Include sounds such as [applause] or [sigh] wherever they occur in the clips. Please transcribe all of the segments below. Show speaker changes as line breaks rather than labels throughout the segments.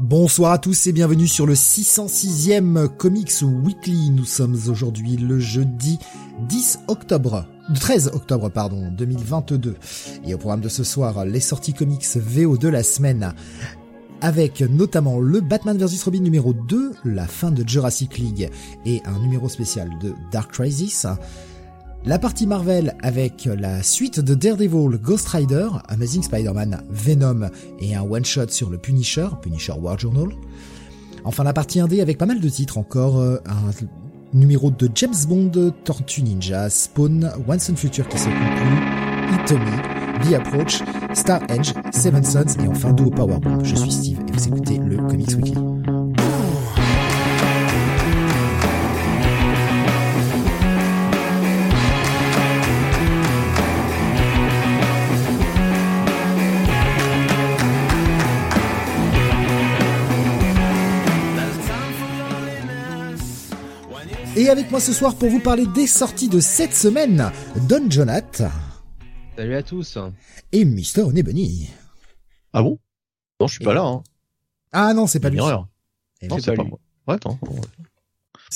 Bonsoir à tous et bienvenue sur le 606e Comics Weekly. Nous sommes aujourd'hui le jeudi 10 octobre, 13 octobre pardon, 2022. Et au programme de ce soir, les sorties comics VO de la semaine avec notamment le Batman vs Robin numéro 2, la fin de Jurassic League et un numéro spécial de Dark Crisis. La partie Marvel avec la suite de Daredevil, Ghost Rider, Amazing Spider-Man, Venom et un one-shot sur le Punisher, Punisher War Journal. Enfin la partie indé avec pas mal de titres encore, euh, un numéro de James Bond, Tortue Ninja, Spawn, Once and Future qui se conclut, Itomi, The Approach, Star Edge, Seven Sons et enfin Duo Power Bomb. Je suis Steve et vous écoutez le Comics Weekly. Et avec moi ce soir pour vous parler des sorties de cette semaine, Don Jonath.
Salut à tous.
Et Mister Bunny.
Ah bon? Non, je suis pas là. Hein.
Ah non, c'est pas lui.
Erreur. Non, c'est pas, moi. Ouais, attends.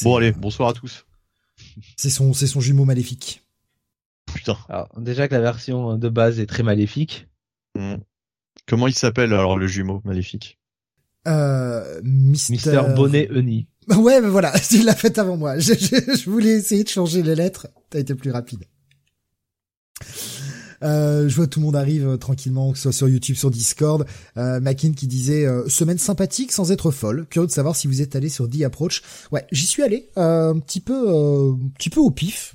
Bon, allez, bonsoir à tous.
C'est son, c'est son jumeau maléfique.
Putain.
Alors, déjà que la version de base est très maléfique.
Hmm. Comment il s'appelle alors le jumeau maléfique?
Euh, Mister...
Mister Bonnet Honey. [laughs]
Ouais, mais voilà, [laughs] il l'a fait avant moi. [laughs] Je, voulais essayer de changer les lettres. T'as été plus rapide. Euh, je vois tout le monde arrive euh, tranquillement, que ce soit sur YouTube, sur Discord. Euh, Makin qui disait euh, semaine sympathique sans être folle. Curieux de savoir si vous êtes allé sur The Approach. Ouais, j'y suis allé euh, un petit peu, un petit peu au pif.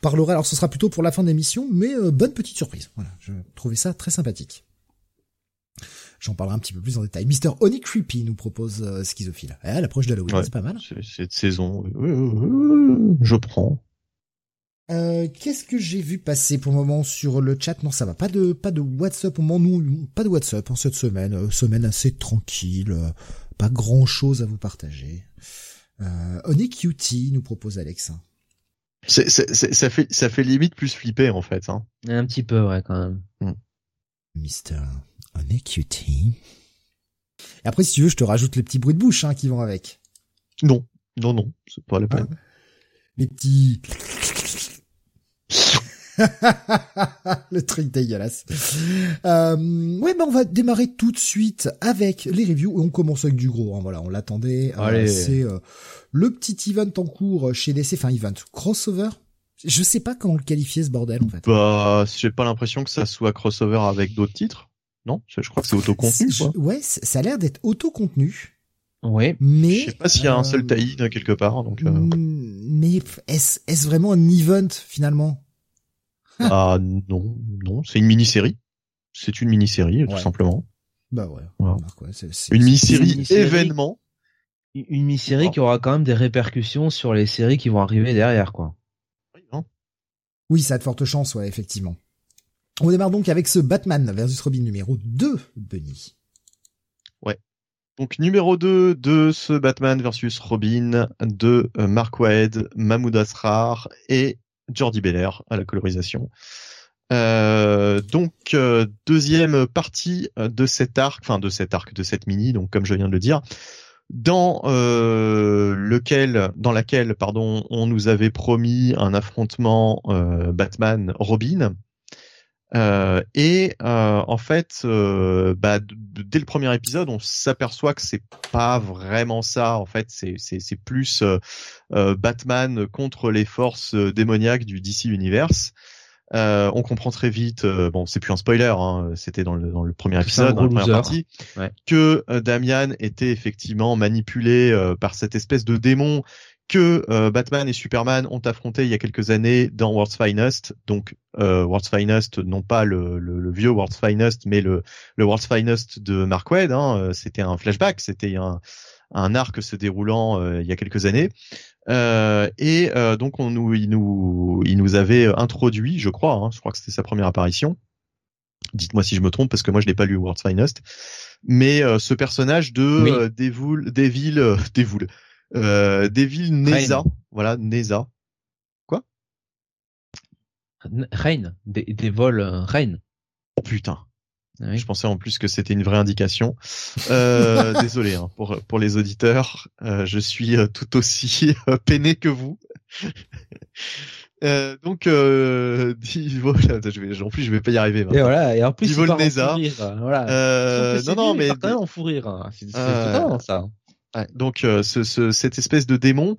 Parlerai alors ce sera plutôt pour la fin de l'émission, mais bonne petite surprise. Voilà, je trouvais ça très sympathique. J'en parlerai un petit peu plus en détail. Mister Honey Creepy nous propose euh, Schizophile. Eh, l'approche d'Halloween, ouais, c'est pas mal.
Cette saison, je prends.
Euh, Qu'est-ce que j'ai vu passer pour le moment sur le chat? Non, ça va. Pas de pas de WhatsApp au moment nous, pas de WhatsApp en cette semaine. Euh, semaine assez tranquille. Euh, pas grand chose à vous partager. Euh, Honey Cutie nous propose Alex.
C'est, c'est, ça fait ça fait limite plus flipper en fait. Hein.
Un petit peu ouais quand même.
Mm.
Mister Honey Cutie. Et après, si tu veux, je te rajoute les petits bruits de bouche hein, qui vont avec.
Non, non, non, c'est pas la peine.
Ah. Les petits... [laughs] le truc dégueulasse. Euh, ouais, ben on va démarrer tout de suite avec les reviews on commence avec du gros. Hein, voilà, on l'attendait. Euh, c'est euh, le petit event en cours chez DC, enfin event crossover. Je sais pas comment le qualifier ce bordel en fait.
Bah, j'ai pas l'impression que ça soit crossover avec d'autres titres. Non, je crois que c'est autocontenu.
Ouais, ça a l'air d'être autocontenu.
Ouais.
Mais
je sais pas s'il y a un seul
euh,
taïd quelque part. Donc. Euh...
Mais est-ce vraiment un event finalement?
Ah non, non, c'est une mini-série. C'est une mini-série
ouais.
tout simplement.
Bah ouais.
Voilà.
ouais c est, c est,
une mini-série
mini
événement.
Une mini-série qui aura quand même des répercussions sur les séries qui vont arriver derrière, quoi.
Oui, non
oui, ça a de fortes chances, ouais, effectivement. On démarre donc avec ce Batman versus Robin numéro 2, Benny.
Ouais. Donc numéro 2 de ce Batman versus Robin de euh, Mark Waid, Mahmoud Asrar et Jordi Beller à la colorisation. Euh, donc euh, deuxième partie de cet arc, enfin de cet arc, de cette mini, donc comme je viens de le dire, dans euh, lequel, dans laquelle, pardon, on nous avait promis un affrontement Batman-Robin. Euh, et euh, en fait, euh, bah, dès le premier épisode, on s'aperçoit que c'est pas vraiment ça. En fait, c'est plus euh, Batman contre les forces démoniaques du DC Universe. Euh, on comprend très vite, euh, bon, c'est plus un spoiler, hein, c'était dans le, dans le premier épisode, dans la première partie,
ouais.
que euh, Damian était effectivement manipulé par cette espèce de démon que euh, Batman et Superman ont affronté il y a quelques années dans World's Finest. Donc euh, World's Finest, non pas le, le, vieux World's Finest, mais le, le World's Finest de Mark Waid. Hein. Euh, c'était un flashback, c'était un, un arc se déroulant euh, il y a quelques années. et donc on nous, il nous, il nous avait introduit, je crois, hein, je crois que c'était sa première apparition. Dites-moi si je me trompe parce que moi je n'ai pas lu World's Finest. Mais ce personnage de oui. Devil, Devil, [laughs] Devil, euh, Devil Neza. Voilà, Neza. Quoi?
Reine. Des, des vols euh, Reine.
Oh putain. Ah Je pensais en plus que c'était une vraie indication. Euh, [laughs] désolé hein, pour pour les auditeurs, euh, je suis euh, tout aussi euh, peiné que vous. Euh, donc, euh, [laughs] je vais, en plus, je vais pas y arriver.
Maintenant. Et voilà, et en plus,
Divol Neza.
Voilà.
Euh, non, non, mais
quand même en fou rire. Hein. C'est euh, ça
donc euh, ce, ce, cette espèce de démon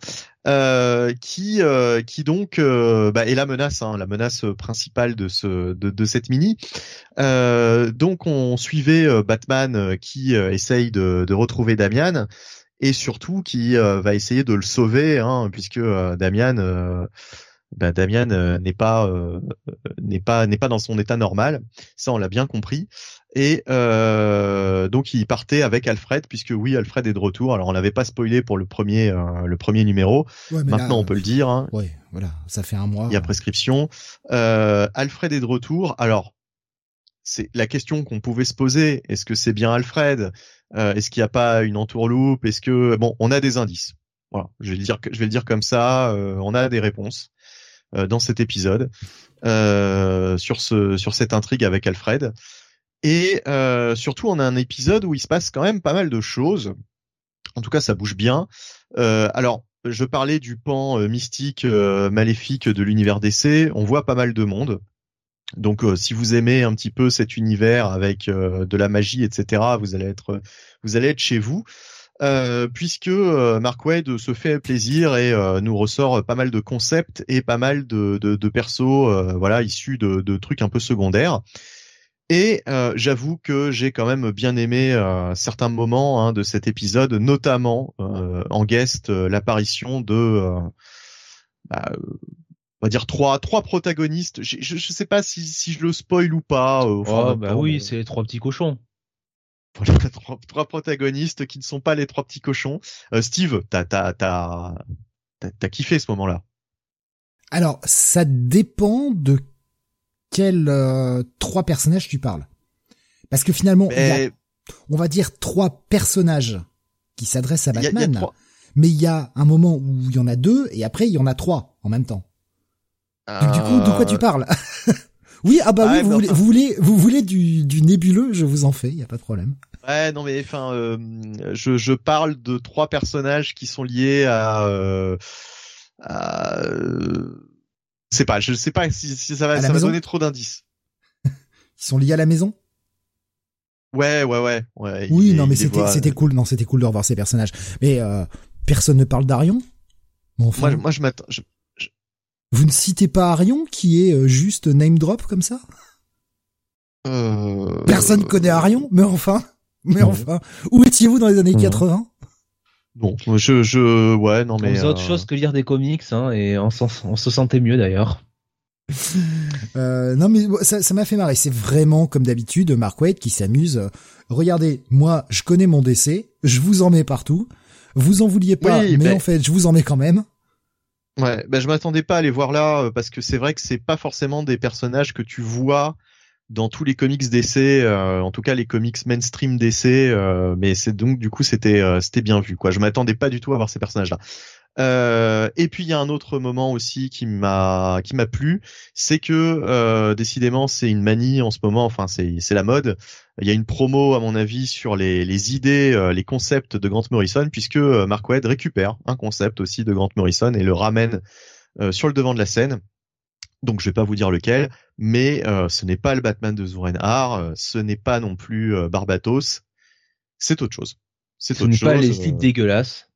euh, qui euh, qui donc euh, bah, est la menace, hein, la menace principale de ce de, de cette mini. donc on suivait Batman qui essaye de, de, retrouver Damian et surtout qui va essayer de le sauver, hein, puisque Damian bah, Damian n'est pas n'est pas n'est pas dans son état normal. Ça on l'a bien compris. Et euh, donc il partait avec Alfred, puisque oui, Alfred est de retour. Alors on l'avait pas spoilé pour le premier, euh, le premier numéro. Maintenant on peut le dire. Hein.
Ouais, voilà, ça fait un mois.
Il y a prescription. Euh, Alfred est de retour. Alors c'est la question qu'on pouvait se poser. Est-ce que c'est bien Alfred? Euh, Est-ce qu'il n'y a pas une entourloupe? Est-ce que bon, on a des indices. Voilà, je vais le dire, je vais le dire comme ça. Euh, on a des réponses euh, dans cet épisode sur ce, sur cette intrigue avec Alfred. Et euh, surtout, on a un épisode où il se passe quand même pas mal de choses. En tout cas, ça bouge bien. Euh, alors, je parlais du pan euh, mystique, euh, maléfique de l'univers d'essai. On voit pas mal de monde. Donc, euh, si vous aimez un petit peu cet univers avec de la magie, etc., vous allez être, vous allez être chez vous. puisque Mark Wade se fait plaisir et nous ressort pas mal de concepts et pas mal de, de, de persos, voilà, issus de, de trucs un peu secondaires. Et euh, j'avoue que j'ai quand même bien aimé euh, certains moments hein, de cet épisode, notamment euh, en guest l'apparition de, bah, on va dire trois trois protagonistes. Je, je, sais pas si, si je le spoil ou pas.
oh, bah oui, c'est les trois petits cochons.
Voilà, [laughs] trois, trois, protagonistes qui ne sont pas les trois petits cochons. Steve, t'as t'as t'as t'as kiffé ce moment-là?
Alors, ça dépend de quels euh, trois personnages tu parles Parce que finalement, on va dire trois personnages qui s'adressent à Batman, mais il y a un moment où il y en a deux et après il y en a trois en même temps. du coup, de quoi tu euh. parles [laughs] Oui, ah bah oui, vous, voulez, vous voulez, vous voulez du, du nébuleux, je vous en fais, il y a pas de problème.
Ouais, non mais enfin, euh, je, je parle de trois personnages qui sont liés à, à sais pas, je sais pas si, ça va, ça va donner trop d'indices. [laughs]
Ils sont liés à la maison?
Ouais, ouais, ouais, ouais.
Oui, non, mais c'était, c'était cool, non, c'était cool de revoir ces personnages. Mais euh, personne ne parle d'Arion?
Bon, enfin, moi, moi, je m'attends.
Vous ne citez pas Arion qui est euh, juste name drop comme ça?
Euh...
Personne connaît Arion, mais enfin, mais enfin, où étiez-vous dans les années 80
Bon, je, je, ouais, non mais.
On autre euh, chose que lire des comics, hein, et on, on se sentait mieux d'ailleurs. [laughs]
euh, non mais ça m'a fait marrer. C'est vraiment comme d'habitude Mark Waid qui s'amuse. Regardez, moi je connais mon décès, je vous en mets partout. Vous en vouliez pas, mais en fait je vous en mets quand même.
Ouais, ben je m'attendais pas à les voir là euh, parce que c'est vrai que c'est pas forcément des personnages que tu vois dans tous les comics d'essai, euh, en tout cas les comics mainstream d'essai, euh, mais c'est donc du coup c'était euh, c'était bien vu quoi. Je m'attendais pas du tout à voir ces personnages là. et puis il y a un autre moment aussi qui m'a qui m'a plu, c'est que décidément c'est une manie en ce moment, enfin c'est c'est la mode. Il y a une promo à mon avis sur les les idées, les concepts de Grant Morrison puisque Mark Wade récupère un concept aussi de Grant Morrison et le ramène sur le devant de la scène. Donc je vais pas vous dire lequel, mais euh, ce n'est pas le Batman de Zurenhar, euh, ce n'est pas non plus euh, Barbatos, c'est autre chose.
C'est ce n'est pas les sites dégueulasses.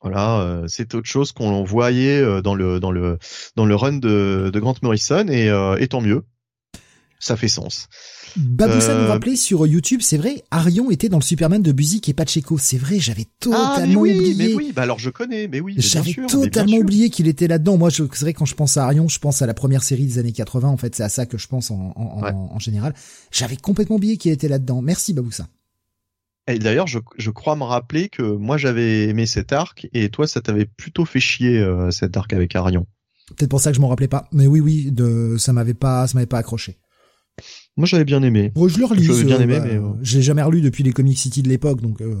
Voilà, c'est autre chose qu'on voyait dans le dans le dans le run de, de Grant Morrison et, et tant mieux. Ça fait sens.
Baboussa nous rappelait sur YouTube, c'est vrai, Arion était dans le Superman de Buzik et Pacheco. C'est vrai, j'avais totalement
ah, mais oui,
oublié.
Mais oui, bah alors je connais, mais oui.
J'avais totalement oublié qu'il était là-dedans. Moi, c'est vrai quand je pense à Arion, je pense à la première série des années 80. En fait, c'est à ça que je pense en, en, en général. J'avais complètement oublié qu'il était là-dedans. Merci Baboussa.
Et d'ailleurs, je, je, crois me rappeler que moi j'avais aimé cet arc et toi ça t'avait plutôt fait chier euh, cet arc avec Arion.
Peut-être pour ça que je m'en rappelais pas. Mais oui, oui, de, ça m'avait pas, ça m'avait pas accroché.
Moi j'avais bien aimé.
Bon, je le relis. J'avais bien aimé, bah, mais euh... j'ai jamais relu depuis les Comic City de l'époque, donc euh,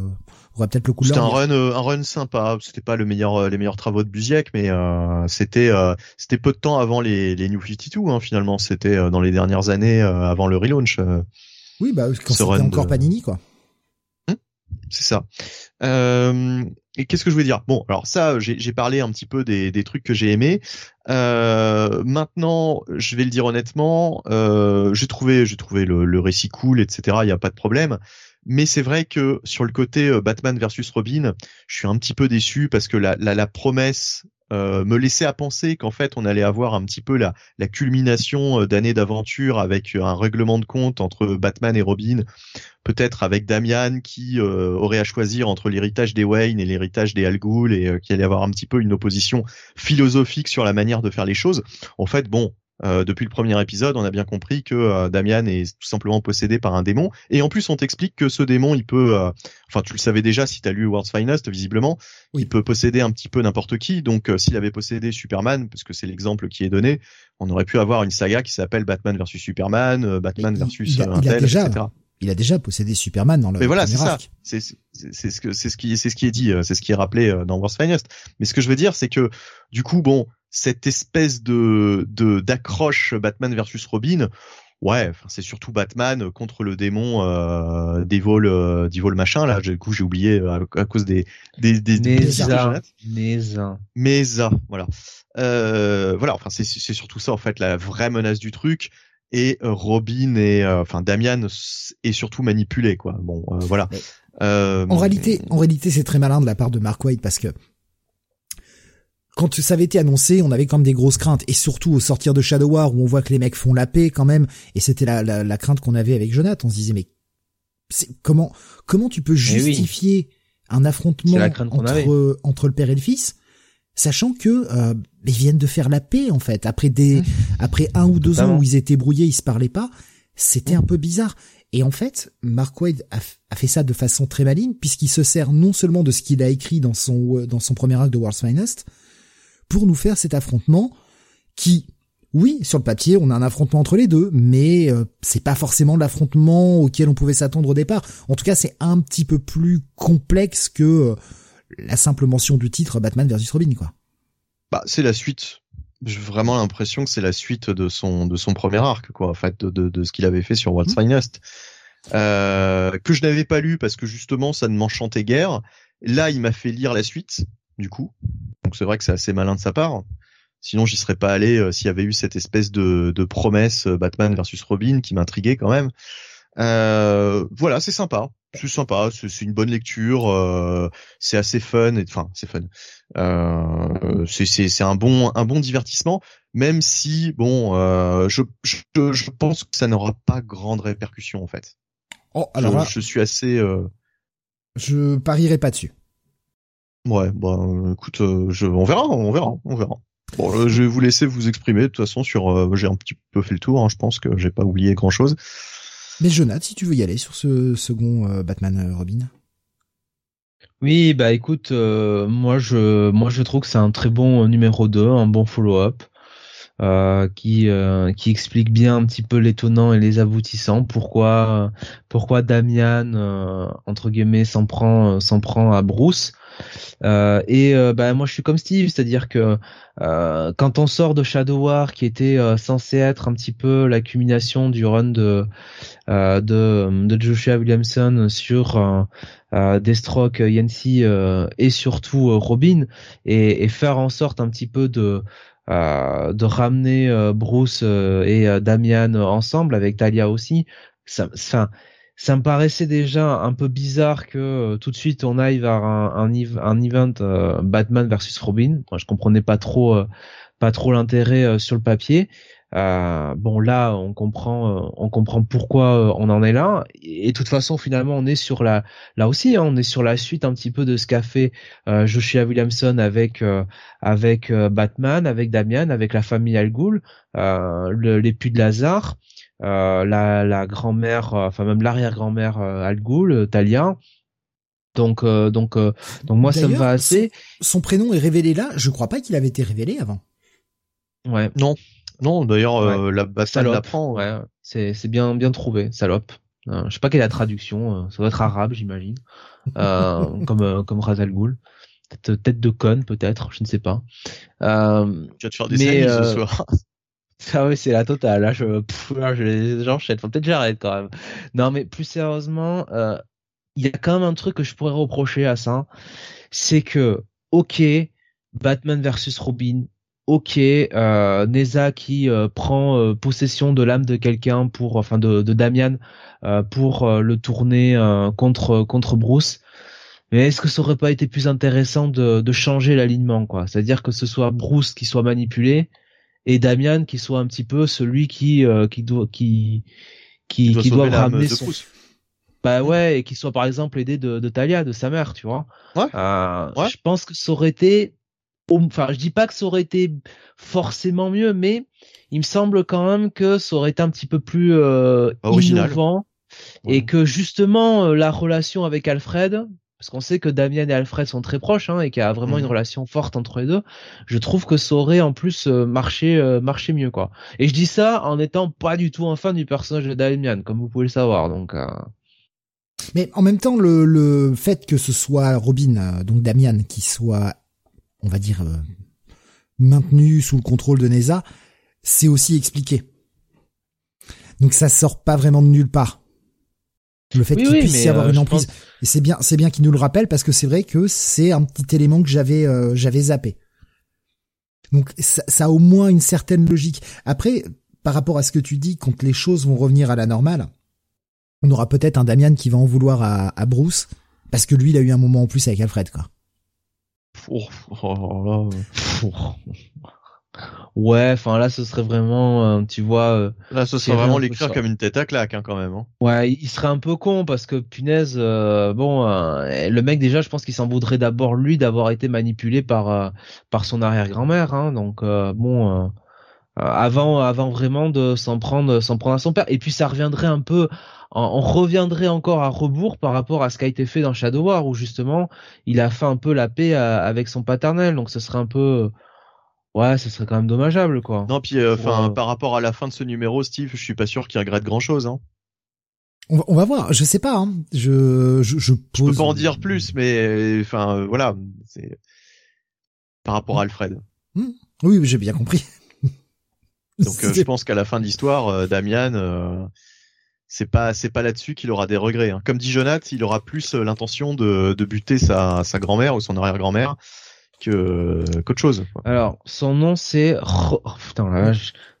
on va peut-être le coup
C'était un run, euh, un run sympa. C'était pas le meilleur, euh, les meilleurs travaux de Busiek, mais euh, c'était, c'était peu de temps avant les, les New 52. Hein, finalement, c'était dans les dernières années avant le relaunch.
oui, bah quand c'était encore Panini, quoi
c'est ça. Et qu'est-ce que je voulais dire? Bon, alors ça, j'ai parlé un petit peu des, des trucs que j'ai aimés. Maintenant, je vais le dire honnêtement, j'ai trouvé, j'ai trouvé le, récit cool, etc. Il n'y a pas de problème. Mais c'est vrai que sur le côté Batman versus Robin, je suis un petit peu déçu parce que la, la promesse euh, me laissait à penser qu'en fait on allait avoir un petit peu la, la culmination euh, d'années d'aventure avec un règlement de compte entre Batman et Robin, peut-être avec Damian qui euh, aurait à choisir entre l'héritage des Wayne et l'héritage des Al Ghul et qui allait avoir un petit peu une opposition philosophique sur la manière de faire les choses. En fait, bon, euh, depuis le premier épisode, on a bien compris que euh, Damian est tout simplement possédé par un démon. Et en plus, on t'explique que ce démon, il peut, euh, enfin, tu le savais déjà si t'as lu World's Finest, visiblement, il peut posséder un petit peu n'importe qui. Donc, s'il avait possédé Superman, parce que c'est l'exemple qui est donné, on aurait pu avoir une saga qui s'appelle Batman versus Superman, Batman versus il, a,
déjà, etc. Il a déjà possédé Superman dans le.
Mais voilà, c'est ça. C'est c'est ce que c'est ce qui c'est ce qui est dit, c'est ce qui est rappelé dans World's Finest. Mais ce que je veux dire, c'est que du coup, bon cette espèce de d'accroche Batman versus Robin, ouais, c'est surtout Batman contre le démon euh, d'Evol euh, machin là. Du coup, j'ai oublié euh, à, cause des des des
Mesa, Mesa,
Mesa, voilà. Euh, voilà, enfin c'est c'est surtout ça en fait la vraie menace du truc. Et euh, Robin et euh, enfin Damian est surtout manipulé quoi. Bon, voilà.
en réalité, en réalité, c'est très malin de la part de Mark White parce que quand ça avait été annoncé, on avait quand même des grosses craintes, et surtout au sortir de Shadow War où on voit que les mecs font la paix quand même, et c'était la, la, crainte qu'on avait avec Jonathan. On se disait mais comment comment tu peux justifier un affrontement entre entre le père et le fils, sachant que euh, ils viennent de faire la paix en fait après des mmh. après un ou deux ans où ils étaient brouillés, ils se parlaient pas, c'était un peu bizarre. Et en fait, Mark Wade a, a, fait ça de façon très maligne puisqu'il se sert non seulement de ce qu'il a écrit dans son dans son premier acte de World's Finest, pour nous faire cet affrontement qui, oui, sur le papier, on a un affrontement entre les deux, mais euh, c'est pas forcément l'affrontement auquel on pouvait s'attendre au départ. En tout cas, c'est un petit peu plus complexe que euh, la simple mention du titre Batman versus Robin, quoi.
Bah, c'est la suite. J'ai vraiment l'impression que c'est la suite de son de son premier arc, quoi, en fait, de, de, ce qu'il avait fait sur What's mmh. Finest. Euh, que je n'avais pas lu parce que justement ça ne m'enchantait guère. Là, il m'a fait lire la suite du coup. Donc c'est vrai que c'est assez malin de sa part. Sinon, j'y serais pas allé euh, s'il y avait eu cette espèce de, de promesse euh, Batman versus Robin qui m'intriguait quand même. Euh, voilà, c'est sympa, c'est sympa, c'est une bonne lecture, euh, c'est assez fun, et, enfin c'est fun. Euh, c'est un bon un bon divertissement, même si bon, je, je, je pense que ça n'aura pas grande répercussion en fait.
Oh alors
je, je suis assez.
Je parierai pas dessus.
Ouais, bah écoute, euh, je, on verra, on verra, on verra. Bon, euh, je vais vous laisser vous exprimer. De toute façon, sur, euh, j'ai un petit peu fait le tour. Hein, je pense que j'ai pas oublié grand chose.
Mais Jonathan, si tu veux y aller sur ce second Batman Robin.
Oui, bah écoute, moi je, moi je trouve que c'est un très bon numéro 2, un bon follow-up. qui qui explique bien un petit peu l'étonnant et les aboutissants pourquoi pourquoi Damian entre guillemets s'en prend s'en prend à Bruce? Euh, et euh, bah, moi je suis comme Steve, c'est-à-dire que euh, quand on sort de Shadow War, qui était censé être un petit peu l'accumulation du run de de, Joshua Williamson sur Deathstroke, Yancy et surtout Robin, et, et, faire en sorte un petit peu de de ramener Bruce et Damian ensemble avec Talia aussi. Ça, ça, ça me paraissait déjà un peu bizarre que euh, tout de suite on aille vers un, un, un event euh, Batman versus Robin. Moi, je comprenais pas trop, euh, pas trop l'intérêt sur le papier. Euh, bon là, on comprend, euh, on comprend pourquoi euh, on en est là. Et, de toute façon, finalement, on est sur la, là aussi, hein, on est sur la suite un petit peu de ce qu'a fait euh, Joshua Williamson avec avec Batman, avec Damian, avec la famille Al Ghul, les puits de Lazare, la, la grand-mère, enfin même l'arrière-grand-mère Al Ghul, Talia. Donc, donc, donc moi, ça me va assez.
Son, son prénom est révélé là. Je crois pas qu'il avait été révélé avant.
Ouais.
Non, non, d'ailleurs, euh, la Batman l'apprend.
Ouais, c'est c'est bien bien trouvé, salope. Euh, je sais pas quelle est la traduction, euh, ça doit être arabe, j'imagine. Euh, [laughs] comme euh, comme Razal Ghoul. Tête, tête de conne peut-être, je ne sais pas.
Euh, tu vas te faire des mais, ce soir. [laughs]
Ah oui, c'est la totale. Là, je, pff, là, je j'enchaîne. Faut peut-être j'arrête quand même. Non, mais plus sérieusement, il y a quand même un truc que je pourrais reprocher à ça, c'est que, ok, Batman versus Robin, ok, euh, Neza qui euh, prend euh, possession de l'âme de quelqu'un pour, enfin de, de Damian euh, pour le tourner contre contre Bruce. Mais est-ce que ça aurait pas été plus intéressant de, de changer l'alignement, quoi? C'est-à-dire que ce soit Bruce qui soit manipulé et Damian qui soit un petit peu celui qui qui doit qui qui, qui doit, ramener son bah ouais et qui soit par exemple aidé de, de Talia de sa mère tu vois.
Ouais.
ouais. je pense que ça aurait été enfin, je dis pas que ça aurait été forcément mieux, mais il me semble quand même que ça aurait été un petit peu plus euh, innovant. Et que justement euh, la relation avec Alfred, parce qu'on sait que Damien et Alfred sont très proches hein, et qu'il y a vraiment une mhm. relation forte entre les deux, je trouve que ça aurait en plus euh, marché euh, marché mieux quoi. Et je dis ça en étant pas du tout un fan du personnage de Damien, comme vous pouvez le savoir, donc.
Mais en même temps, le, le fait que ce soit Robin, donc Damian, qui soit on va dire, euh, maintenu sous le contrôle de Neza, c'est aussi expliqué. Donc ça sort pas vraiment de nulle part. Le fait qu'il puisse y avoir euh, une emprise, et c'est bien, c'est bien qu'il nous le rappelle parce que c'est vrai que c'est un petit élément que j'avais, euh, j'avais zappé. Donc ça, ça, a au moins une certaine logique. Après, par rapport à ce que tu dis, quand les choses vont revenir à la normale, on aura peut-être un Damian qui va en vouloir à, à Bruce parce que lui, il a eu un moment en plus avec Alfred, quoi.
Oh, oh, ouais, enfin là, ce serait vraiment, euh, tu vois. Euh,
là, ce serait vraiment l'écrire comme une tête à claque, hein, quand même. Hein.
Ouais, il serait un peu con parce que punaise, euh, bon, le mec déjà, je pense qu'il s'en voudrait d'abord lui d'avoir été manipulé par par son arrière-grand-mère, hein, donc bon. avant, avant vraiment de s'en prendre, s'en prendre à son père. Et puis ça reviendrait un peu on reviendrait encore à rebours par rapport à ce qui a été fait dans Shadow War où justement il a fait un peu la paix euh, avec son paternel donc ce serait un peu ouais ce serait quand même dommageable quoi
non puis euh, enfin par rapport à la fin de ce numéro Steve je suis pas sûr qu'il regrette grand chose hein
on va, voir, je sais pas, hein. je, je, je,
pose... je peux pas en dire plus, mais enfin euh, voilà, c'est par rapport à Alfred.
Hmm. Oui, j'ai bien compris. [laughs]
Donc je pense qu'à la fin de l'histoire, Damian, c'est pas c'est pas là-dessus qu'il aura des regrets. Hein. Comme dit Jonath, il aura plus euh, l'intention de, de buter sa, sa grand-mère ou son arrière-grand-mère que qu'autre chose.
Alors son nom c'est oh, putain la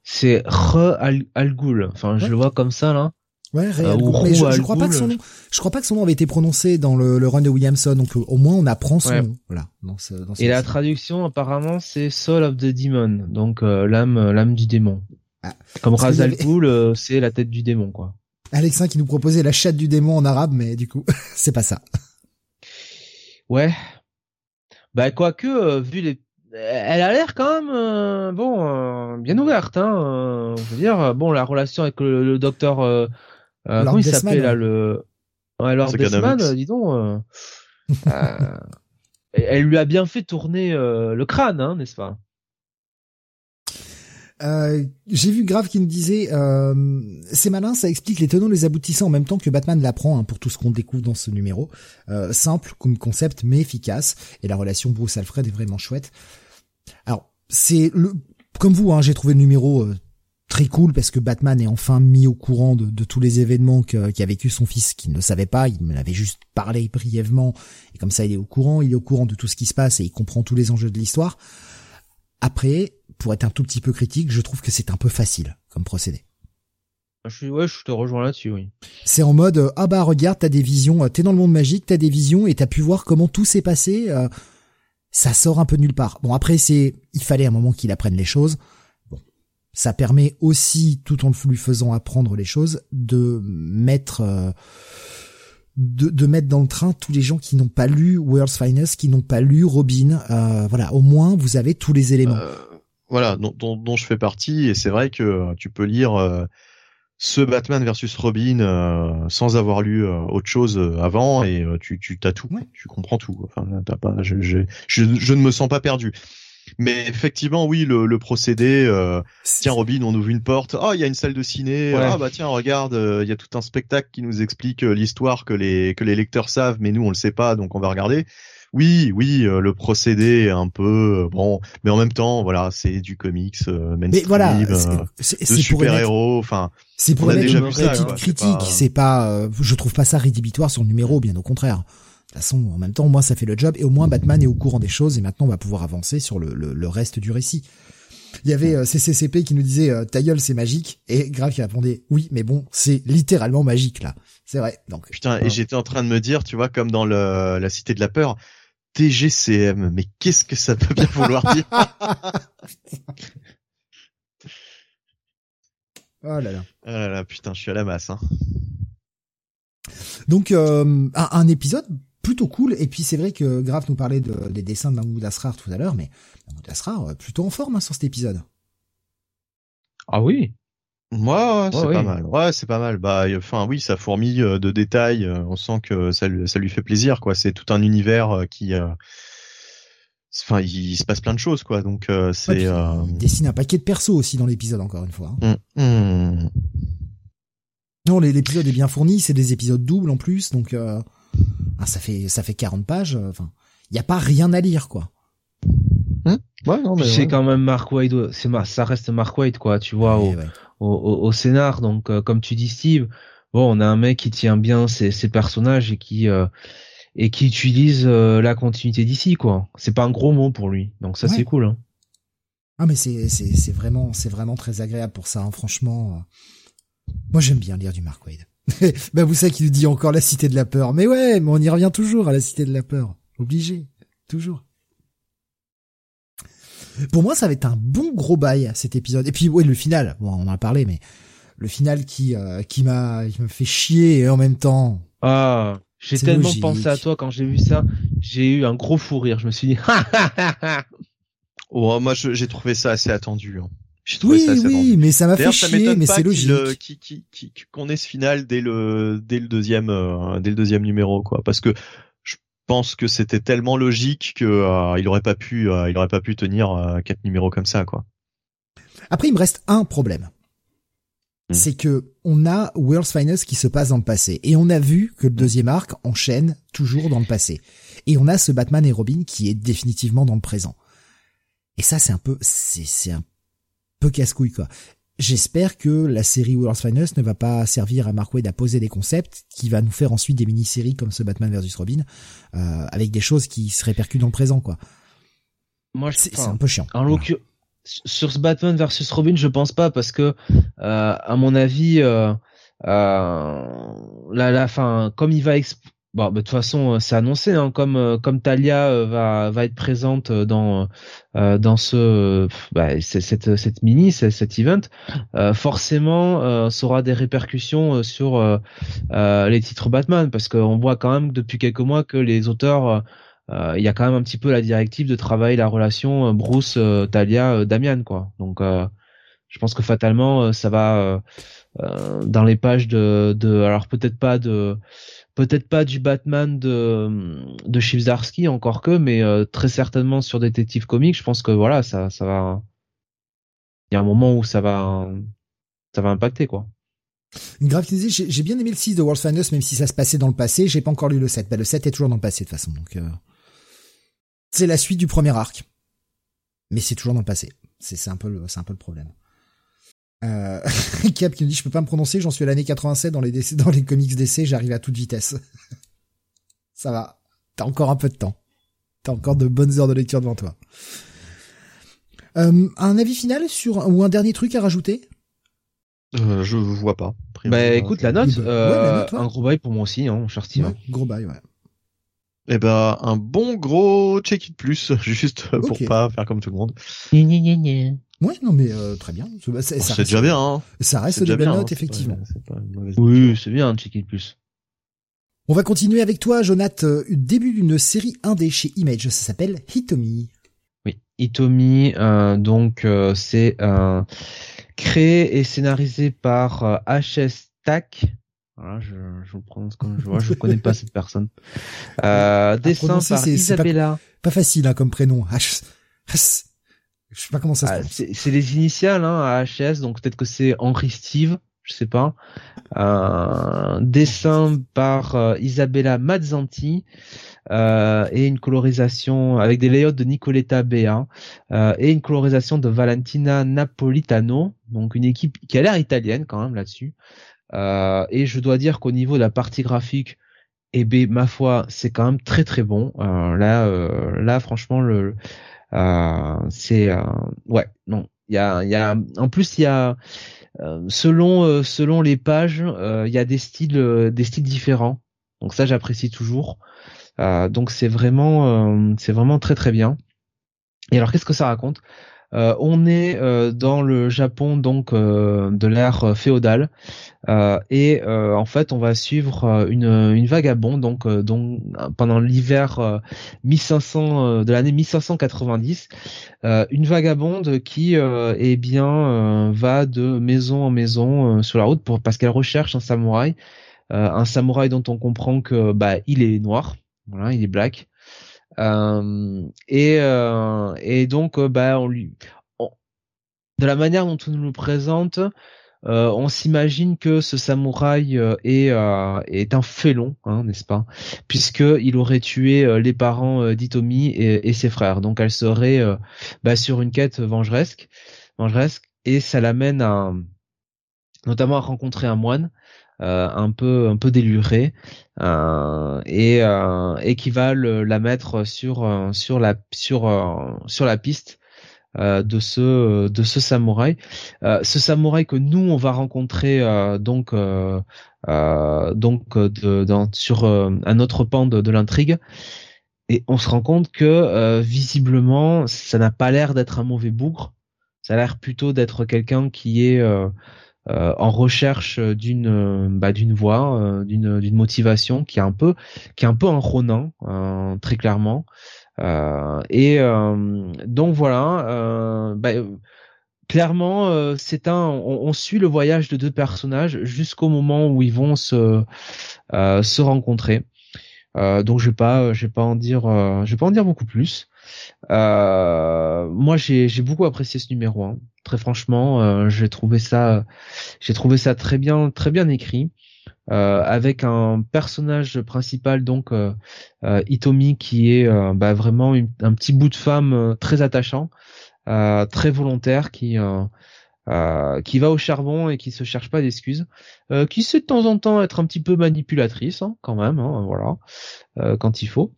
c'est Re Al, Al Enfin je le vois comme ça là.
Ouais, euh, mais je, je crois pas que son nom, je crois pas que son nom avait été prononcé dans le, le run de Williamson, donc euh, au moins on apprend son nom. Voilà. Dans
ce, dans Et la traduction apparemment c'est Soul of the Demon, donc l'âme l'âme du démon. Ah, Comme Razal Ghul, c'est la tête du démon quoi.
Alexin qui nous proposait la chatte du démon en arabe, mais du coup, [laughs] c'est pas ça.
Ouais. Bah quoique, euh, vu les, elle a l'air quand même euh, bon euh, bien ouverte. Hein, je veux dire, bon la relation avec le, docteur, comment il s'appelait là le, ouais, Lord Desman, dis donc. [laughs] elle lui a bien fait tourner le crâne, hein, n'est-ce pas?
Euh, j'ai vu Grave qui me disait euh, c'est malin, ça explique les tenants les aboutissants en même temps que Batman l'apprend hein, pour tout ce qu'on découvre dans ce numéro. Euh, simple comme concept mais efficace et la relation Bruce Alfred est vraiment chouette. Alors c'est le comme vous, hein, j'ai trouvé le numéro euh, très cool parce que Batman est enfin mis au courant de, de tous les événements qu'a vécu son fils qui ne savait pas, il me l'avait juste parlé brièvement et comme ça il est au courant, il est au courant de tout ce qui se passe et il comprend tous les enjeux de l'histoire. Après, pour être un tout petit peu critique, je trouve que c'est un peu facile comme procédé.
Je suis, ouais, je te rejoins là-dessus, oui.
C'est en mode, euh, ah bah regarde, t'as des visions, euh, t'es dans le monde magique, t'as des visions et t'as pu voir comment tout s'est passé. Euh, ça sort un peu nulle part. Bon après c'est, il fallait un moment qu'il apprenne les choses. Bon, Ça permet aussi, tout en lui faisant apprendre les choses, de mettre euh, de, de, mettre dans le train tous les gens qui n'ont pas lu World's Finest, qui n'ont pas lu Robin. Euh, voilà, au moins vous avez tous les éléments. Euh,
voilà, dont, dont, dont, je fais partie, et c'est vrai que tu peux lire ce Batman versus Robin euh, sans avoir lu euh, autre chose euh, avant et tu tu t'as tout, tu comprends tout. Enfin, t'as pas, je, je, je, ne me sens pas perdu. Mais effectivement, oui, le, le procédé. tiens, Robin, on ouvre une porte. Oh, il y a une salle de ciné. Ah bah tiens, regarde, il y a tout un spectacle qui nous explique l'histoire que les que les lecteurs savent, mais nous on le sait pas, donc on va regarder oui, oui, euh, le procédé est un peu euh, bon, mais en même temps, voilà, c'est du comics euh, mainstream, mais voilà, c'est, de super héros. Enfin,
c'est pour une petite critique. C'est pas, je trouve pas ça rédhibitoire sur le numéro, bien au contraire. De toute façon, en même temps, moi, ça fait le job, et au moins Batman est au courant des choses, et maintenant on va pouvoir avancer sur le, le, reste du récit. Il y avait CCCP qui nous disait ta gueule c'est magique et Grave qui répondait oui mais bon c'est littéralement magique là c'est vrai donc
putain et j'étais en train de me dire tu vois comme dans le, la cité de la peur TGCM, mais qu'est-ce que ça peut bien vouloir dire? [laughs]
Oh là là.
Oh là là, putain, je suis à la masse. Hein.
Donc euh, un, épisode plutôt cool. Et puis c'est vrai que Graf nous parlait des dessins de Mahmoud Asrar tout à l'heure, mais Mahmoud Asrar euh, plutôt en forme hein, sur cet épisode.
Ah oui.
Moi, c'est pas mal. Ouais, c'est pas mal. Bah, enfin, oui, ça fourmille euh, de détails. Euh, on sent que ça, ça lui fait plaisir, quoi. C'est tout un univers euh, qui, enfin, il, se passe plein de choses, quoi. Donc, c'est.
il dessine un paquet de persos aussi dans l'épisode, encore une fois. Hein. Mmh, mmh. Non, l'épisode est bien fourni. C'est des épisodes doubles en plus, donc ah, ça fait ça fait 40 pages. Enfin, il y a pas rien à lire, quoi.
Ouais, non, mais c'est quand même Mark White. C'est ça reste Mark White, quoi. Tu vois au, au, scénar. Donc, euh, comme tu dis, Steve, bon, on a un mec qui tient bien ses, ses personnages et qui euh, et qui utilise euh, la continuité d'ici, quoi. C'est pas un gros mot pour lui. Donc ça, c'est cool. Hein.
Ah, mais c'est c'est c'est vraiment c'est vraiment très agréable pour ça. Hein. Franchement, moi j'aime bien lire du Mark Wade. [laughs] ben vous savez qu'il nous dit encore la cité de la peur. Mais ouais, mais on y revient toujours à la cité de la peur. Obligé, toujours. Pour moi, ça va être un bon gros bail cet épisode. Et puis, ouais, le final. Bon, on en a parlé, mais le final qui euh, qui m'a qui me fait chier et en même temps.
Ah, j'ai tellement pensé à toi quand j'ai vu ça. J'ai eu un gros fou rire. Je me suis dit. [laughs]
oh, moi, j'ai trouvé ça assez attendu. Hein.
Oui, ça oui, mais ça m'a fait chier, mais c'est logique.
Qu'on ait ce final dès le dès le deuxième euh, dès le deuxième numéro, quoi. Parce que pense que c'était tellement logique que euh, il aurait pas pu euh, il aurait pas pu tenir euh, quatre numéros comme ça quoi.
Après il me reste un problème. Hmm. C'est que on a World's Finest qui se passe dans le passé et on a vu que le deuxième arc enchaîne toujours dans le passé. Et on a ce Batman et Robin qui est définitivement dans le présent. Et ça c'est un peu c'est c'est un peu casse-couille quoi. J'espère que la série World's Finest ne va pas servir à Mark Waid à poser des concepts, qui va nous faire ensuite des mini-séries comme ce Batman vs Robin, euh, avec des choses qui se répercutent dans le présent, quoi. Moi, c'est un peu chiant.
En sur ce Batman vs Robin, je pense pas parce que, euh, à mon avis, euh, euh, la, la fin, comme il va Bon, bah, de toute façon, euh, c'est annoncé, hein, comme euh, comme Talia euh, va va être présente dans dans ce bah, cette cette mini cet event, forcément, ça aura des répercussions sur les titres Batman, parce qu'on voit quand même depuis quelques mois que les auteurs il y a quand même un petit peu la directive de travailler la relation Bruce Talia Damian quoi. Donc je pense que fatalement ça va dans les pages de de alors peut-être pas de peut-être pas du Batman de de Chivzarsky encore que mais euh, très certainement sur Detective Comics je pense que voilà ça ça va il y a un moment où ça va ça va impacter quoi.
Grave j'ai bien aimé le 6 de World's Finest même si ça se passait dans le passé j'ai pas encore lu le 7 bah le 7 est toujours dans le passé de toute façon donc euh, c'est la suite du premier arc. Mais c'est toujours dans le passé. C'est un peu c'est un peu le problème euh, [laughs] Cap qui me dit je peux pas me prononcer, j'en suis à l'année 87 dans les dans les comics d'essai, j'arrive à toute vitesse. [laughs] Ça va, t'as encore un peu de temps. T'as encore de bonnes heures de lecture devant toi. Euh, un avis final sur ou un dernier truc à rajouter?
Euh, Je vois pas.
Bah écoute la note, euh, un gros bail pour moi aussi, hein, cher Steve.
gros bail, ouais.
Eh ben un bon gros check it plus [laughs] juste pour pas faire comme tout le monde.
Ouais, non mais très bien.
C'est déjà bien. Hein.
Ça reste des belles notes, effectivement.
oui, c'est bien, check it plus.
On va continuer avec toi, Jonathan. Début d'une série indé chez Image. Ça s'appelle Hitomi.
Oui, Hitomi. Euh, donc c'est créé et scénarisé par HS TAC. Voilà, je, je le prononce comme je vois. Je [laughs] connais pas cette personne. Euh, dessin par Isabella.
Pas, facile hein, comme prénom. H. H. Je sais pas comment ça se
ah, C'est les initiales hein, à HS, donc peut-être que c'est Henri Steve, je sais pas. Euh, dessin par euh, Isabella Mazzanti euh, et une colorisation avec des layouts de Nicoletta Bea euh, et une colorisation de Valentina Napolitano, donc une équipe qui a l'air italienne quand même là-dessus. Euh, et je dois dire qu'au niveau de la partie graphique, eh ben, ma foi, c'est quand même très très bon. Euh, là, euh, là, franchement, le, c'est ouais, non, il y a, y a, en plus il y a, selon selon les pages, il y a des styles des styles différents. Donc ça, j'apprécie toujours. donc c'est vraiment c'est vraiment très très bien. Et alors qu'est-ce que ça raconte? Euh, on est euh, dans le Japon donc euh, de l'ère féodale. Et en fait on va suivre une, une vagabonde donc, pendant l'hiver 1500 de l'année 1590 une vagabonde qui eh bien va de maison en maison sur la route pour parce qu'elle recherche un samouraï un samouraï dont on comprend que bah il est noir. Voilà il est black et, euh, et donc, euh, bah, on lui, de la manière dont on nous le présente, euh, on s'imagine que ce samouraï est, euh, est un félon, hein, n'est-ce pas? Puisque il aurait tué les parents d'Itomi et, ses frères. Donc elle serait bah, sur une quête vengeresque, vengeresque, et ça l'amène à notamment à rencontrer un moine euh, un peu un peu déluré euh, et euh, et qui va la mettre sur sur la sur sur la piste de ce de ce samouraï. Ce samouraï que nous on va rencontrer donc donc sur un autre pan de, de l'intrigue. Et on se rend compte que visiblement ça n'a pas l'air d'être un mauvais bougre. Ça a l'air plutôt d'être quelqu'un qui est euh, en recherche d'une euh, bah, d'une euh, d'une d'une motivation qui est un peu qui est un peu Ronin très clairement. et donc voilà. Bah, clairement, c'est un. On, suit le voyage de deux personnages jusqu'au moment où ils vont se se rencontrer. donc je vais pas, je pas en dire, je vais pas en dire beaucoup plus. Moi, j'ai beaucoup apprécié ce numéro 1. Très franchement, euh, j'ai trouvé ça, très bien, écrit. Euh, avec un personnage principal donc euh, Itomi qui est bah, vraiment un petit bout de femme très attachant, très volontaire qui va au charbon et qui se cherche pas d'excuses, qui sait de temps en temps être un petit peu manipulatrice hein, quand même, hein, voilà, quand il faut.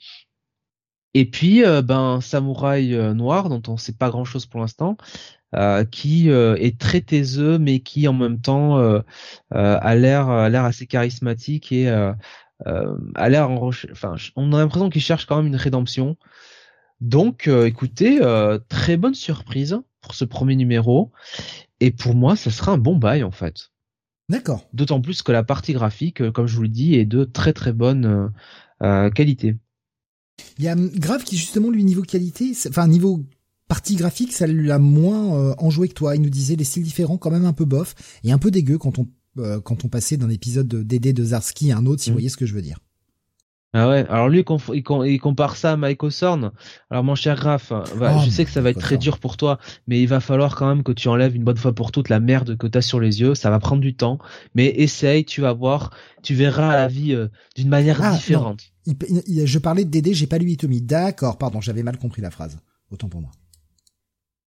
Et puis, ben, samouraï noir dont on sait pas grand chose pour l'instant, euh, qui euh, est très taiseux mais qui en même temps euh, a l'air a l'air assez charismatique et a l'air enfin on a l'impression qu'il cherche quand même une rédemption. Donc écoutez, très bonne surprise pour ce premier numéro et pour moi ça sera un bon bail en fait.
D'accord.
D'autant plus que la partie graphique, comme je vous le dis, est de très très bonne qualité.
Il y a Grave qui justement lui niveau qualité, enfin niveau partie graphique, ça l'a moins euh, enjoué que toi. Il nous disait les styles différents, quand même un peu bof et un peu dégueu quand on euh, quand on passait d'un épisode de DD de Zarski à un autre, si vous mm. voyez ce que je veux dire.
Ah ouais, alors lui il, compare ça à Mike Osorn. Alors mon cher Graf, bah, oh, je sais que ça va être très dur pour toi, mais il va falloir quand même que tu enlèves une bonne fois pour toutes la merde que t'as sur les yeux. Ça va prendre du temps, mais essaye, tu vas voir, tu verras la vie euh, d'une manière ah, différente.
Je parlais de DD, j'ai pas lu Itomi. D'accord, pardon, j'avais mal compris la phrase. Autant pour moi.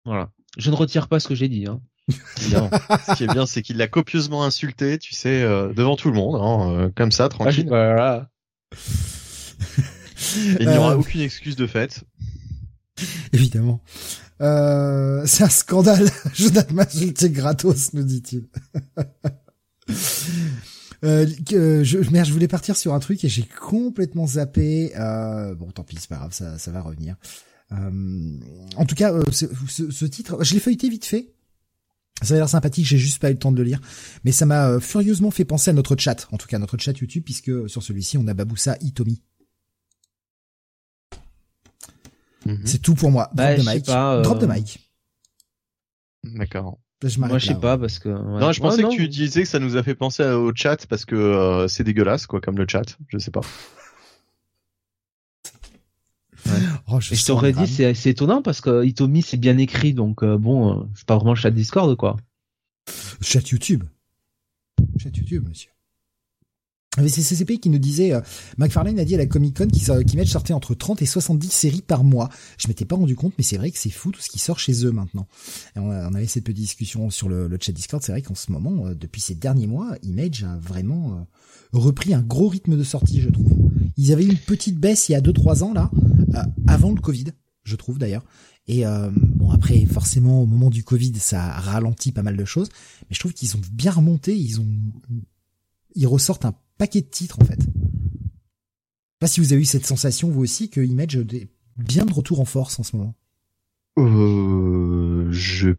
Voilà. Je ne retire pas ce que j'ai dit. Hein.
ce qui est bien, [laughs] c'est qu'il l'a copieusement insulté, tu sais, euh, devant tout le monde, hein, euh, comme ça, tranquille.
voilà.
il n'y aura euh. aucune excuse de fait.
Évidemment. c'est un scandale. [laughs] Jonathan insulté gratos, nous dit-il. Je, merde, je voulais partir sur un truc et j'ai complètement zappé. bon, tant pis, c'est pas grave, ça, ça va revenir. en tout cas, ce, ce, titre, je l'ai feuilleté vite fait. Ça a l'air sympathique, j'ai juste pas eu le temps de le lire, mais ça m'a furieusement fait penser à notre chat, en tout cas notre chat YouTube, puisque sur celui-ci on a Baboussa Itomi. Mhm. C'est tout pour moi.
Drop bah, de mic. Drop
de mic.
D'accord.
Moi je sais pas parce que.
Non, je pensais que tu disais que ça nous a fait penser au chat parce que euh, c'est dégueulasse quoi, comme le chat. Je sais pas.
Oh, je, t'aurais dit c'est étonnant parce que Itomi c'est bien écrit donc euh, bon euh, c'est pas vraiment chat Discord quoi.
Chat YouTube. Chat YouTube monsieur. C'est CCP qui nous disait, euh, McFarlane a dit à la Comic Con qu'Image sortait entre 30 et 70 séries par mois. Je m'étais pas rendu compte, mais c'est vrai que c'est fou tout ce qui sort chez eux maintenant. on, avait cette petite discussion sur le, chat Discord. C'est vrai qu'en ce moment, euh, depuis ces derniers mois, Image a vraiment euh, repris un gros rythme de sortie, je trouve. Ils avaient une petite baisse il y a 2-3 ans là, avant le Covid, je trouve d'ailleurs. Et bon après, forcément, au moment du Covid, ça a ralenti pas mal de choses, mais je trouve qu'ils ont bien remonté. Ils ont, ils ressortent un paquet de titres en fait. Pas si vous avez eu cette sensation vous aussi que Image est bien de retour en force en ce moment.
Euh, j'ai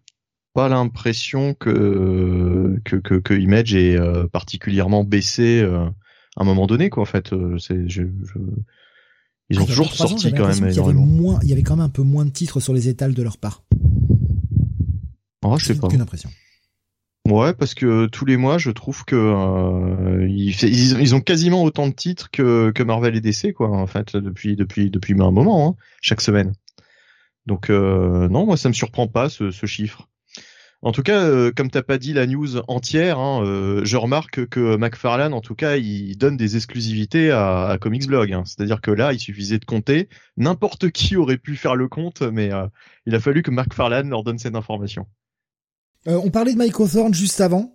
pas l'impression que, que, que Image est euh, particulièrement baissé euh, à un moment donné quoi en fait. Euh, c'est je, ils ont ah, toujours sorti quand même.
Il y, avait moins, il y avait quand même un peu moins de titres sur les étals de leur part.
Oh, je sais pas.
Aucune impression.
Ouais, parce que tous les mois, je trouve que euh, ils, ont quasiment autant de titres que, que Marvel et DC, quoi, en fait, depuis depuis depuis un moment, hein, chaque semaine. Donc euh, non, moi ça me surprend pas ce, ce chiffre. En tout cas, euh, comme t'as pas dit la news entière, hein, euh, je remarque que McFarlane, en tout cas, il donne des exclusivités à, à Comics Blog. Hein. C'est-à-dire que là, il suffisait de compter. N'importe qui aurait pu faire le compte, mais il a fallu que McFarlane leur donne cette information.
Euh, on parlait de Mike Hawthorne juste avant.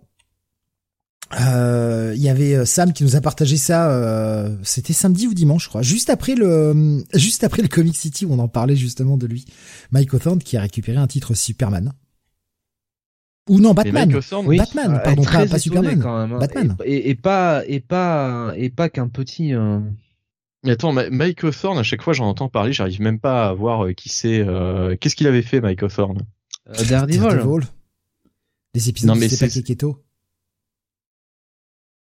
Euh, il y avait euh, Sam qui nous a partagé ça. C'était samedi ou dimanche, je crois. Juste après le, juste après le Comic City où on en parlait justement de lui. Mike Hawthorne qui a récupéré un titre Superman. Ou non, Batman. Batman, pardon, pas, Superman. Quand même, Batman.
Et, pas, et pas, et pas qu'un petit.
Mais attends, Mike Hawthorne, à chaque fois j'en entends parler, j'arrive même pas à voir qui c'est. Qu'est-ce qu'il avait fait, Mike Hawthorne?
Daredevil.
Les épisodes non, mais c'est Keto.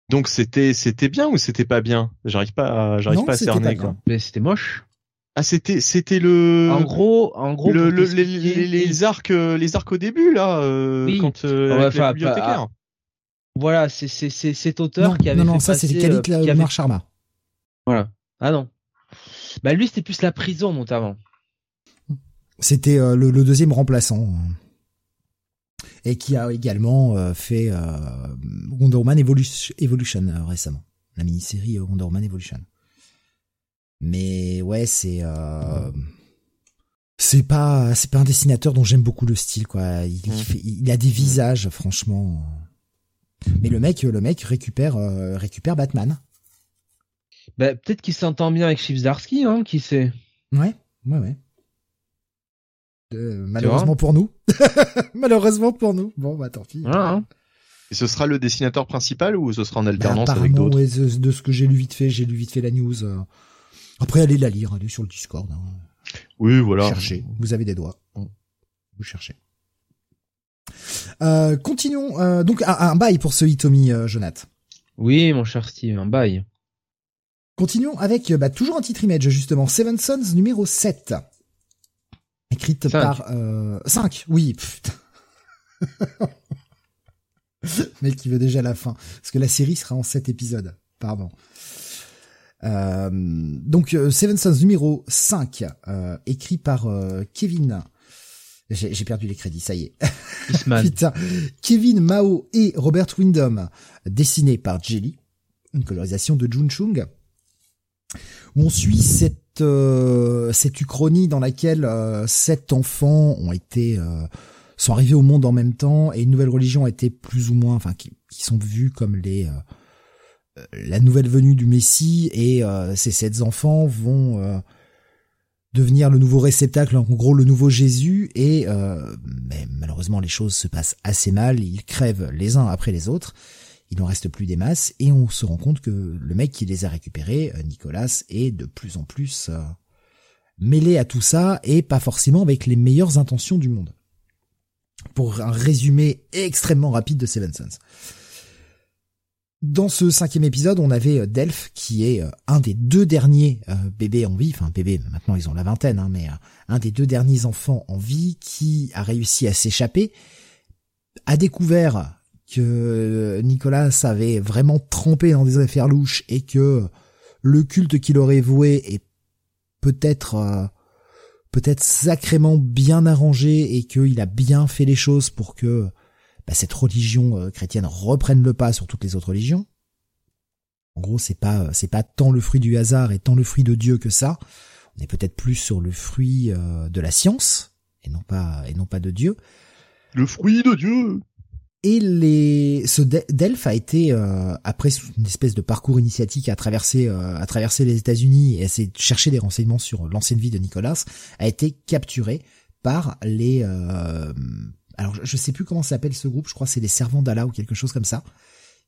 Donc c'était c'était bien ou c'était pas bien? J'arrive pas à, j'arrive pas à cerner quoi.
Mais c'était moche.
Ah c'était c'était le
en gros en gros
le, les, les, arcs euh, les arcs au début là euh, oui. quand euh, enfin, bibliothécaire.
voilà c'est c'est c'est cet auteur qui avait
non non ça c'est Khalid euh, avait... Sharma.
Voilà ah non bah lui c'était plus la prison notamment.
C'était euh, le, le, deuxième remplaçant et qui a également euh, fait euh, Wonder Woman Evolution, euh, récemment, la mini-série Wonder Woman Evolution. Mais ouais, c'est c'est pas c'est pas un dessinateur dont j'aime beaucoup le style quoi. Il, mmh. il a des visages franchement. Mais le mec le mec récupère récupère Batman.
Bah, peut-être qu'il s'entend bien avec Chivzarsky, hein, qui sait?
Ouais, ouais, ouais. Euh, malheureusement pour nous. [laughs] malheureusement pour nous. Bon, bah tant pis.
Hein.
Et ce sera le dessinateur principal ou ce sera en alternance avec d'autres
De ce que j'ai lu vite fait, j'ai lu vite fait la news. Euh. Après, allez la lire, allez sur le Discord. Hein.
Oui, voilà.
Cherchez. Vous avez des doigts. Vous cherchez. Euh, continuons. donc, un, bail pour ce Hitomi, Jonath.
Oui, mon cher Steve, un bail.
Continuons avec bah, toujours un titre image, justement. Seven Sons numéro 7 écrite par euh, 5, oui. Putain. [laughs] Mec qui veut déjà la fin, parce que la série sera en 7 épisodes. Pardon. Euh, donc euh, Seven Sons numéro 5, euh, écrit par euh, Kevin. J'ai perdu les crédits, ça y est. [laughs] Putain. Kevin Mao et Robert Windham, dessiné par Jelly, une colorisation de Jun Chung. Où on suit cette euh, cette uchronie dans laquelle euh, sept enfants ont été euh, sont arrivés au monde en même temps et une nouvelle religion a été plus ou moins, enfin qui, sont vus comme les la nouvelle venue du Messie et ces sept enfants vont devenir le nouveau réceptacle, en gros le nouveau Jésus, et mais malheureusement les choses se passent assez mal, ils crèvent les uns après les autres, il n'en reste plus des masses et on se rend compte que le mec qui les a récupérés, euh, Nicolas, est de plus en plus euh, mêlé à tout ça et pas forcément avec les meilleures intentions du monde. Pour un résumé extrêmement rapide de Seven Sons. Dans ce cinquième épisode, on avait euh, Delph, qui est un des deux derniers bébés en vie, enfin bébés, maintenant ils ont la vingtaine, hein, mais un des deux derniers enfants en vie qui a réussi à s'échapper, a découvert que Nicolas avait vraiment trempé dans des affaires louches et que le culte qu'il aurait voué est peut-être peut-être sacrément bien arrangé et qu'il a bien fait les choses pour que bah, cette religion euh, chrétienne reprenne le pas sur toutes les autres religions. En gros, c'est pas c'est pas tant le fruit du hasard et tant le fruit de Dieu que ça. On est peut-être plus sur le fruit euh, de la science et non pas et non pas de Dieu.
Le fruit de Dieu.
Et les ce Delphes a été euh, après une espèce de parcours initiatique à traverser à traverser les États-Unis et à essayer de chercher des renseignements sur l'ancienne vie de Nicolas a été capturé par les alors je sais plus comment s'appelle ce groupe, je crois que c'est les servants d'Allah ou quelque chose comme ça,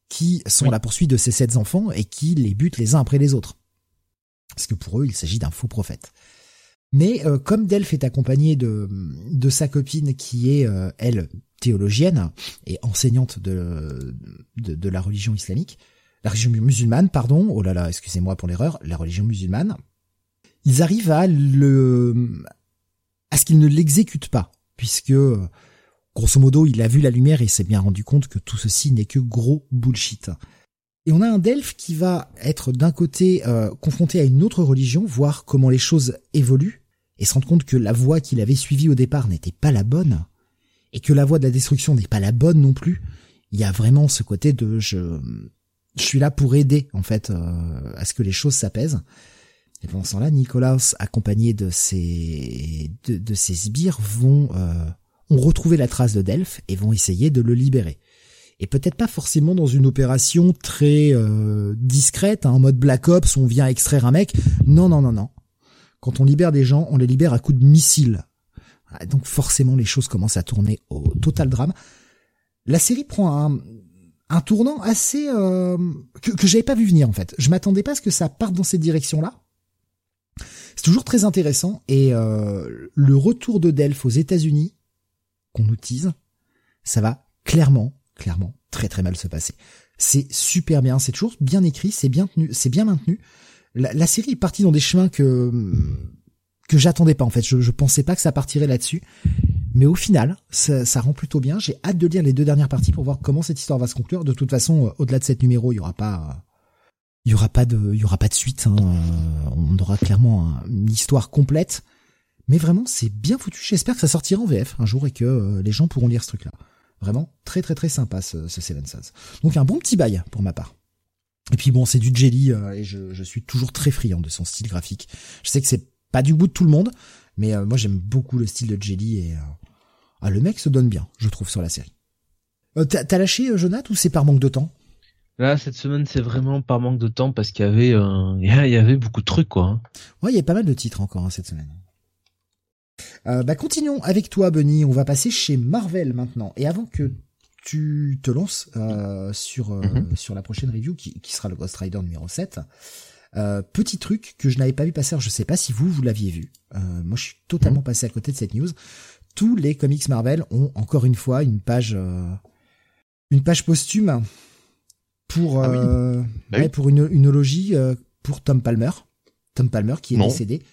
qui sont à la poursuite de ces sept enfants et qui les butent les uns après les autres. Parce que pour eux, il s'agit d'un faux prophète. Mais euh, comme Delph est accompagné de, de sa copine qui est, euh, elle, théologienne et enseignante de, de, de, la religion islamique, la religion musulmane, pardon, oh là là, excusez-moi pour l'erreur, la religion musulmane, ils arrivent à le à ce qu'ils ne l'exécutent pas, puisque Grosso modo, il a vu la lumière et s'est bien rendu compte que tout ceci n'est que gros bullshit. Et on a un Delphes qui va être d'un côté euh, confronté à une autre religion, voir comment les choses évoluent, et se rendre compte que la voie qu'il avait suivie au départ n'était pas la bonne, et que la voie de la destruction n'est pas la bonne non plus. Il y a vraiment ce côté de je, je suis là pour aider en fait euh, à ce que les choses s'apaisent. Et pendant ce temps-là, Nicolas, accompagné de ses de, ses sbires, vont euh, ont retrouvé la trace de Delphes et vont essayer de le libérer. Et peut-être pas forcément dans une opération très euh, discrète, hein, en mode Black Ops, on vient extraire un mec. Non, non, non, non. Quand on libère des gens, on les libère à coups de missiles. Ah, donc forcément, les choses commencent à tourner au total drame. La série prend un, un tournant assez euh, que, que j'avais pas vu venir en fait. Je m'attendais pas à ce que ça parte dans cette direction-là. C'est toujours très intéressant et euh, le retour de Delphes aux États-Unis qu'on nous tease, ça va clairement, clairement très très mal se passer. C'est super bien, c'est toujours bien écrit, c'est bien tenu, c'est bien maintenu. La, série est partie dans des chemins que que j'attendais pas en fait. Je, je pensais pas que ça partirait là-dessus, mais au final, ça, ça rend plutôt bien. J'ai hâte de lire les deux dernières parties pour voir comment cette histoire va se conclure. De toute façon, euh, au-delà de cette numéro, il y aura pas il y aura pas de il y aura pas de suite hein. on aura clairement une histoire complète mais vraiment, c'est bien foutu. J'espère que ça sortira en VF un jour et que euh, les gens pourront lire ce truc-là. Vraiment très très très sympa ce, ce Seven Sons. Donc un bon petit bail pour ma part. Et puis bon, c'est du Jelly euh, et je, je, suis toujours très friand de son style graphique. Je sais que c'est pas du goût de tout le monde, mais euh, moi j'aime beaucoup le style de Jelly et ah, le mec se donne bien, je trouve, sur la série. T'as lâché Jonathan ou c'est par manque de temps?
Là, cette semaine, c'est vraiment par manque de temps parce qu'il y avait, [laughs] il y avait beaucoup de trucs, quoi. Hein.
Ouais, il y a pas mal de titres encore hein, cette semaine. Euh, bah continuons avec toi, Benny. On va passer chez Marvel maintenant. Et avant que tu te lances euh, sur euh, mhm. sur la prochaine review qui, qui, sera le Ghost Rider numéro 7. Euh, petit truc que je n'avais pas vu passer, je sais pas si vous vous l'aviez vu. Euh, moi, je suis totalement mhm. passé à côté de cette news. Tous les comics Marvel ont encore une fois une page une page posthume pour ah bah ouais, pour une, une logie pour Tom Palmer. Tom Palmer qui est décédé.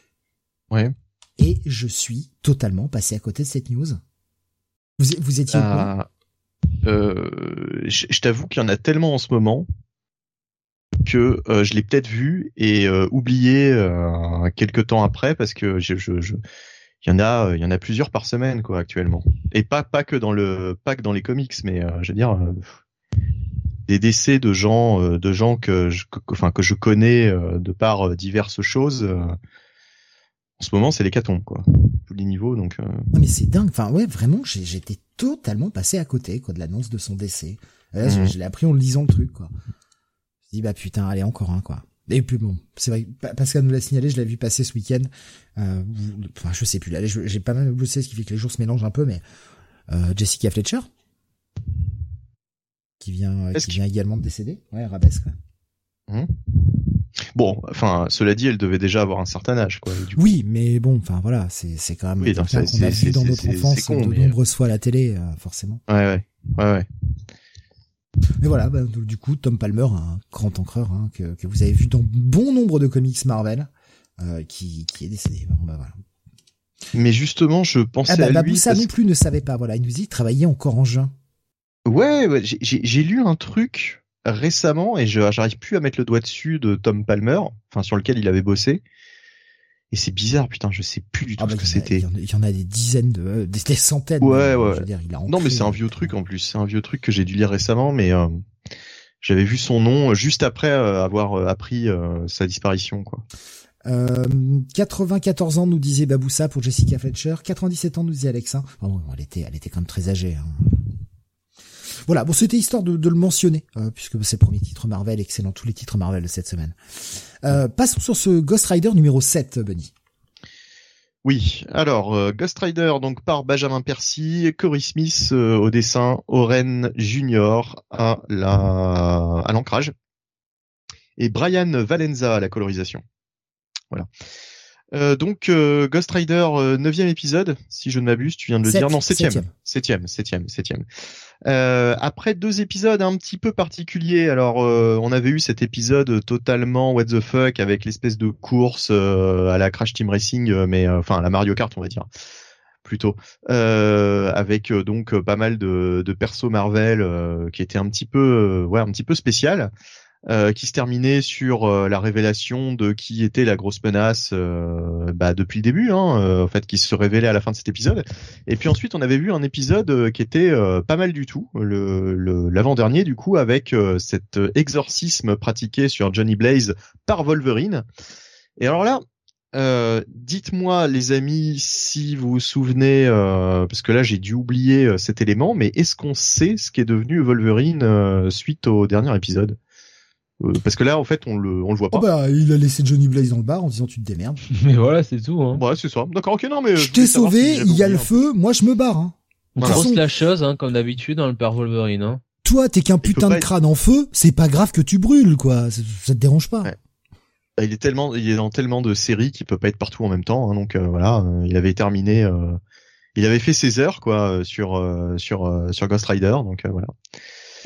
Ouais
et je suis totalement passé à côté de cette news. Vous, vous étiez
ah, euh, Je, t'avoue qu'il y en a tellement en ce moment que euh, je l'ai peut-être vu et euh, oublié euh, quelques temps après parce que je, je, je il y en a il y en a plusieurs par semaine quoi actuellement et pas pas que dans le pas que dans les comics mais je veux dire des décès de gens de gens que je enfin que je connais de par diverses choses en ce moment, c'est l'hécatombe, quoi. Tous les niveaux, donc.
Non, mais c'est dingue. Enfin, ouais, vraiment, j'étais totalement passé à côté, quoi, de l'annonce de son décès. Là, je, mhm. l'ai appris en lisant le truc, quoi. Bah putain, allez, encore un, quoi. Et puis bon, c'est vrai, Pascal nous l'a signalé, je l'ai vu passer ce week-end. Euh, enfin, je sais plus. Là, j'ai pas mal bossé, ce qui fait que les jours se mélangent un peu, mais euh, Jessica Fletcher, qui vient, qui vient également de décéder. Ouais, Rabesque.
Mmh. Bon, enfin, cela dit, elle devait déjà avoir un certain âge, quoi.
Oui, mais bon, enfin voilà, c'est c'est quand même
Oui,
quelqu'un qu'on a vu dans notre enfance
con,
de
mais-
nombreuses fois à la télé, euh, forcément.
Ouais, ouais, ouais, ouais.
Mais voilà, bah, du coup, Tom Palmer, un grand encreur hein, que, que vous avez vu dans bon nombre de comics Marvel, euh, qui, qui est décédé. Bon, bah, voilà.
Mais justement, je pensais
Ah bah,
à lui. Parce-
non plus ne savait pas. Voilà, il nous dit qu'il travaillait encore en juin.
Ouais, ouais, j'ai lu un truc récemment et je j'arrive plus à mettre le doigt dessus de Tom Palmer, enfin sur lequel il avait bossé. Et c'est bizarre, putain, je sais plus du tout
Ah bah,
ce que c'était.
il, y en a, des dizaines, de, euh, des, des centaines.
Ouais,
euh,
ouais.
Je veux dire, il a
Non, mais c'est un
euh,
vieux truc en plus. C'est un vieux truc que j'ai dû lire récemment, mais euh, j'avais vu son nom juste après avoir appris euh, sa disparition, quoi.
Euh, 94 ans nous disait Baboussa pour Jessica Fletcher, 97 ans nous disait Alexa. Bon, elle était, elle était quand même très âgée. hein. Voilà, bon c'était histoire de, de le mentionner euh, puisque c'est le premier titre Marvel, excellent tous les titres Marvel de cette semaine. Euh, passons sur ce Ghost Rider numéro 7, Bunny.
Oui, alors euh, Ghost Rider donc par Benjamin Percy, Corey Smith euh, au dessin, Oren Junior à la à l'ancrage et Brian Valenza à la colorisation. Voilà. Euh, donc euh, Ghost Rider euh, neuvième épisode, si je ne m'abuse, tu viens de le
Sept,
dire, non septième,
septième.
septième, septième. Euh, après deux épisodes un petit peu particuliers, alors on avait eu cet épisode totalement what the fuck avec l'espèce de course à la Crash Team Racing, mais enfin à la Mario Kart on va dire plutôt, euh, avec euh, donc euh, pas mal de, de persos Marvel qui étaient un petit peu, ouais, un petit peu spécial. Euh, qui se terminait sur euh, la révélation de qui était la grosse menace euh, bah, depuis le début, hein, euh, en fait, qui se révélait à la fin de cet épisode. Et puis ensuite, on avait vu un épisode euh, qui était euh, pas mal du tout, le l'avant-dernier du coup, avec cet exorcisme pratiqué sur Johnny Blaze par Wolverine. Et alors là, euh, dites-moi les amis si vous vous souvenez, euh, parce que là j'ai dû oublier cet élément, mais est-ce qu'on sait ce qui est devenu Wolverine suite au dernier épisode? Euh, Parce que là en fait on le on le voit pas.
Oh bah il a laissé Johnny Blaze dans le bar en disant tu te démerdes. [laughs]
Mais voilà, c'est tout. Hein.
Ouais c'est ça. D'accord, ok non mais
je t'ai sauvé,
si
il y a le
peu.
feu, moi je me barre. Hein.
Grosse
façon,
la chose, hein, comme d'habitude dans le père Wolverine. Hein.
toi t'es qu'un putain de
être-
crâne en feu, c'est pas grave que tu brûles quoi, ça, ça te dérange pas.
Ouais. Il est tellement, il est dans tellement de séries qu'il peut pas être partout en même temps. hein, donc euh, voilà, euh, il avait terminé, euh, il avait fait ses heures quoi euh, sur euh, sur euh, sur Ghost Rider. Donc euh, voilà.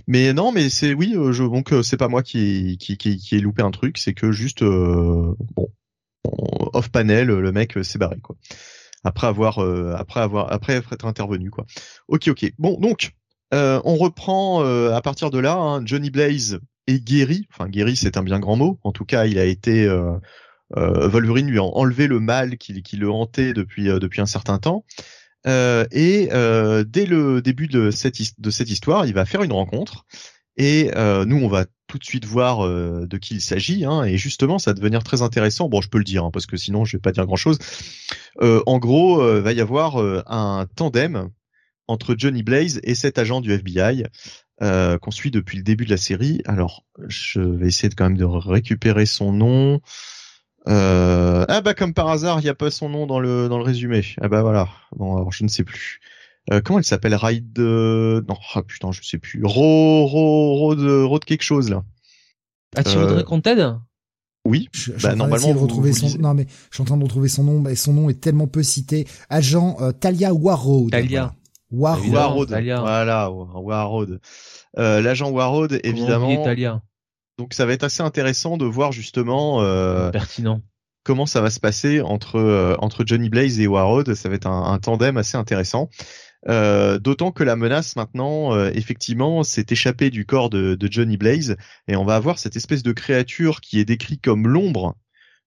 Mais non, mais c'est oui, euh, je, donc euh, c'est pas moi qui qui ai loupé un truc, c'est que juste euh, bon off panel, le mec s'est barré quoi. Après avoir euh, après avoir après être intervenu quoi. Ok ok. Bon donc on reprend à partir de là. hein, Johnny Blaze est guéri. Enfin guéri c'est un bien grand mot. En tout cas il a été Wolverine lui a enlevé le mal qui, qui le hantait depuis depuis un certain temps. Euh, et euh, dès le début de cette, histoire, il va faire une rencontre. Et euh, nous, on va tout de suite voir euh, de qui il s'agit. Hein, et justement, ça va devenir très intéressant. Bon, je peux le dire, hein, parce que sinon, je vais pas dire grand-chose. Euh, en gros, euh, va y avoir un tandem entre Johnny Blaze et cet agent du FBI qu'on suit depuis le début de la série. Alors, je vais essayer de quand même de récupérer son nom. Euh, ah bah comme par hasard, il n'y a pas son nom dans le dans le résumé. Ah bah voilà. Bon, alors je ne sais plus. Euh, comment elle s'appelle? Ride euh, Non, ah putain, je sais plus. Ro Ro Road Road quelque chose là.
Ah, tu
Euh,
voudrais qu'on t'aide
Oui.
Je, je suis
Bah, normalement,
de
vous-
retrouver
vous
son
lisez.
non mais je suis en train de retrouver son nom et son nom est tellement peu cité. Agent euh, Talia Warroad.
Talia.
Warroad.
Évidemment,
Warroad.
Talia.
Voilà, Warroad. Euh, L'agent Warroad, évidemment.
Talia?
Donc ça va être assez intéressant de voir justement euh,
Pertinent.
comment ça va se passer entre euh, entre Johnny Blaze et Warroad. Ça va être un, un tandem assez intéressant. Euh, D'autant que la menace maintenant, euh, effectivement, s'est échappée du corps de, de Johnny Blaze et on va avoir cette espèce de créature qui est décrite comme l'ombre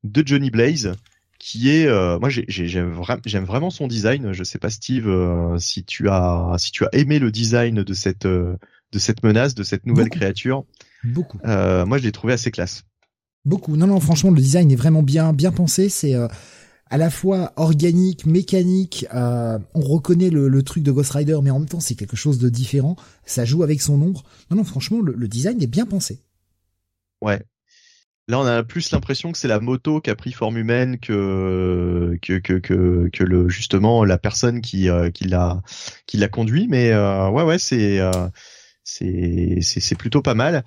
de Johnny Blaze, qui est, euh, moi j'ai- j'ai- j'aime vra- j'aime vraiment son design. Je sais pas Steve euh, si tu as si tu as aimé le design de cette euh, de cette menace, de cette nouvelle
Beaucoup.
créature.
Beaucoup.
Euh, moi je l'ai trouvé assez classe.
Beaucoup. Non, non, franchement, le design est vraiment bien, bien pensé. C'est euh, à la fois organique, mécanique. euh, on reconnaît le, le truc de Ghost Rider, mais en même temps, c'est quelque chose de différent. Ça joue avec son ombre. Non, non, franchement, le, le design est bien pensé.
Ouais. Là, on a plus l'impression que c'est la moto qui a pris forme humaine que que que que, que le justement la personne qui qui l'a qui l'a conduit. Mais ouais, ouais, c'est c'est c'est plutôt pas mal.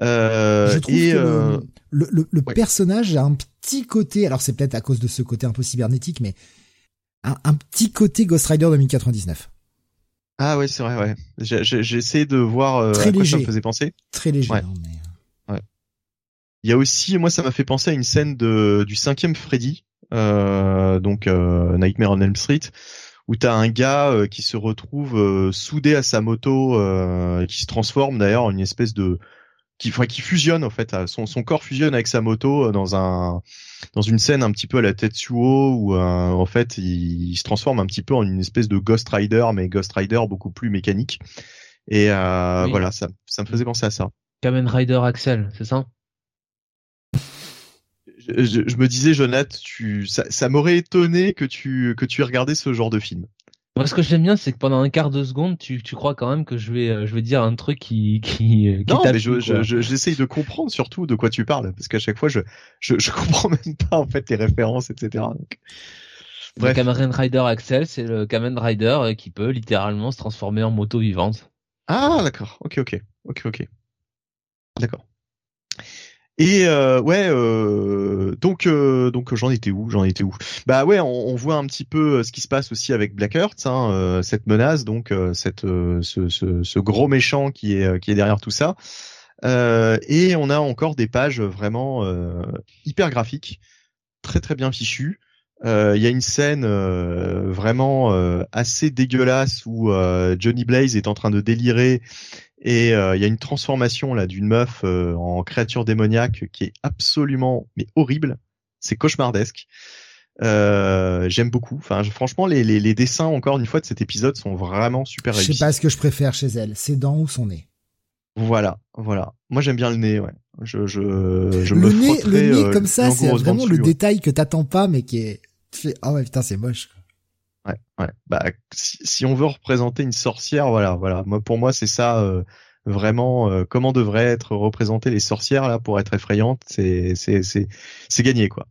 Euh,
je trouve que euh, le, le, le personnage a un petit côté, alors c'est peut-être à cause de ce côté un peu cybernétique, mais un, un petit côté Ghost Rider 2099.
Ah ouais, c'est vrai, ouais. J'ai essayé de voir euh,
Très
à quoi
léger.
ça me faisait penser.
Très léger.
Ouais.
hein, mais...
Il y a aussi, moi, ça m'a fait penser à une scène de du cinquième Freddy, euh, donc euh, Nightmare on Elm Street, où t'as un gars euh, qui se retrouve euh, soudé à sa moto, euh, qui se transforme d'ailleurs en une espèce de qui, enfin, qui fusionne en fait, son, son corps fusionne avec sa moto euh, dans un dans une scène un petit peu à la Tetsuo où euh, en fait il, il se transforme un petit peu en une espèce de Ghost Rider, mais Ghost Rider beaucoup plus mécanique. Et euh,
Oui.
voilà, ça, ça me faisait penser à ça.
Kamen Rider Axel, c'est ça?
Je, me disais, Jonathan, tu, ça, ça m'aurait étonné que tu que tu aies regardé ce genre de film.
Moi, ce que j'aime bien, c'est que pendant un quart de seconde, tu, tu crois quand même que je vais, euh, je vais dire un truc qui, qui, euh, qui
Non, mais je,
tout, quoi.
je- je- j'essaye de comprendre surtout de quoi tu parles, parce qu'à chaque fois, je, je je [laughs] comprends même pas en fait les références, etc. Donc,
Le. Kamen Rider Axel, c'est le Kamen Rider euh, qui peut littéralement se transformer en moto vivante.
Ah, d'accord. Ok, ok, ok, ok. D'accord. Et euh, ouais, euh, donc euh, donc j'en étais où J'en étais où? Bah ouais, on, on voit un petit peu euh, ce qui se passe aussi avec Black Earth, hein, euh, cette menace, donc euh, cette ce, ce, ce gros méchant qui est qui est derrière tout ça. Et on a encore des pages vraiment hyper graphiques, très très bien fichues. Il y a une scène vraiment assez dégueulasse où Johnny Blaze est en train de délirer et euh, il y a une transformation là d'une meuf euh, en créature démoniaque qui est absolument mais horrible. C'est cauchemardesque. Euh, J'aime beaucoup. Enfin, je- franchement, les, les, les dessins encore une fois de cet épisode sont vraiment super
Je sais
réussis.
pas ce que je préfère chez elle, ses dents ou son nez?
Voilà, voilà. Moi, j'aime bien le nez. Ouais. Je je je
le
me
nez, le nez comme ça, c'est vraiment le
ouais.
détail que t'attends pas, mais qui est. tu fais, Ah ouais, putain, c'est moche.
Ouais, ouais. Bah, si, si on veut représenter une sorcière, voilà, voilà. Moi, pour moi, c'est ça euh, vraiment. euh, comment devraient être représentées les sorcières là pour être effrayantes C'est, c'est, c'est, c'est gagné quoi.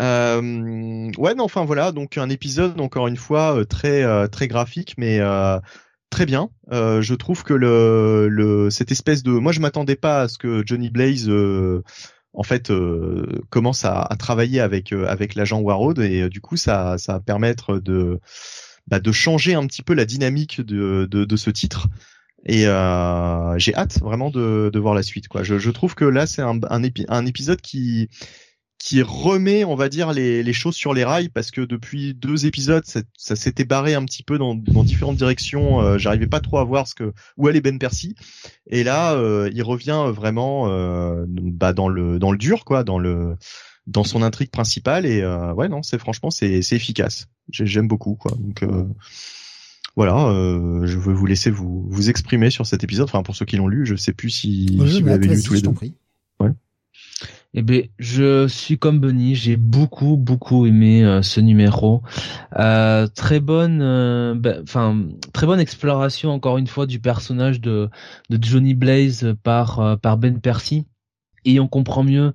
Euh, ouais, non, enfin voilà. Donc un épisode encore une fois euh, très, euh, très graphique, mais euh, très bien. Euh, je trouve que le, le, cette espèce de, moi, je m'attendais pas à ce que Johnny Blaze euh, en fait euh, commence à, à travailler avec euh, avec l'agent Warroad et euh, du coup ça ça va permettre de bah, de changer un petit peu la dynamique de de, de ce titre. Et euh, j'ai hâte vraiment de, de voir la suite quoi. Je, je trouve que là c'est un un, épi- un épisode qui qui remet on va dire les, les choses sur les rails parce que depuis deux épisodes ça, ça s'était barré un petit peu dans, dans différentes directions euh, j'arrivais pas trop à voir ce que où allait Ben Percy. Et là euh, il revient vraiment euh, bah, dans le dans le dur quoi dans le dans son intrigue principale. Et euh, ouais non c'est franchement c'est c'est efficace. J'ai- j'aime beaucoup quoi. Donc euh, voilà euh, je veux vous laisser vous vous exprimer sur cet épisode. Enfin pour ceux qui l'ont lu je sais plus si, si vous l'avez lu tous les deux.
Eh ben, je suis comme Benny, j'ai beaucoup beaucoup aimé euh, ce numéro. Euh, très bonne, euh, ben, enfin très bonne exploration encore une fois du personnage de de Johnny Blaze par par Ben Percy et on comprend mieux.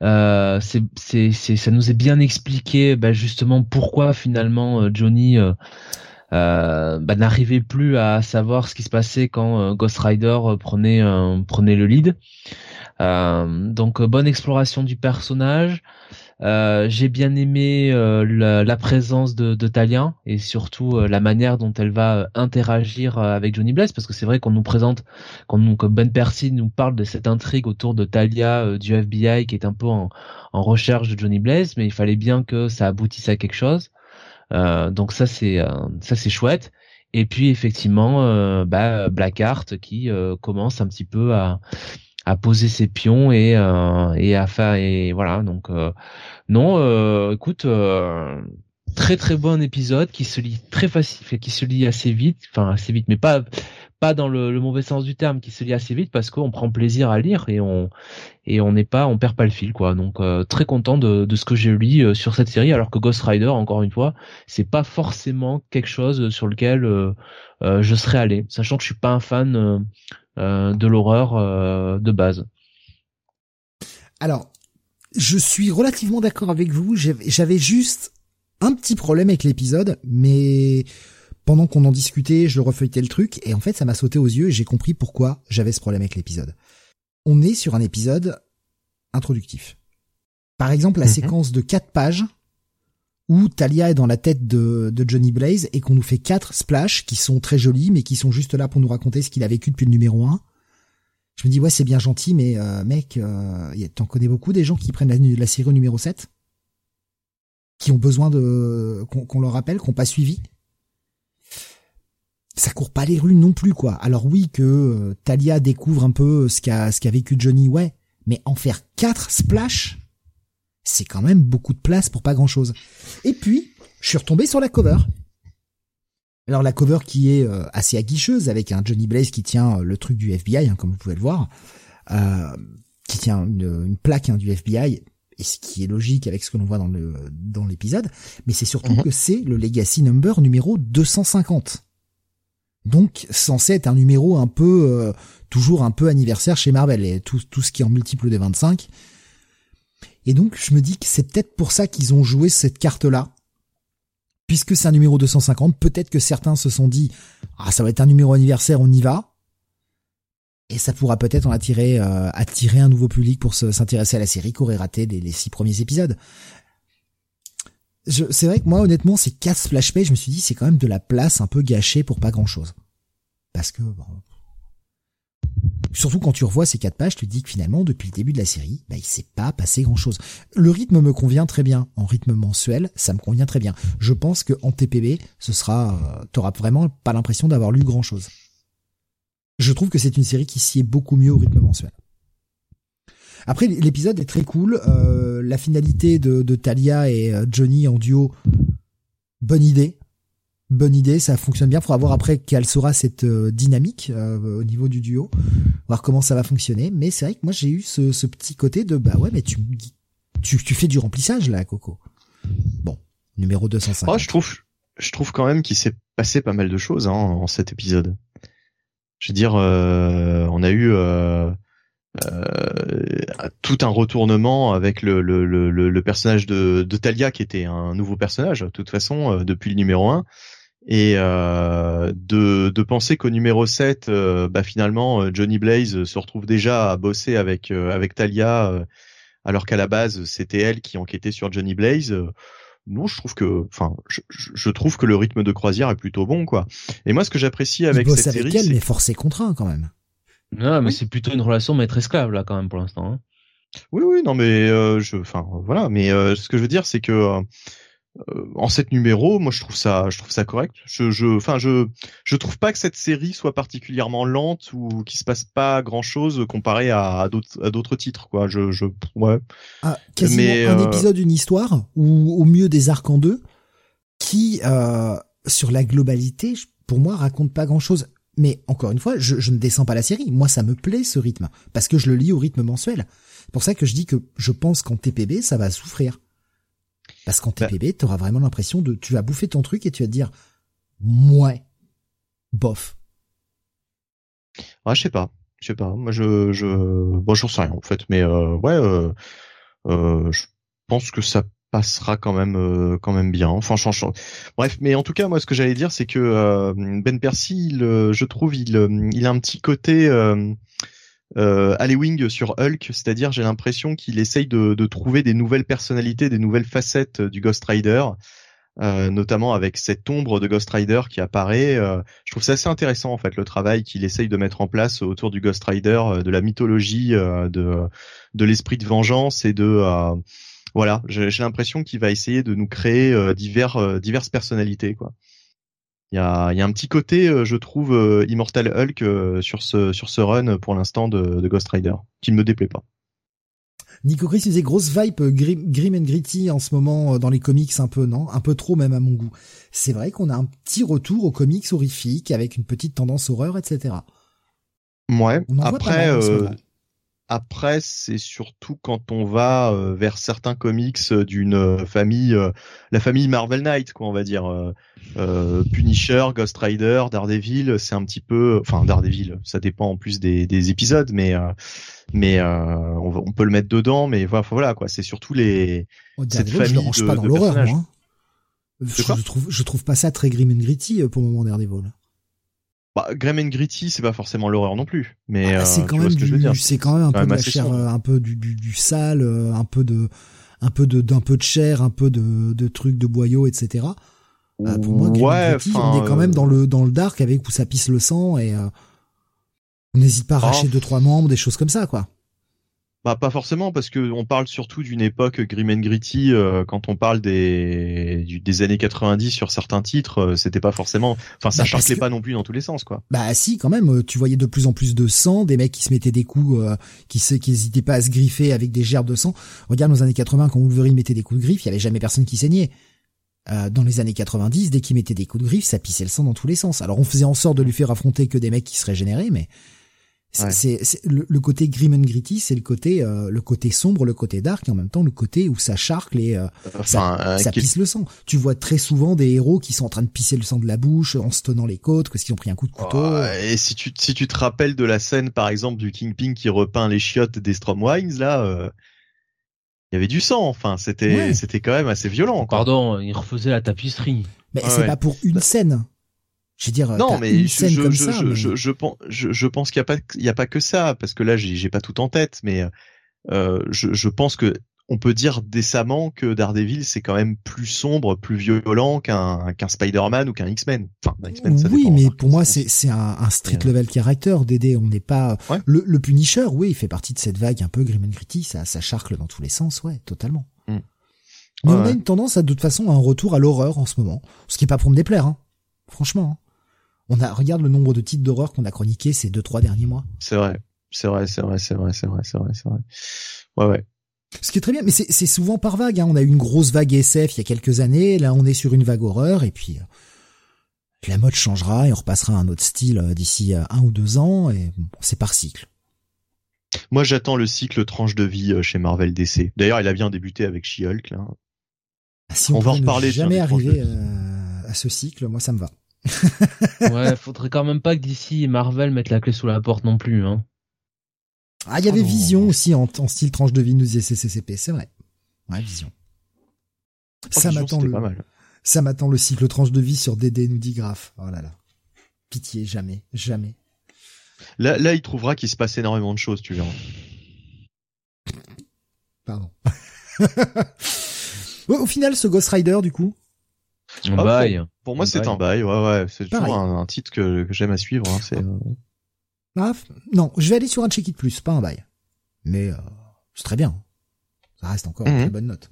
C'est c'est ça nous est bien expliqué ben, justement pourquoi finalement Johnny euh, ben, n'arrivait plus à savoir ce qui se passait quand Ghost Rider prenait prenait le lead. Euh, donc euh, bonne exploration du personnage. Euh, J'ai bien aimé la, la présence de, de Talia et surtout la manière dont elle va interagir avec Johnny Blaze parce que c'est vrai qu'on nous présente, quand nous, que Ben Percy nous parle de cette intrigue autour de Talia du FBI qui est un peu en, en recherche de Johnny Blaze, mais il fallait bien que ça aboutisse à quelque chose. Euh, donc ça c'est euh, ça c'est chouette. Et puis effectivement, euh, bah, Blackheart qui commence un petit peu à à poser ses pions et euh, et à faire et voilà. Donc euh, non euh, écoute euh, très très bon épisode qui se lit très facile qui se lit assez vite enfin assez vite mais pas pas dans le, mauvais sens du terme qui se lit assez vite parce qu'on prend plaisir à lire et on et on n'est pas on perd pas le fil quoi. Donc très content de, de ce que j'ai lu sur cette série alors que Ghost Rider encore une fois c'est pas forcément quelque chose sur lequel je serais allé. Sachant que je suis pas un fan de l'horreur euh, de base.
Alors, je suis relativement d'accord avec vous. J'avais j'avais juste un petit problème avec l'épisode, mais pendant qu'on en discutait, je refeuilletais le truc et en fait ça m'a sauté aux yeux et j'ai compris pourquoi j'avais ce problème avec l'épisode. On est sur un épisode introductif. Par exemple, la
Mhm.
séquence de quatre pages où Talia est dans la tête de, Johnny Blaze et qu'on nous fait quatre splash qui sont très jolis mais qui sont juste là pour nous raconter ce qu'il a vécu depuis le numéro 1. Je me dis ouais c'est bien gentil mais euh, mec, euh, t'en connais beaucoup des gens qui prennent la, la série numéro 7 Qui ont besoin de qu'on leur rappelle, qu'on pas suivi? Ça court pas les rues non plus quoi. Alors oui que euh, Talia découvre un peu ce qu'a ce qu'a vécu Johnny, ouais, mais en faire quatre splash, c'est quand même beaucoup de place pour pas grand chose. Et puis je suis retombé sur la cover. Alors la cover qui est euh, assez aguicheuse avec un Johnny Blaze qui tient euh, le truc du FBI, hein, comme vous pouvez le voir, euh, qui tient une, une plaque hein, du FBI. Et ce qui est logique avec ce que l'on voit dans le dans l'épisode, mais c'est surtout
Mhm.
que c'est le Legacy Number numéro 250. Donc censé être un numéro un peu euh, toujours un peu anniversaire chez Marvel et tout tout ce qui est en multiple des 25. Et donc je me dis que c'est peut-être pour ça qu'ils ont joué cette carte là. Puisque c'est un numéro 250, peut-être que certains se sont dit ah ça va être un numéro anniversaire, on y va. Et ça pourra peut-être en attirer euh, attirer un nouveau public pour se- s'intéresser à la série qu'aurait raté les, six premiers épisodes. C'est vrai que moi honnêtement ces quatre splash pages, je me suis dit c'est quand même de la place un peu gâchée pour pas grand chose. Parce que bon, surtout quand tu revois ces quatre pages, tu te dis que finalement depuis le début de la série, bah, il s'est pas passé grand chose. Le rythme me convient très bien en rythme mensuel, ça me convient très bien. Je pense que en TPB, ce sera, euh, t'auras vraiment pas l'impression d'avoir lu grand chose. Je trouve que c'est une série qui sied beaucoup mieux au rythme mensuel. Après, l'épisode est très cool. Euh, la finalité de, de Talia et euh, Johnny en duo, bonne idée. Bonne idée, ça fonctionne bien. Faudra voir après quelle sera cette euh, dynamique euh, au niveau du duo, voir comment ça va fonctionner. Mais c'est vrai que moi j'ai eu ce, petit côté de bah ouais, mais tu, tu tu fais du remplissage là, Coco. Bon, numéro 250.
Oh, je trouve, je trouve quand même qu'il s'est passé pas mal de choses hein, en cet épisode. Je veux dire, euh, on a eu tout un retournement avec le, le, le, personnage de, de Talia qui était un nouveau personnage, de toute façon, depuis le numéro 1. Et euh, de, de penser qu'au numéro 7, euh, bah, finalement, euh, Johnny Blaze se retrouve déjà à bosser avec, euh, avec Talia, euh, alors qu'à la base, c'était elle qui enquêtait sur Johnny Blaze. euh, non, je trouve que, enfin, je, je- trouve que le rythme de croisière est plutôt bon, quoi. Et moi, ce que j'apprécie avec cette
avec
série,
elle, mais forcé contraint quand même.
Non, mais
Oui.
c'est plutôt une relation maître-esclave là quand même pour l'instant. hein.
oui, oui, non, mais euh, je, enfin, voilà. Mais euh, ce que je veux dire, c'est que euh, en sept numéros, moi, je trouve ça, je trouve ça correct. Je, je, enfin, je, je trouve pas que cette série soit particulièrement lente ou qu'il se passe pas grand chose comparé à, à d'autres, à d'autres titres, quoi. Je, je, ouais.
Ah, quasiment
Mais,
un
euh,
épisode, une histoire, ou au mieux des arcs en deux, qui, euh, sur la globalité, pour moi, raconte pas grand-chose. Mais encore une fois, je, je ne descends pas la série. Moi, ça me plaît ce rythme, parce que je le lis au rythme mensuel. C'est pour ça que je dis que je pense qu'en TPB, ça va souffrir. Parce qu'en
Bah.
TPB, tu auras vraiment l'impression de, tu vas bouffer ton truc et tu vas te dire, ouais, bof.
Ah, je sais pas, je sais pas. Moi, je, je, bon, j'en sais rien en fait, mais euh, ouais, euh, euh, je pense que ça passera quand même, euh, quand même bien. Enfin, je- je- bref, mais en tout cas, moi, ce que j'allais dire, c'est que euh, Ben Percy, il, euh, je trouve, il, il a un petit côté. Euh, euh, sur Hulk, c'est-à-dire j'ai l'impression qu'il essaye de, de trouver des nouvelles personnalités, des nouvelles facettes du Ghost Rider, euh, notamment avec cette ombre de Ghost Rider qui apparaît. euh, je trouve ça assez intéressant en fait le travail qu'il essaye de mettre en place autour du Ghost Rider, euh, de la mythologie, euh, de de l'esprit de vengeance et de euh, voilà. J'ai l'impression qu'il va essayer de nous créer euh, divers euh, diverses personnalités quoi. Il y a, il y a un petit côté, euh, je trouve, euh, Immortal Hulk euh, sur ce sur ce run pour l'instant de, de Ghost Rider, qui ne me déplaît pas.
Nico Chris faisait grosse vibe grim, grim and gritty en ce moment dans les comics un peu, non? Un peu trop même à mon goût. C'est vrai qu'on a un petit retour aux comics horrifiques avec une petite tendance horreur, etc.
Ouais.
On en voit pas
Après,
mal en ce
euh. Après, c'est surtout quand on va euh, vers certains comics euh, d'une euh, famille, euh, la famille Marvel Knight, quoi, on va dire. euh, Punisher, Ghost Rider, Daredevil, c'est un petit peu, enfin Daredevil, ça dépend en plus des, des épisodes, mais mais on, peut le mettre dedans, mais voilà, voilà quoi. C'est surtout les
Oh,
cette
je le
famille
range
de-
pas dans
de personnages.
moi. hein. Je, trouve, je trouve pas ça très grim and gritty pour le moment Daredevil.
Bah, Grim and Gritty, c'est pas forcément l'horreur non plus, mais
ah, c'est quand, même du, c'est quand même un peu de la chair, un peu du, du, du sale, un peu de, un peu de, d'un peu de chair, un peu de, de trucs de boyaux, etc. Euh, pour moi, ouais, Gritty, on est quand même dans le, dans le dark avec où ça pisse le sang et euh, on n'hésite pas à arracher oh. deux trois membres, des choses comme ça, quoi.
Bah pas forcément parce que on parle surtout d'une époque grim and gritty euh, quand on parle des des années 90 sur certains titres euh, c'était pas forcément enfin ça bah, pas non plus dans tous les sens quoi.
Bah si quand même euh, tu voyais de plus en plus de sang des mecs qui se mettaient des coups qui se qui hésitaient pas à se griffer avec des gerbes de sang. Regarde nos années 80 quand Wolverine mettait des coups de griffe il y avait jamais personne qui saignait. dans les années 90 dès qu'il mettait des coups de griffe ça pissait le sang dans tous les sens. Alors on faisait en sorte de lui faire affronter que des mecs qui se régénéraient mais c'est le, côté grim and gritty, c'est le côté euh, le côté sombre, le côté dark, et en même temps le côté où ça charcle et euh, ça, euh, pisse le sang. Tu vois très souvent des héros qui sont en train de pisser le sang de la bouche en se tenant les côtes parce qu'ils ont pris un coup de couteau. Oh,
et si tu si tu te rappelles de la scène par exemple du Kingpin qui repeint les chiottes des Stromwines là. il y avait du sang, enfin c'était c'était quand même assez violent.
Pardon, il refaisait la tapisserie.
Mais c'est pas pour une scène. Je veux dire,
non, mais je, je, je, je, je, pense, je, pense qu'il y a pas, il y a pas que ça, parce que là, j'ai pas tout en tête, mais euh, je, je pense que on peut dire décemment que Daredevil c'est quand même plus sombre, plus violent qu'un qu'un Spider-Man ou qu'un X-Men. Enfin,
oui, mais pour moi c'est c'est un, un street level character. Dédé, on n'est pas le, le Punisher. Oui, il fait partie de cette vague un peu grim and gritty. Ça ça charcle dans tous les sens. Ouais, totalement. Mm. Mais on a une tendance à de toute façon à un retour à l'horreur en ce moment, ce qui est pas pour me déplaire. Hein. Franchement. Hein. On a regarde le nombre de titres d'horreur qu'on a chroniqués ces deux trois derniers mois.
C'est vrai, c'est vrai, c'est vrai, c'est vrai, c'est vrai, c'est vrai, c'est vrai. Ouais, ouais.
Ce qui est très bien, mais c'est souvent par vague. Hein. On a eu une grosse vague SF il y a quelques années. Là, on est sur une vague horreur, et puis euh, la mode changera et on repassera à un autre style euh, d'ici euh, un ou deux ans. Et bon, c'est par cycle.
Moi, j'attends le cycle tranche de vie chez Marvel DC. D'ailleurs, il a bien débuté avec She-Hulk.
Ah, si on, va en reparler. Jamais arrivé à ce cycle, moi, ça me va.
Ouais, faudrait quand même pas que d'ici Marvel mette la clé sous la porte non plus. Hein.
Ah, il y avait oh Vision aussi en, style tranche de vie, nous CCCP, c'est vrai. Ouais, Vision. Oh, ça m'attend le, ça m'attend le cycle tranche de vie sur DD, nous dit Graf. Oh là là. Pitié, jamais, jamais.
Là, là, il trouvera qu'il se passe énormément de choses, tu verras.
Pardon. [laughs] au final, ce Ghost Rider, du coup,
un ah, bail.
Pour, moi, c'est un bail. Ouais, ouais. C'est toujours un, titre que, j'aime à suivre. Hein, c'est.
Ah, non, je vais aller sur un check it plus, pas un bail. Mais euh, c'est très bien. Ça reste encore une mhm. très bonne note.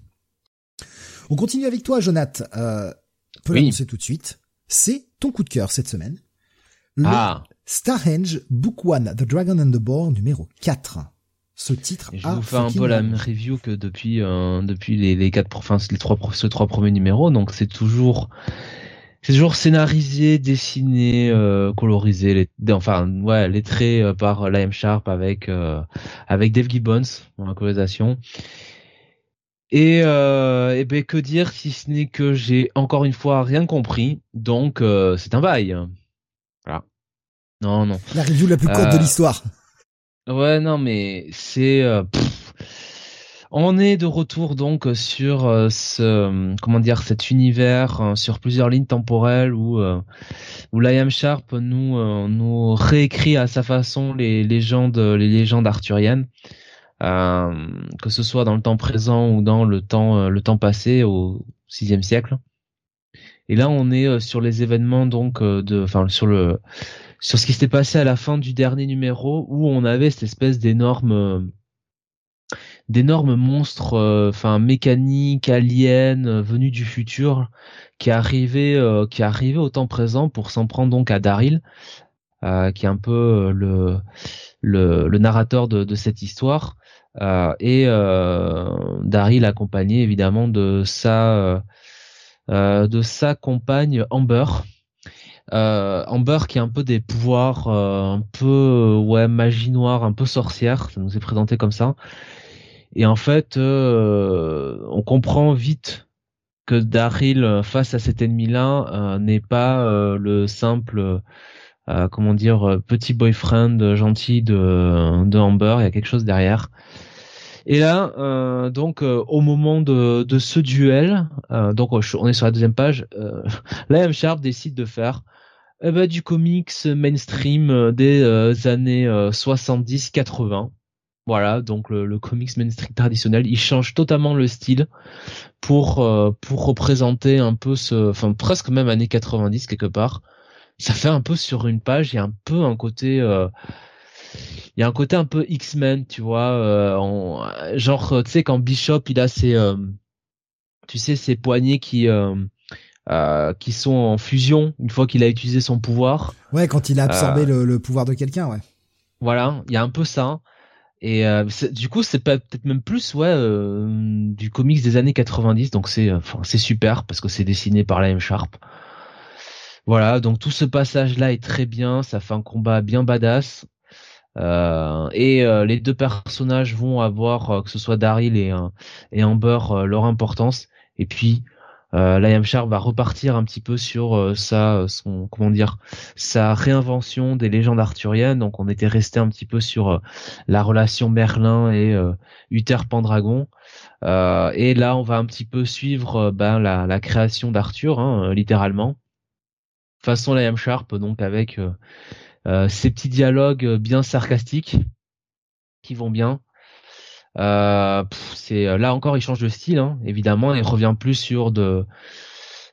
On continue avec toi, Jonath. Euh, peut oui. l'annoncer tout de suite. C'est ton coup de cœur cette semaine. Le ah. Starhenge Book One, The Dragon and the Boar numéro 4 ce titre.
je vous fais un peu la même review que depuis euh, depuis les, les quatre, enfin les trois, ce trois premiers numéros. Donc c'est toujours c'est toujours scénarisé, dessiné, euh, colorisé, les, enfin ouais, lettré euh, par Liam Sharp avec euh, avec Dave Gibbons dans la colorisation. Et, et ben que dire si ce n'est que j'ai encore une fois rien compris. Donc c'est un bail. Voilà. Non non.
La review la plus courte de l'histoire.
Ouais, non, mais c'est. Euh, on est de retour donc sur euh, ce comment dire cet univers euh, sur plusieurs lignes temporelles où où Liam Sharp nous nous réécrit à sa façon les légendes les légendes arthuriennes que ce soit dans le temps présent ou dans le temps le temps passé au sixième siècle et là on est sur les événements donc de enfin sur le sur ce qui s'était passé à la fin du dernier numéro où on avait cette espèce d'énorme euh, d'énormes monstres euh, enfin mécaniques aliens euh, venus du futur qui arrivaient qui arrivaient au temps présent pour s'en prendre donc à Daryl qui est un peu le le, narrateur de, de, cette histoire. Et Daryl accompagné évidemment de sa de sa compagne Amber euh, Amber qui a un peu des pouvoirs euh, un peu euh, ouais magie noire, un peu sorcière, ça nous est présenté comme ça. Et en fait, euh, on comprend vite que Daryl face à cet ennemi-là n'est pas le simple comment dire petit boyfriend gentil de, de Amber. Il y a quelque chose derrière. Et là, euh, donc euh, au moment de, de ce duel, euh, donc on est sur la deuxième page, euh, [laughs] M Sharp décide de faire eh ben, du comics mainstream des années 70-80. Voilà, donc le, le, comics mainstream traditionnel, il change totalement le style pour pour représenter un peu ce, enfin presque même années 90 quelque part. Ça fait un peu sur une page, il y a un peu un côté il y a un côté un peu X-Men, tu vois, euh, genre euh, tu sais quand Bishop il a ses euh, tu sais ses poignets qui qui sont en fusion une fois qu'il a utilisé son pouvoir.
Ouais, quand il a absorbé le, pouvoir de quelqu'un, ouais.
Voilà, il y a un peu ça. Et du coup, c'est peut-être même plus ouais du comics des années 90, donc c'est enfin c'est super parce que c'est dessiné par la M Sharp. Voilà, donc tout ce passage là est très bien, ça fait un combat bien badass. Euh, et euh, les deux personnages vont avoir, euh, que ce soit Daryl et, et Amber, leur importance. Et puis, euh, Liam Sharp va repartir un petit peu sur sa, son, comment dire, sa réinvention des légendes arthuriennes. Donc, on était resté un petit peu sur la relation Merlin et Uther Pendragon. et là, on va un petit peu suivre ben, la, création d'Arthur, hein, littéralement. Façon Liam Sharp, donc avec euh, ces petits dialogues euh, bien sarcastiques qui vont bien. Euh, c'est là encore il change de style hein, évidemment il revient plus sur de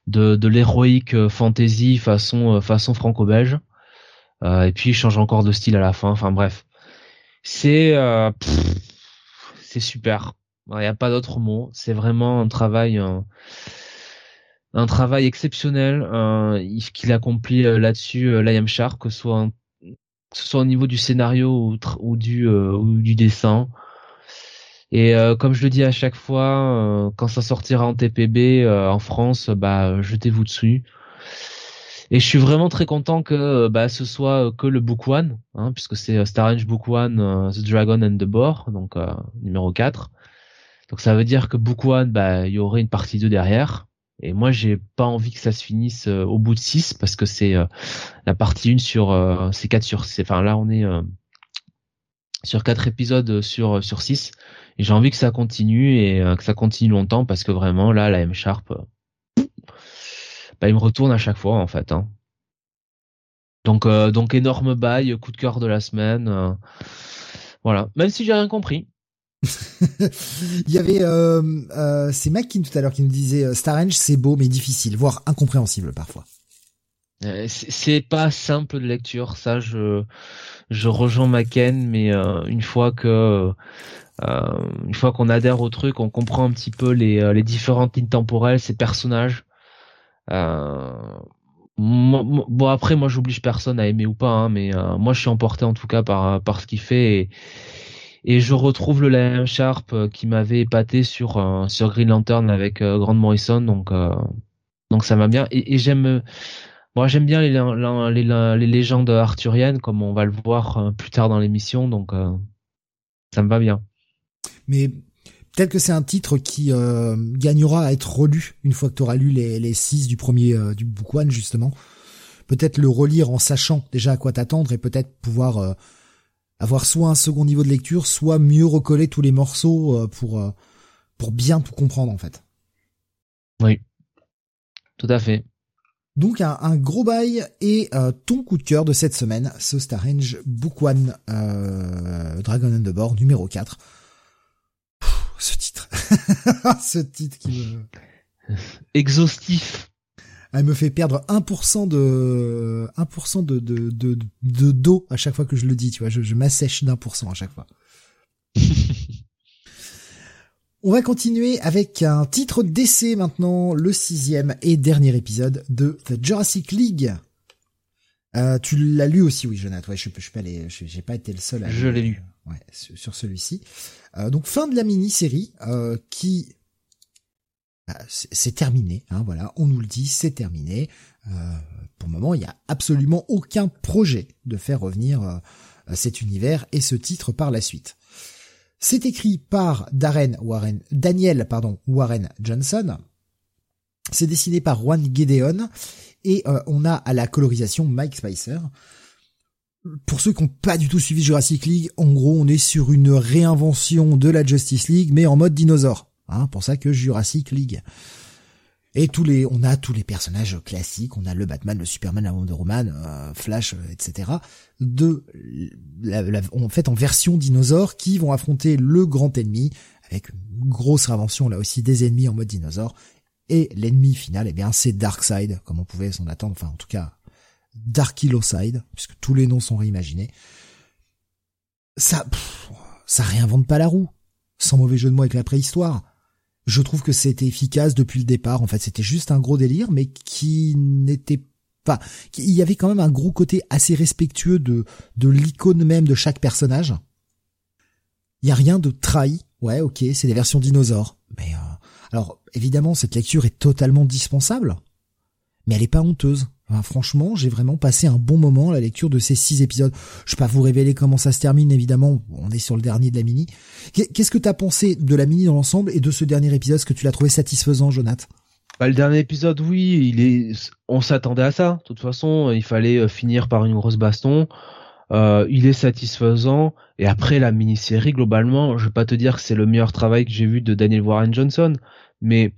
de, de l'héroïque fantasy façon façon franco-belge. Et puis il change encore de style à la fin. Enfin bref. C'est c'est super. Il n'y a pas d'autre mot. C'est vraiment un travail un, travail exceptionnel qu'il accomplit là-dessus Liam Sharp que ce soit que ce soit au niveau du scénario ou, ou du euh, ou du dessin. Et euh, comme je le dis à chaque fois, euh, quand ça sortira en TPB en France, bah jetez-vous dessus. Et je suis vraiment très content que bah, ce soit que le Book One, hein, puisque c'est Star Range Book One, The Dragon and the Boar, donc numéro 4. Donc ça veut dire que Book One, bah il y aurait une partie 2 derrière. Et moi, j'ai pas envie que ça se finisse euh, au bout de 6 parce que c'est euh, la partie 1 sur euh, c'est 4 sur enfin là on est sur quatre épisodes sur sur 6 et j'ai envie que ça continue et que ça continue longtemps parce que vraiment là la M Sharp bah il me retourne à chaque fois en fait hein. Donc donc énorme bail, coup de cœur de la semaine. voilà, même si j'ai rien compris, [laughs]
il y avait euh, euh, c'est Mackin tout à l'heure qui nous disait euh, Star c'est beau mais difficile, voire incompréhensible parfois.
Euh, c'est pas simple de lecture, ça je je rejoins Macken, mais une fois que une fois qu'on adhère au truc, on comprend un petit peu les les différentes lignes temporelles, ces personnages. bon après moi j'oblige personne à aimer ou pas, hein, mais moi je suis emporté en tout cas par par ce qu'il fait et et je retrouve le Lion Sharp euh, qui m'avait épaté sur euh, sur Green Lantern avec euh, Grant Morrison donc donc ça m'a bien et, j'aime moi j'aime bien les, les, les, légendes arthuriennes comme on va le voir plus tard dans l'émission donc ça me va bien
mais peut-être que c'est un titre qui gagnera à être relu une fois que tu auras lu les, les six du premier du book one justement peut-être le relire en sachant déjà à quoi t'attendre et peut-être pouvoir avoir soit un second niveau de lecture, soit mieux recoller tous les morceaux euh, pour euh, pour bien tout comprendre en fait.
Oui, tout à fait.
Donc un, gros bail et euh, ton coup de cœur de cette semaine, ce Star Range Book One Dragon and the Board numéro 4. [laughs] ce titre. qui me...
Exhaustif
elle me fait perdre 1% de 1% de, de, de, de d'eau à chaque fois que je le dis, tu vois, je, je m'assèche d'un pour cent à chaque fois. [laughs] On va continuer avec un titre d'essai maintenant, le sixième et dernier épisode de The Jurassic League. Euh, tu l'as lu aussi, oui, Jonathan. Ouais, je, je, je j'ai pas été le seul à.
Je l'ai lu.
Ouais, sur, celui-ci. Euh, donc fin de la mini-série euh, qui bah, c'est terminé. Hein, voilà, on nous le dit, c'est terminé. Euh, pour le moment, il n'y a absolument aucun projet de faire revenir cet univers et ce titre par la suite. C'est écrit par Darren Warren, Daniel pardon, Warren Johnson. C'est dessiné par Juan Gedeon et on a à la colorisation Mike Spicer. Pour ceux qui n'ont pas du tout suivi Jurassic League, en gros, on est sur une réinvention de la Justice League, mais en mode dinosaure. Hein, pour ça que Jurassic League. Et tous les, on a tous les personnages classiques, on a le Batman, le Superman, la Wonder Woman, euh, Flash, euh, etc. De, la, en fait, en version dinosaure, qui vont affronter le grand ennemi avec une grosse réinvention là aussi des ennemis en mode dinosaure. Et l'ennemi final, eh bien, c'est Darkseid, comme on pouvait s'en attendre. Enfin, en tout cas, Dark Side, puisque tous les noms sont réimaginés. Ça, ça réinvente pas la roue. Sans mauvais jeu de mots avec la préhistoire. Je trouve que c'était efficace depuis le départ. En fait, c'était juste un gros délire, mais qui n'était pas, il y avait quand même un gros côté assez respectueux de, de l'icône même de chaque personnage. Il y a rien de trahi. Ouais, ok, c'est des versions dinosaures. Mais, euh, alors, évidemment, cette lecture est totalement dispensable. Mais elle est pas honteuse franchement, j'ai vraiment passé un bon moment à la lecture de ces six épisodes. Je vais pas vous révéler comment ça se termine, évidemment. On est sur le dernier de la mini. Qu'est-ce que t'as pensé de la mini dans l'ensemble et de ce dernier épisode? Est-ce que tu l'as trouvé satisfaisant, Jonathan?
Bah, le dernier épisode, oui, il est, on s'attendait à ça. De toute façon, il fallait euh, finir par une grosse baston. Euh, il est satisfaisant. Et après la mini-série, globalement, je vais pas te dire que c'est le meilleur travail que j'ai vu de Daniel Warren Johnson, mais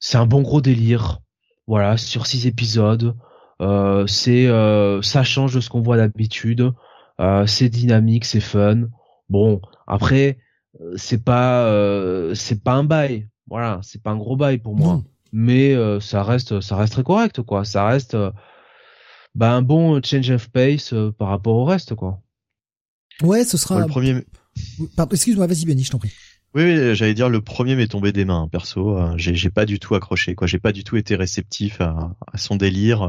c'est un bon gros délire. Voilà, sur six épisodes. Euh, c'est euh, ça change de ce qu'on voit d'habitude. Euh, c'est dynamique, c'est fun. Bon, après c'est pas c'est pas un bail. Voilà, c'est pas un gros bail pour moi. Mais ça reste ça reste très correct quoi. Ça reste bah, un bon change of pace par rapport au reste quoi.
Ouais, ce sera
le premier.
Excuse-moi, vas-y Benny, je t'en prie.
Oui, j'allais dire le premier m'est tombé des mains perso. J'ai pas du tout accroché quoi. J'ai pas du tout été réceptif à, à son délire.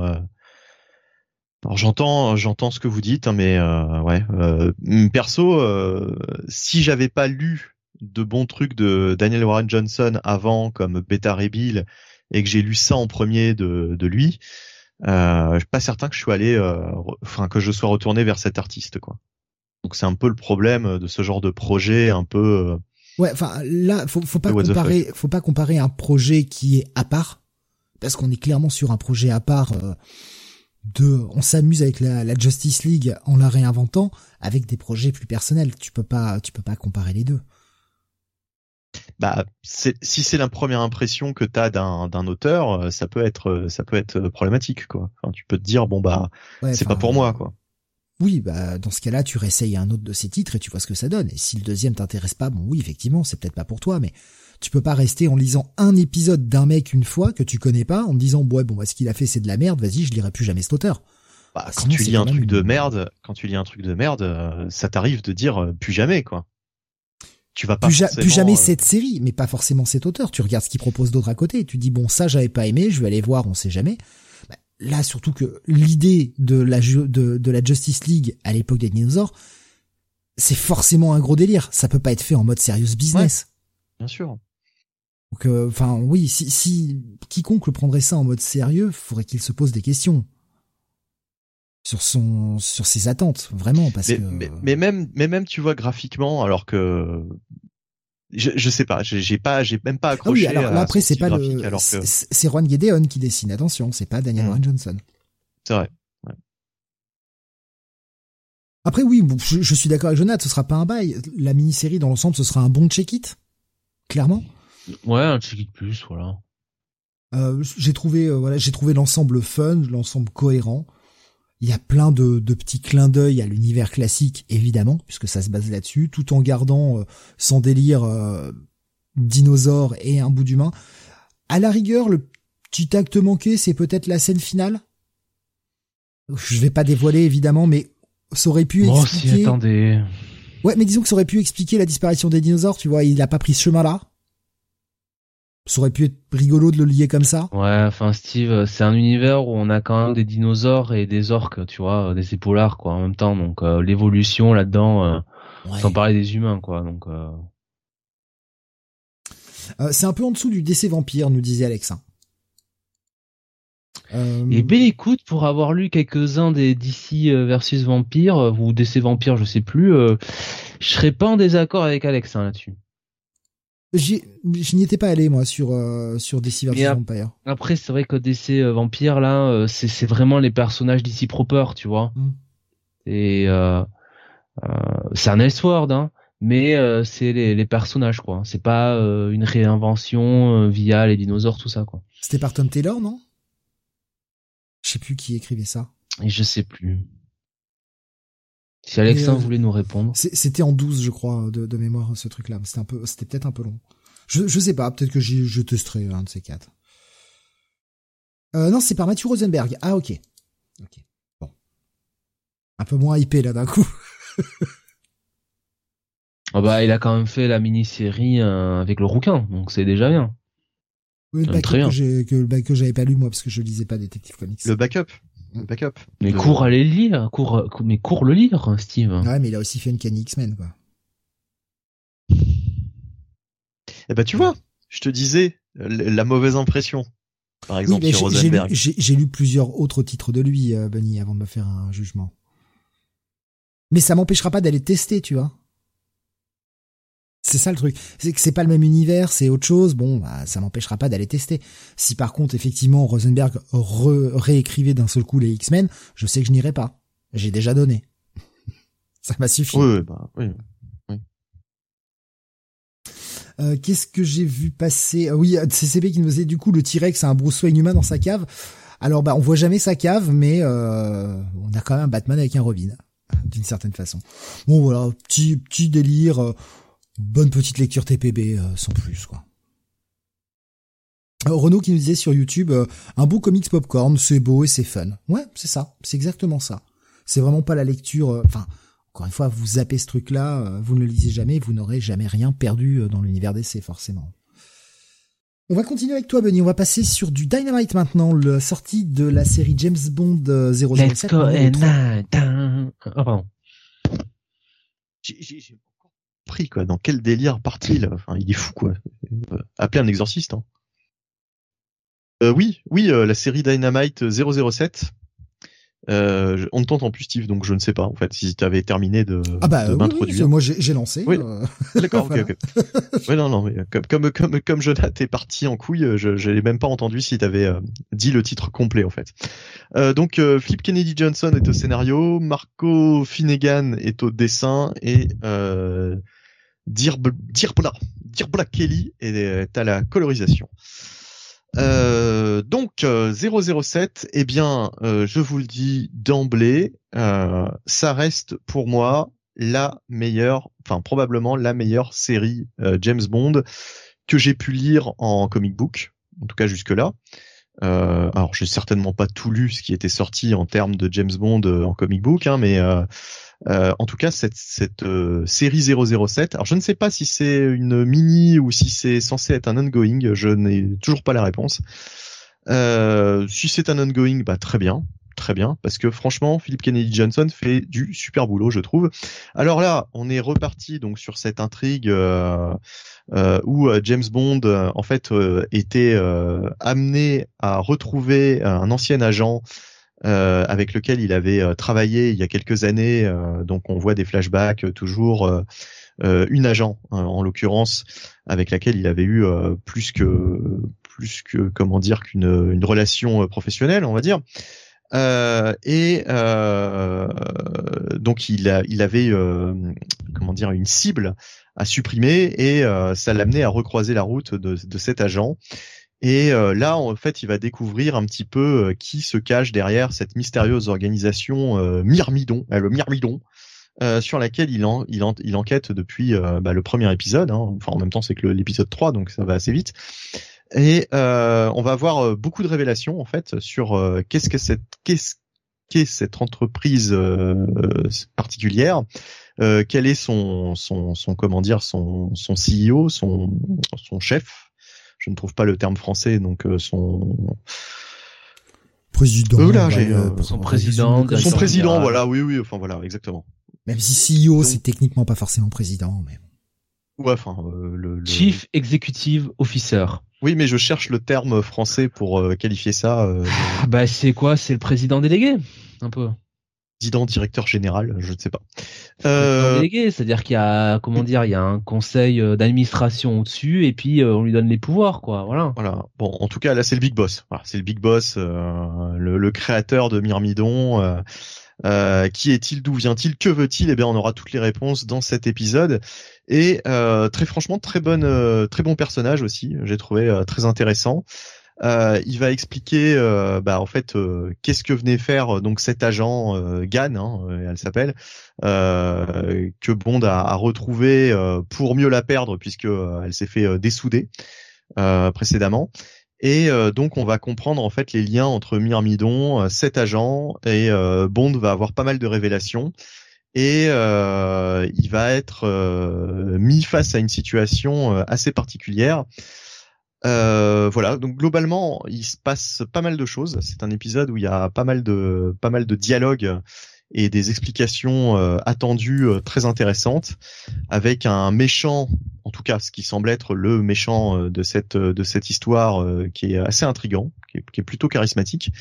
Alors j'entends, j'entends ce que vous dites, hein, mais euh, ouais, euh, perso, euh, si j'avais pas lu de bons trucs de Daniel Warren Johnson avant, comme Beta Rebill, et que j'ai lu ça en premier de, de lui, euh, je suis pas certain que je suis allé, euh, enfin que je sois retourné vers cet artiste, quoi. Donc c'est un peu le problème de ce genre de projet, un peu.
Ouais, enfin là, faut, faut pas comparer, faut pas comparer un projet qui est à part, parce qu'on est clairement sur un projet à part de, on s'amuse avec la, Justice League en la réinventant avec des projets plus personnels. Tu peux pas, tu peux pas comparer les deux.
Bah, si c'est la première impression que t'as d'un d'un auteur, euh, ça peut être, euh, ça peut être euh, problématique, quoi. Enfin, tu peux te dire, bon bah, c'est pas pour moi, quoi.
Oui, bah dans ce cas-là, tu réessayes un autre de ces titres et tu vois ce que ça donne. Et si le deuxième t'intéresse pas, bon oui, effectivement, c'est peut-être pas pour toi, mais tu peux pas rester en lisant un épisode d'un mec une fois que tu connais pas en te disant ouais bon bah, ce qu'il a fait c'est de la merde, vas-y je lirai plus jamais cet auteur.
Bah, quand tu lis un truc de merde, quand tu lis un truc de merde, ça t'arrive de dire euh, plus jamais quoi. Tu vas pas
plus, plus jamais euh, cette série, mais pas forcément cet auteur. Tu regardes ce qu'il propose d'autre à côté, tu dis bon ça j'avais pas aimé, je vais aller voir, on sait jamais. Là surtout que l'idée de la de, de la Justice League à l'époque des dinosaures, c'est forcément un gros délire. Ça peut pas être fait en mode serious business.
bien sûr.
Donc, euh, enfin, oui, si, si quiconque le prendrait ça en mode sérieux, faudrait qu'il se pose des questions sur son, sur ses attentes, vraiment, parce
mais,
que.
Mais, même, mais même, tu vois graphiquement, alors que je, je sais pas, j'ai pas, j'ai même pas accroché.
Ah oui, alors là, après, c'est pas le, alors que... c'est Juan Gedeon qui dessine. Attention, c'est pas Daniel mmh. Johnson.
C'est vrai.
Après, oui, je, je suis d'accord avec Jonathan, ce sera pas un bail. La mini-série, dans l'ensemble, ce sera un bon check-it. Clairement.
Ouais, un check de plus, voilà.
Euh, j'ai trouvé, euh, voilà, j'ai trouvé l'ensemble fun, l'ensemble cohérent. Il y a plein de, de petits clins d'œil à l'univers classique, évidemment, puisque ça se base là-dessus, tout en gardant euh, son délire euh, dinosaure et un bout d'humain. À la rigueur, le petit acte manqué, c'est peut-être la scène finale? Je vais pas dévoiler évidemment, mais ça aurait pu expliquer.
attendez.
Ouais, mais disons que ça aurait pu expliquer la disparition des dinosaures. Tu vois, il a pas pris ce chemin-là. Ça aurait pu être rigolo de le lier comme ça.
Ouais, enfin Steve, c'est un univers où on a quand même des dinosaures et des orques, tu vois, des épaulards quoi en même temps. Donc euh, l'évolution là-dedans, euh, sans parler des humains quoi. Donc euh...
euh c'est un peu en dessous du décès vampire, nous disait Alex.
Et ben écoute, pour avoir lu quelques-uns des DC versus Vampire ou DC Vampire, je sais plus, je serais pas en désaccord avec Alex hein, là-dessus
je n'y étais pas allé moi sur euh, sur DC Vampire.
Après c'est vrai que DC euh, Vampire là euh, c'est vraiment les personnages d'ici proper tu vois. Mm. Et c'est un Elseworld, hein, mais c'est les, les, personnages quoi. C'est pas une réinvention via les dinosaures tout ça quoi.
C'était par Tom Taylor non? Je sais plus qui écrivait ça.
Et je sais plus. Si Alexa voulait nous répondre.
C'était en 12 je crois de, de mémoire ce truc là. C'était un peu, c'était peut-être un peu long. Je, je sais pas, peut-être que je testerai un de ces quatre. Euh, non, c'est par Matthew Rosenberg. Ah ok. Ok. Bon. Un peu moins hypé là d'un coup.
oh [laughs] bah, il a quand même fait la mini-série euh, avec le rouquin, donc c'est déjà bien.
Oui, le backup que, que, que j'avais pas lu moi parce que je lisais pas Detective Comics.
Le backup? Backup.
Mais cours à le lire, cours, mais cours le lire, Steve.
Ouais, mais il a aussi fait une canne X-Men, quoi.
Eh ben, tu vois, je te disais, la mauvaise impression. Par exemple, oui, Rosenberg.
J'ai lu plusieurs autres titres de lui, euh, Bunny, avant de me faire un jugement. Mais ça m'empêchera pas d'aller tester, tu vois. C'est ça le truc. C'est que c'est pas le même univers, c'est autre chose. Bon, bah, ça m'empêchera pas d'aller tester. Si par contre, effectivement, Rosenberg réécrivait d'un seul coup les X-Men, je sais que je n'irai pas. J'ai déjà donné. [laughs] ça m'a suffi.
Oui, bah, oui.
Euh, Qu'est-ce que j'ai vu passer? Euh, Oui, CCP qui nous disait du coup le T-Rex a un Bruce Wayne humain dans sa cave. Alors bah on voit jamais sa cave, mais euh, on a quand même un Batman avec un Robin, [laughs] d'une certaine façon. Bon voilà, petit petit délire, euh, bonne petite lecture TPB sans plus quoi. Renaud qui nous disait sur YouTube un beau comics popcorn, c'est beau et c'est fun. Ouais, c'est ça, c'est exactement ça. C'est vraiment pas la lecture, enfin encore une fois, vous zappez ce truc-là, euh, vous ne le lisez jamais, vous n'aurez jamais rien perdu euh, dans l'univers d'essai, forcément. On va continuer avec toi, Benny. On va passer sur du Dynamite maintenant, la sortie de la série James Bond 007. Euh, Let's go and
oh, pardon. Pris quoi. Dans quel délire part-il? Enfin, il est fou quoi. Appeler un exorciste. Hein. oui, oui, la série Dynamite 007 euh, on ne t'entend plus Steve, donc je ne sais pas en fait si tu avais terminé de,
ah bah, m'introduire. moi j'ai lancé.
Oui. Euh, [laughs] D'accord, ok, [laughs] ok. non, non, mais comme comme comme comme Jonathan est parti en couille, je n'ai même pas entendu si tu avais euh, dit le titre complet en fait. Euh, donc Flip Kennedy Johnson est au scénario, Marco Finnegan est au dessin et euh, Dear, Black Kelly est à la colorisation. Euh, donc 007, euh, eh bien, euh, je vous le dis d'emblée, ça reste pour moi la meilleure, enfin probablement la meilleure série James Bond que j'ai pu lire en comic book, en tout cas jusque là. Euh, alors j'ai certainement pas tout lu ce qui était sorti en termes de James Bond en comic book, hein, mais euh, en tout cas, cette, cette euh, série 007, alors je ne sais pas si c'est une mini ou si c'est censé être un ongoing, je n'ai toujours pas la réponse. Euh, si c'est un ongoing, bah très bien, très bien, parce que franchement, Philip Kennedy Johnson fait du super boulot, je trouve. Alors là, on est reparti donc sur cette intrigue euh, où James Bond, en fait, était amené à retrouver un ancien agent euh, avec lequel il avait euh, travaillé il y a quelques années. Euh, donc on voit des flashbacks toujours. une agent, en l'occurrence, avec laquelle il avait eu plus que plus que comment dire qu'une une relation professionnelle, on va dire. Euh, et euh, donc il, a, il avait euh, comment dire une cible à supprimer et ça l'amenait à recroiser la route de, de cet agent et euh, là, en fait, il va découvrir un petit peu euh, qui se cache derrière cette mystérieuse organisation euh, Myrmidon, le Myrmidon, sur laquelle il, en, il, il enquête depuis bah, le premier épisode. Hein. Enfin, en même temps, c'est que l'épisode 3, donc ça va assez vite. Et on va avoir beaucoup de révélations en fait sur qu'est-ce que cette qu'est-ce qu'est cette entreprise particulière, quel est son, son, son comment dire son, son CEO, son, son chef, je ne trouve pas le terme français, donc euh, son
président.
Euh, là, j'ai
euh, son président.
Son président, voilà, oui, oui, enfin voilà, exactement.
Même si CEO, c'est techniquement pas forcément président, mais.
Ouais, enfin, le,
Chief Executive Officer.
Oui, mais je cherche le terme français pour qualifier ça.
bah, c'est quoi? C'est le président délégué, un peu
président, directeur général, je ne sais pas.
Euh... Délégué, c'est-à-dire qu'il y a, comment dire, il y a un conseil euh, d'administration au-dessus et puis euh, on lui donne les pouvoirs, quoi. Voilà.
Voilà. Bon, en tout cas, là, c'est le big boss. Voilà, c'est le big boss, euh, le, créateur de Myrmidon. Euh, qui est-il D'où vient-il Que veut-il? Eh bien, on aura toutes les réponses dans cet épisode. Et euh, très franchement, très bonne, euh, très bon personnage aussi. J'ai trouvé euh, très intéressant. Euh, il va expliquer, bah, en fait, qu'est-ce que venait faire donc cet agent Gann, hein, elle s'appelle, que Bond a, a retrouvé pour mieux la perdre puisque elle s'est fait dessouder précédemment. Et euh, donc on va comprendre en fait les liens entre Myrmidon, euh, cet agent et euh, Bond va avoir pas mal de révélations et il va être mis face à une situation assez particulière. Voilà, donc globalement il se passe pas mal de choses. C'est un épisode où il y a pas mal de pas mal de dialogues et des explications euh, attendues euh, très intéressantes avec un méchant en tout cas ce qui semble être le méchant euh, de cette de cette histoire qui est assez intrigant qui est, plutôt charismatique.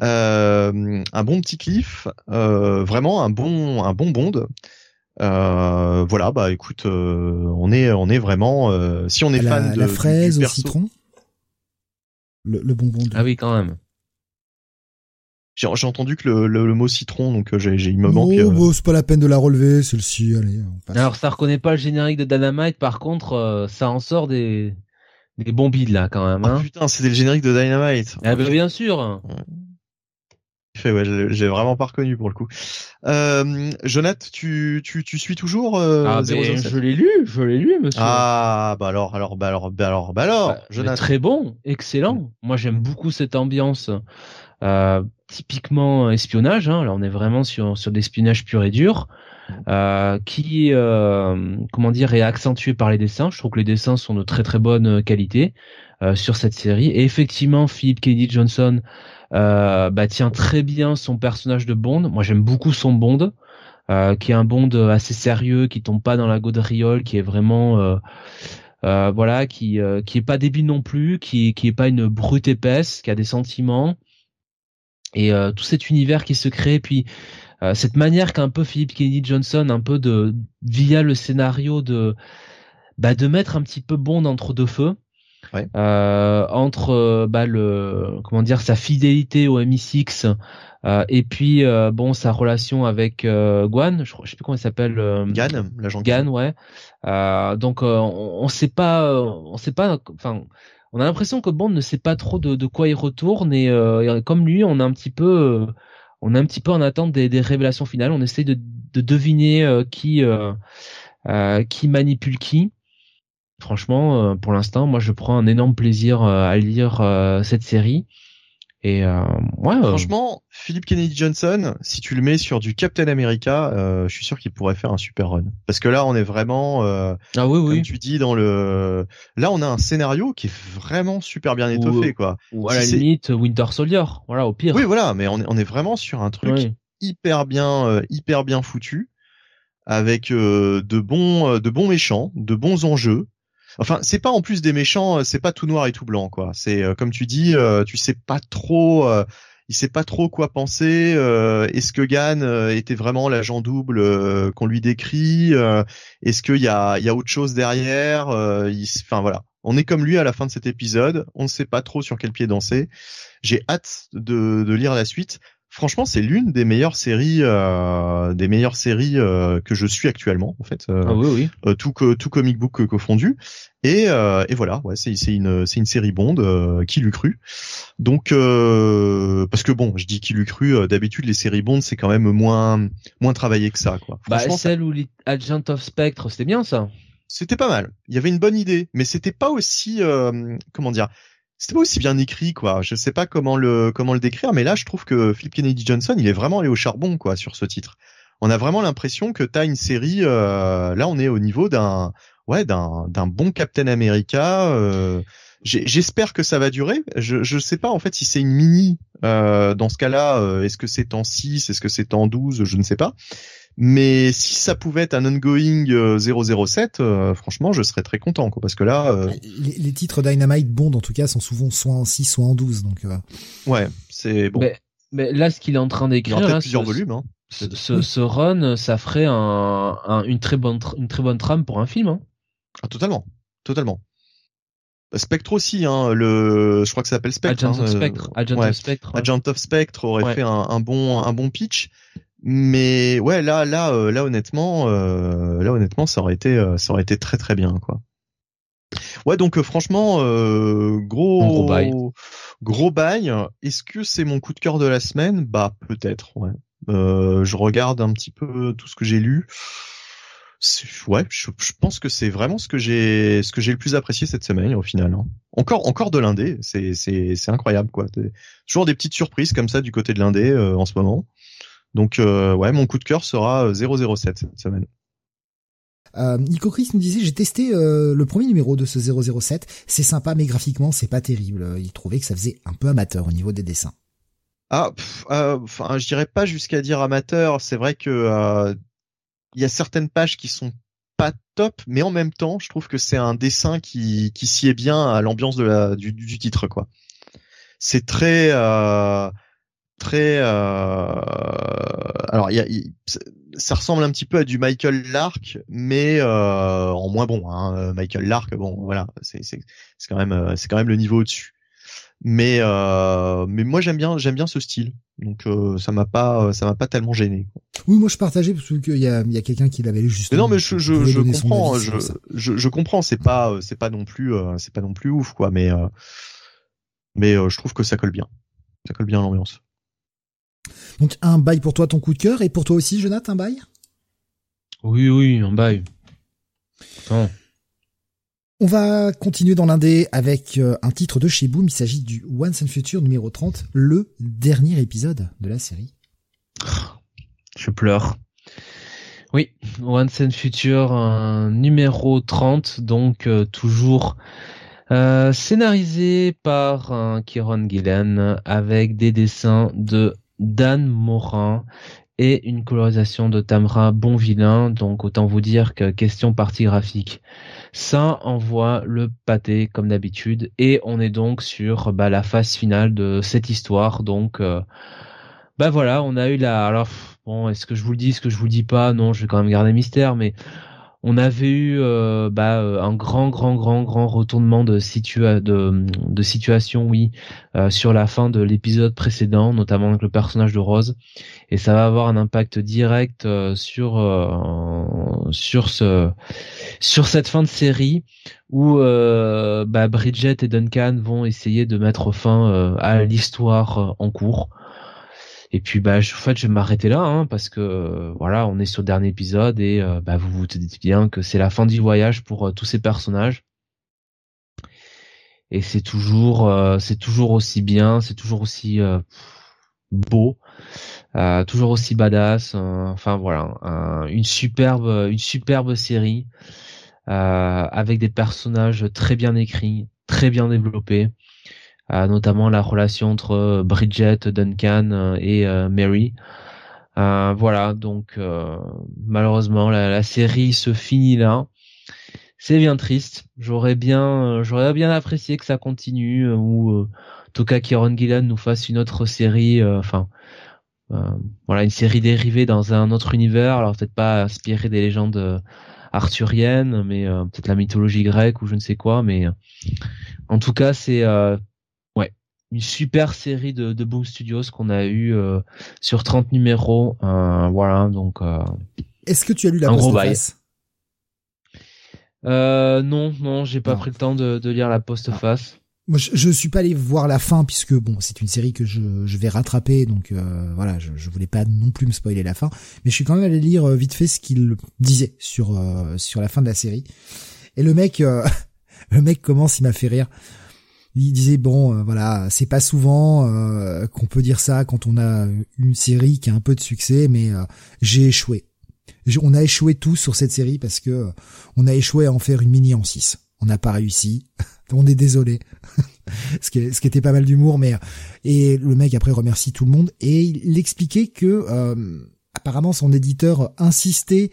Un bon petit cliff vraiment un bon un bon bond voilà bah écoute on est on est vraiment si on est fan de
la fraise au citron le, le bonbon
ah oui quand même
j'ai entendu que le, le, mot citron, donc euh, j'ai, j'ai il me manque.
Oh, euh... c'est pas la peine de la relever, celle-ci. Allez.
Alors ça reconnaît pas le générique de Dynamite, par contre, euh, ça en sort des des bombides là quand même.
Oh, hein. putain, c'était le générique de Dynamite.
Ah bah, bien sûr.
Ouais. Ouais, j'ai vraiment pas reconnu pour le coup. Euh, Jonath, tu, tu, tu suis toujours euh,
ah, ben, Je l'ai lu, je l'ai lu, monsieur.
Ah bah alors, alors, bah alors, bah alors, bah alors, bah.
Très bon, excellent. Moi j'aime beaucoup cette ambiance. Euh, typiquement espionnage. Hein, là, on est vraiment sur sur l'espionnage pur et dur, euh, qui euh, comment dire est accentué par les dessins. Je trouve que les dessins sont de très très bonne qualité euh, sur cette série. Et effectivement, Philip Kennedy Johnson bah, tient très bien son personnage de Bond. Moi, j'aime beaucoup son Bond. Euh, qui est un Bond assez sérieux, qui tombe pas dans la gaudriole, qui est vraiment voilà, qui qui est pas débile non plus, qui qui est pas une brute épaisse, qui a des sentiments, et euh, tout cet univers qui se crée, puis euh, cette manière qu'un peu Philippe Kennedy Johnson, un peu de via le scénario de bah, de mettre un petit peu Bond entre deux feux. Euh, entre bah, le comment dire sa fidélité au MI6 et puis bon sa relation avec Guan je, je sais plus comment il s'appelle
Gan l'agent
Gan ouais donc on, on sait pas on sait pas enfin on a l'impression que Bond ne sait pas trop de, quoi il retourne euh, et, comme lui, on a un petit peu, euh, on est un petit peu en attente des, révélations finales. On essaie de, deviner euh, qui qui manipule qui. Franchement, pour l'instant, moi, je prends un énorme plaisir à lire cette série. Et euh, ouais, euh,
franchement, Philip Kennedy Johnson, si tu le mets sur du Captain America, euh, je suis sûr qu'il pourrait faire un super run. Parce que là, on est vraiment, euh,
ah oui, oui.
comme tu dis dans le, là, on a un scénario qui est vraiment super bien étoffé, quoi.
Ou à la limite Winter Soldier, voilà, au pire.
Oui, voilà, mais on est, on est vraiment sur un truc hyper bien, euh, hyper bien foutu, avec de bons, de bons méchants, de bons enjeux. Enfin, c'est pas en plus des méchants, euh, c'est pas tout noir et tout blanc, quoi. C'est euh, comme tu dis, euh, tu sais pas trop, il sait pas trop quoi penser. Est-ce que Gann était vraiment l'agent double qu'on lui décrit Est-ce qu'il y a, y a autre chose derrière Enfin voilà, on est comme lui à la fin de cet épisode. On ne sait pas trop sur quel pied danser. J'ai hâte de, de lire la suite franchement, c'est l'une des meilleures séries, euh, des meilleures séries euh, que je suis actuellement, en fait.
Euh, ah oui, oui.
Euh, tout que tout comic book confondu. Et, et voilà, ouais, c'est c'est une c'est une série Bond qui l'eût cru. Donc parce que bon, je dis qui l'eût cru. D'habitude, les séries Bond, c'est quand même moins moins travaillé que ça, quoi.
Bah celle où Agent of Spectre, c'était bien ça.
C'était pas mal. Il y avait une bonne idée, mais c'était pas aussi comment dire c'était pas aussi bien écrit quoi. Je sais pas comment le comment le décrire, mais là je trouve que Philip Kennedy Johnson il est vraiment allé au charbon quoi sur ce titre. On a vraiment l'impression que t'as une série. Euh, là on est au niveau d'un ouais d'un d'un bon Captain America. Euh, J'espère que ça va durer. Je je sais pas en fait si c'est une mini. Euh, dans ce cas-là, euh, est-ce que c'est en 6, est-ce que c'est en 12, je ne sais pas. Mais si ça pouvait être un ongoing 007, euh, euh, franchement, je serais très content, quoi, parce que là, euh,
les, titres Dynamite Bond, en tout cas, sont souvent soit en 6, soit en 12, donc.
Ouais, c'est bon.
Mais, là, ce qu'il est en train d'écrire, là,
plusieurs volumes. Hein.
Ce, ce, run, ça ferait un, une très bonne, une très bonne trame pour un film. Hein.
Ah, totalement, totalement. Spectre aussi, hein, le, je crois que ça s'appelle Spectre.
Agent hein, of Spectre. Agent of Spectre.
Agent of Spectre aurait fait un, un, bon, un bon pitch. Mais ouais, là, là, euh, là, honnêtement, euh, là, honnêtement, ça aurait été, euh, ça aurait été très, très bien, quoi. Ouais, donc franchement, gros,
gros bail.
Gros bail. Est-ce que c'est mon coup de cœur de la semaine? Bah, peut-être. Ouais. je regarde un petit peu tout ce que j'ai lu. Ouais, je, pense que c'est vraiment ce que j'ai, ce que j'ai le plus apprécié cette semaine au final. hein. Encore, encore de l'indé, c'est, c'est, c'est incroyable quoi. Toujours des petites surprises comme ça du côté de l'indé euh, en ce moment. Donc euh, ouais, mon coup de cœur sera euh, 007 cette semaine.
Euh, Nico Chris nous disait j'ai testé euh, le premier numéro de ce 007, c'est sympa mais graphiquement c'est pas terrible. Il trouvait que ça faisait un peu amateur au niveau des dessins.
Ah, euh, enfin, je dirais pas jusqu'à dire amateur. C'est vrai que euh, il y a certaines pages qui sont pas top, mais en même temps, je trouve que c'est un dessin qui qui sied bien à l'ambiance de la du, du titre quoi. C'est très euh, très euh, alors il y a, ça ressemble un petit peu à du Michael Lark, mais euh, en moins bon. Hein. Michael Lark, bon voilà, c'est c'est c'est quand même euh, c'est quand même le niveau au-dessus. Mais euh, mais moi j'aime bien j'aime bien ce style, donc euh, ça m'a pas ça m'a pas tellement gêné.
Oui, moi je partageais parce qu'il y a, il y a quelqu'un qui l'avait lu juste.
Mais non, mais je, je, je comprends, je, je, je comprends, c'est pas, euh, c'est pas non plus, euh, c'est pas non plus ouf, quoi, mais, euh, mais euh, je trouve que ça colle bien. Ça colle bien à l'ambiance.
Donc un bail pour toi, ton coup de cœur, et pour toi aussi, Jonathan, un bail?
Oui, oui, un bail. Attends.
On va continuer dans l'indé avec euh, un titre de chez Boom. Il s'agit du Once and Future numéro 30, le dernier épisode de la série.
Je pleure. Oui, Once and Future, numéro 30, donc euh, toujours euh, scénarisé par Kieron Gillen avec des dessins de Dan Morin et une colorisation de Tamra Bonvillain. Donc autant vous dire que question partie graphique, ça envoie le pâté comme d'habitude et on est donc sur bah, la phase finale de cette histoire. Donc euh, bah voilà, on a eu la. Alors bon, est-ce que je vous le dis, est-ce que je vous le dis pas? Non, je vais quand même garder mystère, mais on avait eu euh, bah, euh, un grand, grand, grand, grand retournement de, situa situation, oui, euh, sur la fin de l'épisode précédent, notamment avec le personnage de Rose, et ça va avoir un impact direct euh, sur sur ce sur cette fin de série où bah, Bridget et Duncan vont essayer de mettre fin à l'histoire en cours. Et puis bah je, en fait je vais m'arrêter là hein, parce que euh, voilà on est sur le dernier épisode et euh, bah vous vous dites bien que c'est la fin du voyage pour euh, tous ces personnages. Et c'est toujours c'est toujours aussi bien c'est toujours aussi beau toujours aussi badass enfin voilà un- une superbe une superbe série avec des personnages très bien écrits très bien développés notamment la relation entre euh, Bridget, Duncan euh, et euh, Mary. Euh, voilà, donc euh, malheureusement la, la série se finit là. C'est bien triste. J'aurais bien, euh, j'aurais bien apprécié que ça continue euh, ou euh, en tout cas Kieron Gillen nous fasse une autre série, euh, enfin euh, voilà une série dérivée dans un autre univers. Alors peut-être pas inspirée des légendes euh, arthuriennes, mais euh, peut-être la mythologie grecque ou je ne sais quoi. Mais euh, en tout cas c'est euh, une super série de, de Boom Studios qu'on a eu euh, sur 30 numéros. Euh, voilà, donc euh,
Est-ce que tu as lu la
gros bail.
postface
euh, non, non, j'ai pas
Non.
pris le temps de, de lire la postface.
Moi, je, je suis pas allé voir la fin puisque bon, c'est une série que je, je vais rattraper, donc euh, voilà, je, je voulais pas non plus me spoiler la fin, mais je suis quand même allé lire vite fait ce qu'il disait sur euh, sur la fin de la série. Et le mec, euh, [laughs] le mec commence, il m'a fait rire. Il disait bon, euh, voilà, c'est pas souvent euh, qu'on peut dire ça quand on a une série qui a un peu de succès, mais euh, j'ai échoué. On a échoué tous sur cette série parce que on a échoué à en faire une mini en 6. On n'a pas réussi. [laughs] on est désolé. [laughs] ce, qui, était pas mal d'humour, mais et le mec après remercie tout le monde et il expliquait que apparemment son éditeur insistait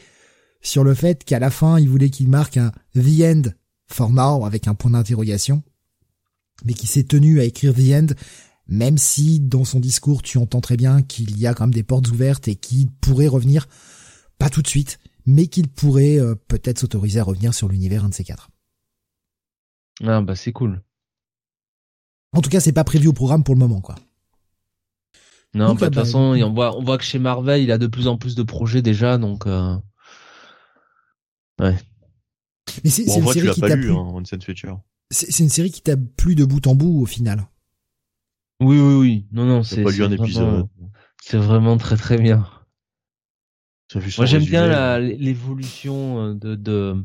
sur le fait qu'à la fin il voulait qu'il marque un the end for now avec un point d'interrogation, mais qui s'est tenu à écrire the end, même si dans son discours tu entends très bien qu'il y a quand même des portes ouvertes et qu'il pourrait revenir pas tout de suite, mais qu'il pourrait euh, peut-être s'autoriser à revenir sur l'univers un de ces quatre.
Ah bah c'est cool.
En tout cas, c'est pas prévu au programme pour le moment, quoi.
Non, bah, de toute façon, on voit, on voit que chez Marvel, il a de plus en plus de projets déjà, donc. Euh... Ouais.
Mais c'est
bon,
une série qui t'a
plu.
Hein,
Future.
C'est une série qui t'a plu de bout en bout au final.
Oui, oui, oui. Non, non, c'est.
pas lu un épisode.
C'est vraiment très très bien. Moi, j'aime bien l'évolution euh, de, de,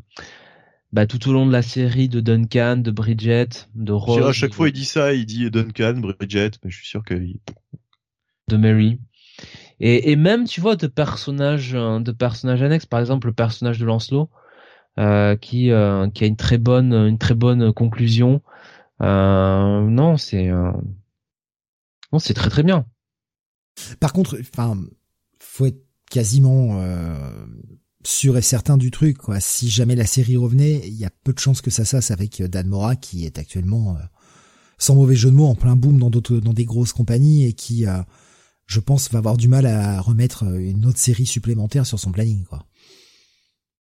bah, tout au long de la série de Duncan, de Bridget, de Rose.
À chaque fois, il dit ça, il dit Duncan, Bridget, mais je suis sûr que.
De Mary. Et, et même, tu vois, de personnages, euh, de personnages annexes, par exemple, le personnage de Lancelot, euh, qui, euh, qui a une très bonne, conclusion. Euh, non, c'est, non, c'est très très bien.
Par contre, enfin, faut être quasiment sûr et certain du truc. Quoi. Si jamais la série revenait, il y a peu de chances que ça sasse avec Dan Mora, qui est actuellement, sans mauvais jeu de mots, en plein boom dans d'autres, dans des grosses compagnies et qui, je pense, va avoir du mal à remettre une autre série supplémentaire sur son planning. Quoi.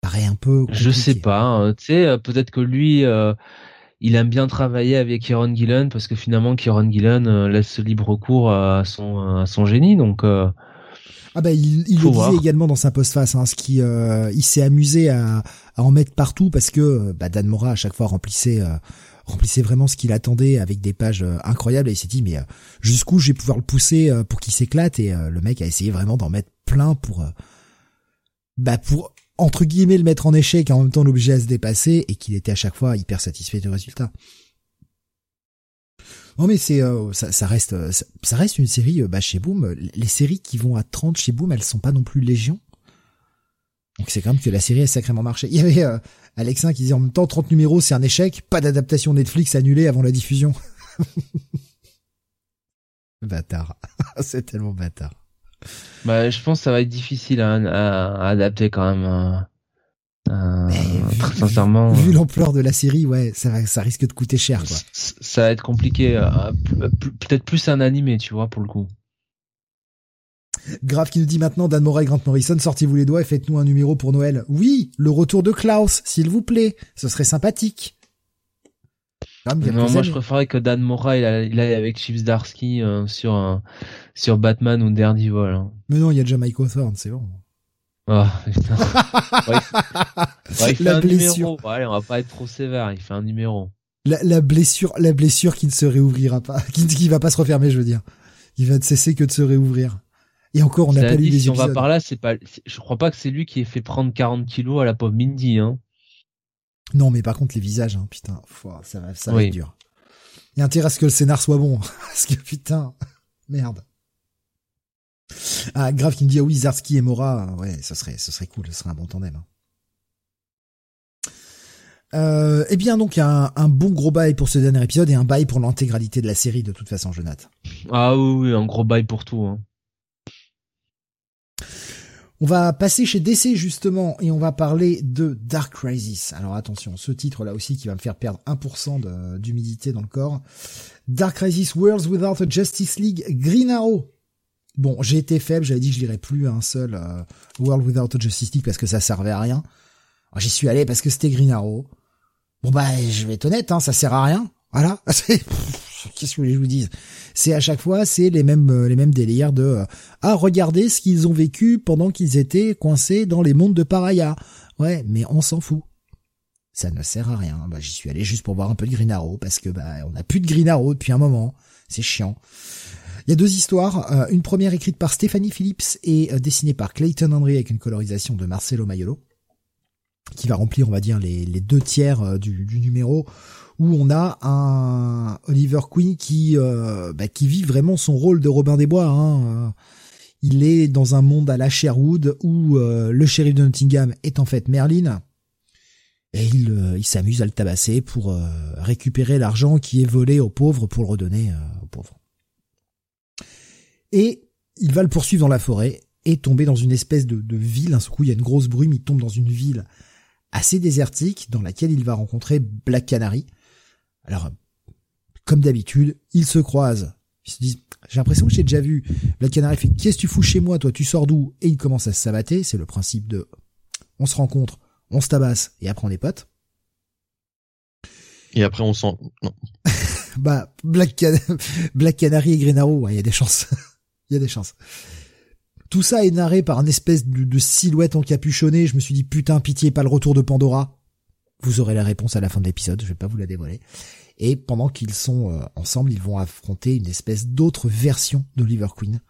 Paraît un peu. Compliqué.
Je sais pas. Hein. Tu sais, peut-être que lui il aime bien travailler avec Kieron Gillen parce que finalement Kieron Gillen laisse libre cours à son à son génie donc
ah bah il, il le disait également dans sa postface, hein, ce qui euh, il s'est amusé à, à, en mettre partout parce que bah, Dan Mora à chaque fois remplissait euh, remplissait vraiment ce qu'il attendait avec des pages euh, incroyables et il s'est dit mais jusqu'où je vais pouvoir le pousser pour qu'il s'éclate? Et le mec a essayé vraiment d'en mettre plein pour bah pour entre guillemets le mettre en échec en même temps l'obliger à se dépasser et qu'il était à chaque fois hyper satisfait du résultat. Non mais c'est euh, ça, ça, reste ça, reste une série euh, bah chez Boom les séries qui vont à 30 chez Boom elles sont pas non plus légion. Donc c'est quand même que la série a sacrément marché. Il y avait euh, Alexin qui disait en même temps 30 numéros c'est un échec, pas d'adaptation Netflix annulée avant la diffusion. [laughs] bâtard. [laughs] c'est tellement bâtard.
Bah je pense que ça va être difficile à, à, adapter quand même. Hein. Euh, très sincèrement,
vu, euh, l'ampleur de la série, ouais, ça, ça risque de coûter cher, quoi.
Ça va être compliqué. Euh, peut-être plus un animé, tu vois, pour le coup.
Grave qui nous dit maintenant Dan Mora et Grant Morrison, sortez-vous les doigts et faites-nous un numéro pour Noël. Oui, le retour de Klaus, s'il vous plaît. Ce serait sympathique.
Non, moi je préférerais que Dan Mora il aille avec Chips Darsky sur sur Batman ou Daredevil. Hein.
Mais non, il y a déjà Mike Hawthorne, c'est bon.
Oh, putain. [laughs] il fait un numéro. on va pas être trop sévère. Il fait un numéro.
La, la blessure, la blessure qui ne se réouvrira pas, [laughs] qui, qui va pas se refermer, je veux dire. Il va ne cesser que de se réouvrir. Et encore, on n'a pas lu les
si on va par là, c'est pas, je crois pas que c'est lui qui ait fait prendre 40 kilos à la pauvre Mindy, hein.
Non, mais par contre, les visages, hein, putain, ça va, ça va être dur. Il y a intérêt à ce que le scénar soit bon. [laughs] Parce que putain, merde. Ah, grave qui me dit, ah oui, Zarski et Mora, ouais, ce serait, ce serait cool, ce serait un bon tandem. Hein. Euh, eh bien, donc, a un, bon gros bail pour ce dernier épisode et un bail pour l'intégralité de la série, de toute façon, Jonathan.
Ah oui, oui, un gros bail pour tout. Hein.
On va passer chez DC justement et on va parler de Dark Crisis. Alors attention, ce titre là aussi qui va me faire perdre 1% d'humidité dans le corps. Dark Crisis Worlds Without a Justice League Green Arrow. Bon, j'ai été faible, j'avais dit que je lirais plus un seul euh, World Without a Justice League parce que ça servait à rien. J'y suis allé parce que c'était Green Arrow. Bon bah, je vais être honnête, hein, ça sert à rien. Voilà. [laughs] Qu'est-ce que je vous dise? C'est à chaque fois, c'est les mêmes euh, les délires de euh, ah regardez ce qu'ils ont vécu pendant qu'ils étaient coincés dans les mondes de Paraya. Ouais, mais on s'en fout. Ça ne sert à rien. Bah, j'y suis allé juste pour voir un peu de Green parce que bah on a plus de Green depuis un moment. C'est chiant. Il y a deux histoires. Euh, une première écrite par Stéphanie Phillips et dessinée par Clayton Henry avec une colorisation de Marcelo Maiolo, qui va remplir, on va dire, les, deux tiers du, numéro, où on a un Oliver Queen qui, bah, qui vit vraiment son rôle de Robin des Bois. Hein. Il est dans un monde à la Sherwood où le shérif de Nottingham est en fait Merlin. Et il, il s'amuse à le tabasser pour récupérer l'argent qui est volé aux pauvres pour le redonner aux pauvres. Et il va le poursuivre dans la forêt et tomber dans une espèce de, ville. Un coup, il y a une grosse brume, il tombe dans une ville assez désertique dans laquelle il va rencontrer Black Canary. Alors, comme d'habitude, ils se croisent. Ils se disent, j'ai l'impression que j'ai déjà vu. Black Canary fait, qu'est-ce que tu fous chez moi, toi, tu sors d'où? Et il commence à se sabater. C'est le principe de, on se rencontre, on se tabasse, et après on est potes.
Et après on s'en, non. [laughs]
bah, Black, [laughs] Black Canary et Green Arrow, il y a des chances. [laughs] Il y a des chances. Tout ça est narré par une espèce de, de silhouette encapuchonnée. Je me suis dit putain pitié, pas le retour de Pandora. Vous aurez la réponse à la fin de l'épisode, je vais pas vous la dévoiler. Et pendant qu'ils sont euh, ensemble, ils vont affronter une espèce d'autre version d'Oliver Queen.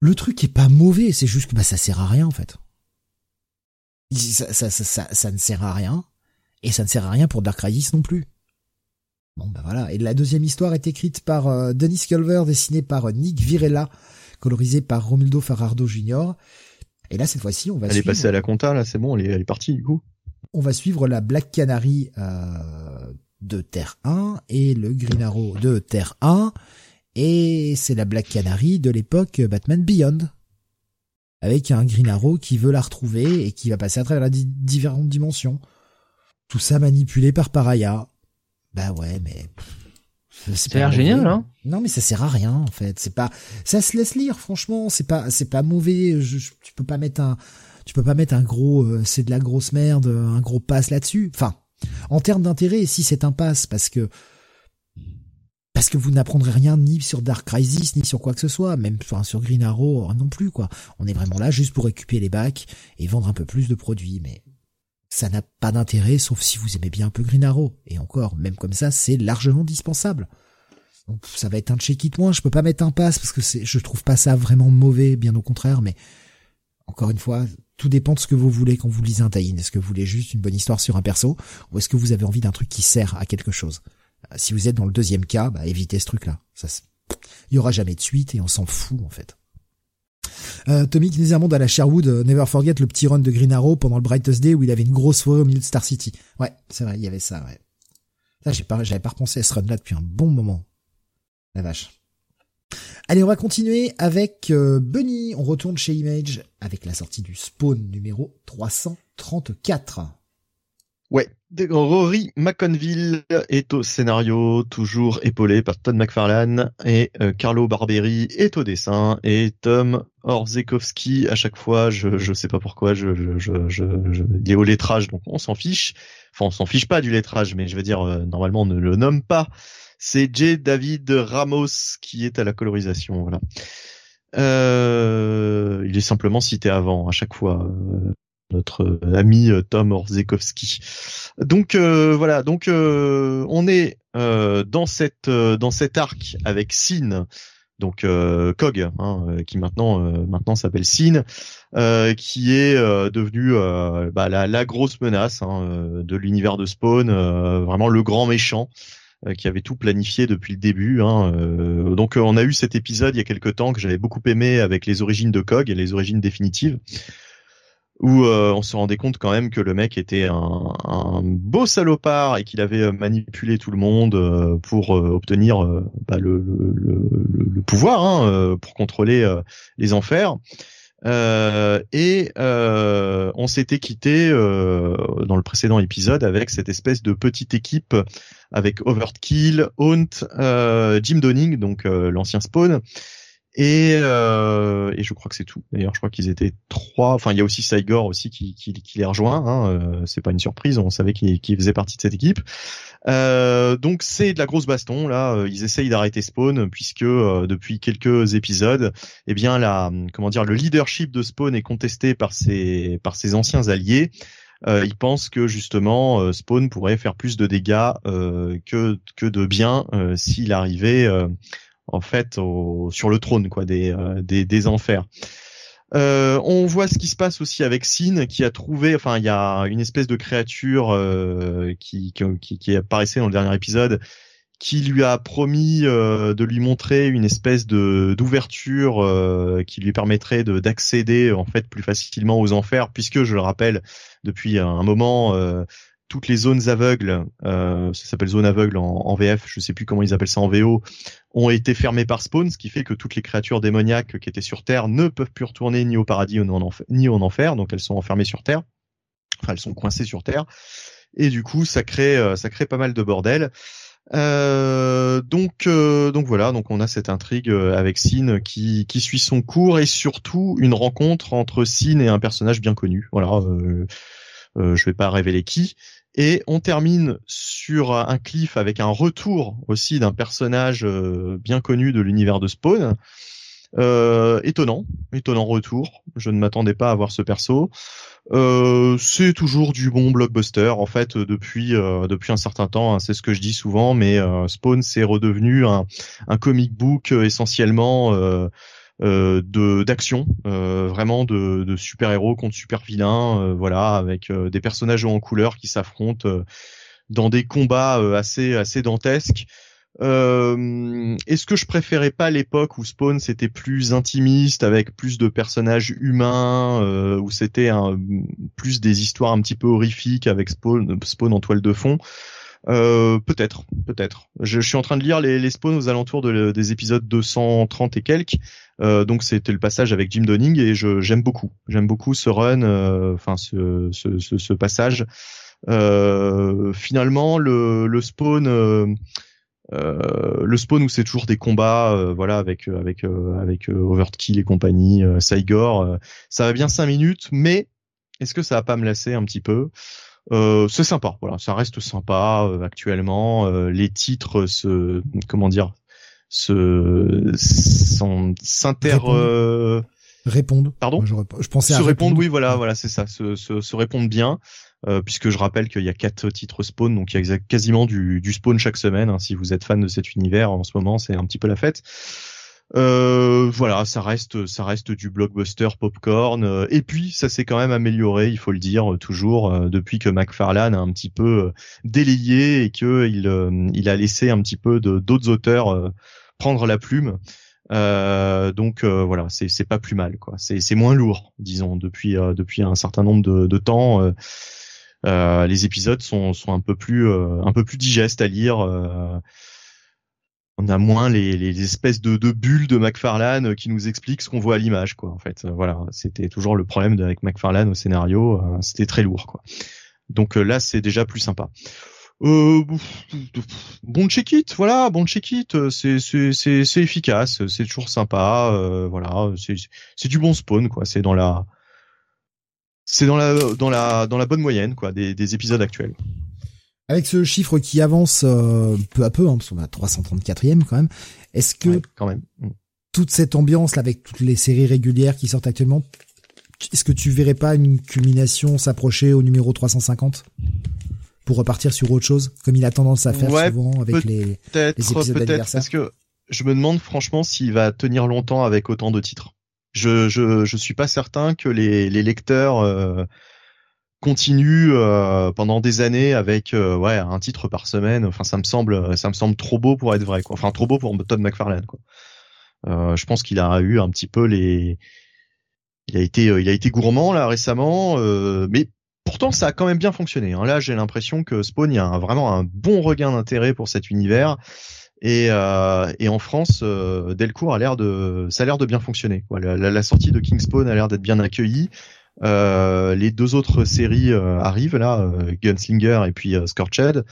Le truc est pas mauvais, c'est juste que bah, ça sert à rien en fait. Ça, ça, ça, ça, ne sert à rien, et ça ne sert à rien pour Dark Crisis non plus. Bon bah voilà, et la deuxième histoire est écrite par euh, Dennis Culver, dessinée par euh, Nick Virella, colorisée par Romildo Farardo Jr. Et là cette fois-ci on va.
Elle est passée à la compta là, c'est bon, elle est, elle est partie du coup
on va suivre la Black Canary euh, de Terre 1 et le Green Arrow de Terre 1. Et c'est la Black Canary de l'époque Batman Beyond. Avec un Green Arrow qui veut la retrouver et qui va passer à travers les différentes dimensions. Tout ça manipulé par Paraya. Bah ouais, mais...
C'est l'air génial, hein
Non, mais ça sert à rien en fait. C'est pas, ça se laisse lire. Franchement, c'est pas, c'est pas mauvais. Je, tu peux pas mettre un, tu peux pas mettre un gros, euh, c'est de la grosse merde, un gros pass là-dessus. Enfin, en termes d'intérêt, si c'est un pass, parce que parce que vous n'apprendrez rien ni sur Dark Crisis ni sur quoi que ce soit, même sur Green Arrow non plus quoi. On est vraiment là juste pour récupérer les bacs et vendre un peu plus de produits, mais ça n'a pas d'intérêt sauf si vous aimez bien un peu Green Arrow. Et encore, même comme ça, c'est largement dispensable. Donc ça va être un check it moins. Je peux pas mettre un pass parce que c'est, je trouve pas ça vraiment mauvais, bien au contraire, mais encore une fois, tout dépend de ce que vous voulez quand vous lisez un tie Est-ce que vous voulez juste une bonne histoire sur un perso ou est-ce que vous avez envie d'un truc qui sert à quelque chose? Euh, Si vous êtes dans le deuxième cas, bah, évitez ce truc-là. Ça, il y aura jamais de suite et on s'en fout en fait. Euh, Tommy Kinesamond à la Sherwood, euh, Never Forget le petit run de Green Arrow pendant le Brightest Day où il avait une grosse soirée au milieu de Star City. Ouais, c'est vrai, il y avait ça, ouais. Là, j'ai pas, j'avais pas repensé à ce run-là depuis un bon moment. La vache. Allez, on va continuer avec euh, Bunny. On retourne chez Image avec la sortie du Spawn numéro 334.
Ouais, Rory McConville est au scénario, toujours épaulé par Todd McFarlane, et euh, Carlo Barberi est au dessin, et Tom Orzekowski, à chaque fois, je je sais pas pourquoi, je, je, il est au lettrage, donc on s'en fiche. Enfin, on s'en fiche pas du lettrage, mais je veux dire, euh, normalement, on ne le nomme pas c'est J. David Ramos qui est à la colorisation. Voilà. Euh, il est simplement cité avant à chaque fois. Euh, notre ami euh, Tom Orzekowski. Donc voilà, donc on est dans cette dans cet arc avec Sin, donc Cog, hein, qui maintenant maintenant s'appelle Sin, qui est devenu bah, la, la, grosse menace hein, de l'univers de Spawn, vraiment le grand méchant. Euh, qui avait tout planifié depuis le début. Hein, euh, donc euh, on a eu cet épisode il y a quelques temps que j'avais beaucoup aimé avec les origines de Cog et les origines définitives où on se rendait compte quand même que le mec était un, beau salopard et qu'il avait manipulé tout le monde pour obtenir bah, le, le, pouvoir hein, pour contrôler les enfers. Euh, et euh, on s'était quitté euh, dans le précédent épisode avec cette espèce de petite équipe avec Overkill, Haunt, Jim Donning, donc l'ancien Spawn, et, et je crois que c'est tout. D'ailleurs, je crois qu'ils étaient trois. Enfin, il y a aussi Saigor aussi qui, qui, qui les rejoint. Hein. c'est pas une surprise, on savait qu'il faisait partie de cette équipe. Euh, donc c'est de la grosse baston là. Euh, ils essayent d'arrêter Spawn puisque euh, depuis quelques épisodes, eh bien la comment dire le leadership de Spawn est contesté par ses par ses anciens alliés. Euh, ils pensent que justement Spawn pourrait faire plus de dégâts que que de bien s'il arrivait en fait au, sur le trône quoi des des, des enfers. Euh, on voit ce qui se passe aussi avec Sin qui a trouvé, enfin il y a une espèce de créature euh, qui, qui, qui, apparaissait dans le dernier épisode qui lui a promis euh, de lui montrer une espèce de d'ouverture qui lui permettrait de d'accéder en fait plus facilement aux enfers puisque je le rappelle depuis un moment toutes les zones aveugles, euh, ça s'appelle zone aveugle en, VF, je sais plus comment ils appellent ça en VO, ont été fermées par spawn, ce qui fait que toutes les créatures démoniaques qui étaient sur Terre ne peuvent plus retourner ni au paradis ni en enfer, donc elles sont enfermées sur Terre. Enfin, elles sont coincées sur Terre. Et du coup, ça crée, euh, ça crée pas mal de bordel. Euh, donc, donc voilà, donc on a cette intrigue avec Sin qui, qui suit son cours et surtout une rencontre entre Sin et un personnage bien connu. Voilà, euh, je vais pas révéler qui. Et on termine sur un cliff avec un retour aussi d'un personnage euh, bien connu de l'univers de Spawn. Euh, étonnant, étonnant retour. Je ne m'attendais pas à voir ce perso. Euh, c'est toujours du bon blockbuster en fait depuis euh, depuis un certain temps. Hein, c'est ce que je dis souvent, mais euh, Spawn c'est redevenu un, un comic book essentiellement de d'action, vraiment de, de super héros contre super vilains, voilà, avec des personnages en couleur qui s'affrontent dans des combats assez assez dantesques. Euh, Est-ce que je préférais pas l'époque où Spawn c'était plus intimiste avec plus de personnages humains, euh, où c'était plus des histoires un petit peu horrifiques avec Spawn, Spawn en toile de fond? Euh, Peut-être, peut-être. Je, suis en train de lire les, les Spawns aux alentours de, des épisodes 230 et quelques. Euh, donc c'était le passage avec Jim Donning et je j'aime beaucoup. J'aime beaucoup ce run, euh, enfin ce, ce, ce, ce, passage. Euh, finalement, le, le Spawn euh, le spawn où c'est toujours des combats, euh, voilà, avec euh, avec avec Overkill et compagnie, Saigor, ça va bien cinq minutes, mais est-ce que ça va pas me lasser un petit peu? C'est sympa, voilà, ça reste sympa actuellement. les titres se, comment dire, se s'inter
répondent.
Pardon.
je, je, pensais
se
à
répondre. Oui, voilà, voilà, c'est ça. Se, se, se répondent bien. Euh, puisque je rappelle qu'il y a quatre titres Spawn, donc il y a quasiment du, du Spawn chaque semaine. Hein, si vous êtes fan de cet univers en ce moment, c'est un petit peu la fête. Euh, voilà, ça reste, ça reste du blockbuster popcorn. Euh, et puis, ça s'est quand même amélioré, il faut le dire, toujours depuis que McFarlane a un petit peu délayé et que il, a laissé un petit peu d'autres auteurs prendre la plume. Euh, donc voilà, c'est c'est pas plus mal quoi. C'est moins lourd, disons, depuis depuis un certain nombre de, temps. Euh, les épisodes sont, sont un peu plus euh, un peu plus digestes à lire. Euh, on a moins les, espèces de, de, bulles de McFarlane qui nous expliquent ce qu'on voit à l'image, quoi. En fait, voilà, c'était toujours le problème avec McFarlane au scénario, c'était très lourd, quoi. Donc là, c'est déjà plus sympa. Euh, bon check it, voilà, bon check it, c'est efficace, c'est toujours sympa, euh, voilà, c'est du bon spawn quoi, c'est dans la bonne moyenne quoi des, des épisodes actuels.
Avec ce chiffre qui avance euh, peu à peu, hein, parce qu'on a 334e quand même, est-ce que
quand même. Mm.
toute cette ambiance là, avec toutes les séries régulières qui sortent actuellement, est-ce que tu verrais pas une culmination s'approcher au numéro 350 pour repartir sur autre chose, comme il a tendance à faire souvent avec les, les épisodes d'anniversaire?
Parce que je me demande franchement s'il va tenir longtemps avec autant de titres je, je, je suis pas certain que les, les lecteurs euh, continuent euh, pendant des années avec euh, ouais un titre par semaine. Enfin, ça me semble, ça me semble trop beau pour être vrai. Enfin, trop beau pour Todd McFarlane. Euh, je pense qu'il a eu un petit peu les, il a été, il a été gourmand là récemment, mais pourtant ça a quand même bien fonctionné. Hein. Là, j'ai l'impression que Spawn, y a vraiment un bon regain d'intérêt pour cet univers. Et, en France, Delcourt a l'air de, ça a l'air de bien fonctionner. La, sortie de Kingspawn a l'air d'être bien accueillie. Euh, les deux autres séries euh, arrivent là, euh, Gunslinger et puis euh, Scorched.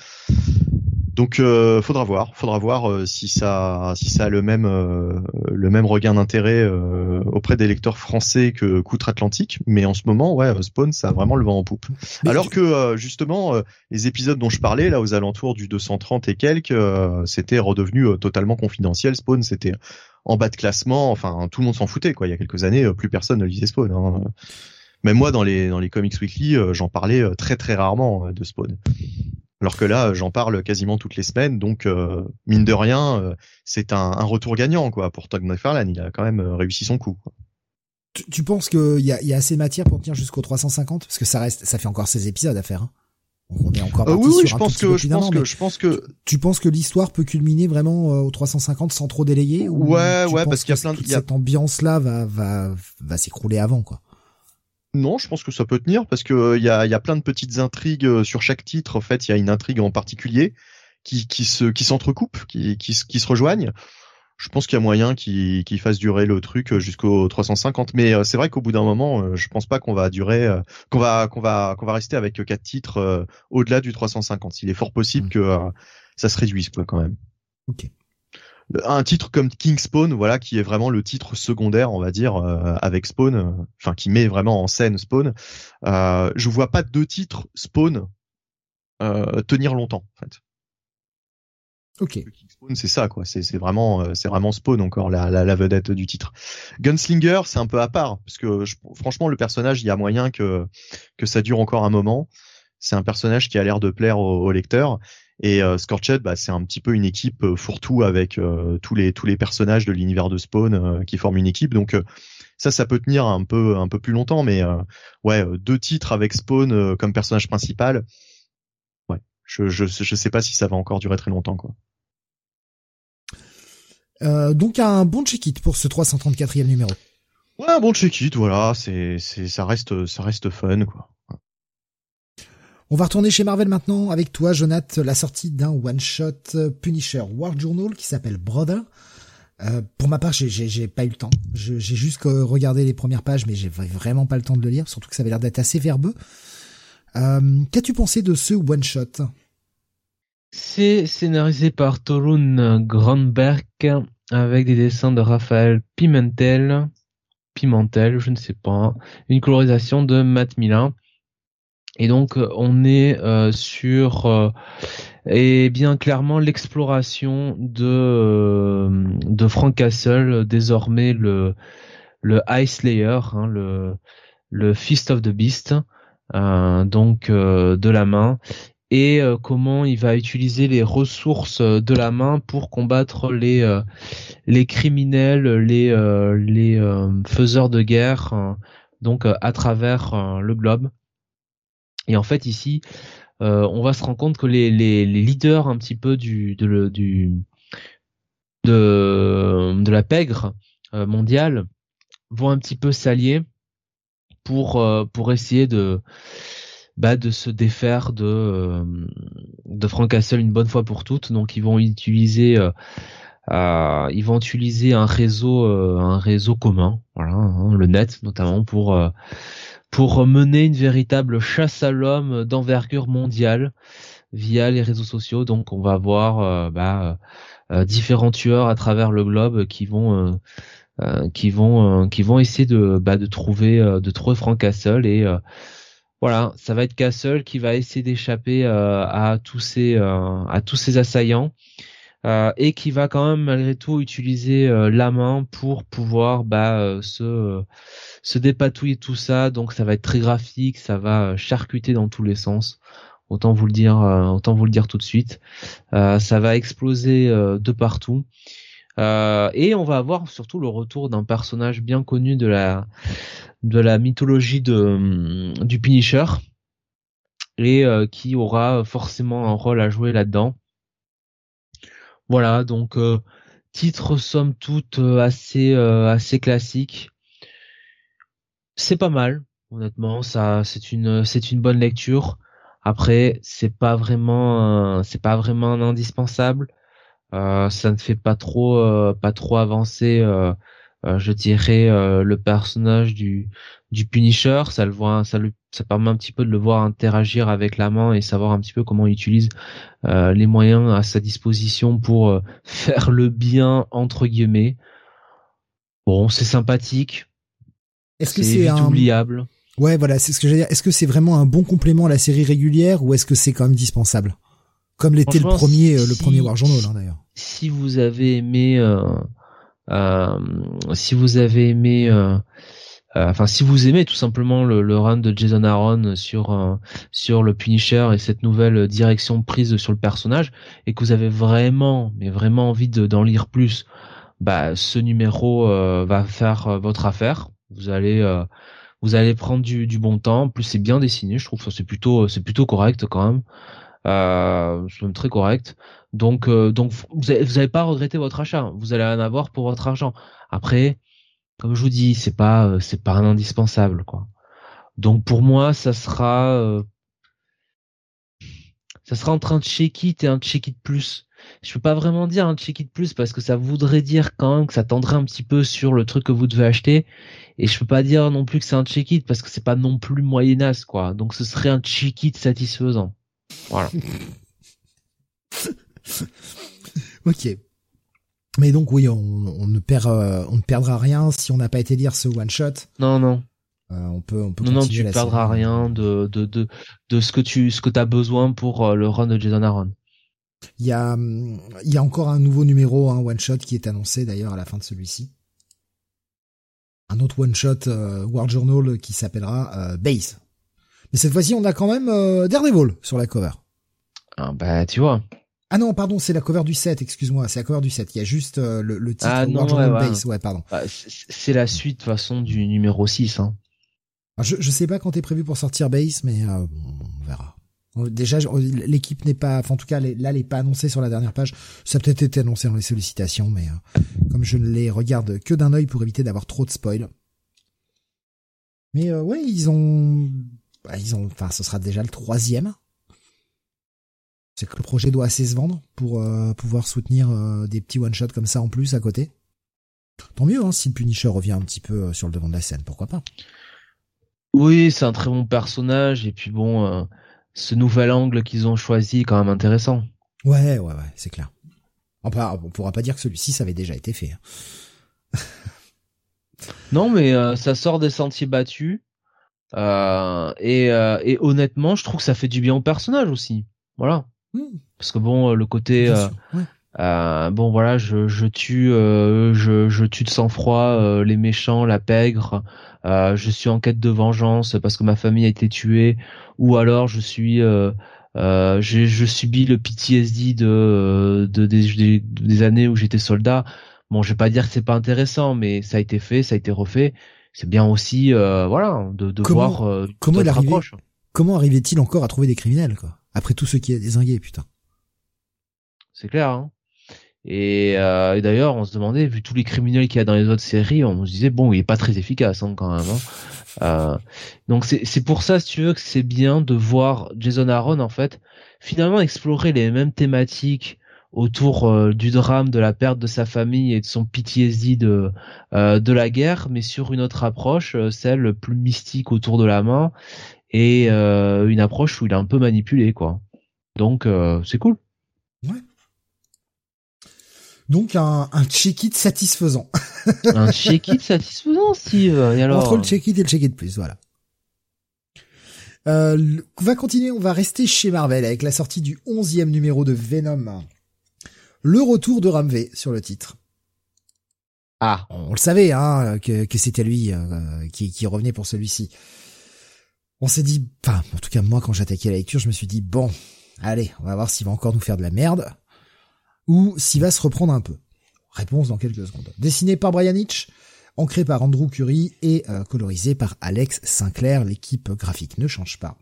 Donc euh, faudra voir, faudra voir euh, si ça si ça a le même euh, le même regain d'intérêt euh, auprès des lecteurs français que Coutre-Atlantique, mais en ce moment ouais Spawn ça a vraiment le vent en poupe. Alors que justement les épisodes dont je parlais là aux alentours du 230 et quelques, c'était redevenu totalement confidentiel. Spawn c'était en bas de classement, enfin tout le monde s'en foutait quoi. Il y a quelques années, plus personne ne lisait Spawn. Hein. Même moi dans les dans les comics weekly, j'en parlais très très rarement de Spawn. Alors que là, j'en parle quasiment toutes les semaines, donc euh, mine de rien, euh, c'est un, un, retour gagnant quoi pour Todd McFarlane. Il a quand même euh, réussi son coup.
Tu, tu penses qu'il y a, y a assez matière pour tenir jusqu'au 350 Parce que ça reste, ça fait encore 16 épisodes à faire. Hein. On est encore
euh, oui, oui, je pense que je pense que je pense que
tu, penses que l'histoire peut culminer vraiment au 350 sans trop délayer
Ouais, ouais, parce qu'il y a plein de
cette ambiance là va va va s'écrouler avant quoi?
Non, je pense que ça peut tenir parce que il euh, y a, plein de petites intrigues euh, sur chaque titre. En fait, il y a une intrigue en particulier qui, qui se qui s'entrecoupent, qui, qui, qui se rejoignent. Je pense qu'il y a moyen qu'il qu fasse durer le truc euh, jusqu'au 350. Mais c'est vrai qu'au bout d'un moment, je pense pas qu'on va durer, qu'on va qu'on va qu'on va rester avec quatre titres au-delà du 350. Il est fort possible mmh. que ça se réduise quoi quand même.
Ok
un titre comme King Spawn, voilà, qui est vraiment le titre secondaire, on va dire, euh, avec Spawn, euh, enfin qui met vraiment en scène Spawn. Euh, je vois pas deux titres Spawn euh, tenir longtemps, en fait.
Ok.
Spawn, c'est ça, quoi. C'est vraiment, euh, c'est vraiment Spawn encore la, la, la, vedette du titre. Gunslinger, c'est un peu à part parce que franchement, le personnage, il y a moyen que que ça dure encore un moment. C'est un personnage qui a l'air de plaire au, au lecteur. Et euh, Scorched, bah, c'est un petit peu une équipe euh, fourre-tout avec euh, tous les tous les personnages de l'univers de Spawn euh, qui forment une équipe. Donc ça, ça peut tenir un peu un peu plus longtemps, mais ouais, deux titres avec Spawn comme personnage principal. Ouais, je, je je sais pas si ça va encore durer très longtemps quoi.
Euh, donc un bon check-it pour ce 334e numéro.
Ouais, un bon check-it, voilà, c'est, c'est, ça reste, ça reste fun, quoi.
On va retourner chez Marvel maintenant avec toi, Jonathan, la sortie d'un one-shot Punisher War Journal qui s'appelle Brother. Euh, pour ma part, j'ai, pas eu le temps. j'ai juste regardé les premières pages, mais j'ai vraiment pas le temps de le lire, surtout que ça avait l'air d'être assez verbeux. Euh, qu'as-tu pensé de ce one-shot?
C'est scénarisé par Torun Grandberg avec des dessins de Raphaël Pimentel, Pimentel, je ne sais pas, une colorisation de Matt Milan. Et donc on est euh, sur euh, et bien clairement l'exploration de euh, de Frank Castle, désormais le le Ice Slayer, hein, le le Fist of the Beast, donc de la main et euh, comment il va utiliser les ressources euh, de la main pour combattre les euh, les criminels, les les faiseurs de guerre, donc à travers le globe. Et en fait ici, on va se rendre compte que les, les, les leaders un petit peu du de, du de, de la pègre mondiale vont un petit peu s'allier pour pour essayer de bah, de se défaire de euh, de Frank Castle une bonne fois pour toutes. Donc ils vont utiliser euh, euh, ils vont utiliser un réseau un réseau commun, voilà, hein, le net notamment pour pour mener une véritable chasse à l'homme d'envergure mondiale via les réseaux sociaux. Donc on va avoir bah, différents tueurs à travers le globe qui vont qui vont qui vont essayer de bah, de trouver de trouver Frank Castle et voilà, ça va être Castle qui va essayer d'échapper euh, à tous ces euh, à tous ces assaillants euh, et qui va quand même malgré tout utiliser la main pour pouvoir bah, se se dépatouiller tout ça. Donc ça va être très graphique, ça va charcuter dans tous les sens. Autant vous le dire, autant vous le dire tout de suite. ça va exploser de partout. Euh, et on va avoir surtout le retour d'un personnage bien connu de la de la mythologie de hum, du Punisher et euh, qui aura forcément un rôle à jouer là-dedans. Voilà, donc euh, titre somme toute assez assez classique. C'est pas mal, honnêtement, ça c'est une c'est une bonne lecture. Après, c'est pas vraiment c'est pas vraiment indispensable. Euh, ça ne fait pas trop euh, pas trop avancer euh, je dirais le personnage du du Punisher ça le voit ça lui ça permet un petit peu de le voir interagir avec la main et savoir un petit peu comment il utilise les moyens à sa disposition pour [laughs] faire le bien entre guillemets. Bon c'est sympathique.
Est-ce que c'est
oubliable.
Ouais voilà c'est ce que j'allais dire. Est-ce que c'est vraiment un bon complément à la série régulière ou est-ce que c'est quand même dispensable? Comme l'était le premier, le premier War Journal, hein, d'ailleurs.
Si vous avez aimé, euh, euh, si vous avez aimé, euh, euh, enfin si vous aimez tout simplement le, run de Jason Aaron sur euh, sur le Punisher et cette nouvelle direction prise sur le personnage et que vous avez vraiment, mais vraiment envie d'en lire plus, bah ce numéro va faire votre affaire. Vous allez vous allez prendre du, du bon temps. En plus, c'est bien dessiné. Je trouve que c'est plutôt, c'est plutôt correct quand même euh, c'est même très correct. Donc, euh, donc vous n'allez pas regretter votre achat. Vous allez en avoir pour votre argent. Après, comme je vous dis, c'est pas, euh, c'est pas un indispensable, quoi. Donc pour moi, ça sera, euh, ça sera entre un check-it et un check-it plus. Je peux pas vraiment dire un check-it plus parce que ça voudrait dire quand même que ça tendrait un petit peu sur le truc que vous devez acheter. Et je peux pas dire non plus que c'est un check-it parce que c'est pas non plus moyenasse, quoi. Donc ce serait un check-it satisfaisant. Voilà. [laughs] [laughs]
ok. Mais donc oui, on, ne perd, euh, on ne perdra rien si on n'a pas été lire ce one shot.
Non, non.
Euh, on peut, on peut.
Non, non, tu ne perdras rien de, de, de, de ce que tu, ce que t'as besoin pour euh, le run de Jason Aaron.
Il y a, il y a encore un nouveau numéro, un one shot qui est annoncé d'ailleurs à la fin de celui-ci. Un autre one shot euh, War Journal qui s'appellera Base. Mais cette fois-ci, on a quand même Daredevil sur la cover.
Ah bah tu vois.
Ah non, pardon, c'est la cover du 7, excuse-moi, c'est la cover du 7. Il y a juste euh, le, le, titre
ah,
War Journal Base, ouais, pardon.
Bah, c'est la suite de façon du numéro 6. Hein.
je, je sais pas quand est prévu pour sortir Base, mais on verra. Déjà, l'équipe n'est pas, enfin, en tout cas, là, elle n'est pas annoncée sur la dernière page. Ça a peut-être été annoncé dans les sollicitations, mais euh, comme je ne les regarde que d'un œil pour éviter d'avoir trop de spoil. Mais euh, ouais, ils ont, bah, ils ont, enfin, ce sera déjà le troisième. C'est que le projet doit assez se vendre pour euh, pouvoir soutenir des petits one shots comme ça en plus à côté. Tant mieux, hein, si le Punisher revient un petit peu sur le devant de la scène, pourquoi pas.
Oui, c'est un très bon personnage et puis bon ce nouvel angle qu'ils ont choisi est quand même intéressant.
Ouais, ouais, ouais, c'est clair. On pourra, on pourra pas dire que celui-ci, ça avait déjà été fait. Hein. [laughs]
non, mais euh, ça sort des sentiers battus. Euh, et, euh, et, honnêtement, je trouve que ça fait du bien au personnage aussi. Voilà. Hmm. Parce que bon, le côté... bon voilà, je, je tue, je, je tue de sang-froid les méchants, la pègre. je suis en quête de vengeance parce que ma famille a été tuée ou alors je suis euh, euh, je subis le PTSD de, de des, des, années où j'étais soldat. Bon, je vais pas dire que c'est pas intéressant, mais ça a été fait, ça a été refait. C'est bien aussi, euh, voilà, de, de voir euh,
comment il arrivait, comment arrivait-il encore à trouver des criminels, quoi, après tout ce qui est désingué, putain.
C'est clair. Hein et, euh, et d'ailleurs, on se demandait, vu tous les criminels qu'il y a dans les autres séries, on se disait bon, il est pas très efficace hein, quand même. Hein. Euh, donc c'est pour ça, si tu veux, que c'est bien de voir Jason Aaron en fait finalement explorer les mêmes thématiques autour euh, du drame de la perte de sa famille et de son PTSD de euh, de la guerre, mais sur une autre approche, euh, celle plus mystique autour de la main et une approche où il est un peu manipulé quoi. Donc c'est cool.
Ouais. Donc un, un check-it satisfaisant. [laughs]
un check-it satisfaisant, Steve. Et alors
Entre le check-it et le check-it plus, voilà. Euh, on va continuer, on va rester chez Marvel avec la sortie du onzième numéro de Venom. Le retour de Ramvé sur le titre.
Ah.
On, le savait, hein, que, que c'était lui euh, qui, qui revenait pour celui-ci. On s'est dit, enfin, en tout cas moi quand j'attaquais la lecture, je me suis dit, bon, allez, on va voir s'il va encore nous faire de la merde ou s'il va se reprendre un peu. Réponse dans quelques secondes. Dessiné par Brian Hitch, ancré par Andrew Curry et euh, colorisé par Alex Sinclair, l'équipe graphique ne change pas.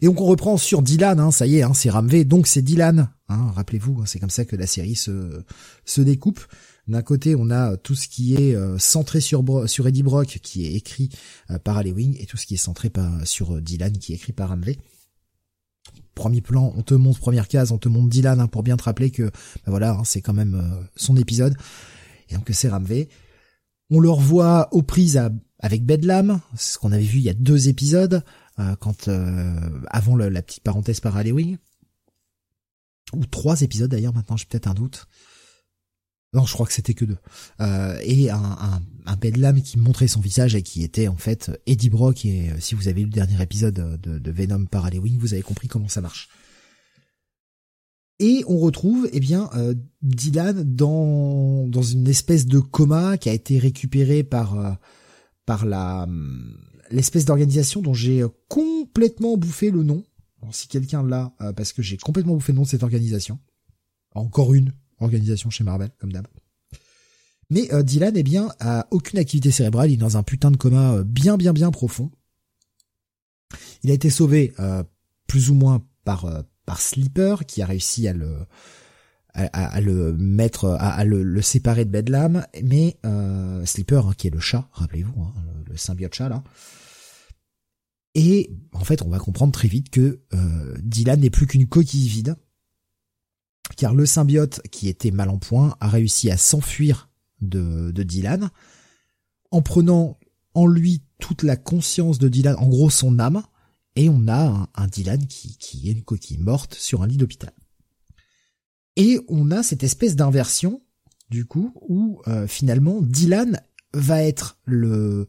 Et donc on reprend sur Dylan, hein, ça y est, hein, c'est Ramvé, donc c'est Dylan. Hein, Rappelez-vous, hein, c'est comme ça que la série se, se découpe. D'un côté, on a tout ce qui est euh, centré sur, Eddie Brock, qui est écrit euh, par Wing, et tout ce qui est centré sur Dylan, qui est écrit par Ramvé premier plan, on te montre première case, on te montre Dylan hein, pour bien te rappeler que bah voilà, hein, c'est quand même euh, son épisode. Et donc c'est Ramvé. On le revoit aux prises avec Bedlam, ce qu'on avait vu il y a deux épisodes, euh, quand euh, avant la petite parenthèse par Halloween. Ou trois épisodes d'ailleurs maintenant, j'ai peut-être un doute. Non, je crois que c'était que deux. Euh, et un, un, un Bedlam qui montrait son visage et qui était en fait Eddie Brock. Et euh, si vous avez lu le dernier épisode de, de Venom par Halloween, vous avez compris comment ça marche. Et on retrouve, eh bien, euh, Dylan dans dans une espèce de coma qui a été récupéré par euh, par la l'espèce d'organisation dont j'ai complètement bouffé le nom. si quelqu'un l'a, parce que j'ai complètement bouffé le nom de cette organisation. Encore une, organisation chez Marvel, comme d'hab. Mais euh, Dylan, eh bien, a aucune activité cérébrale, il est dans un putain de coma euh, bien, bien, bien profond. Il a été sauvé euh, plus ou moins par par Sleeper, qui a réussi à le à, le mettre, à, le, séparer de Bedlam, mais Sleeper, hein, qui est le chat, rappelez-vous, hein, le, symbiote chat là. Et en fait, on va comprendre très vite que Dylan n'est plus qu'une coquille vide car le symbiote qui était mal en point a réussi à s'enfuir de, Dylan en prenant en lui toute la conscience de Dylan, en gros son âme, et on a un, Dylan qui, qui est une coquille morte sur un lit d'hôpital. Et on a cette espèce d'inversion, du coup, où euh, finalement Dylan va être le...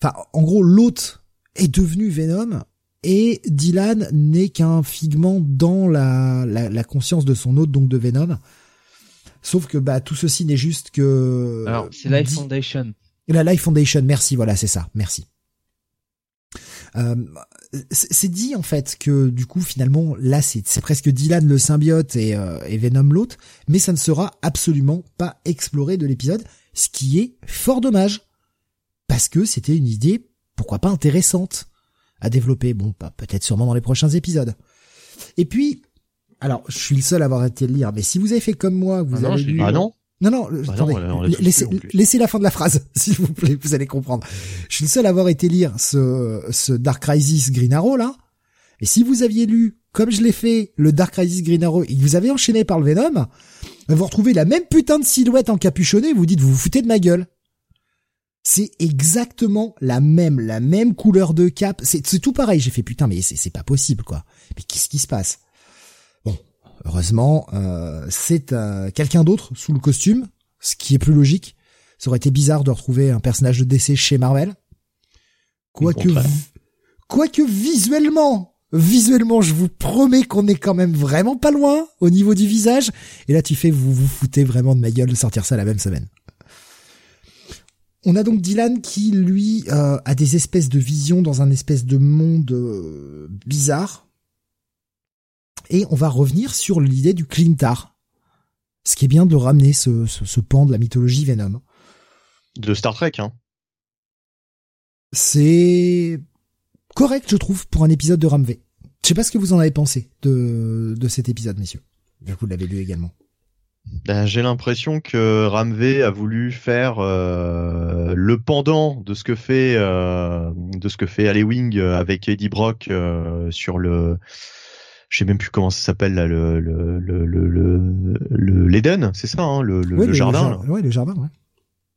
Enfin, en gros, l'hôte est devenu Venom, et Dylan n'est qu'un figment dans la, la, conscience de son hôte, donc de Venom. Sauf que bah tout ceci n'est juste que.
Alors c'est Life Foundation.
La Life Foundation, merci, voilà, c'est ça, merci. Euh, c'est dit en fait que du coup finalement là c'est presque Dylan le symbiote et, euh, et Venom l'autre, mais ça ne sera absolument pas exploré de l'épisode, ce qui est fort dommage parce que c'était une idée pourquoi pas intéressante à développer. Bon, peut-être sûrement dans les prochains épisodes. Et puis, alors, je suis le seul à avoir été le lire, mais si vous avez fait comme moi, vous
ah
avez
lu... Ah non
non, non, bah attendez, laissez, la fin de la phrase, [laughs] s'il vous plaît, vous allez comprendre. Je suis le seul à avoir été lire ce, ce Dark Crisis Green Arrow, là. Et si vous aviez lu, comme je l'ai fait, le Dark Crisis Green Arrow, et que vous avez enchaîné par le Venom, vous retrouvez la même putain de silhouette encapuchonnée, vous dites, vous vous foutez de ma gueule. C'est exactement la même, la même couleur de cap. C'est tout pareil. J'ai fait putain, mais c'est pas possible, quoi. Mais qu'est-ce qui se passe? Bon, heureusement, euh, c'est euh, quelqu'un d'autre sous le costume, ce qui est plus logique. Ça aurait été bizarre de retrouver un personnage de DC chez Marvel. Quoique, quoique visuellement, visuellement, je vous promets qu'on est quand même vraiment pas loin au niveau du visage. Et là, tu fais, vous vous foutez vraiment de ma gueule de sortir ça la même semaine. On a donc Dylan qui, lui, euh, a des espèces de visions dans un espèce de monde euh, bizarre. Et on va revenir sur l'idée du Clintar. Ce qui est bien de ramener ce, ce, pan de la mythologie Venom.
De Star Trek, hein.
C'est correct, je trouve, pour un épisode de Ramvé. Je sais pas ce que vous en avez pensé de, de cet épisode, messieurs. Vous l'avez lu également.
Ben, j'ai l'impression que Ramvé a voulu faire euh, le pendant de ce que fait euh, de ce que fait Wing avec Eddie Brock euh, sur le je sais même plus comment ça s'appelle là le le le le l'Eden, c'est ça hein, le, le, jardin.
ouais, le jardin, ouais.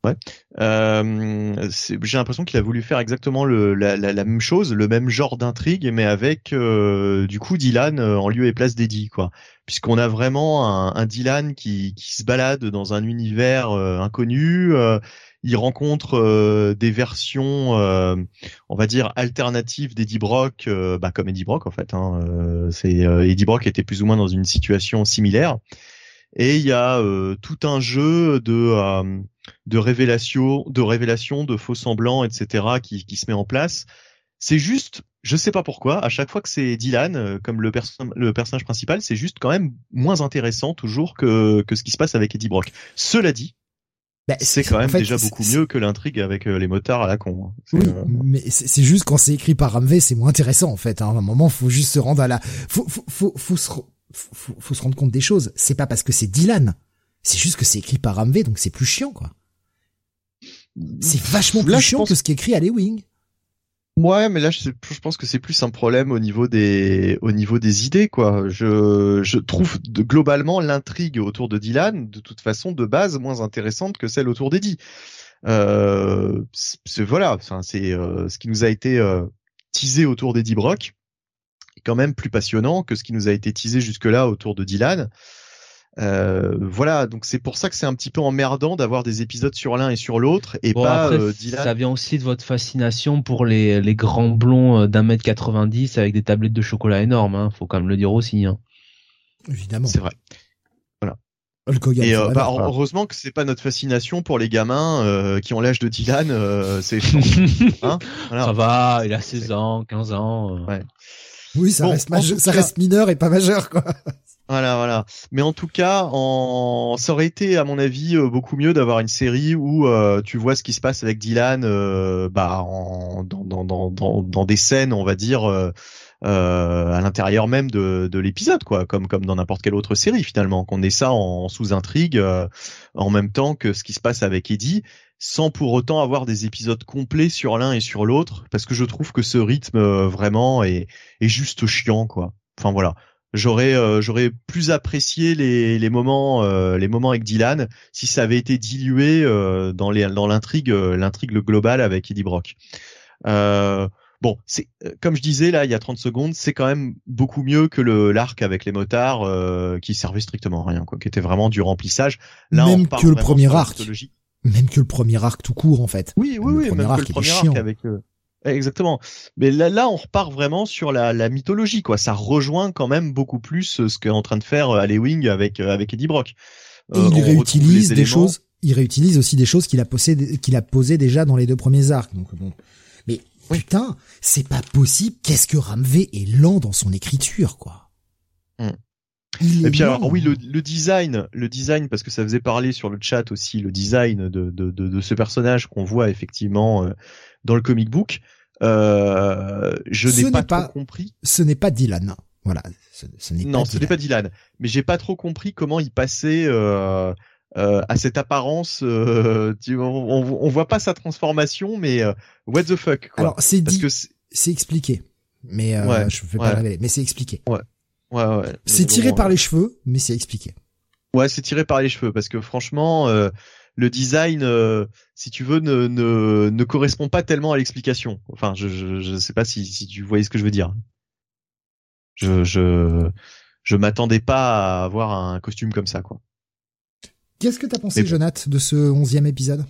Ouais. Euh, j'ai l'impression qu'il a voulu faire exactement le, la, la, la, même chose, le même genre d'intrigue, mais avec euh, du coup Dylan euh, en lieu et place d'Eddie, quoi. Puisqu'on a vraiment un, un, Dylan qui, qui se balade dans un univers euh, inconnu. il rencontre des versions, on va dire alternatives d'Eddie Brock, bah, comme Eddie Brock en fait. Hein, c'est Eddie Brock était plus ou moins dans une situation similaire. Et il y a tout un jeu de de révélation, de révélation, de faux semblants, etc. qui, qui se met en place. C'est juste, je sais pas pourquoi, à chaque fois que c'est Dylan euh, comme le, le personnage principal, c'est juste quand même moins intéressant toujours que, que ce qui se passe avec Eddie Brock. Cela dit, bah, c'est quand même déjà beaucoup mieux que l'intrigue avec euh, les motards à la con. Hein.
Oui, euh, mais c'est juste quand c'est écrit par Ramvé, c'est moins intéressant en fait. Hein. À un moment, faut juste se rendre à la, faut, faut, faut, faut se, faut, faut se rendre compte des choses. C'est pas parce que c'est Dylan, c'est juste que c'est écrit par Ramvé, donc c'est plus chiant quoi. C'est vachement plus chiant que ce qui est écrit à Lewing.
Ouais, mais là, je, pense que c'est plus un problème au niveau des, au niveau des idées, quoi. Je, je trouve globalement l'intrigue autour de Dylan, de toute façon, de base, moins intéressante que celle autour d'Eddie. Euh, voilà, c'est euh, ce qui nous a été euh, teasé autour d'Eddie Brock, est quand même plus passionnant que ce qui nous a été teasé jusque-là autour de Dylan. Euh, voilà, donc c'est pour ça que c'est un petit peu emmerdant d'avoir des épisodes sur l'un et sur l'autre et pas euh,
Ça vient aussi de votre fascination pour les, les grands blonds euh, d'un mètre 90 avec des tablettes de chocolat énormes, hein, faut quand même le dire aussi. Hein.
Évidemment.
C'est vrai. Voilà. et euh, bah, heureusement que c'est pas notre fascination pour les gamins qui ont l'âge de Dylan, c'est [laughs]
hein Ça va, il a 16 ans, 15 ans.
Ouais.
Oui, ça, reste, ça reste mineur et pas majeur, quoi. [laughs]
Voilà, voilà. Mais en tout cas, en... ça aurait été, à mon avis, euh, beaucoup mieux d'avoir une série où euh, tu vois ce qui se passe avec Dylan, euh, bah, en... dans, dans, dans, dans, des scènes, on va dire, à l'intérieur même de, de l'épisode, quoi, comme comme dans n'importe quelle autre série finalement, qu'on ait ça en, sous-intrigue en même temps que ce qui se passe avec Eddie, sans pour autant avoir des épisodes complets sur l'un et sur l'autre, parce que je trouve que ce rythme vraiment est, est juste chiant, quoi. Enfin voilà j'aurais euh, j'aurais plus apprécié les, les moments euh, les moments avec Dylan si ça avait été dilué euh, dans les dans l'intrigue l'intrigue globale avec Eddie Brock. bon, c'est comme je disais là il y a 30 secondes, c'est quand même beaucoup mieux que le l'arc avec les motards qui servait strictement à rien quoi, qui était vraiment du remplissage.
Là même que le premier arc. Même que le premier arc tout court en fait.
Oui oui oui, même, que le premier arc avec Exactement. Mais là, là, on repart vraiment sur la, la mythologie, quoi. Ça rejoint quand même beaucoup plus euh, ce qu'est en train de faire Wing avec avec Eddie Brock.
Et il réutilise des choses. Il réutilise aussi des choses qu'il a posé qu'il a posé déjà dans les deux premiers arcs. Donc bon. Mais putain, c'est pas possible. Qu'est-ce que Ramvé est lent dans son écriture, quoi?
Et puis alors oui le, le, design, le design parce que ça faisait parler sur le chat aussi le design de de, de, de ce personnage qu'on voit effectivement euh, dans le comic book. Euh, je n'ai pas, pas, trop compris.
Ce n'est pas Dylan. Voilà. Ce, ce n'est
non, ce n'est pas Dylan. Mais j'ai pas trop compris comment il passait euh, euh, à cette apparence. [laughs] Tu, on, on, voit pas sa transformation, mais what the fuck. Quoi.
Alors c'est dit. C'est expliqué. Mais euh, ouais, je vais pas révéler. Mais c'est expliqué.
Ouais. Ouais, ouais.
C'est tiré par les cheveux, mais c'est expliqué.
Ouais, c'est tiré par les cheveux parce que franchement, euh, le design, euh, si tu veux, ne, ne, ne correspond pas tellement à l'explication. Enfin, je, je je sais pas si si tu voyez ce que je veux dire. Je je je m'attendais pas à avoir un costume comme ça, quoi.
Qu'est-ce que t'as pensé, Jonath, de ce onzième épisode?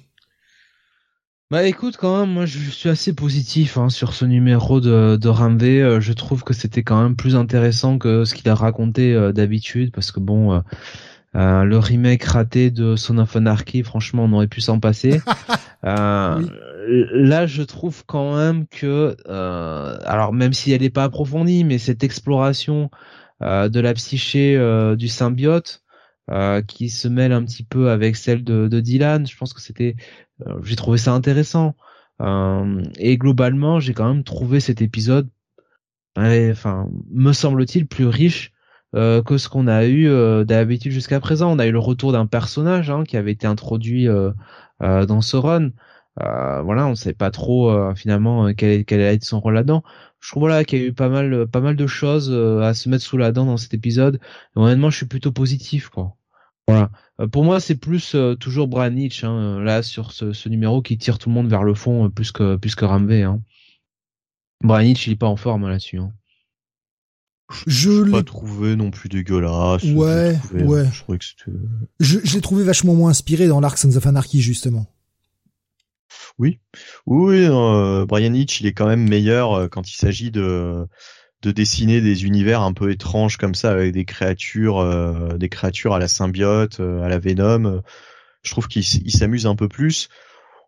Bah écoute, quand même, moi je suis assez positif hein, sur ce numéro de, de Ramvé. Euh, je trouve que c'était quand même plus intéressant que ce qu'il a raconté euh, d'habitude, parce que bon, euh, le remake raté de Son of Anarchy, franchement, on aurait pu s'en passer. [laughs] Là, je trouve quand même que, alors même si elle n'est pas approfondie, mais cette exploration de la psyché du symbiote, qui se mêle un petit peu avec celle de, Dylan. Je pense que c'était euh, j'ai trouvé ça intéressant. Euh, et globalement, j'ai quand même trouvé cet épisode, enfin, me semble-t-il, plus riche euh, que ce qu'on a eu d'habitude jusqu'à présent. On a eu le retour d'un personnage hein, qui avait été introduit dans ce run. voilà, on ne sait pas trop finalement quel, quel allait son rôle là-dedans. Je trouve voilà qu'il y a eu pas mal, pas mal de choses à se mettre sous la dent dans cet épisode. Et honnêtement, je suis plutôt positif, quoi. Voilà. Euh, pour moi, c'est plus euh, toujours Branich hein, euh, là sur ce, numéro qui tire tout le monde vers le fond plus que plus que Ramvé. Hein. Branich, il est pas en forme là-dessus. Hein.
Je l'ai pas trouvé non plus dégueulasse.
Ouais, ouais. Je l'ai trouvé vachement moins inspiré dans l'arc Sons of Anarchy justement.
Oui, oui, euh, Brian Hitch, il est quand même meilleur quand il s'agit de de dessiner des univers un peu étranges comme ça avec des créatures euh, des créatures à la symbiote euh, à la Venom. Je trouve qu'il s'amuse un peu plus.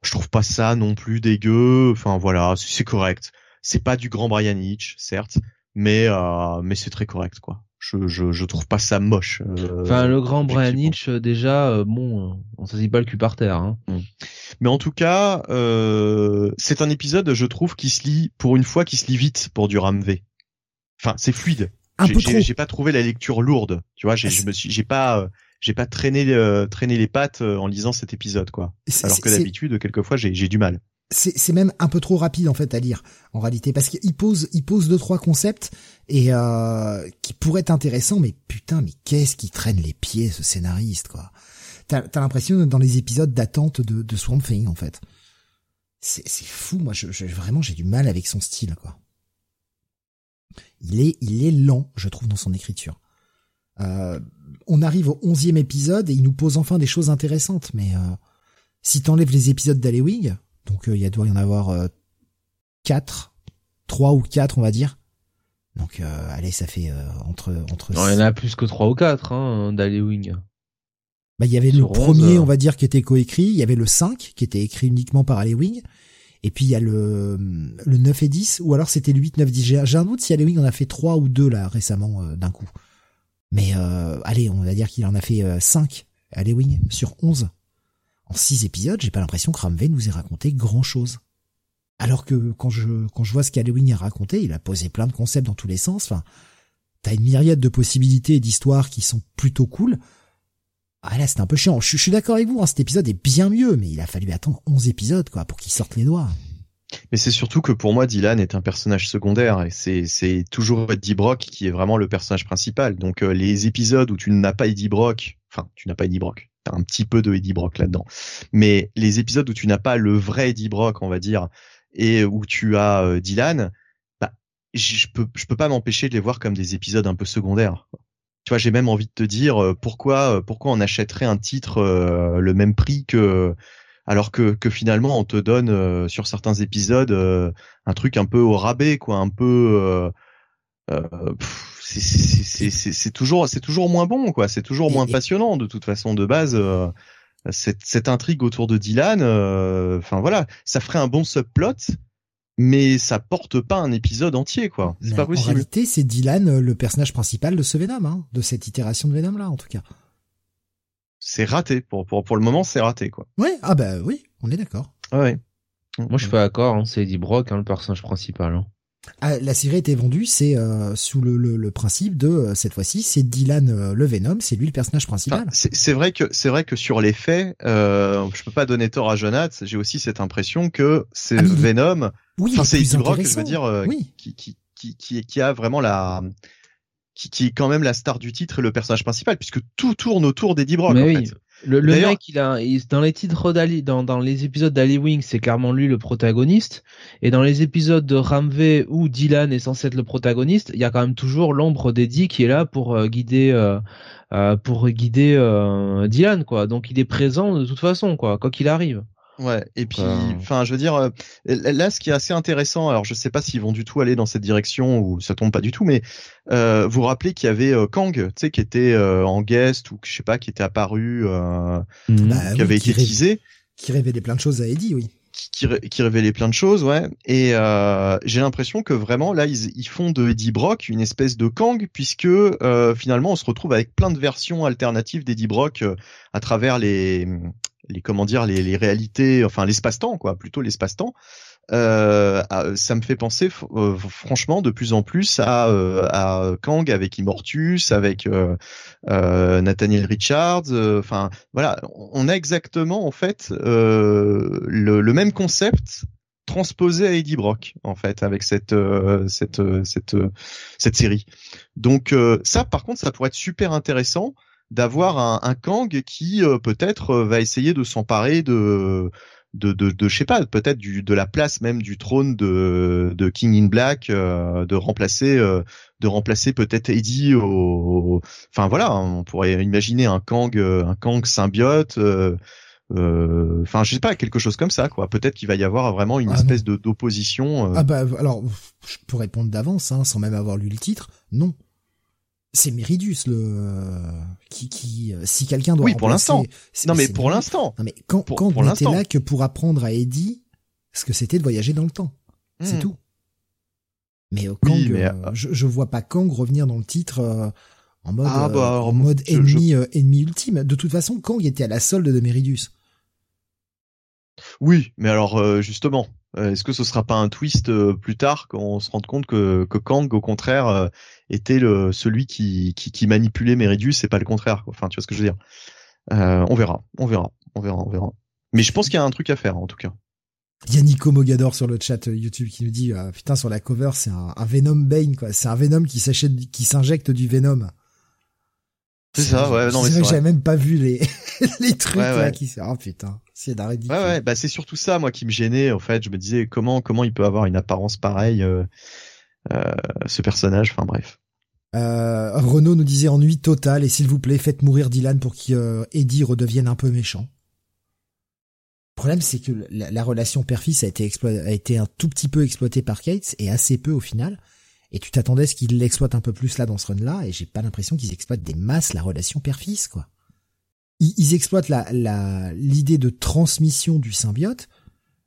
Je trouve pas ça non plus dégueu. Enfin voilà c'est correct. C'est pas du grand Brian Hitch certes mais euh, mais c'est très correct quoi je, je, je trouve pas ça moche
enfin le grand Brian Hitch déjà bon on se dit pas le cul par terre hein. Mm.
mais en tout cas c'est un épisode je trouve qui se lit pour une fois qui se lit vite pour du Ram V Enfin, c'est fluide. J'ai pas trouvé la lecture lourde. Tu vois, j'ai je me suis, j'ai pas, euh, j'ai pas traîné, euh, traîné les pattes euh, en lisant cet épisode, quoi. Alors que d'habitude, quelquefois, j'ai, j'ai du mal.
C'est même un peu trop rapide en fait à lire en réalité. Parce qu'il pose il pose deux trois concepts et euh, qui pourraient être intéressants mais putain mais qu'est-ce qui traîne les pieds ce scénariste quoi. T'as as, l'impression dans les épisodes d'attente de, de Swamp Thing en fait. C'est fou. Moi vraiment j'ai du mal avec son style quoi. Il est, il est lent, je trouve, dans son écriture. Euh, on arrive au onzième épisode et il nous pose enfin des choses intéressantes, mais euh, si t'enlèves les épisodes d'Halloween, donc euh, il doit y en avoir euh, quatre, trois ou quatre, on va dire. Donc euh, allez, ça fait entre entre.
Non, il y en a plus que trois ou quatre hein, d'Halloween.
Bah il y avait le premier, on va dire, qui était coécrit. Il y avait le 5 qui était écrit uniquement par Halloween. Et puis il y a le, le 9 et 10, ou alors c'était le 8, 9, 10. J'ai un doute si Halloween en a fait 3 ou 2 là récemment euh, d'un coup. Mais euh, allez, on va dire qu'il en a fait euh, 5 Halloween sur 11. En 6 épisodes, j'ai pas l'impression que Ramvé nous ait raconté grand chose. Alors que quand je quand je vois ce qu'Halloween a raconté, il a posé plein de concepts dans tous les sens. Enfin, t'as une myriade de possibilités et d'histoires qui sont plutôt cool. Ah là, c'est un peu chiant. Je, suis d'accord avec vous, hein, cet épisode est bien mieux, mais il a fallu attendre 11 épisodes quoi pour qu'il sorte les doigts.
Mais c'est surtout que pour moi, Dylan est un personnage secondaire et c'est toujours Eddie Brock qui est vraiment le personnage principal. Donc euh, les épisodes où tu n'as pas Eddie Brock, enfin tu n'as pas Eddie Brock, un petit peu de Eddie Brock là-dedans. Mais les épisodes où tu n'as pas le vrai Eddie Brock, on va dire, et où tu as euh, Dylan, bah je peux je peux pas m'empêcher de les voir comme des épisodes un peu secondaires tu vois, j'ai même envie de te dire euh, pourquoi euh, pourquoi on achèterait un titre le même prix que alors que, que finalement on te donne sur certains épisodes un truc un peu au rabais, quoi, un peu c'est toujours c'est toujours moins bon quoi. C'est toujours moins passionnant de toute façon de base euh, cette, cette intrigue autour de Dylan euh, enfin voilà. Ça ferait un bon subplot mais ça porte pas un épisode entier quoi. C'est pas possible.
en réalité c'est Dylan euh, le personnage principal de ce Venom hein, de cette itération de Venom là en tout cas.
C'est raté. Pour pour pour le moment c'est raté quoi.
Ouais ah bah oui on est d'accord.
Ouais
moi je suis pas d'accord hein, c'est Eddie Brock hein, le personnage principal hein.
Ah, la série a été vendue, c'est euh, sous le, le, principe de euh, cette fois-ci, c'est Dylan euh, le Venom, c'est lui le personnage principal.
c'est vrai que c'est vrai que sur les faits, euh, je peux pas donner tort à Jonathan. J'ai aussi cette impression que c'est ah, Venom.
Oui, enfin
c'est Eddie Brock, je veux dire, qui, qui, qui, qui, qui a vraiment la qui, qui est quand même la star du titre et le personnage principal, puisque tout tourne autour d'Eddie Brock. en fait.
Le, le mec, il a, dans les titres d'Ali, dans, dans les épisodes d'Ali Wing, c'est clairement lui le protagoniste. Et dans les épisodes de Ramvé où Dylan est censé être le protagoniste, il y a quand même toujours l'ombre d'Eddie qui est là pour euh, guider, euh, euh, pour guider Dylan, quoi. Donc il est présent de toute façon, quoi, quoi qu'il arrive.
Ouais, et puis, enfin, je veux dire, euh, là, ce qui est assez intéressant, alors je sais pas s'ils vont du tout aller dans cette direction ou ça tombe pas du tout, mais euh, vous rappelez qu'il y avait euh, Kang, tu sais, qui était euh, en guest ou je sais pas, qui était apparu, mhm. bah qui avait été teasé,
qui révélait plein de choses à Eddie, oui.
Qui, qui, révélait plein de choses, ouais. Et j'ai l'impression que vraiment là, ils, ils, font de Eddie Brock une espèce de Kang, puisque finalement, on se retrouve avec plein de versions alternatives d'Eddie Brock à travers les les comment dire les, les réalités, enfin l'espace-temps quoi, plutôt l'espace-temps. Euh, ça me fait penser euh, franchement de plus en plus à, euh, à Kang avec Immortus, avec euh, Nathaniel Richards. Enfin voilà, on a exactement en fait le, le, même concept transposé à Eddie Brock en fait avec cette cette cette cette série. Donc ça par contre ça pourrait être super intéressant d'avoir un, un, Kang qui euh, peut-être euh, va essayer de s'emparer de de, de, de je sais pas peut-être du de la place même du trône de, de King in Black euh, de remplacer de remplacer peut-être Eddie au, enfin voilà on pourrait imaginer un Kang un Kang symbiote enfin je sais pas quelque chose comme ça quoi. Peut-être qu'il va y avoir vraiment une ah espèce de d'opposition
ah bah alors je peux répondre d'avance hein, sans même avoir lu le titre. Non c'est Meridius le qui qui euh, si quelqu'un doit
oui pour l'instant. non mais pour l'instant.
Non mais quand quand on était là que pour apprendre à Eddie ce que c'était de voyager dans le temps. C'est hmm. tout. Mais euh, Kang euh, je, je vois pas Kang revenir dans le titre en mode ah, bah, en mode ennemi ennemi ultime. De toute façon Kang était à la solde de Meridius
oui mais alors justement est-ce que ce sera pas un twist euh, plus tard quand on se rende compte que, que Kang, au contraire, euh, était le, celui qui, qui, qui manipulait Meridius et pas le contraire. Enfin, tu vois ce que je veux dire On verra, on verra, on verra, on verra. Mais je pense qu'il y a un truc à faire en tout cas.
Il y a Nico Mogador sur le chat YouTube qui nous dit putain sur la cover c'est un, un, Venom Bane quoi, c'est un Venom qui s'achète qui s'injecte du Venom.
C'est ça, ouais, non mais
c'est j'avais même pas vu les [laughs] les trucs là qui oh putain. C'est
Ouais, ouais, bah c'est surtout ça, moi, qui me gênait. En fait, je me disais comment comment il peut avoir une apparence pareille, euh, euh, ce personnage? Enfin bref.
Euh, Renaud nous disait ennui total et s'il vous plaît, faites mourir Dylan pour qu'Eddie redevienne un peu méchant. Le problème, c'est que la, relation père-fils a été a été un tout petit peu exploitée par Kate et assez peu au final. Et tu t'attendais à ce qu'ils l'exploitent un peu plus là dans ce run-là, et j'ai pas l'impression qu'ils exploitent des masses la relation père-fils, quoi ils, exploitent la l'idée de transmission du symbiote,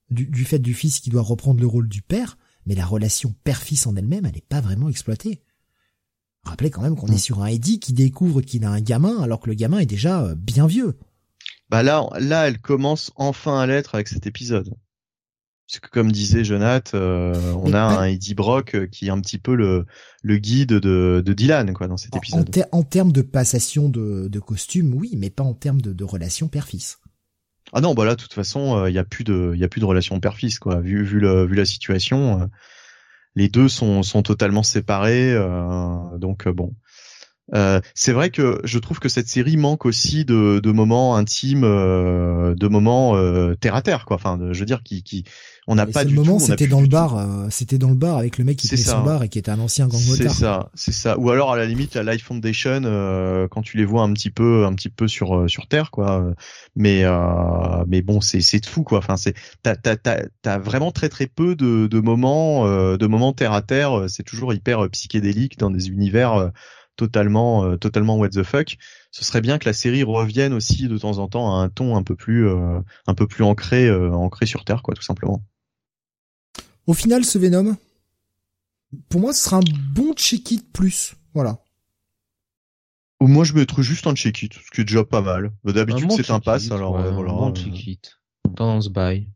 du, fait du fils qui doit reprendre le rôle du père, mais la relation père-fils en elle-même, elle n'est pas vraiment exploitée. Rappelez quand même qu'on est mm. sur un Eddie qui découvre qu'il a un gamin alors que le gamin est déjà euh, bien vieux.
Bah là, là, elle commence enfin à l'être avec cet épisode. Parce que comme disait Jonath, euh, on a un Eddie Brock euh, qui est un petit peu le, le guide de, de Dylan quoi dans cet épisode.
En, termes de passation de, de costume, oui, mais pas en termes de, de relation père-fils.
Ah non, bah là, de toute façon, il euh, y a plus de, il y a plus de relation père-fils quoi. Vu vu le, vu la situation, les deux sont sont totalement séparés, donc bon. Euh, c'est vrai que je trouve que cette série manque aussi de, de moments intimes, euh, de moments euh, terre à terre, quoi. Enfin, je veux dire, qui, qui on n'a pas du
moment, c'était dans le bar, euh, c'était dans le bar avec le mec qui tenait son bar et qui était un ancien gang
C'est ça, c'est ça. Ou alors à la limite la Life Foundation euh, quand tu les vois un petit peu, un petit peu sur sur terre quoi. Mais mais bon, c'est c'est fou quoi. Enfin c'est t'as t'as t'as vraiment très très peu de de moments de moments terre à terre. C'est toujours hyper psychédélique dans des univers totalement totalement what the fuck. Ce serait bien que la série revienne aussi de temps en temps à un ton un peu plus un peu plus ancré ancré sur terre quoi tout simplement.
Au final, ce Venom, pour moi, ce sera un bon check-it plus. Voilà.
Moi, je mettrais juste un check-it, ce qui est déjà pas mal. D'habitude, c'est un pass, alors euh, voilà. Un bon
check-it. Tendance buy.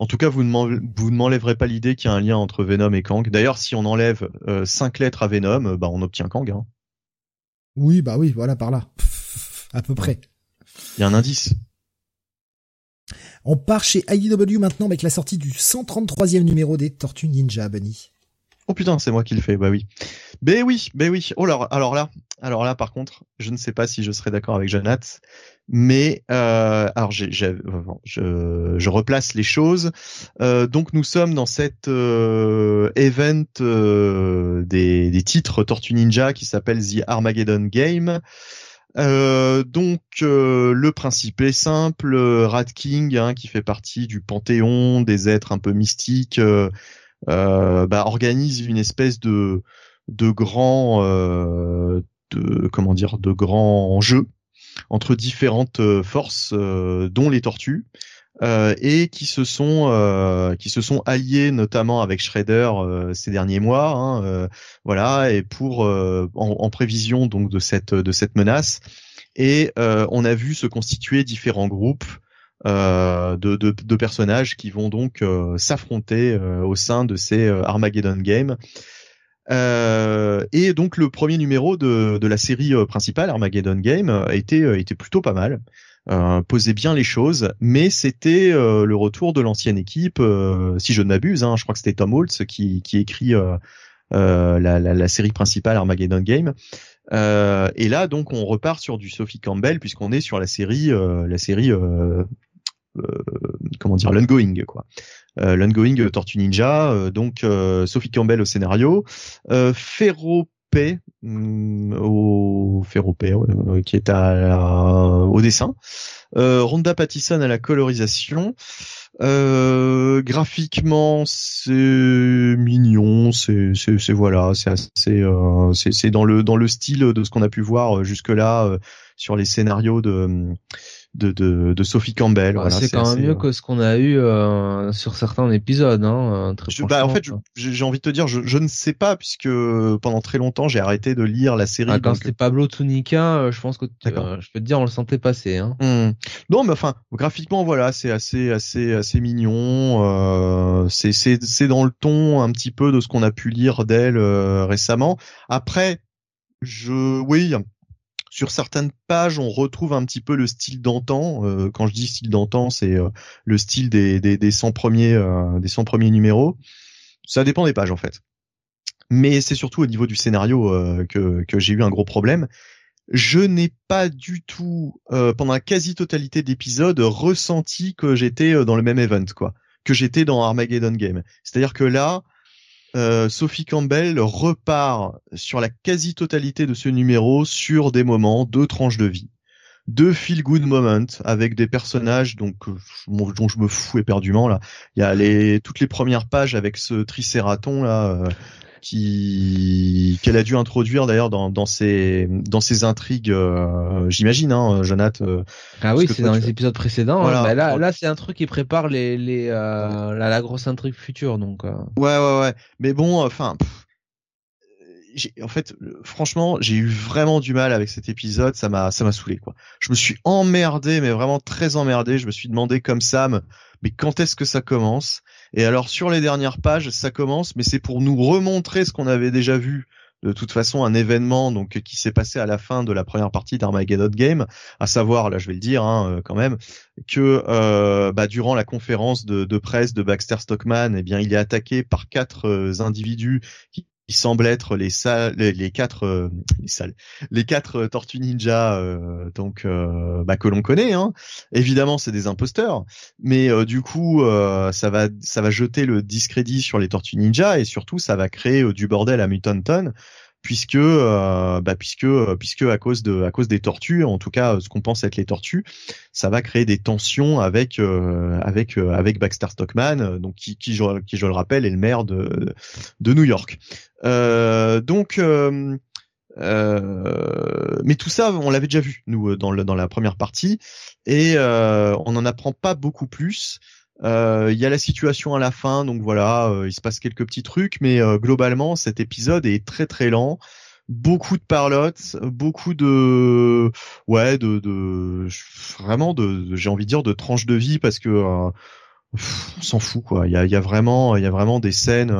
En tout cas, vous ne m'enlèverez pas l'idée qu'il y a un lien entre Venom et Kang. D'ailleurs, si on enlève 5 euh, lettres à Venom, bah on obtient Kang. Hein.
Oui, bah oui, voilà, par là. [laughs] à peu près.
Il y a un indice.
On part chez IDW maintenant avec la sortie du 133e numéro des Tortues Ninja, Bunny.
Oh putain, c'est moi qui le fais, bah oui. Ben oui, ben oui. Oh là, alors là, alors là, par contre, je ne sais pas si je serai d'accord avec Jonath, mais euh, alors je, je replace les choses. Euh, donc nous sommes dans cet euh, event euh, des, des titres Tortue Ninja qui s'appelle The Armageddon Game. Euh, donc euh, le principe est simple, Rat King, hein, qui fait partie du panthéon des êtres un peu mystiques, euh, bah, organise une espèce de de grand, de comment dire, de grands jeux entre différentes forces, dont les tortues. Euh, et qui se sont euh, qui se sont alliés notamment avec Shredder euh, ces derniers mois, hein, voilà, et pour en, en, prévision donc de cette de cette menace. Et on a vu se constituer différents groupes. De, de, de, personnages qui vont donc s'affronter au sein de ces Armageddon Games. Euh, et donc le premier numéro de, de la série principale, Armageddon Game, était, était plutôt pas mal euh, posait bien les choses, mais c'était euh, le retour de l'ancienne équipe, euh, si je ne m'abuse, hein, je crois que c'était Tom Holtz qui, qui écrit euh, euh, la, la, la, série principale Armageddon Game. et là, donc, on repart sur du Sophie Campbell puisqu'on est sur la série, la série, comment dire, l'ongoing, quoi. L'ongoing Tortue Ninja. donc, Sophie Campbell au scénario, Ferro Mm, au Ferropé, qui est à, au dessin. Euh, Rhonda Pattison à la colorisation. Euh, graphiquement, c'est mignon, c'est voilà, c'est assez euh, c'est dans le dans le style de ce qu'on a pu voir jusque là euh, sur les scénarios de de, de, de Sophie Campbell.
Bah, c'est quand même mieux euh, que ce qu'on a eu euh, sur certains épisodes. Hein, très
bah, en fait, j'ai envie de te dire, je, je, ne sais pas puisque pendant très longtemps j'ai arrêté de lire la série.
Ah, quand c'était Pablo Tunica, euh, je pense que je peux te dire, on le sentait passer. Hein.
Mmh. Non, mais enfin, graphiquement, voilà, c'est assez, assez, assez mignon. Euh, c'est, c'est, c'est dans le ton un petit peu de ce qu'on a pu lire d'elle récemment. Après, je, oui, sur certaines pages, on retrouve un petit peu le style d'antan. Euh, quand je dis style d'antan, c'est euh, le style des, des, des 100 premiers euh, des 100 premiers numéros. Ça dépend des pages en fait. Mais c'est surtout au niveau du scénario que, que j'ai eu un gros problème. Je n'ai pas du tout, pendant la quasi-totalité d'épisodes, ressenti que j'étais dans le même event, quoi, que j'étais dans Armageddon Game. C'est-à-dire que là, euh, Sophie Campbell repart sur la quasi-totalité de ce numéro sur des moments, deux tranches de vie, deux feel good moments avec des personnages euh, dont je me fous éperdument là. Il y a les toutes les premières pages avec ce tricératon là. Euh, qui qu'elle a dû introduire d'ailleurs dans, dans ses dans ses intrigues euh, j'imagine hein Jonath euh,
ah oui c'est dans les épisodes précédents hein. bah là là c'est un truc qui prépare les les euh, la, la, grosse intrigue future donc
ouais ouais ouais mais bon enfin en fait, franchement, j'ai eu vraiment du mal avec cet épisode. Ça m'a, ça m'a saoulé, quoi. Je me suis emmerdé, mais vraiment très emmerdé. Je me suis demandé comme Sam, mais quand est-ce que ça commence? Et alors sur les dernières pages, ça commence, mais c'est pour nous remontrer ce qu'on avait déjà vu. De toute façon, un événement donc qui s'est passé à la fin de la première partie d'Armageddon Game, à savoir, là je vais le dire hein, euh, quand même, que euh, bah, durant la conférence de, presse de Baxter Stockman, eh bien il est attaqué par quatre euh, individus qui semblent être les salles, les, quatre, euh, quatre Tortues Ninja, euh, donc bah, que l'on connaît. Hein. Évidemment, c'est des imposteurs, mais du coup, ça va, ça va jeter le discrédit sur les Tortues Ninja et surtout, ça va créer du bordel à Mutanton puisque euh, bah, puisque euh, puisque à cause de à cause des tortues en tout cas ce qu'on pense être les tortues ça va créer des tensions avec euh, avec avec Baxter Stockman donc qui qui je, qui je le rappelle est le maire de de New York. Donc mais tout ça on l'avait déjà vu nous dans le, dans la première partie et on n'en apprend pas beaucoup plus euh, il y a la situation à la fin, donc voilà, euh, il se passe quelques petits trucs, mais euh, globalement cet épisode est très très lent. Beaucoup de parlottes, beaucoup de ouais de, de vraiment de, j'ai envie de dire de tranches de vie parce que on s'en fout quoi. Il y a, y a vraiment il y a vraiment des scènes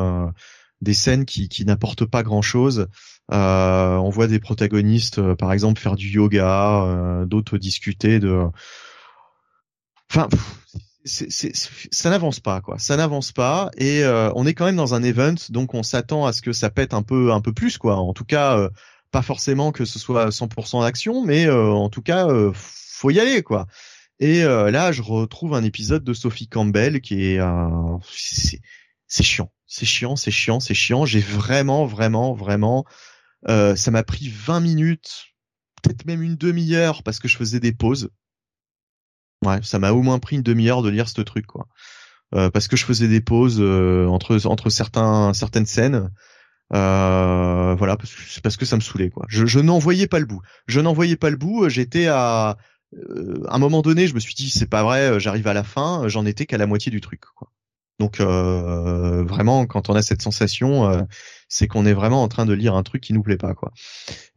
des scènes qui, qui n'apportent pas grand chose. on voit des protagonistes, par exemple, faire du yoga, d'autres discuter de. Enfin, c'est, ça n'avance pas quoi. Ça n'avance pas et euh, on est quand même dans un event donc on s'attend à ce que ça pète un peu un peu plus quoi. En tout cas, euh, pas forcément que ce soit 100% d'action, mais euh, en tout cas faut y aller quoi. Et là, je retrouve un épisode de Sophie Campbell qui est c'est, c'est chiant, c'est chiant, c'est chiant, c'est chiant. J'ai vraiment vraiment vraiment ça m'a pris 20 minutes, peut-être même une demi-heure parce que je faisais des pauses Ouais, ça m'a au moins pris une demi-heure de lire ce truc, quoi. Euh, parce que je faisais des pauses euh, entre entre certains certaines scènes. Euh, voilà, parce que, ça me saoulait, quoi. Je, je n'en voyais pas le bout. Je n'en voyais pas le bout. J'étais à, à un moment donné, je me suis dit c'est pas vrai. J'arrive à la fin, j'en étais qu'à la moitié du truc, quoi. Donc vraiment, quand on a cette sensation, c'est qu'on est vraiment en train de lire un truc qui nous plaît pas, quoi.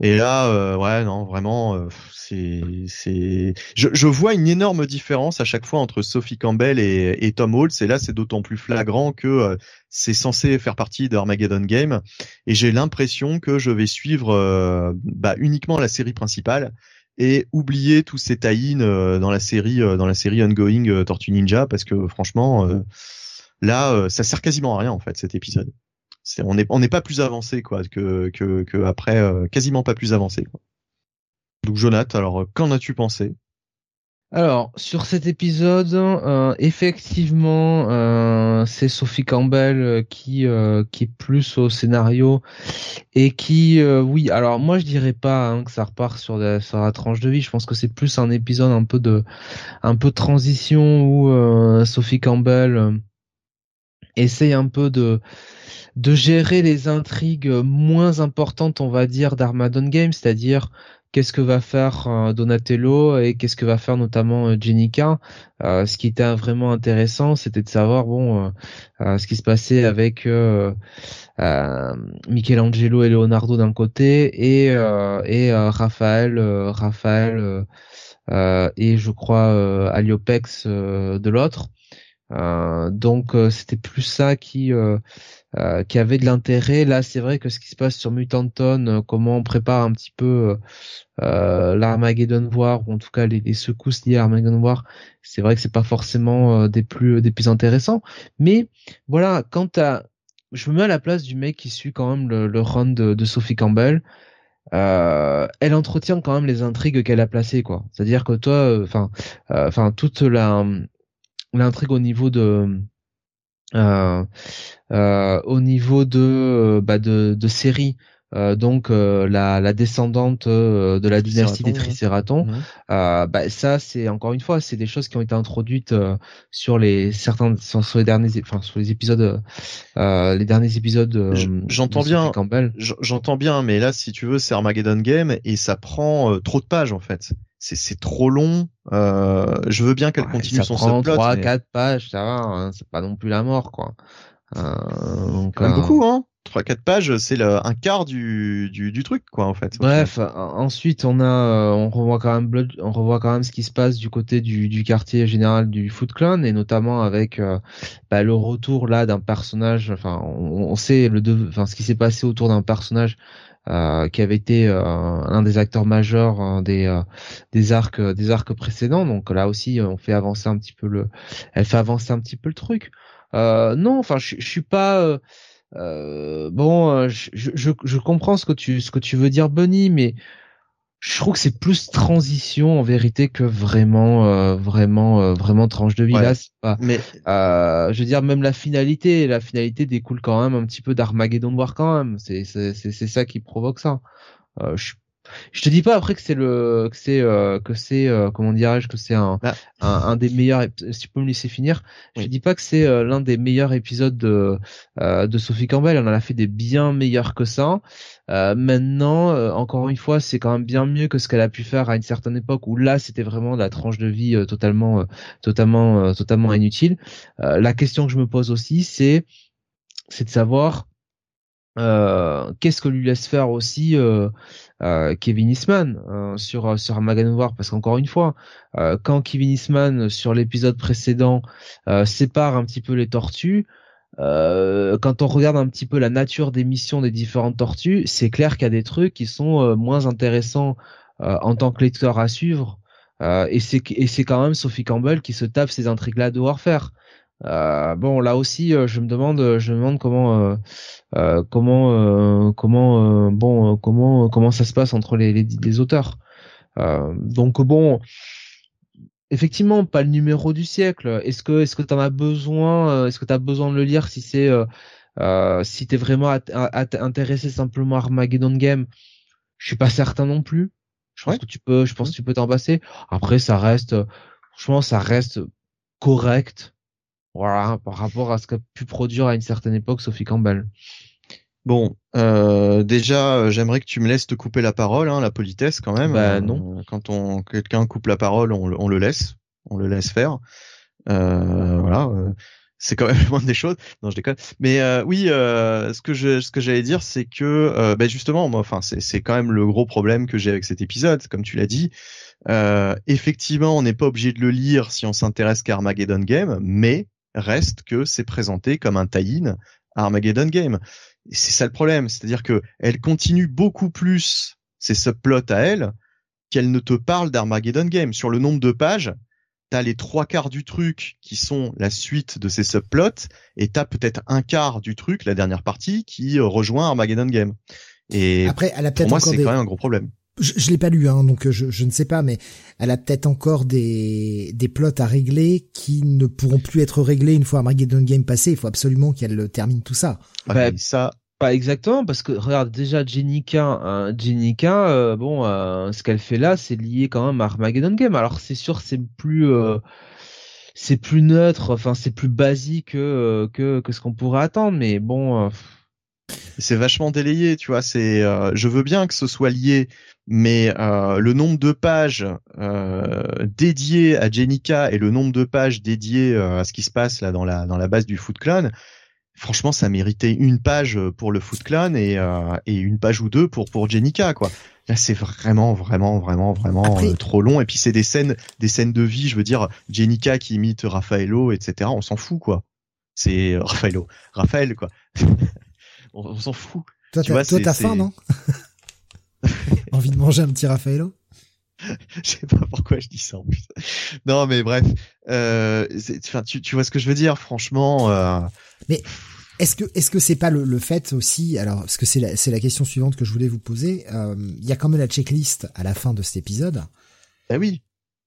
Et là, euh, ouais, non, vraiment, c'est, c'est, je, vois une énorme différence à chaque fois entre Sophie Campbell et, Tom Holtz. Et là, c'est d'autant plus flagrant que c'est censé faire partie d'Armageddon Game. Et j'ai l'impression que je vais suivre bah, uniquement la série principale et oublier tous ces tie dans la série, dans la série ongoing Tortue Ninja, parce que franchement Là, euh, ça sert quasiment à rien en fait cet épisode. On n'est on n'est pas plus avancé quoi que que, que après euh, quasiment pas plus avancé. Donc Jonathan, alors euh, qu'en as-tu pensé?
Alors sur cet épisode, effectivement, c'est Sophie Campbell qui qui est plus au scénario et qui, oui, alors moi je dirais pas hein, que ça repart sur la, sur la tranche de vie. Je pense que c'est plus un épisode un peu de un peu de transition où Sophie Campbell essaye un peu de de gérer les intrigues moins importantes, on va dire, d'Armageddon Game, c'est-à-dire qu'est-ce que va faire euh, Donatello et qu'est-ce que va faire notamment euh, Jenica. Euh, ce qui était vraiment intéressant, c'était de savoir bon ce qui se passait avec Michelangelo et Leonardo d'un côté et et Raphaël, Raphaël et je crois Aliopex de l'autre. Euh, donc euh, c'était plus ça qui euh, qui avait de l'intérêt. Là, c'est vrai que ce qui se passe sur Mutanton, comment on prépare un petit peu l'Armageddon War, ou en tout cas les, secousses liées à Armageddon War, c'est vrai que c'est pas forcément des plus des plus intéressants. Mais voilà, quand à je me mets à la place du mec qui suit quand même le, le run de, de Sophie Campbell. Euh, elle entretient quand même les intrigues qu'elle a placées, quoi. C'est-à-dire que toi, enfin, enfin toute la l'intrigue au niveau de euh, euh, au niveau de bah de, de série euh, donc euh, la, la, descendante euh, de la dynastie des Tricératons. bah, ça, c'est encore une fois, c'est des choses qui ont été introduites sur les certains sur, les derniers, enfin sur les épisodes, les derniers épisodes.
J'entends bien, j'entends bien, mais là, si tu veux, c'est Armageddon Game et ça prend trop de pages en fait. C'est trop long. je veux bien qu'elle continue son subplot.
3, 4 pages, ça va, hein, c'est pas non plus la mort, quoi.
donc, beaucoup, hein. 3-4 pages, c'est un quart du, du, du, truc, quoi, en fait.
Bref, ensuite, on a, euh, on revoit quand même Blood, on revoit quand même ce qui se passe du côté du, du quartier général du Foot Clan, et notamment avec euh, bah, le retour là d'un personnage. Enfin, on, on sait le, enfin, ce qui s'est passé autour d'un personnage euh, qui avait été euh, un des acteurs majeurs des des arcs des arcs précédents. Donc là aussi, on fait avancer un petit peu le, elle fait avancer un petit peu le truc. non, enfin, je, je suis pas bon, je, je, je, comprends ce que tu ce que tu veux dire, Bunny, mais je trouve que c'est plus transition en vérité que vraiment euh, vraiment euh, vraiment tranche de vie. Là pas mais euh, je veux dire même la finalité la finalité découle quand même un petit peu d'Armageddon War quand même. C'est c'est c'est ça qui provoque ça. Euh, je je te dis pas après que c'est le que c'est euh, que c'est euh, comment dirais-je que c'est un, bah. un, un des meilleurs si tu peux me laisser finir je dis pas que c'est euh, l'un des meilleurs épisodes de de Sophie Campbell. On en a fait des bien meilleurs que ça. Maintenant encore une fois c'est quand même bien mieux que ce qu'elle a pu faire à une certaine époque où là c'était vraiment la tranche de vie totalement totalement totalement inutile. La question que je me pose aussi c'est c'est de savoir euh, qu'est-ce que lui laisse faire aussi euh, euh, Kevin Eastman euh, sur sur Armageddon War parce qu'encore une fois quand Kevin Eastman sur l'épisode précédent sépare un petit peu les tortues quand on regarde un petit peu la nature des missions des différentes tortues c'est clair qu'il y a des trucs qui sont moins intéressants en tant que lecteur à suivre. Et c'est et c'est quand même Sophie Campbell qui se tape ces intrigues là de Warfare euh, bon, là aussi, euh, je me demande, je me demande comment, euh, comment, comment, bon, comment, comment ça se passe entre les, les, auteurs. donc bon, effectivement, pas le numéro du siècle. Est-ce que, est-ce que t'en as besoin Est-ce que t'as besoin de le lire si c'est, si t'es vraiment intéressé simplement à Armageddon Game? Je suis pas certain non plus. Je pense que tu peux, je pense que tu peux t'en passer. Après, ça reste, franchement, ça reste correct voilà, par rapport à ce qu'a pu produire à une certaine époque Sophie Campbell.
Bon, euh, déjà, j'aimerais que tu me laisses te couper la parole, hein, la politesse quand même.
Bah non.
Euh, quand on quelqu'un coupe la parole, on, on, le laisse, on le laisse faire. Euh, voilà, euh, c'est quand même [laughs] loin des choses. Non, je déconne. Mais euh, oui, ce que je, ce que j'allais dire, c'est que, ben justement, moi, enfin, c'est, c'est quand même le gros problème que j'ai avec cet épisode, comme tu l'as dit. effectivement, on n'est pas obligé de le lire si on s'intéresse qu'à Armageddon Game, mais reste que c'est présenté comme un tie-in à Armageddon Game. Et c'est ça le problème, c'est-à-dire que elle continue beaucoup plus ses subplots à elle qu'elle ne te parle d'Armageddon Game. Sur le nombre de pages, t'as les trois quarts du truc qui sont la suite de ces subplots et t'as peut-être un quart du truc, la dernière partie, qui rejoint Armageddon Game. Et
après, elle a peut-être
pour moi, c'est quand même un gros problème
je, je l'ai pas lu, hein, donc je, je, ne sais pas, mais elle a peut-être encore des, des plots à régler qui ne pourront plus être réglés une fois Armageddon Game passé. Il faut absolument qu'elle termine tout ça.
Ah, bah, ça, pas exactement, parce que regarde déjà Jenica, hein, Jenica, euh, bon, euh, ce qu'elle fait là, c'est lié quand même à Armageddon Game. Alors c'est sûr, c'est plus, euh, c'est plus neutre, enfin c'est plus basique que que, que ce qu'on pourrait attendre, mais bon.
c'est vachement délayé, tu vois. C'est, je veux bien que ce soit lié mais euh, le nombre de pages euh, dédiées à Jenica et le nombre de pages dédiées euh, à ce qui se passe là dans la dans la base du Foot Clan, franchement, ça méritait une page pour le Foot Clan et euh, et une page ou deux pour pour Jenica quoi. Là, c'est vraiment, vraiment, vraiment, vraiment trop long. Et puis c'est des scènes, des scènes de vie. Je veux dire, Jenica qui imite Raffaello, etc. On s'en fout quoi. C'est Raffaello, Raphaël quoi. [laughs] on, on s'en fout.
Toi, t'as faim, non? [laughs] Envie de manger un petit Raffaello?
Je sais pas pourquoi je dis ça en plus. Non, mais bref, euh, tu, tu vois ce que je veux dire, franchement. Euh...
Mais est-ce que est-ce que c'est pas le, le, fait aussi Alors, parce que c'est la, c'est la question suivante que je voulais vous poser. Euh, il y a quand même la checklist à la fin de cet épisode.
Ah oui.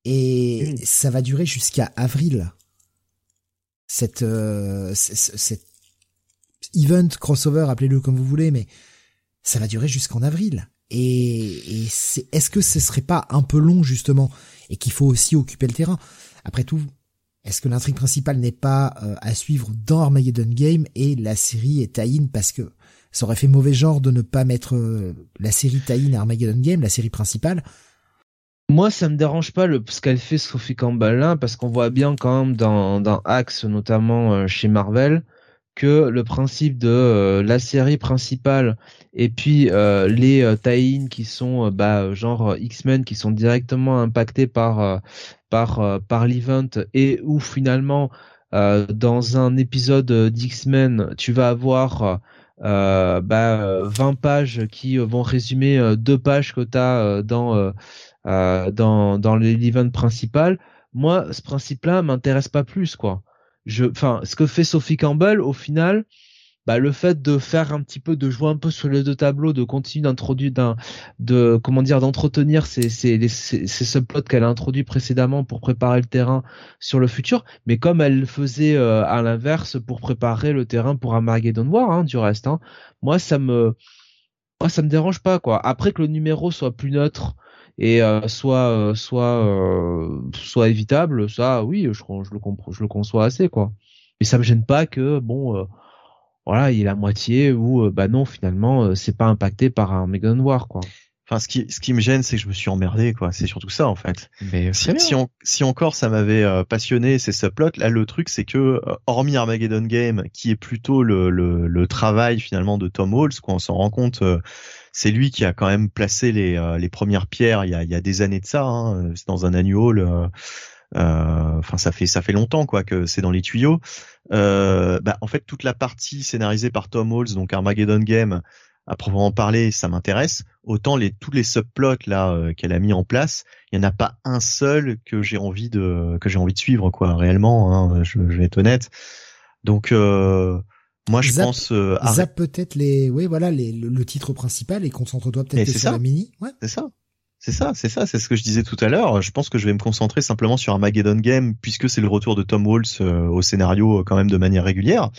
Et ça va durer jusqu'à avril. Cette euh, cette event crossover, appelez-le comme vous voulez, mais ça va durer jusqu'en avril. Et, est-ce que ce serait pas un peu long justement et qu'il faut aussi occuper le terrain? Après tout, est-ce que l'intrigue principale n'est pas euh, à suivre dans Armageddon Game et la série est tie parce que ça aurait fait mauvais genre de ne pas mettre euh, la série tie-in à Armageddon Game, la série principale?
Moi, ça me dérange pas le ce qu'elle fait Sophie Campbell là, parce qu'on voit bien quand même dans, dans Axe, notamment euh, chez Marvel, que le principe de euh, la série principale et puis euh, les euh, tie qui sont bah, genre X-Men qui sont directement impactés par par l'event et où finalement dans un épisode d'X-Men tu vas avoir bah, 20 pages qui vont résumer deux pages que tu as dans dans dans l'event principal. Moi ce principe là m'intéresse pas plus quoi je, enfin, ce que fait Sophie Campbell, au final, bah, le fait de faire un petit peu, de jouer un peu sur les deux tableaux, de continuer d'introduire, de comment dire, d'entretenir ces ces, ces, ces subplots qu'elle a introduits précédemment pour préparer le terrain sur le futur, mais comme elle le faisait euh, à l'inverse pour préparer le terrain pour Armageddon War, hein, du reste. Hein. Moi, ça me, moi, ça me dérange pas quoi. Après que le numéro soit plus neutre et euh, soit euh, soit euh, soit évitable, ça, oui, je, je le comprends, je le conçois assez quoi. Mais ça me gêne pas que bon voilà, il est la moitié ou euh, bah non, finalement, euh, c'est pas impacté par un Megan War, quoi.
Enfin, ce qui, ce qui me gêne, c'est que je me suis emmerdé, quoi. C'est surtout ça, en fait.
Mais
si, si, si, encore ça m'avait euh, passionné ces subplots, là, le truc, c'est que, hormis Armageddon Game, qui est plutôt le, le, le travail finalement de Tom Halls, quoi, on s'en rend compte, c'est lui qui a quand même placé les, les premières pierres il y a, y a des années de ça. Hein, c'est dans un annual. Enfin, ça fait ça fait longtemps, quoi, que c'est dans les tuyaux. Euh, bah, en fait, toute la partie scénarisée par Tom Halls, donc Armageddon Game, à proprement parler, ça m'intéresse. Autant les tous les subplots là euh, qu'elle a mis en place, il y en a pas un seul que j'ai envie de que j'ai envie de suivre quoi. Réellement, hein, je, vais être honnête. Donc euh, moi, je pense. Euh,
zap peut-être les, oui, voilà, les, le, titre principal et concentre-toi peut-être sur la mini. Ouais.
C'est ça. C'est ça, c'est ça, c'est ce que je disais tout à l'heure. Je pense que je vais me concentrer simplement sur Armageddon Game puisque c'est le retour de Tom Walls euh, au scénario euh, quand même de manière régulière.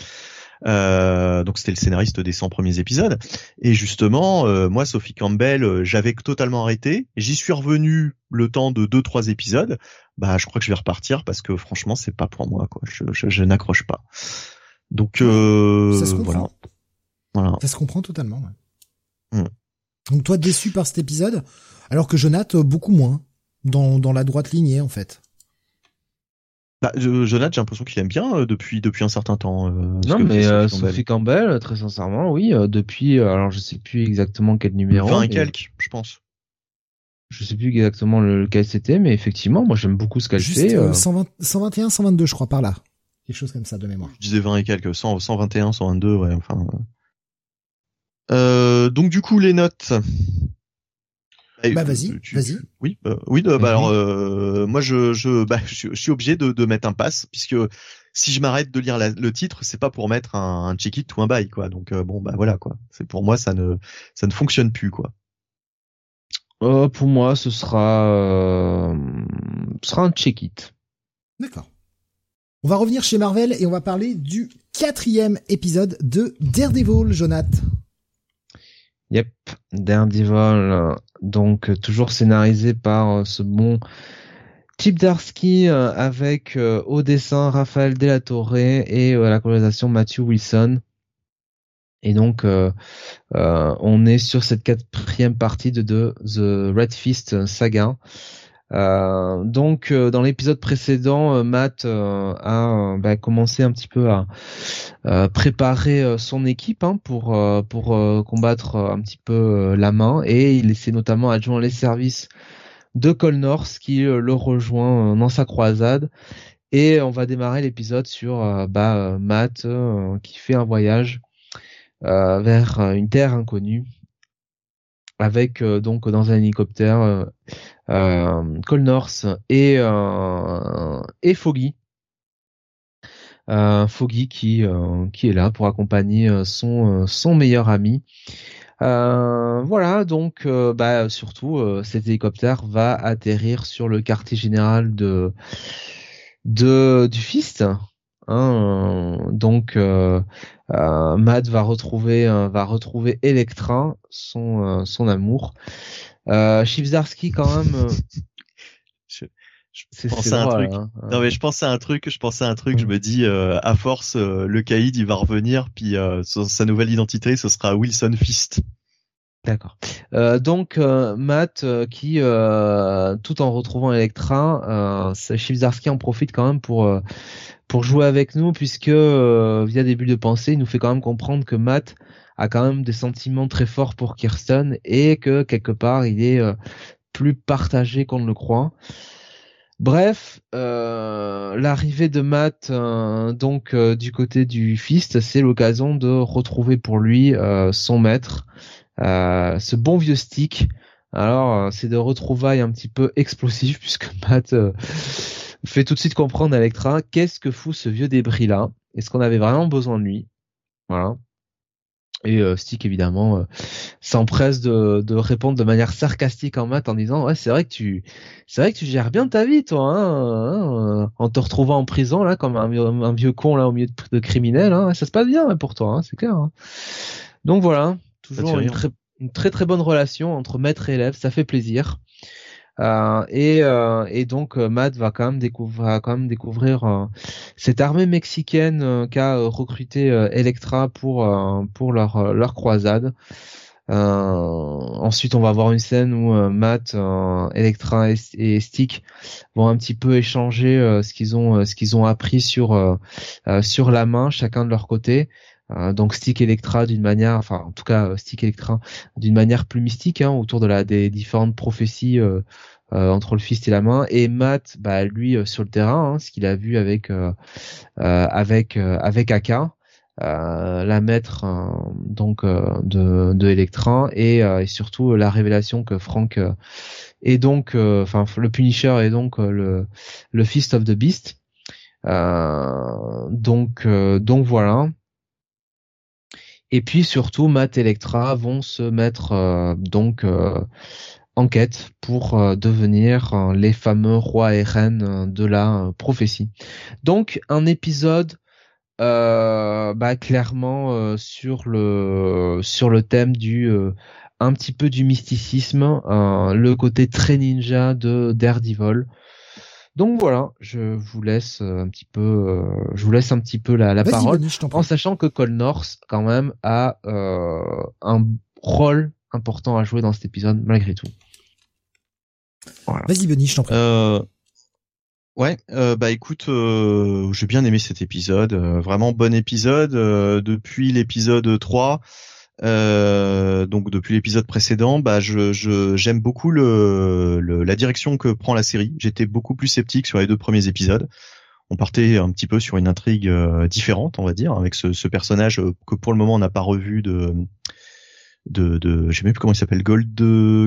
Euh, donc c'était le scénariste des 100 premiers épisodes. Et justement, moi, Sophie Campbell, j'avais totalement arrêté. J'y suis revenu le temps de deux trois épisodes. Bah, je crois que je vais repartir parce que franchement, c'est pas pour moi. Quoi. Je, je, n'accroche pas. Donc
ça se voilà. voilà. Ça se comprend totalement. Ouais. Hmm. Donc toi, déçu par cet épisode alors que Jonathan, beaucoup moins, dans, dans la droite lignée, en fait.
Bah, Jonathan, j'ai l'impression qu'il aime bien euh, depuis depuis un certain temps.
Euh, non, mais euh, Sophie, Campbell. très sincèrement, oui, depuis, alors je sais plus exactement quel numéro.
20 et quelques, je pense.
Je sais plus exactement lequel c'était, mais effectivement, moi j'aime beaucoup ce qu'elle fait.
120, 121, 122, je crois, par là. Quelque chose comme ça de mémoire.
Je disais 20 et quelques, 100, 121, 122, ouais, enfin. donc du coup, les notes.
Bah vas-y, vas-y.
Oui, euh, oui. bah, alors euh, moi je je, bah, je, suis obligé de, de mettre un pass puisque si je m'arrête de lire le titre, c'est pas pour mettre un, un check it ou un buy quoi. Donc euh, bon bah voilà quoi. C'est pour moi ça ne ça ne fonctionne plus quoi.
Euh, pour moi ce sera ce sera un check it.
D'accord. On va revenir chez Marvel et on va parler du quatrième épisode de Daredevil, Jonath.
Yep, Daredevil, donc toujours scénarisé par euh, ce bon Chip Darsky euh, avec euh, au dessin Raphaël Delatorre et à la colorisation Matthew Wilson. Et donc on est sur cette quatrième partie de The Red Fist saga. Euh, donc euh, dans l'épisode précédent, euh, Matt a bah, commencé un petit peu à préparer son équipe hein, pour pour combattre un petit peu la main. Et il s'est notamment adjoint les services de Col North qui le rejoint dans sa croisade. Et on va démarrer l'épisode sur bah, Matt qui fait un voyage vers une terre inconnue avec donc dans un hélicoptère euh, Cole North et euh, Foggy. Euh, Foggy qui qui est là pour accompagner son meilleur ami. voilà, donc bah surtout cet hélicoptère va atterrir sur le quartier général de du Fist. Hein, donc euh, Matt va retrouver va retrouver Electra, son son amour, euh, quand même. Euh, [laughs]
je, je pensais à un truc. Hein. Non mais je pensais à un truc. Je à un truc. Je me dis, euh, à force, euh, le caïd il va revenir, puis sa nouvelle identité, ce sera Wilson Fist.
D'accord. Euh, donc Matt qui, tout en retrouvant Electra, euh, en profite quand même pour pour jouer avec nous puisque via des bulles de pensée, il nous fait quand même comprendre que Matt a quand même des sentiments très forts pour Kirsten et que quelque part il est euh, plus partagé qu'on ne le croit. Bref, euh, l'arrivée de Matt euh, donc du côté du Fist, c'est l'occasion de retrouver pour lui son maître, ce bon vieux stick. Alors c'est de retrouvailles un petit peu explosif [laughs] puisque Matt fait tout de suite comprendre à Electra qu'est-ce que fout ce vieux débris là. Est-ce qu'on avait vraiment besoin de lui? Voilà. Et euh, Stick évidemment euh, s'empresse de, de répondre de manière sarcastique en maths en disant ouais c'est vrai que tu c'est vrai que tu gères bien ta vie toi hein, hein, en te retrouvant en prison là comme un, un, vieux con là au milieu de, de criminels hein, ça se passe bien pour toi hein, c'est clair. Hein. Donc voilà toujours une très, une très très bonne relation entre maître et élève ça fait plaisir. Euh, et, euh, et, donc euh, Matt va quand même découvrir, quand même découvrir cette armée mexicaine qu'a recruté Electra pour pour leur leur croisade. ensuite, on va avoir une scène où Matt, Electra et, Stick vont un petit peu échanger ce qu'ils ont ce qu'ils ont appris sur sur la main, chacun de leur côté. Donc Stick Electra d'une manière, enfin en tout cas Stick Electra d'une manière plus mystique hein, autour de la des différentes prophéties euh, euh, entre le fist et la main. Et Matt bah lui euh, sur le terrain hein, ce qu'il a vu avec euh, avec avec Aka la maître donc de de Electra et, et, surtout la révélation que Frank est donc enfin le Punisher est donc le le Fist of the Beast. Donc donc voilà et puis surtout Matt et Electra vont se mettre donc en quête pour euh, devenir euh, les fameux rois et reines euh, de la prophétie. Donc un épisode bah, clairement sur le sur le thème du un petit peu du mysticisme, le côté très ninja de Daredevil. Donc voilà, je vous laisse un petit peu, je vous laisse un petit peu la, la parole, en sachant que Cole North quand même a un rôle important à jouer dans cet épisode malgré tout.
Vas-y Benny, je t'en prie. Euh,
ouais, euh, bah écoute, euh, j'ai bien aimé cet épisode, vraiment bon épisode. depuis l'épisode 3, donc depuis l'épisode précédent, bah je j'aime beaucoup le, la direction que prend la série. J'étais beaucoup plus sceptique sur les deux premiers épisodes. On partait un petit peu sur une intrigue différente, on va dire, avec ce, ce personnage que pour le moment on n'a pas revu de de, de je sais même plus comment il s'appelle, Gold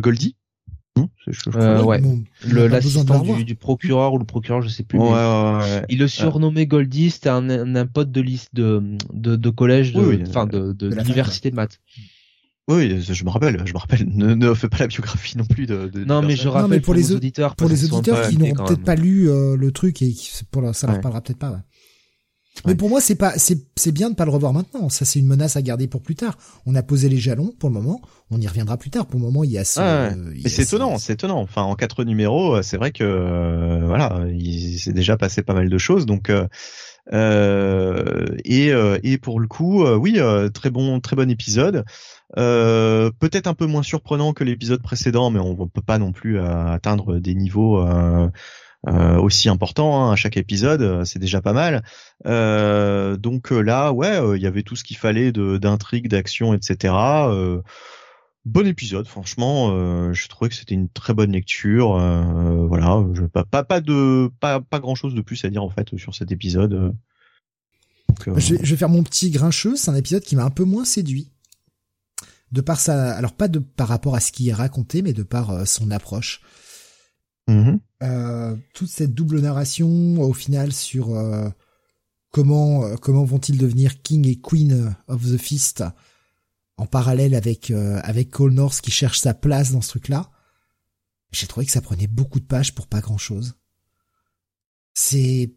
Goldie?
Euh, ouais. le l'assistant du, du, procureur ou le procureur, je sais plus.
Ouais, ouais,
il le surnommait Goldie, c'était un, un, pote de liste de de, de collège, de, enfin de, de, l'université de maths.
Oui, je me rappelle, je me rappelle. Ne, ne fais pas la biographie non plus de. de
non, mais je rappelle non, mais pour, les auditeurs,
pour les auditeurs qui n'ont peut-être pas lu euh, le truc et qui, pour ça leur parlera peut-être pas. Ouais. Mais pour moi, c'est pas, c'est, bien de pas le revoir maintenant. Ça, c'est une menace à garder pour plus tard. On a posé les jalons pour le moment. On y reviendra plus tard. Pour le moment, il y a
ce. mais c'est étonnant, c'est étonnant. Enfin, en quatre numéros, euh, c'est vrai que euh, voilà, il s'est déjà passé pas mal de choses. Donc, euh, euh et et pour le coup, oui, très bon, très bon épisode. peut-être un peu moins surprenant que l'épisode précédent, mais on peut pas non plus atteindre des niveaux euh, aussi important hein, à chaque épisode, euh, c'est déjà pas mal. Euh, donc là, ouais, il y avait tout ce qu'il fallait d'intrigue, d'action, etc. bon épisode, franchement, je trouvais que c'était une très bonne lecture. voilà, je, pas, pas, pas de pas, pas grand chose de plus à dire en fait sur cet épisode.
je, vais, je vais faire mon petit grincheux. C'est un épisode qui m'a un peu moins séduit de par sa, alors pas de par rapport à ce qui est raconté, mais de par son approche.
Mm-hmm.
Euh, toute cette double narration au final sur euh, comment euh, comment vont-ils devenir King et Queen of the Fist en parallèle avec avec Cole North qui cherche sa place dans ce truc-là. J'ai trouvé que ça prenait beaucoup de pages pour pas grand-chose. C'est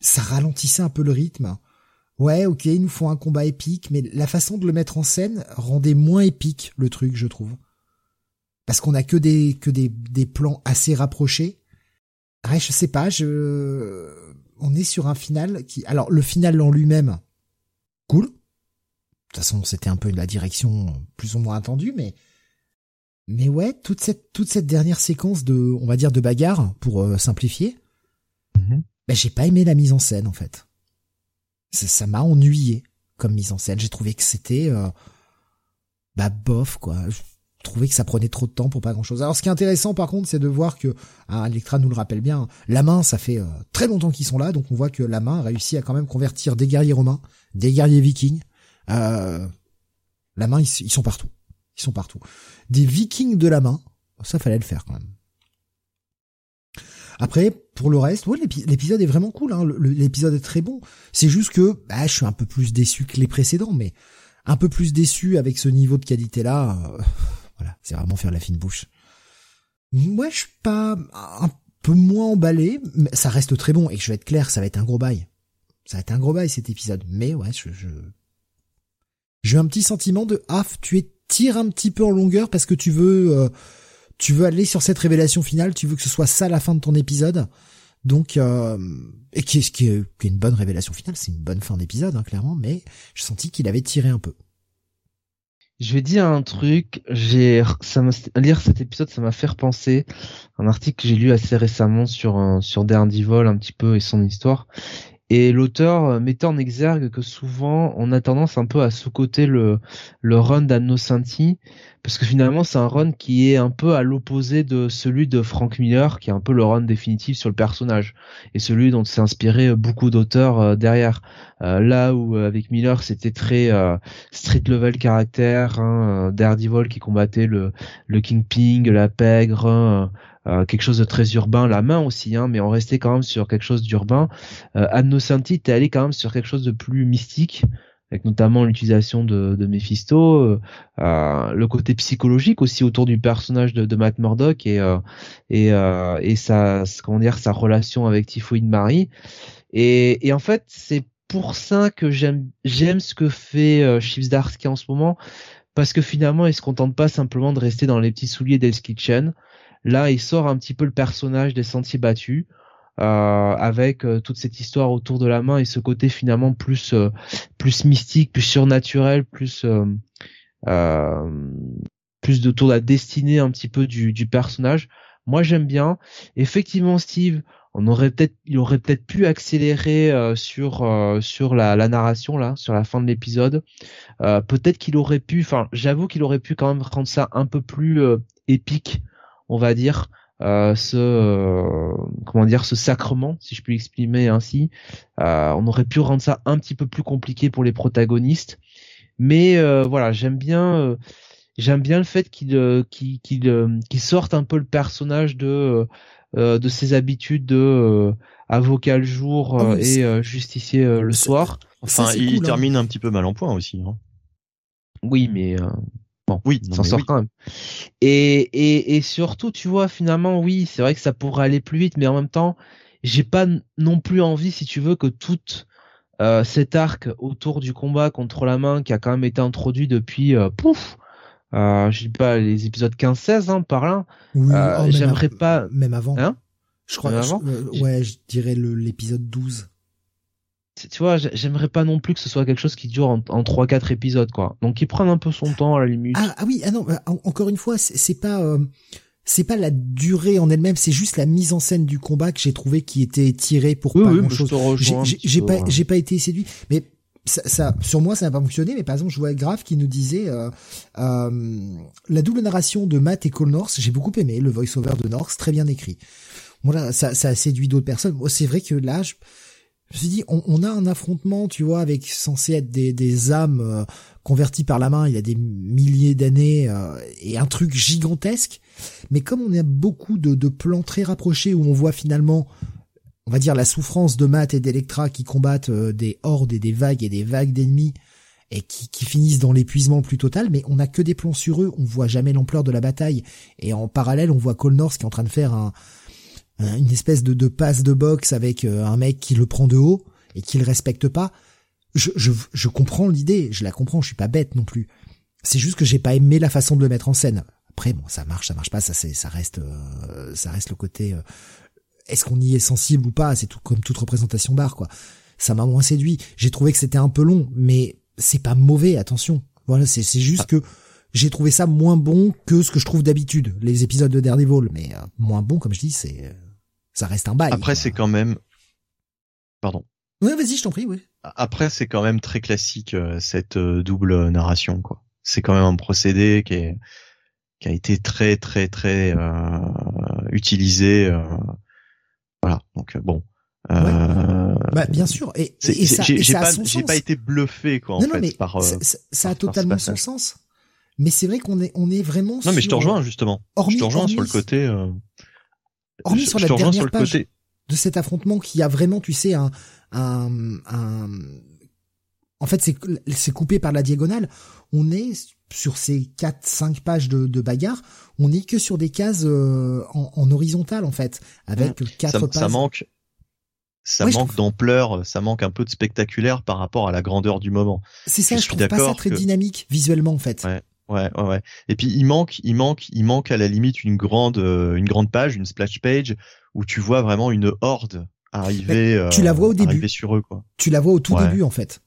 ça ralentissait un peu le rythme. Ouais, ok, ils nous font un combat épique, mais la façon de le mettre en scène rendait moins épique le truc, je trouve. Parce qu'on a que des que des, des plans assez rapprochés Ouais, je sais pas, je, on est sur un final qui, alors le final en lui-même, cool. De toute façon, c'était un peu la direction plus ou moins attendue, mais, mais ouais, toute cette, toute cette dernière séquence de, on va dire de bagarre, pour euh, simplifier,
mm
j'ai pas aimé la mise en scène, en fait. Ça, m'a ennuyé comme mise en scène. J'ai trouvé que c'était, euh, bah, bof, quoi trouvé que ça prenait trop de temps pour pas grand chose. Alors ce qui est intéressant par contre c'est de voir que ah, Electra nous le rappelle bien, la main ça fait euh, très longtemps qu'ils sont là donc on voit que la main a réussi à quand même convertir des guerriers romains, des guerriers vikings. Euh, la main ils, sont partout, ils sont partout. Des vikings de la main, ça fallait le faire quand même. Après, pour le reste, ouais, l'épisode est vraiment cool. Hein. L'épisode est très bon. C'est juste que bah, je suis un peu plus déçu que les précédents, mais un peu plus déçu avec ce niveau de qualité là. Voilà, c'est vraiment faire la fine bouche. Moi, je suis pas un peu moins emballé, mais ça reste très bon et je vais être clair, ça va être un gros bail. Ça va être un gros bail cet épisode. Mais ouais, je, je... j'ai un petit sentiment de ah, tu tires un petit peu en longueur parce que tu veux, euh, tu veux aller sur cette révélation finale, tu veux que ce soit ça la fin de ton épisode. Donc, euh, et qui est, qui, est, qui est une bonne révélation finale, c'est une bonne fin d'épisode, hein, clairement, mais je senti qu'il avait tiré un peu.
Je vais dire un truc, j'ai lire cet épisode, ça m'a fait repenser un article que j'ai lu assez récemment sur euh, sur Daredevil un petit peu et son histoire et l'auteur euh, mettait en exergue que souvent on a tendance un peu à sous-coter le, le run d'Anno Santi, parce que finalement c'est un run qui est un peu à l'opposé de celui de Frank Miller, qui est un peu le run définitif sur le personnage, et celui dont s'est inspiré beaucoup d'auteurs euh, derrière. Euh, là où avec Miller c'était très street level caractère, hein, Daredevil qui combattait le, le Kingpin, la pègre, hein, euh, quelque chose de très urbain, la main aussi, hein, mais on restait quand même sur quelque chose d'urbain. Euh, Anno Santi, t'es allé quand même sur quelque chose de plus mystique, avec notamment l'utilisation de, de Mephisto, euh, euh, le côté psychologique aussi autour du personnage de, de Matt Murdock et euh, et, et sa comment dire sa relation avec Typhoid Marie. Et, et en fait, c'est pour ça que j'aime j'aime ce que fait euh, Chiefs en ce moment parce que finalement il se contente pas simplement de rester dans les petits souliers d'Hell's Kitchen Là, il sort un petit peu le personnage des sentiers battus. Euh, avec euh, toute cette histoire autour de la main et ce côté finalement plus euh, plus mystique, plus surnaturel, plus plus de tour de la destinée un petit peu du, du personnage. Moi, j'aime bien. Effectivement, Steve, on aurait peut-être, il aurait peut-être pu accélérer sur sur la, la, narration là, sur la fin de l'épisode. peut-être qu'il aurait pu, enfin, j'avoue qu'il aurait pu quand même rendre ça un peu plus épique on va dire, euh, ce euh, comment dire ce sacrement si je puis l'exprimer ainsi euh, on aurait pu rendre ça un petit peu plus compliqué pour les protagonistes mais voilà j'aime bien j'aime bien le fait qu'il qu'il qu'il sorte un peu le personnage de de ses habitudes de avocat le jour ah et justicier le soir
enfin il hein. termine un petit peu mal en point aussi hein.
oui mais oui, s'en sort quand même. Et, et, et surtout, tu vois, finalement, oui, c'est vrai que ça pourrait aller plus vite, mais en même temps, j'ai pas non plus envie, si tu veux, que toute euh, cet arc autour du combat contre la main qui a quand même été introduit depuis euh, pouf, euh, je dis pas les épisodes 15-16 hein, par là. Oui, euh, oh, j'aimerais pas
même avant.
Hein?
Je crois. avant? ouais, je dirais l'épisode 12
tu vois, j'aimerais pas non plus que ce soit quelque chose qui dure en, en 3-4 épisodes, quoi. Donc, ils prennent un peu son temps à la limite.
Ah, ah oui, ah non, encore une fois, c'est pas, euh, c'est pas la durée en elle-même, c'est juste la mise en scène du combat que j'ai trouvé qui était tirée pour pas grand chose. J'ai pas, j'ai pas été séduit, mais ça, ça, sur moi, ça n'a pas fonctionné, mais par exemple, je vois Graf qui nous disait euh, euh, la double narration de Matt et Cole North, j'ai beaucoup aimé le voice-over de North, très bien écrit. Voilà, ça, ça a séduit d'autres personnes. c'est vrai que là, je, je me suis dit, on, a un affrontement, tu vois, avec censé être des, des âmes euh, converties par la main il y a des milliers d'années euh, et un truc gigantesque. Mais comme on a beaucoup de, de, plans très rapprochés où on voit finalement, on va dire, la souffrance de Matt et d'Electra qui combattent euh, des hordes et des vagues et des vagues d'ennemis et qui, finissent dans l'épuisement plus total, mais on a que des plans sur eux, on voit jamais l'ampleur de la bataille. Et en parallèle, on voit Cole North qui est en train de faire un, une espèce de, de passe de boxe avec euh, un mec qui le prend de haut et qui le respecte pas. Je, je, je comprends l'idée, je la comprends, je suis pas bête non plus. C'est juste que j'ai pas aimé la façon de le mettre en scène. Après, bon, ça marche, ça marche pas, ça c'est, ça reste, euh, ça reste le côté. Est-ce qu'on y est sensible ou pas? C'est tout comme toute représentation d'art, quoi. Ça m'a moins séduit. J'ai trouvé que c'était un peu long, mais c'est pas mauvais, attention. Voilà, c'est, c'est juste que j'ai trouvé ça moins bon que ce que je trouve d'habitude, les épisodes de Daredevil. Mais moins bon, comme je dis, c'est ça reste un bail.
Après, c'est quand même. Pardon.
Oui, vas-y, je t'en prie, oui.
Après, c'est quand même très classique euh, cette euh, double narration, quoi. C'est quand même un procédé qui est qui a été très très très euh, utilisé. Euh, voilà. Donc bon.
Euh, bah, bien sûr. Et, et ça, j'ai
pas,
j'ai
pas été bluffé quoi en fait
mais
par.
Ça, ça a totalement son sens. Mais c'est vrai qu'on est on est vraiment.
Non mais je te rejoins justement. je te rejoins sur le côté
hormis sur la dernière page de cet affrontement qui a vraiment, tu sais, un, un, en fait, c'est c'est coupé par la diagonale. On est sur ces quatre, cinq pages de, de bagarre, on n'est que sur des cases euh, en, en horizontal en fait, avec quatre
ça,
pages.
Ça manque, ça
Ouais,
manque d'ampleur, ça manque un peu de spectaculaire par rapport à la grandeur du moment.
C'est ça,
je
je,
suis
trouve pas ça très
que-
dynamique visuellement en fait.
Ouais. Ouais, ouais, ouais. Et puis il manque, il manque, il manque à la limite une grande, euh, une grande page, une splash page où tu vois vraiment une horde arriver.
tu la vois au
euh,
début.
Arriver sur eux, quoi.
Tu la vois au tout
Ouais.
début en fait.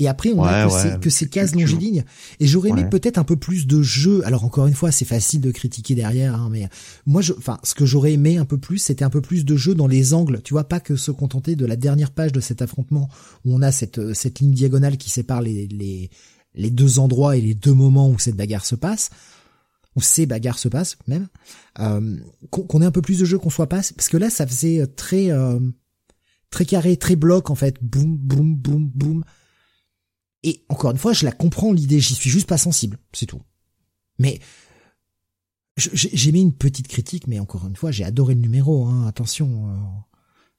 Et après, on a
Ouais,
que, ces, que ces cases longilignes. Et j'aurais aimé peut-être un peu plus de jeu. Alors encore une fois, c'est facile de critiquer derrière, hein, mais moi, je, enfin, ce que j'aurais aimé un peu plus, c'était un peu plus de jeu dans les angles. Tu vois, pas que se contenter de la dernière page de cet affrontement où on a cette euh, cette ligne diagonale qui sépare les les les deux endroits et les deux moments où cette bagarre se passe, où ces bagarres se passent même. Euh, qu'on ait un peu plus de jeu, qu'on soit pas, parce que là, ça faisait très euh, très carré, très bloc en fait, boum, boum, boum, boum. Et encore une fois, je la comprends l'idée, j'y suis juste pas sensible, c'est tout. Mais j'ai mis une petite critique, mais encore une fois, j'ai adoré le numéro. Hein, attention, euh,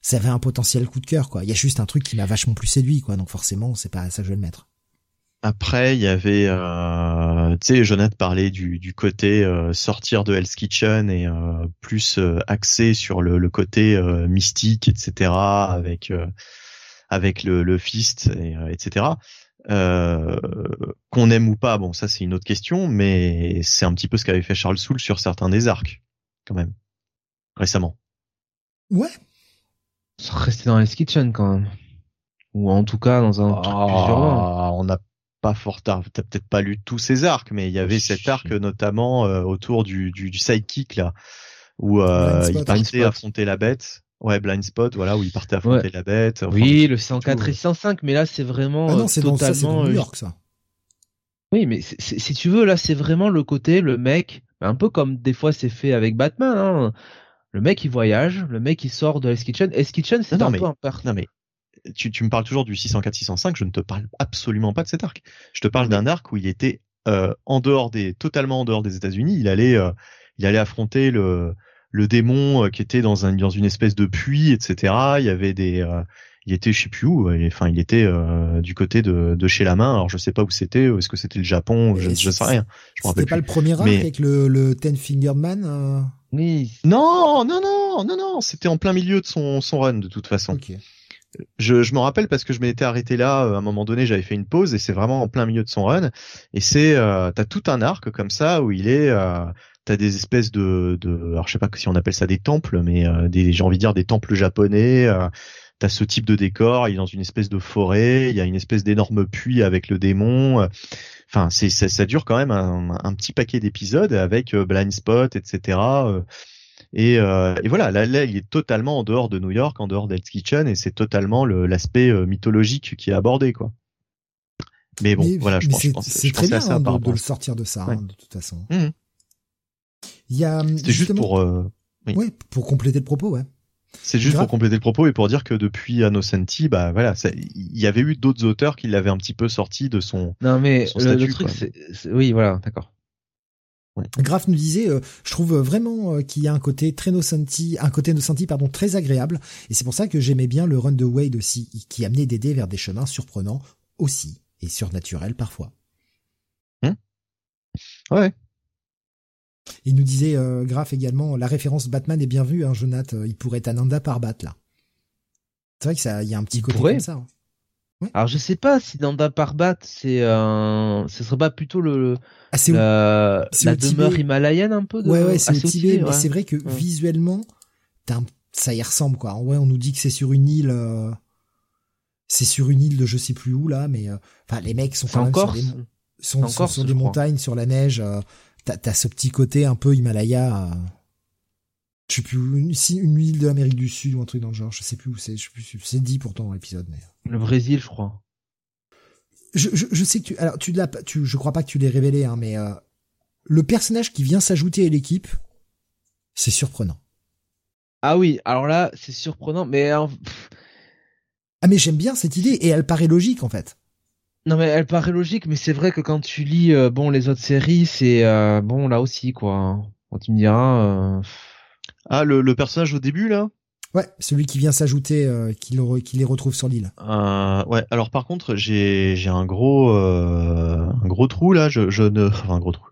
ça avait un potentiel coup de cœur, quoi. Il y a juste un truc qui m'a vachement plus séduit, quoi. Donc forcément, c'est pas à ça que je vais le mettre.
Après, il y avait, euh, tu sais, Jonathan parlait du, du côté euh, sortir de Hell's Kitchen et euh, plus euh, axé sur le, le côté euh, mystique, etc. Avec euh, avec le, le fist, et, euh, etc. Euh, Qu'on aime ou pas, bon, ça c'est une autre question, mais c'est un petit peu ce qu'avait fait Charles Soule sur certains des arcs, quand même, récemment.
Ouais.
Rester dans les Kitchen quand même. Ou en tout cas dans un truc plus.
Ah, on n'a pas fort tard, t'as peut-être pas lu tous ces arcs, mais il y avait cet arc notamment euh, autour du, du, du sidekick là, où euh, il partait affronter la bête. Ouais, blind spot, voilà, où il partait affronter la bête. Enfin,
oui, le 104
tout,
et 105, mais là c'est vraiment
Ah non,
euh,
c'est dans ça, c'est
totalement.
dans New York, ça.
Oui, mais c'est- c'est- si tu veux, là, c'est vraiment le côté, le mec, un peu comme des fois c'est fait avec Batman. Hein. Le mec, il voyage, le mec, il sort de Hell's Kitchen. Hell's Kitchen, c'est
Non, non,
un
mais-
peu un
Non mais tu, tu me parles toujours du 604-605, je ne te parle absolument pas de cet arc. Je te parle d'un arc où il était euh, en dehors des, totalement en dehors des États-Unis. Il allait, euh, il allait affronter le, le démon euh, qui était dans un, dans une espèce de puits, etc. Il y avait des, euh, il était, je sais plus où. et, Enfin, il était euh, du côté de, de chez la main. Alors je sais pas où c'était. Est-ce que c'était le Japon Je, je sais rien. Je
C'était pas
plus.
le premier arc
Mais-
avec le, le Ten Fingered Man euh,
Oui.
Non, non, non, non, non. C'était en plein milieu de son, son run de toute façon.
Ok.
Je, je me rappelle parce que je m'étais arrêté là euh, à un moment donné, j'avais fait une pause et c'est vraiment en plein milieu de son run. Et c'est, euh, t'as tout un arc comme ça où il est, euh, t'as des espèces de, de, alors je sais pas si on appelle ça des temples, mais euh, des, j'ai envie de dire des temples japonais. Euh, t'as ce type de décor, il est dans une espèce de forêt, il y a une espèce d'énorme puits avec le démon. euh, Enfin, c'est, ça, ça dure quand même un, un petit paquet d'épisodes avec blind spot, etc. et, euh, et voilà, là, là, il est totalement en dehors de New York, en dehors d'Hell's Kitchen, et c'est totalement le- l'aspect euh, mythologique qui est abordé, quoi. Mais bon,
Mais-
voilà, je
mais
pense, je
c'est
pense,
c'est
je
très bien
à ça
hein, de, de le sortir de ça,
Ouais.
hein, de toute façon.
Mhm.
Il y a
C'était juste pour, euh, oui.
Ouais, pour compléter le propos, ouais.
c'est juste
Grave.
pour compléter le propos et pour dire que depuis Innocenti, bah voilà, il y avait eu d'autres auteurs qui l'avaient un petit peu sorti de son.
Non, mais
Son
le, le
statut,
truc,
quoi.
c'est, c'est- oui, voilà, d'accord.
Graf nous disait, euh, je trouve vraiment euh, qu'il y a un côté très Nocenti, un côté Nocenti, pardon, très agréable, et c'est pour ça que j'aimais bien le run de Wade aussi, qui amenait des dés vers des chemins surprenants aussi, et surnaturels parfois.
Ouais.
Il nous disait, euh, Graf également, la référence Batman est bien vue, hein, Jonath, il pourrait être Ananda Parbat, là. C'est vrai que ça, il y a un petit
Il
côté
pourrait.
comme ça. hein.
Alors, je sais pas si dans Daparbat, c'est un, ce serait pas plutôt le,
Ah,
la, la
Tibet.
demeure himalayenne un peu de,
Ouais, ouais, c'est
ah,
au Tibet, mais
ouais.
c'est vrai que
Ouais.
visuellement, t'as un- ça y ressemble, quoi. Ouais, on nous dit que c'est sur une île, euh, c'est sur une île de je sais plus où, là, mais, euh, enfin, les mecs sont quand même sur des, sont, sont
Corse,
sur
crois.
montagnes, sur la neige, euh, t'as, t'as ce petit côté un peu Himalaya, euh, je sais plus où, une, si- une île de l'Amérique du Sud ou un truc dans le genre, je sais plus où c'est, je sais plus, c'est dit pourtant dans l'épisode, mais.
Le Brésil, je crois.
Je, je, je sais que tu, alors tu l'as, tu, je crois pas que tu l'aies révélé, hein, mais euh, le personnage qui vient s'ajouter à l'équipe, c'est surprenant.
Ah oui, alors là, c'est surprenant, mais euh,
Ah mais j'aime bien cette idée et elle paraît logique en fait.
non mais elle paraît logique, mais c'est vrai que quand tu lis euh, bon les autres séries, c'est euh, bon là aussi quoi. Quand tu me diras, euh,
Ah, le, le personnage au début là?
Ouais, celui qui vient s'ajouter, euh, qui, les retrouve sur l'île.
Euh, ouais. Alors par contre, j'ai j'ai un gros euh, un gros trou là. Je, je ne [laughs] enfin un gros trou.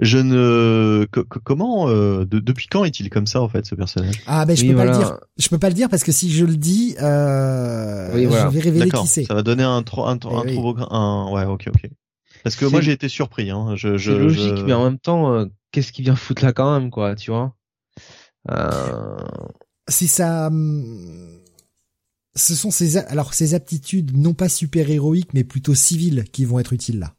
Je ne comment euh, depuis quand est-il comme ça en fait ce personnage?
Ah ben je peux pas le dire. Je peux pas le dire parce que si je le dis, euh, je vais révéler qui c'est.
Ça va donner un trop un, un, eh un, ouais ok ok. Parce que moi j'ai été surpris. Hein. Je, je,
c'est logique, mais en même temps, euh, qu'est-ce qui vient foutre là quand même quoi, tu vois?
Euh... C'est ça. Hum, ce sont ces alors ces aptitudes non pas super héroïques mais plutôt civiles qui vont être utiles là.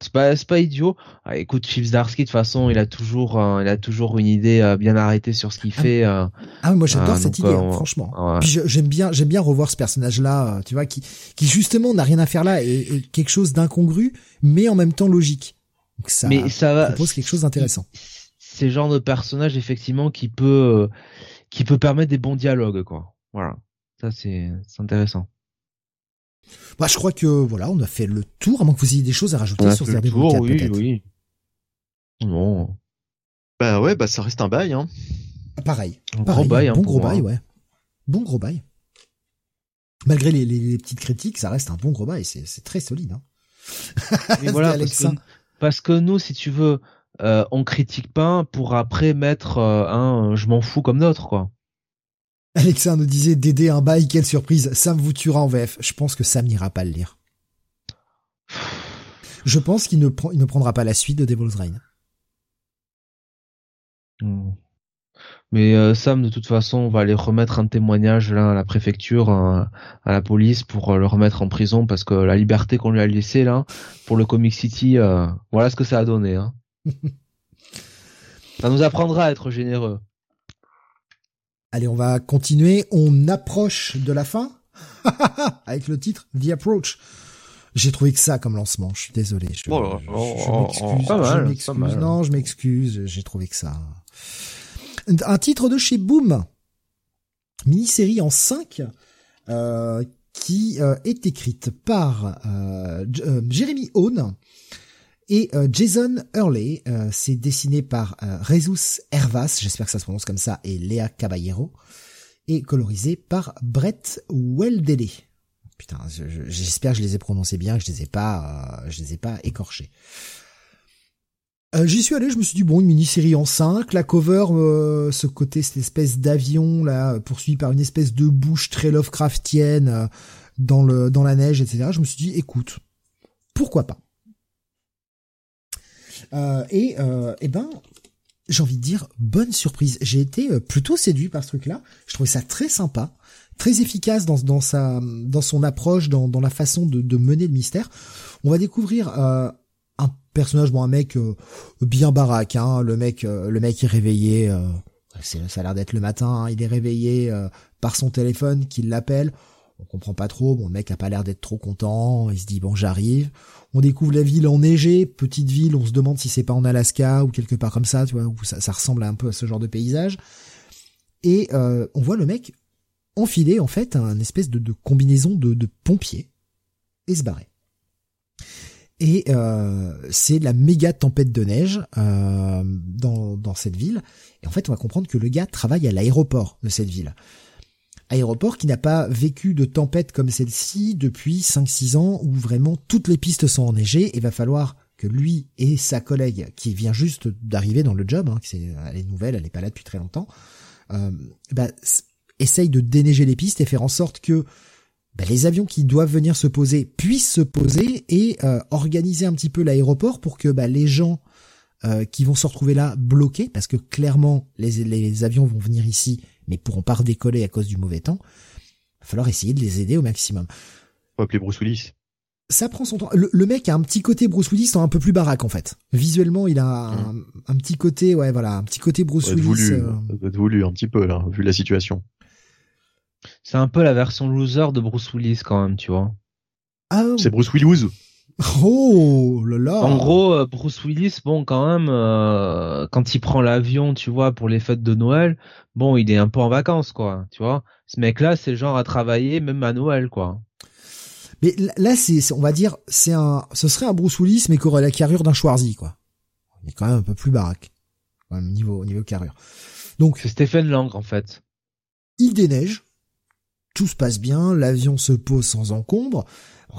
C'est pas, pas idiot. Ah, écoute, Chips Darsky, de toute façon, il a toujours, euh, il a toujours une idée euh, bien arrêtée sur ce qu'il
ah,
fait. Euh,
ah, moi j'adore cette idée, hein, franchement. j'aime bien, j'aime bien revoir ce personnage-là, tu vois, qui, qui justement n'a rien à faire là et, quelque chose d'incongru, mais en même temps logique. Donc ça, mais ça va, propose quelque chose d'intéressant.
C'est le genre de personnage effectivement qui peut, qui peut permettre des bons dialogues, quoi. Voilà, ça c'est, intéressant.
Bah, je crois que voilà, on a fait le tour, à moins que vous ayez des choses à rajouter sur
ce tour, oui, oui. Non.
Bah ouais, bah ça reste un bail, hein.
Pareil. Un gros bail, bon gros bail, ouais. Bon gros bail. Malgré les, les, petites critiques, ça reste un bon gros bail, c'est, très solide. Hein.
Mais voilà, [laughs] parce que, nous, si tu veux, euh, on critique pas pour après mettre euh, un je m'en fous comme d'autres, quoi.
Alexa nous disait d'aider un bail, quelle surprise, Sam vous tuera en VF. Je pense que Sam n'ira pas le lire. Je pense qu'il ne, ne prendra pas la suite de Devil's Reign.
Hmm. Mais euh, Sam, de toute façon, on va aller remettre un témoignage là à la préfecture, à, la police pour euh, le remettre en prison parce que la liberté qu'on lui a laissée là pour le Comic City, euh, voilà ce que ça a donné. Hein. [laughs] ça nous apprendra à être généreux.
Allez, on va continuer. On approche de la fin [laughs] avec le titre The Approach. J'ai trouvé que ça comme lancement. Je suis désolé. Je, oh m'excuse. je m'excuse. Non, je m'excuse. J'ai trouvé que ça. Un titre de chez Boom, mini-série en 5 euh, qui euh, est écrite par euh, euh Jeremy Owen et euh, Jason Hurley, euh, c'est dessiné par euh, Rezus Hervas, j'espère que ça se prononce comme ça, et Léa Caballero, et colorisé par Brett Weldele. Putain, j'espère que je les ai prononcés bien, je les ai pas, je les ai pas écorchés. J'y suis allé, je me suis dit bon une mini-série en 5, la cover, ce côté cette espèce d'avion là poursuivi par une espèce de bouche très Lovecraftienne dans le dans la neige, etc. Je me suis dit écoute, pourquoi pas? Euh, et euh, eh ben, j'ai envie de dire bonne surprise. J'ai été euh, plutôt séduit par ce truc-là. Je trouvais ça très sympa, très efficace dans, dans sa dans son approche, dans, dans la façon de, de mener le mystère. On va découvrir euh, un personnage, bon un mec bien baraque. Hein, le mec, le mec est réveillé. ça a l'air d'être le matin. Hein, il est réveillé par son téléphone, qui l'appelle. On comprend pas trop. Bon, le mec a pas l'air d'être trop content. Il se dit bon, j'arrive. On découvre la ville enneigée, petite ville. On se demande si c'est pas en Alaska ou quelque part comme ça, tu vois, où ça, ressemble un peu à ce genre de paysage. Et euh, on voit le mec enfiler en fait un espèce de, combinaison de, de pompier et se barrer. Et euh, c'est la méga tempête de neige euh, dans, dans cette ville. Et en fait, on va comprendre que le gars travaille à l'aéroport de cette ville aéroport qui n'a pas vécu de tempête comme celle-ci depuis 5-6 ans où vraiment toutes les pistes sont enneigées et va falloir que lui et sa collègue qui vient juste d'arriver dans le job, hein, c'est, elle est nouvelle, elle est pas là depuis très longtemps, euh, bah, essaye de déneiger les pistes et faire en sorte que bah, les avions qui doivent venir se poser puissent se poser et euh, organiser un petit peu l'aéroport pour que bah, les gens euh, qui vont se retrouver là bloqués, parce que clairement les, les avions vont venir ici mais pourront pas redécoller à cause du mauvais temps. Il va falloir essayer de les aider au maximum.
On va appeler Bruce Willis.
Ça prend son temps. Le, mec a un petit côté Bruce Willis, un peu plus baraque en fait. Visuellement, il a un, petit côté, ouais, voilà, un petit côté Bruce Willis.
Voulu, euh... voulu un petit peu là, vu la situation.
C'est un peu la version loser de Bruce Willis quand même, tu vois.
Ah, c'est Bruce Willis.
Oh là là.
En gros, euh, Bruce Willis, bon, quand même, euh, quand il prend l'avion, tu vois, pour les fêtes de Noël, bon, il est un peu en vacances, quoi. Tu vois, ce mec-là, c'est genre à travailler même à Noël, quoi.
Mais là, c'est, on va dire, c'est un, ce serait un Bruce Willis, mais qui aurait la carrure d'un Schwarzy, quoi. Il est quand même un peu plus baraque, niveau niveau carrure.
Donc c'est Stephen Lang en fait.
Il déneige, tout se passe bien, l'avion se pose sans encombre.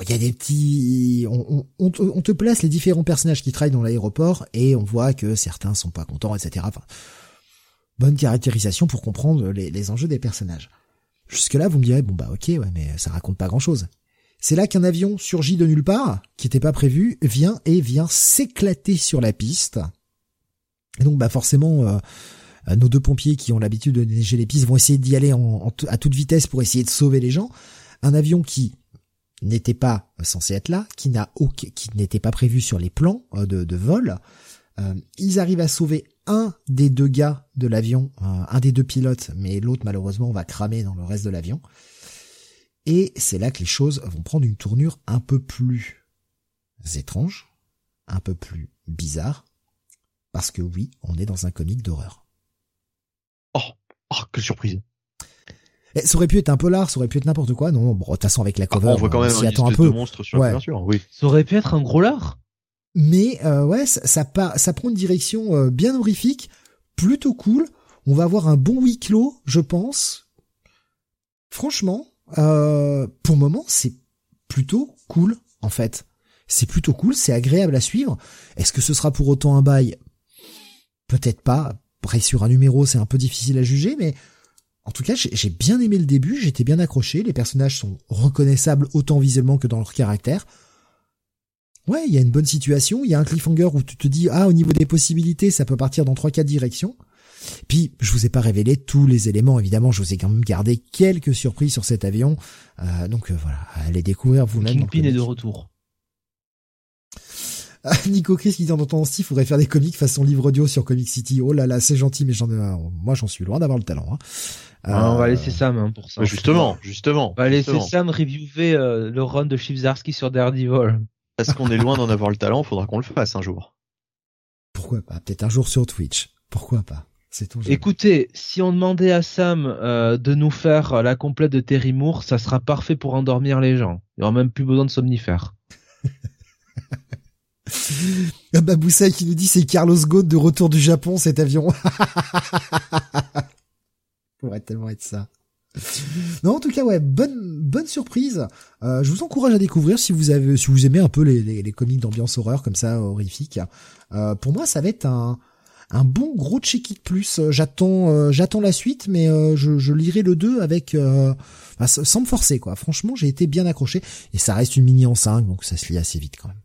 Il y a des petits, on, te place les différents personnages qui travaillent dans l'aéroport et on voit que certains sont pas contents, etc. Bonne caractérisation pour comprendre les, enjeux des personnages. Jusque là, vous me direz bon bah ok, ouais, mais ça raconte pas grand chose. C'est là qu'un avion surgit de nulle part, qui n'était pas prévu, vient et vient s'éclater sur la piste. Et donc bah forcément, euh, nos deux pompiers qui ont l'habitude de neiger les pistes vont essayer d'y aller à toute vitesse pour essayer de sauver les gens. Un avion qui n'était pas censé être là, qui n'a n'était pas prévu sur les plans euh, de, vol. Euh, ils arrivent à sauver un des deux gars de l'avion, un des deux pilotes, mais l'autre malheureusement va cramer dans le reste de l'avion. Et c'est là que les choses vont prendre une tournure un peu plus étrange, un peu plus bizarre, parce que oui, on est dans un comique d'horreur.
Oh, oh, que surprise.
Et ça aurait pu être un peu l'art, ça aurait pu être n'importe quoi. Non, bon, de toute façon avec la cover,
on voit quand même un, un peu. de monstre sur ouais. la oui.
Ça aurait pu être un gros lard.
Mais euh, ouais, ça, ça, ça, prend une direction euh, bien horrifique, plutôt cool. On va avoir un bon huis clos, je pense. Franchement, euh, pour le moment, c'est plutôt cool, en fait. C'est plutôt cool, c'est agréable à suivre. Est-ce que ce sera pour autant un bail? Peut-être pas. Après, sur un numéro, c'est un peu difficile à juger, mais en tout cas, j'ai bien aimé le début, j'étais bien accroché, les personnages sont reconnaissables autant visuellement que dans leur caractère. Ouais, il y a une bonne situation, il y a un cliffhanger où tu te dis, ah, au niveau des possibilités, ça peut partir dans trois, quatre directions. Puis, je vous ai pas révélé tous les éléments, évidemment, je vous ai quand même gardé quelques surprises sur cet avion. Euh, donc euh, voilà, allez découvrir vous-même.
Kingpin est de retour. [laughs]
Nico Chris qui dit en entendant il faudrait faire des comics façon livre audio sur Comic City. Oh là là, c'est gentil, mais j'en moi j'en suis loin d'avoir le talent. Hein.
Ah, on va laisser Sam hein, pour ça.
Justement, justement.
On va laisser Sam reviewer euh, le run de Chivzarski sur Daredevil.
Parce qu'on est loin d'en avoir le talent, faudra qu'on le fasse un jour.
Pourquoi pas? Peut-être un jour sur Twitch. Pourquoi pas?
Écoutez, si on demandait à Sam euh, de nous faire la complète de Terry Moore, ça sera parfait pour endormir les gens. Il n'y aura même plus besoin de somnifères. [laughs]
Baboussaï qui nous dit c'est Carlos Ghosn de retour du Japon cet avion. [laughs] Pourrait tellement être ça. Non, en tout cas, ouais, bonne bonne surprise. Euh, je vous encourage à découvrir si vous avez si vous aimez un peu les, les, comics d'ambiance horreur comme ça horrifique. Euh, pour moi, ça va être un un bon gros check it plus. J'attends euh, j'attends la suite, mais je, je lirai le 2 avec sans me forcer quoi. Franchement, j'ai été bien accroché et ça reste une mini en 5, donc ça se lit assez vite quand même.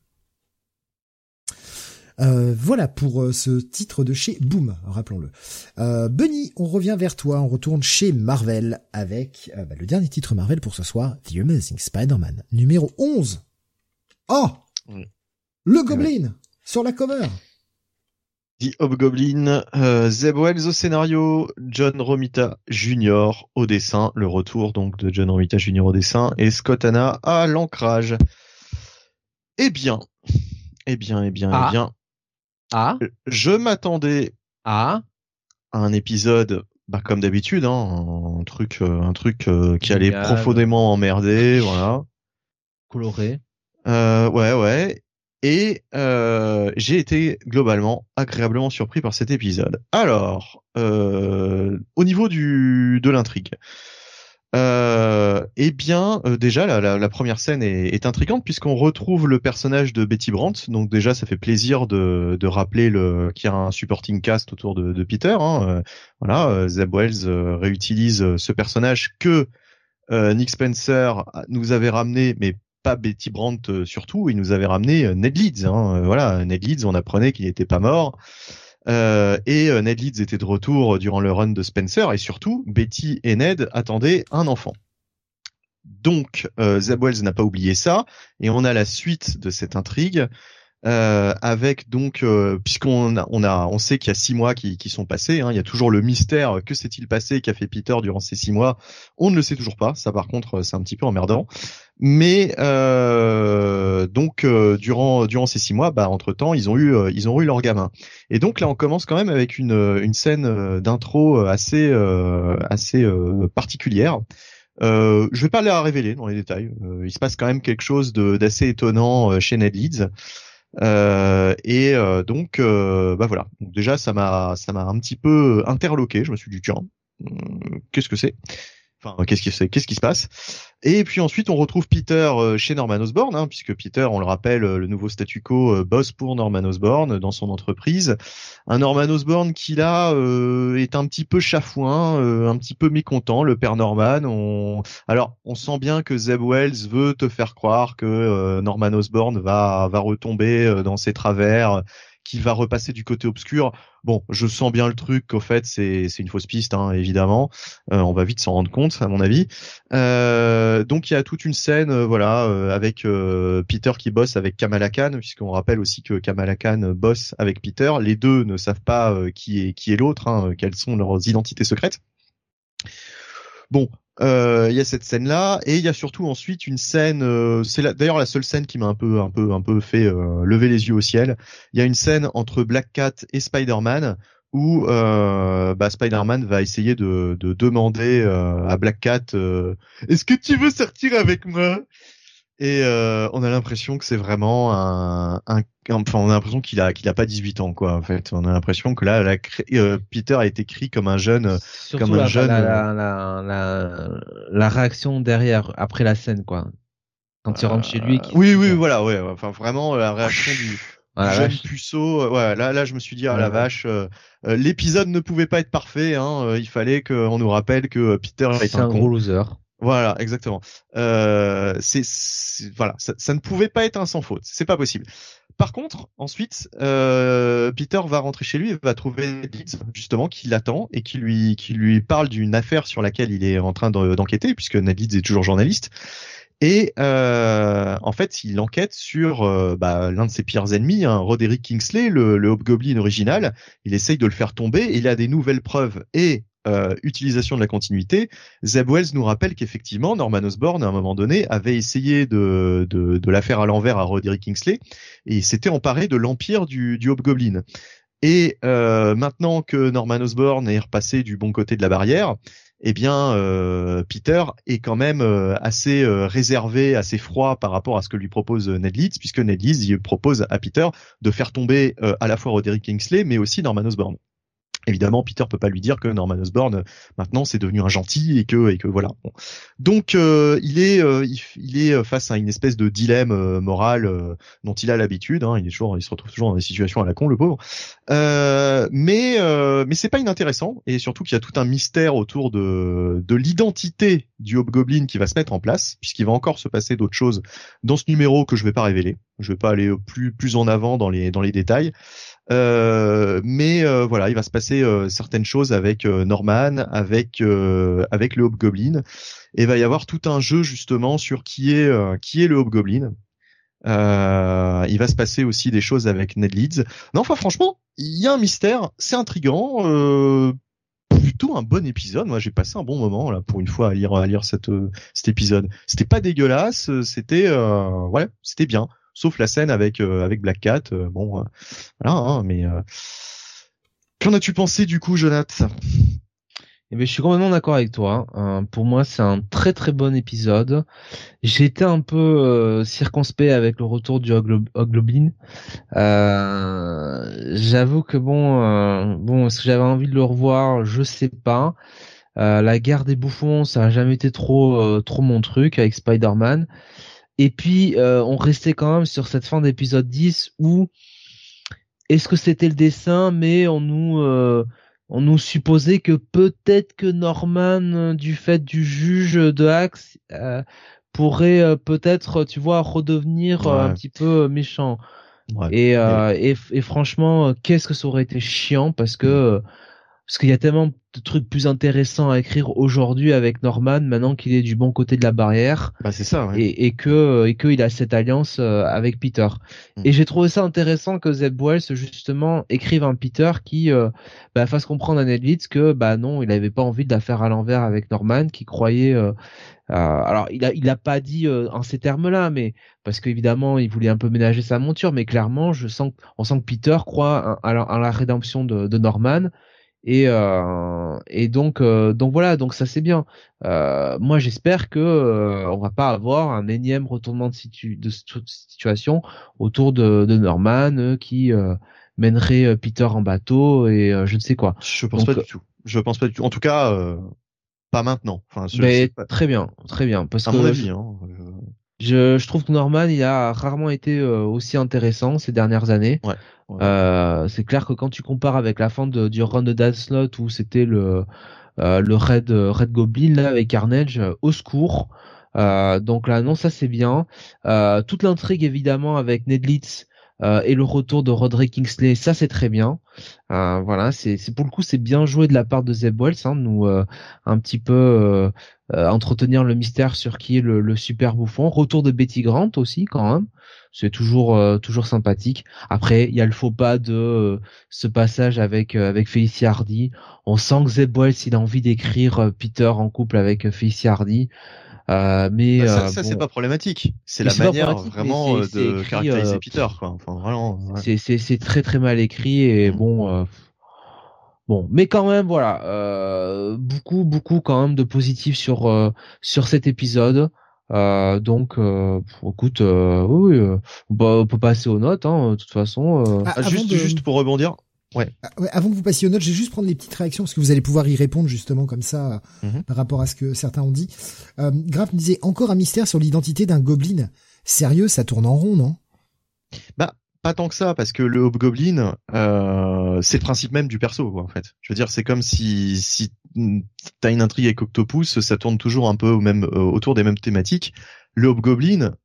Euh, voilà pour euh, ce titre de chez Boom, rappelons-le. Euh, Bunny, on revient vers toi, on retourne chez Marvel avec bah, le dernier titre Marvel pour ce soir, The Amazing Spider-Man, numéro 11. Oh Le Goblin Sur la cover
The Hobgoblin, euh, Zeb Wells au scénario, John Romita Jr. au dessin, le retour donc de John Romita Jr. au dessin, et Scott Hanna à l'ancrage. Eh bien, eh bien, eh bien, eh ah. bien,
ah.
Je m'attendais à un épisode, bah, comme d'habitude, hein, un truc, euh, un truc euh, qui allait profondément emmerder, voilà.
Coloré.
Euh, ouais, ouais. Et euh, j'ai été globalement agréablement surpris par cet épisode. Alors, au niveau du de l'intrigue, euh, eh bien, euh, déjà, la, la, première scène est, est intrigante puisqu'on retrouve le personnage de Betty Brandt. Donc déjà, ça fait plaisir de, de rappeler le qu'il y a un supporting cast autour de, de Peter. Hein. Euh, voilà, euh, Zeb Wells réutilise ce personnage que Nick Spencer nous avait ramené, mais pas Betty Brandt surtout. Il nous avait ramené Ned Leeds. Hein. Voilà, Ned Leeds, on apprenait qu'il n'était pas mort. Euh, et euh, Ned Leeds était de retour durant le run de Spencer et surtout Betty et Ned attendaient un enfant. Donc euh, Zeb Wells n'a pas oublié ça et on a la suite de cette intrigue euh, avec donc euh, puisqu'on a, on a on sait qu'il y a six mois qui, qui sont passés, hein, il y a toujours le mystère que s'est-il passé qu'a fait Peter durant ces six mois, on ne le sait toujours pas. Ça par contre c'est un petit peu emmerdant. Mais euh, donc durant durant ces six mois, bah entre temps ils ont eu ils ont eu leur gamin. Et donc là on commence quand même avec une une scène d'intro assez assez particulière. Euh, je vais pas la révéler dans les détails. il se passe quand même quelque chose d'assez étonnant chez Ned Leeds. Euh, et euh, donc, euh, bah voilà. Déjà, ça m'a, ça m'a un petit peu interloqué. Je me suis dit tiens, qu'est-ce que c'est? Enfin, qu'est-ce qui, se passe? Et puis ensuite, on retrouve Peter euh, chez Norman Osborn, hein, puisque Peter, on le rappelle, euh, le nouveau statu quo euh, boss pour Norman Osborn dans son entreprise. Un Norman Osborn qui là est un petit peu chafouin, un petit peu mécontent, le père Norman. Alors, on sent bien que Zeb Wells veut te faire croire que Norman Osborn va va retomber dans ses travers qui va repasser du côté obscur. Bon, je sens bien le truc qu'au fait c'est une fausse piste, hein, évidemment. Euh, on va vite s'en rendre compte, à mon avis. Euh, donc il y a toute une scène, euh, voilà, avec Peter qui bosse avec Kamala Khan, puisqu'on rappelle aussi que Kamala Khan bosse avec Peter. Les deux ne savent pas qui est qui est l'autre, hein, quelles sont leurs identités secrètes. Bon, euh, il y a cette scène là et il y a surtout ensuite une scène euh, c'est d'ailleurs la seule scène qui m'a un peu un peu un peu fait euh, lever les yeux au ciel. Il y a une scène entre Black Cat et Spider-Man où bah, Spider-Man va essayer de demander à Black Cat est-ce que tu veux sortir avec moi? Et euh, on a l'impression que c'est vraiment un, un, enfin on a l'impression qu'il a qu'il a pas 18 ans quoi en fait. On a l'impression que là la, euh, Peter a été écrit comme un jeune comme un jeune
la, la, la, la, réaction derrière après la scène quoi. Quand il rentre chez lui
oui oui voilà ouais enfin vraiment la réaction du [sniffs] ah, jeune puceau ouais là là je me suis dit ah la vache euh, l'épisode ne pouvait pas être parfait hein, il fallait qu'on nous rappelle que Peter
est, un, un gros loser
voilà, exactement. Euh, c'est voilà, ça, ça, ne pouvait pas être un sans faute. C'est pas possible. Par contre, ensuite, euh, Peter va rentrer chez lui et va trouver Leeds, justement qui l'attend et qui lui qui lui parle d'une affaire sur laquelle il est en train d'enquêter puisque Leeds est toujours journaliste. Et euh, en fait, il enquête sur euh, bah, l'un de ses pires ennemis, hein, Roderick Kingsley, le, le Hobgoblin original. Il essaye de le faire tomber. Il a des nouvelles preuves et euh, utilisation de la continuité, Zeb Wells nous rappelle qu'effectivement Norman Osborn à un moment donné avait essayé de, de, la faire à l'envers à Roderick Kingsley et s'était emparé de l'empire du, du Hobgoblin. Et euh, maintenant que Norman Osborn est repassé du bon côté de la barrière, eh bien euh, Peter est quand même assez réservé, assez froid par rapport à ce que lui propose Ned Leeds, puisque Ned Leeds propose à Peter de faire tomber à la fois Roderick Kingsley, mais aussi Norman Osborn. Évidemment, Peter peut pas lui dire que Norman Osborn maintenant c'est devenu un gentil et que et que voilà. Donc euh, il est euh, il, est face à une espèce de dilemme euh, moral dont il a l'habitude. Hein. il est toujours il se retrouve toujours dans des situations à la con le pauvre. mais mais c'est pas inintéressant et surtout qu'il y a tout un mystère autour de de l'identité du Hobgoblin qui va se mettre en place puisqu'il va encore se passer d'autres choses dans ce numéro que je vais pas révéler. Je vais pas aller plus plus en avant dans les dans les détails. Euh, mais euh, voilà, il va se passer euh, certaines choses avec Norman, avec avec le Hobgoblin, et il va y avoir tout un jeu justement sur qui est qui est le Hobgoblin. Euh, il va se passer aussi des choses avec Ned Leeds. Non, enfin franchement, il y a un mystère, c'est intrigant, euh, plutôt un bon épisode. Moi, j'ai passé un bon moment là pour une fois à lire à lire cette cet épisode. C'était pas dégueulasse, c'était euh, ouais, c'était bien sauf la scène avec euh, avec Black Cat. Euh, bon, euh, voilà, hein, mais qu'en as-tu pensé du coup, Jonathan?
Eh ben, je suis complètement d'accord avec toi. Hein. pour moi, c'est un très très bon épisode. Été un peu circonspect avec le retour du Hogloblin. J'avoue que bon, bon, est-ce que j'avais envie de le revoir? Je sais pas. la guerre des bouffons, ça a jamais été trop trop mon truc avec Spider-Man. Et puis, euh, on restait quand même sur cette fin d'épisode 10 où est-ce que c'était le dessin, mais on nous, euh, on nous supposait que peut-être que Norman, du fait du juge de Axe, euh, pourrait peut-être, tu vois, redevenir un petit peu méchant. Et, et, et, franchement, qu'est-ce que ça aurait été chiant parce que parce qu'il y a tellement de trucs plus intéressants à écrire aujourd'hui avec Norman maintenant qu'il est du bon côté de la barrière.
Bah c'est ça. Ouais.
Et, et que et qu'il a cette alliance euh, avec Peter. Mm. Et j'ai trouvé ça intéressant que Zeb Wells justement écrive un Peter qui euh, bah, fasse comprendre à Ned Leeds que bah non il avait pas envie de la faire à l'envers avec Norman qui croyait euh, alors il a il a pas dit en ces termes-là mais parce qu'évidemment il voulait un peu ménager sa monture mais clairement je sens on sent que Peter croit à, la, rédemption de, de Norman et euh, et donc euh, donc voilà donc ça c'est bien euh, moi j'espère que euh, on va pas avoir un énième retournement de, situ de situation autour de, de Norman qui mènerait Peter en bateau et je ne sais quoi
je pense pas du tout je pense pas du tout. En tout cas, euh, pas maintenant. Enfin, je,
Mais
pas-
très bien, très bien. Parce
à
que
mon avis. Hein,
je, je trouve que Norman, il a rarement été euh, aussi intéressant ces dernières années.
Ouais.
Euh, c'est clair que quand tu compares avec la fin du run de Slott où c'était le euh, le Red Red Goblin là avec Carnage, euh, au secours. Euh, donc là, non, ça c'est bien. Euh, toute l'intrigue évidemment avec Ned Leeds euh, et le retour de Roderick Kingsley, ça c'est très bien. Euh, voilà, c'est pour le coup c'est bien joué de la part de Zeb Wells, hein, nous euh, un petit peu euh, entretenir le mystère sur qui est le, le super bouffon. Retour de Betty Grant aussi quand même, c'est toujours euh, toujours sympathique. Après, il y a le faux pas de euh, ce passage avec euh, avec Felicia Hardy. On sent que Zeb Wells il a envie d'écrire euh, Peter en couple avec Felicia Hardy. Euh, mais
Bah, ça, ça,
bon,
c'est pas problématique. C'est la manière vraiment de
écrit,
caractériser Peter, quoi. Enfin, vraiment. ouais.
c'est c'est très très mal écrit et
Mm.
bon euh, bon mais quand même voilà euh, beaucoup beaucoup quand même de positifs sur euh, sur cet épisode euh, donc euh, écoute euh, oui euh, bah, on peut passer aux notes hein, de toute façon euh.
Ah,
Ah, juste,
de-
juste pour rebondir.
Ah, ouais, avant que vous passiez aux notes, je vais juste prendre les petites réactions parce que vous allez pouvoir y répondre justement comme ça
Mhm.
par rapport à ce que certains ont dit. Euh, Graf me disait encore un mystère sur l'identité d'un gobelin. Sérieux, ça tourne en rond, non?
Pas tant que ça, parce que le Hobgoblin, euh, c'est le principe même du perso, quoi, en fait. Je veux dire, c'est comme si si t'as une intrigue avec Octopus, ça tourne toujours un peu au même euh, autour des mêmes thématiques. Le Hobgoblin,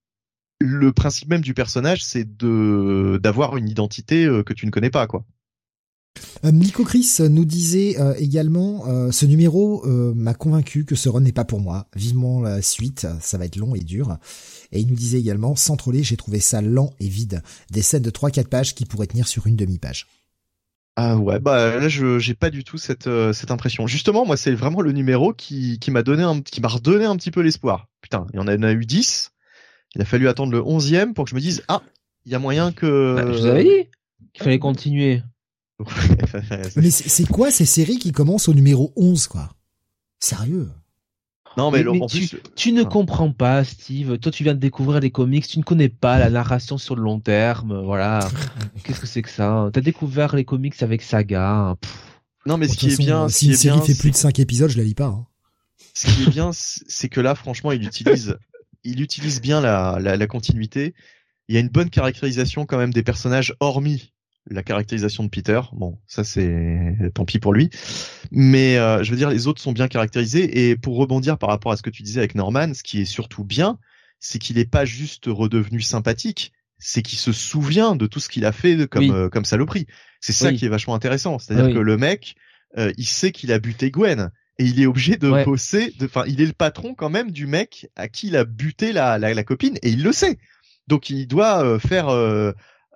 le principe même du personnage, c'est de d'avoir une identité euh, que tu ne connais pas, quoi.
Euh, Nico Chris nous disait euh, également euh, ce numéro euh, m'a convaincu que ce run n'est pas pour moi. Vivement la suite, ça va être long et dur. Et il nous disait également sans troller, j'ai trouvé ça lent et vide. Des scènes de 3-4 pages qui pourraient tenir sur une demi-page.
Ah ouais, bah là je j'ai pas du tout cette euh, cette impression. Justement, moi c'est vraiment le numéro qui qui m'a donné un qui m'a redonné un petit peu l'espoir. Putain, il y en a, il y en a eu 10. Il a fallu attendre le 11e pour que je me dise ah, il y a moyen que
Bah, je vous avais dit qu'il fallait continuer [laughs]
Mais c'est c'est quoi ces séries qui commencent au numéro 11, quoi? Sérieux?
Non mais,
Mais-
le-
mais
en
tu,
plus
tu ne
Ah.
comprends pas, Steve. Toi, tu viens de découvrir les comics. Tu ne connais pas la narration sur le long terme. Voilà. [laughs] Qu'est-ce que c'est que ça? T'as découvert les comics avec Saga. Pff.
non mais ce qui est bien,
si une série
bien,
fait plus de 5 épisodes, je la lis pas. hein.
ce qui est [laughs] bien, c'est que là, franchement, il utilise, il utilise bien la, la, la continuité. Il y a une bonne caractérisation quand même des personnages, hormis la caractérisation de Peter. Bon, ça c'est tant pis pour lui. Mais euh, je veux dire, les autres sont bien caractérisés. Et pour rebondir par rapport à ce que tu disais avec Norman, ce qui est surtout bien, c'est qu'il n'est pas juste redevenu sympathique, c'est qu'il se souvient de tout ce qu'il a fait comme
Oui.
euh, comme saloperie. C'est ça
Oui.
qui est vachement intéressant. C'est-à-dire
Oui.
que le mec, euh, il sait qu'il a buté Gwen et il est obligé de
Ouais.
bosser. Enfin, il est le patron quand même du mec à qui il a buté la, la, la copine et il le sait. Donc il doit euh, faire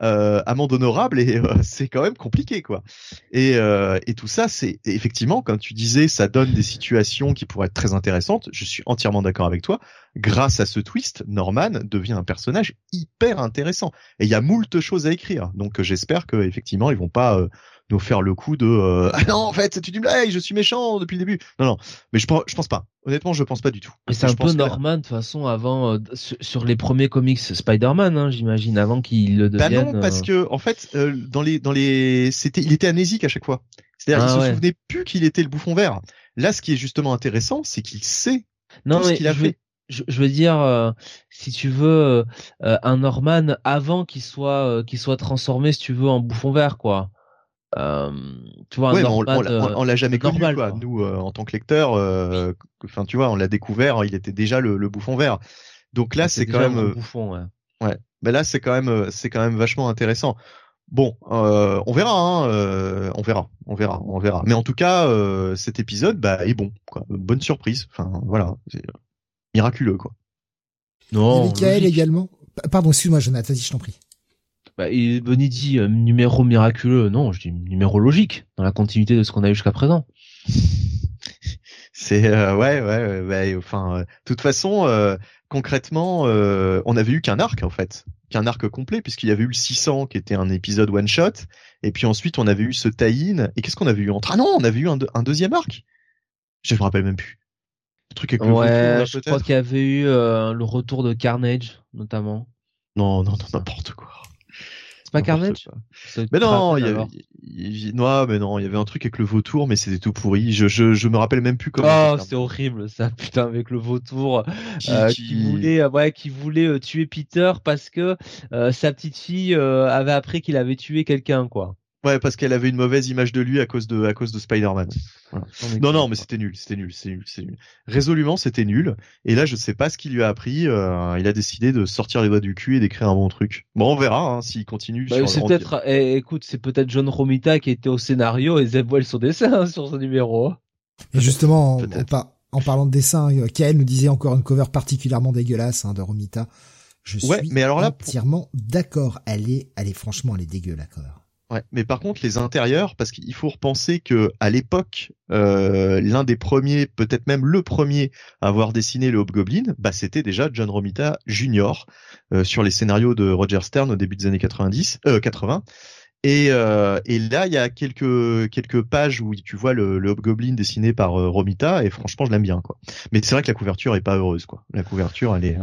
euh, amende honorable et euh, [laughs] c'est quand même compliqué quoi. Et, euh, et tout ça, c'est effectivement, comme tu disais, ça donne des situations qui pourraient être très intéressantes. Je suis entièrement d'accord avec toi. Grâce à ce twist, Norman devient un personnage hyper intéressant. Et il y a moult choses à écrire. Donc j'espère que effectivement, ils vont pas euh, nous faire le coup de euh, [laughs] ah non en fait c'est une blague, je suis méchant depuis le début. Non non, mais je pense je pense pas. Honnêtement, je pense pas du tout.
Mais c'est un peu Norman de toute façon avant euh, sur, les premiers comics Spider-Man, hein, j'imagine, avant qu'il le
Bah
devienne.
non, parce que en fait, euh, dans les dans les, c'était, il était amnésique à chaque fois. C'est-à-dire,
Ah
il se souvenait plus qu'il était le bouffon vert. Là, ce qui est justement intéressant, c'est qu'il sait
non
tout ce qu'il a
je
fait.
je, je veux dire, euh, si tu veux euh, euh, un Norman avant qu'il soit euh, qu'il soit transformé, si tu veux, en bouffon vert, quoi. Euh, tu vois,
Ouais, on,
Norman.
on l'a-
euh,
on l'a jamais connu,
normal,
quoi.
quoi.
Nous, euh, en tant que lecteur, euh, enfin, tu vois, on l'a découvert, il était déjà le, le bouffon vert. Donc là, c'est quand même,
un
euh,
bouffon, ouais.
mais là, c'est quand même, euh, c'est quand même vachement intéressant. Bon, euh, on verra, hein, euh, on verra, on verra, on verra. Mais en tout cas, euh, cet épisode, bah, est bon, quoi. Bonne surprise. Enfin, voilà, c'est euh, miraculeux, quoi.
Non.
Michael
logique.
également. Pa- Pardon, excuse-moi, Jonathan, vas-y, je t'en prie.
Bah, et Bonnie dit euh, numéro miraculeux. Non, je dis numéro logique dans la continuité de ce qu'on a eu jusqu'à présent. [laughs]
C'est euh, ouais, ouais, ouais, ouais, enfin, euh, de toute façon, euh, concrètement, euh, on avait eu qu'un arc en fait, qu'un arc complet, puisqu'il y avait eu le 600 qui était un épisode one shot, et puis ensuite on avait eu ce tie-in, et qu'est-ce qu'on avait eu entre Ah non, on avait eu un, deux- un deuxième arc. Je me rappelle même plus. Le truc avec le
Ouais,
là,
je crois qu'il y avait eu euh, le retour de Carnage, notamment.
Non, non, non, n'importe quoi.
C'est pas Carnage
Mais non, il y, avait, non, mais non, il y avait un truc avec le vautour, mais c'était tout pourri. Je, je, je me rappelle même plus comment.
Oh, c'est horrible ça, [laughs] putain, avec le vautour qui, euh, qui... voulait, euh, ouais, qui voulait euh, tuer Peter parce que euh, sa petite fille avait appris qu'il avait tué quelqu'un, quoi.
Ouais, parce qu'elle avait une mauvaise image de lui à cause de à cause de Spider-Man. Non, non, mais c'était nul, c'était nul, c'est nul, c'est nul. Résolument, c'était nul. Et là, je sais pas ce qu'il lui a appris. Euh, il a décidé de sortir les doigts du cul et d'écrire un bon truc. Bon, on verra hein, s'il continue.
Bah, c'est peut-être, eh, écoute, c'est peut-être John Romita qui était au scénario et Zeb Wells au dessin hein, sur ce numéro.
Et justement, en, parlant de dessin, euh, Kael nous disait encore une cover particulièrement dégueulasse hein, de Romita. Je suis mais alors là, entièrement d'accord. Elle est, elle est franchement, elle est dégueu la cover.
Ouais, mais par contre les intérieurs, parce qu'il faut repenser que à l'époque, euh, l'un des premiers, peut-être même le premier à avoir dessiné le Hobgoblin, bah c'était déjà John Romita Jr. Euh, sur les scénarios de Roger Stern au début des années 90, euh, 80. Et, euh, et là, il y a quelques quelques pages où tu vois le, le Hobgoblin dessiné par euh, Romita, et franchement, je l'aime bien, quoi. Mais c'est vrai que la couverture est pas heureuse, quoi. La couverture, elle est,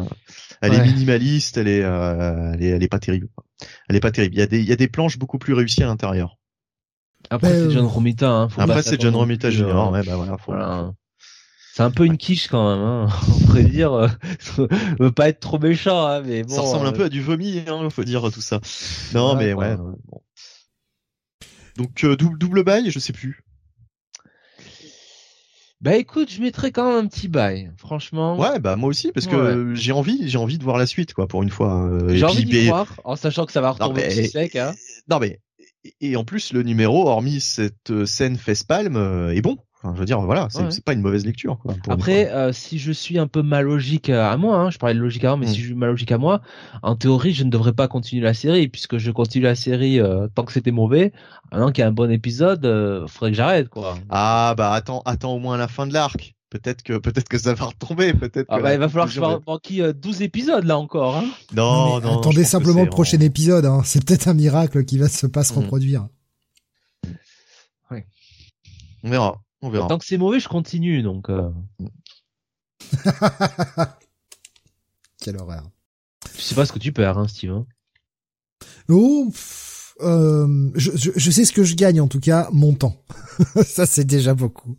euh, elle est minimaliste, elle est, elle est, elle est pas terrible. Elle est pas terrible. Il y a des, il y a des planches beaucoup plus réussies à l'intérieur.
Après, c'est John Romita. Hein,
Après, c'est John Romita Junior. Ouais, bah voilà. Faut... voilà.
C'est un peu une quiche quand même, hein. [laughs] on pourrait dire. Euh, [laughs] veut pas être trop méchant, hein, mais bon.
Ça ressemble un peu à du vomi, hein, faut dire tout ça. Non, mais ouais. Bon. Donc euh, double, double bail, je sais plus.
Bah écoute, je mettrais quand même un petit bail, franchement.
Ouais, bah moi aussi, parce que j'ai envie, j'ai envie de voir la suite, quoi, pour une fois.
Euh, j'ai envie d'y voir, en sachant que ça va retomber non, sec. Hein.
Non mais et en plus le numéro, hormis cette euh, scène face-palme, est bon je veux dire, voilà, c'est pas une mauvaise lecture. Quoi,
Après, euh, si je suis un peu mal logique à moi, hein, je parlais de logique avant, mais mm. si je suis mal logique à moi, en théorie, je ne devrais pas continuer la série, puisque je continue la série euh, tant que c'était mauvais. Maintenant qu'il y a un bon épisode, euh, faudrait que j'arrête, quoi.
Ah bah attends, attends au moins la fin de l'arc. Peut-être que peut-être que ça va retomber, peut-être.
Ah bah, il va falloir que je manquille 12 épisodes là encore. Hein.
Non, non,
Attendez simplement le prochain épisode. Hein. C'est peut-être un miracle qui va se pas se mm. reproduire.
Ouais. On verra. On verra.
Tant que c'est mauvais, je continue, donc. Euh... [laughs]
Quelle horreur.
Je sais pas ce que tu perds, hein, Steve.
Oh, euh, je, je, je, sais ce que je gagne en tout cas, mon temps. [laughs] Ça c'est déjà beaucoup.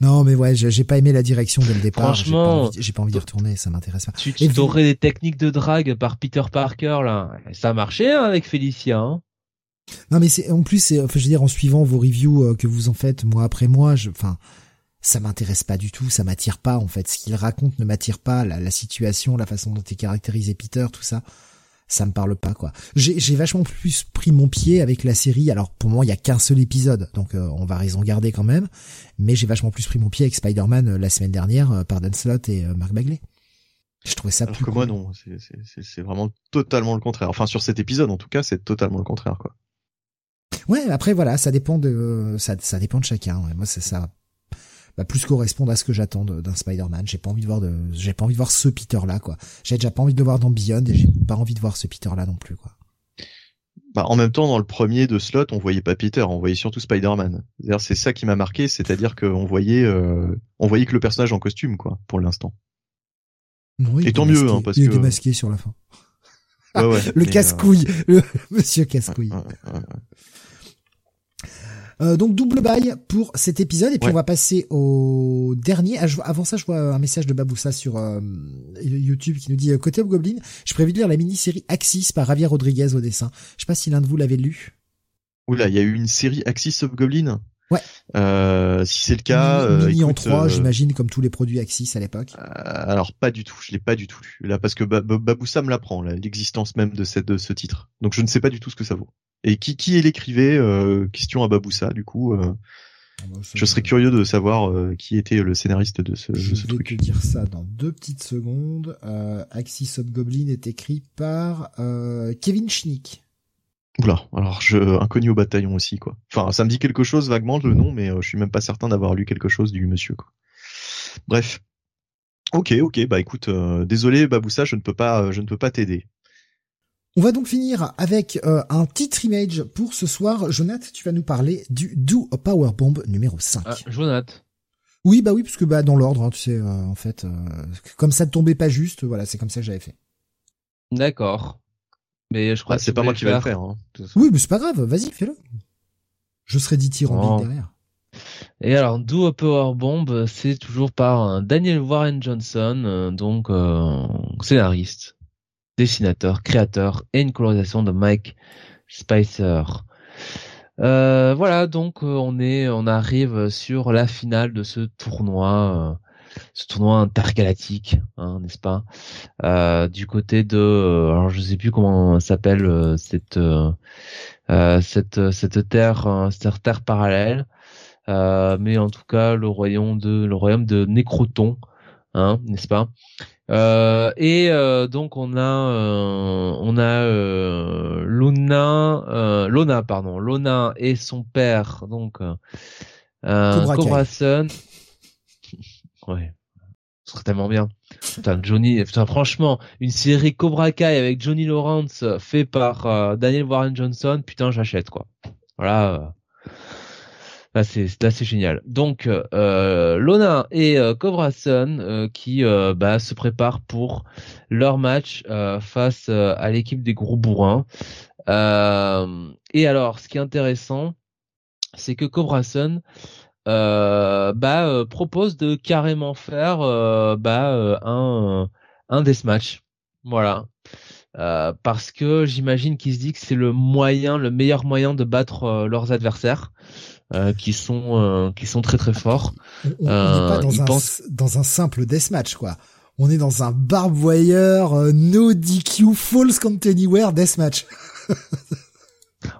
Non, mais ouais, j'ai pas aimé la direction dès le départ.
Franchement,
j'ai pas, envie d'y retourner, ça m'intéresse pas.
Tu, tu aurais des techniques de drague par Peter Parker là, ça a marché hein, avec Félicia. Hein
non, mais c'est en plus, c'est, enfin, je veux dire, en suivant vos reviews euh, que vous en faites mois après mois, je, enfin, ça m'intéresse pas du tout, ça m'attire pas en fait. Ce qu'il raconte ne m'attire pas, la, la, situation, la façon dont est caractérisé Peter, tout ça, ça me parle pas quoi. J'ai, vachement plus pris mon pied avec la série. Alors pour moi, il y a qu'un seul épisode, donc euh, on va raison garder quand même. Mais j'ai vachement plus pris mon pied avec Spider-Man euh, la semaine dernière par Dan Slott et Mark Bagley. Je trouvais ça plus.
que moi non, c'est vraiment totalement le contraire. Enfin sur cet épisode en tout cas, c'est totalement le contraire quoi.
Ouais, après voilà, ça dépend de ça, ça dépend de chacun. Moi, c'est ça va plus correspondre à ce que j'attends d'un Spider-Man. J'ai pas envie de voir de j'ai pas envie de voir ce Peter là quoi. J'ai déjà pas envie de le voir dans Beyond et j'ai pas envie de voir ce Peter là non plus quoi.
Bah, en même temps, dans le premier de slot, on voyait pas Peter, on voyait surtout Spider-Man. C'est ça qui m'a marqué, c'est-à-dire qu'on voyait, euh, on voyait que le personnage en costume, quoi, pour l'instant.
Et
tant mieux, hein, parce
il
que.
est démasqué sur la fin.
Ouais, ouais, [laughs]
le casse-couille, [laughs] le monsieur casse-couille. Ouais, euh, donc double bail pour cet épisode et puis on va passer au dernier. Ah, avant ça, je vois un message de Baboussa sur euh, YouTube qui nous dit euh, côté Goblin, je prévu de lire la mini-série Axis par Javier Rodriguez au dessin. Je sais pas si l'un de vous l'avait lu.
Oula, il y a eu une série Axis of Goblin.
Ouais.
Euh, si c'est le cas,
mini, en 3, j'imagine comme tous les produits Axis à l'époque.
alors pas du tout, je l'ai pas du tout lu là parce que Baboussa me l'apprend l'existence même de cette de ce titre. Donc je ne sais pas du tout ce que ça vaut. Et qui, qui est l'écrivait euh, Question à Baboussa, du coup. Euh, ah bah, je serais curieux de savoir euh, qui était le scénariste de ce,
je
de ce
vais
truc.
te dire ça dans deux petites secondes. Euh, Axis Goblin est écrit par Kevin Schnick.
Oula, alors je inconnu au bataillon aussi quoi. Enfin, ça me dit quelque chose vaguement le nom, mais je suis même pas certain d'avoir lu quelque chose du monsieur quoi. Bref. Ok, ok, bah écoute, désolé Baboussa, je ne peux pas, je ne peux pas t'aider.
On va donc finir avec euh, un titre image pour ce soir. Jonathan, tu vas nous parler du Do a Power Bomb numéro 5. Ah,
Jonathan.
Oui, bah oui, parce que bah dans l'ordre, hein, tu sais, euh, en fait, euh, comme ça ne tombait pas juste, voilà, c'est comme ça que j'avais fait.
D'accord. Mais je crois que
c'est pas moi qui vais le
faire.
Hein.
Oui, mais c'est pas grave, vas-y, fais-le. Je serai dithyrambique
Oh.
derrière.
Et alors, Duo Power Bomb, c'est toujours par euh, Daniel Warren Johnson, euh, donc euh, scénariste, dessinateur, créateur et une colorisation de Mike Spicer. Euh, voilà, donc on est, on arrive sur la finale de ce tournoi, euh, ce tournoi intergalactique, hein, n'est-ce pas? Euh, Du côté de, euh, alors je sais plus comment s'appelle euh, cette, cette, cette terre, euh, cette terre parallèle. Mais en tout cas le royaume de le royaume de Nécroton, hein, n'est-ce pas? Euh, Et euh, donc on a euh, on a Luna, Lona pardon, Lona et son père donc euh,
Cobra Kai.
Ouais, ce serait tellement bien. Putain, Johnny, putain, franchement, une série Cobra Kai avec Johnny Lawrence euh, fait par euh, Daniel Warren Johnson, putain, j'achète quoi. Voilà. euh, Là c'est là c'est génial. Donc euh, Lona et euh, Cobra Sun qui bah, se préparent pour leur match face à l'équipe des gros bourrins. Et alors ce qui est intéressant, c'est que Cobra Sun bah, euh, propose de carrément faire euh, bah, euh, un un deathmatch. Voilà. Euh, parce que j'imagine qu'ils se disent que c'est le moyen, le meilleur moyen de battre euh, leurs adversaires, euh, qui sont euh, qui sont très très forts.
On n'est
Euh,
pas dans un,
pense-
dans un simple deathmatch, quoi. On est dans un barbed wire, euh, no DQ, false count anywhere deathmatch. [laughs]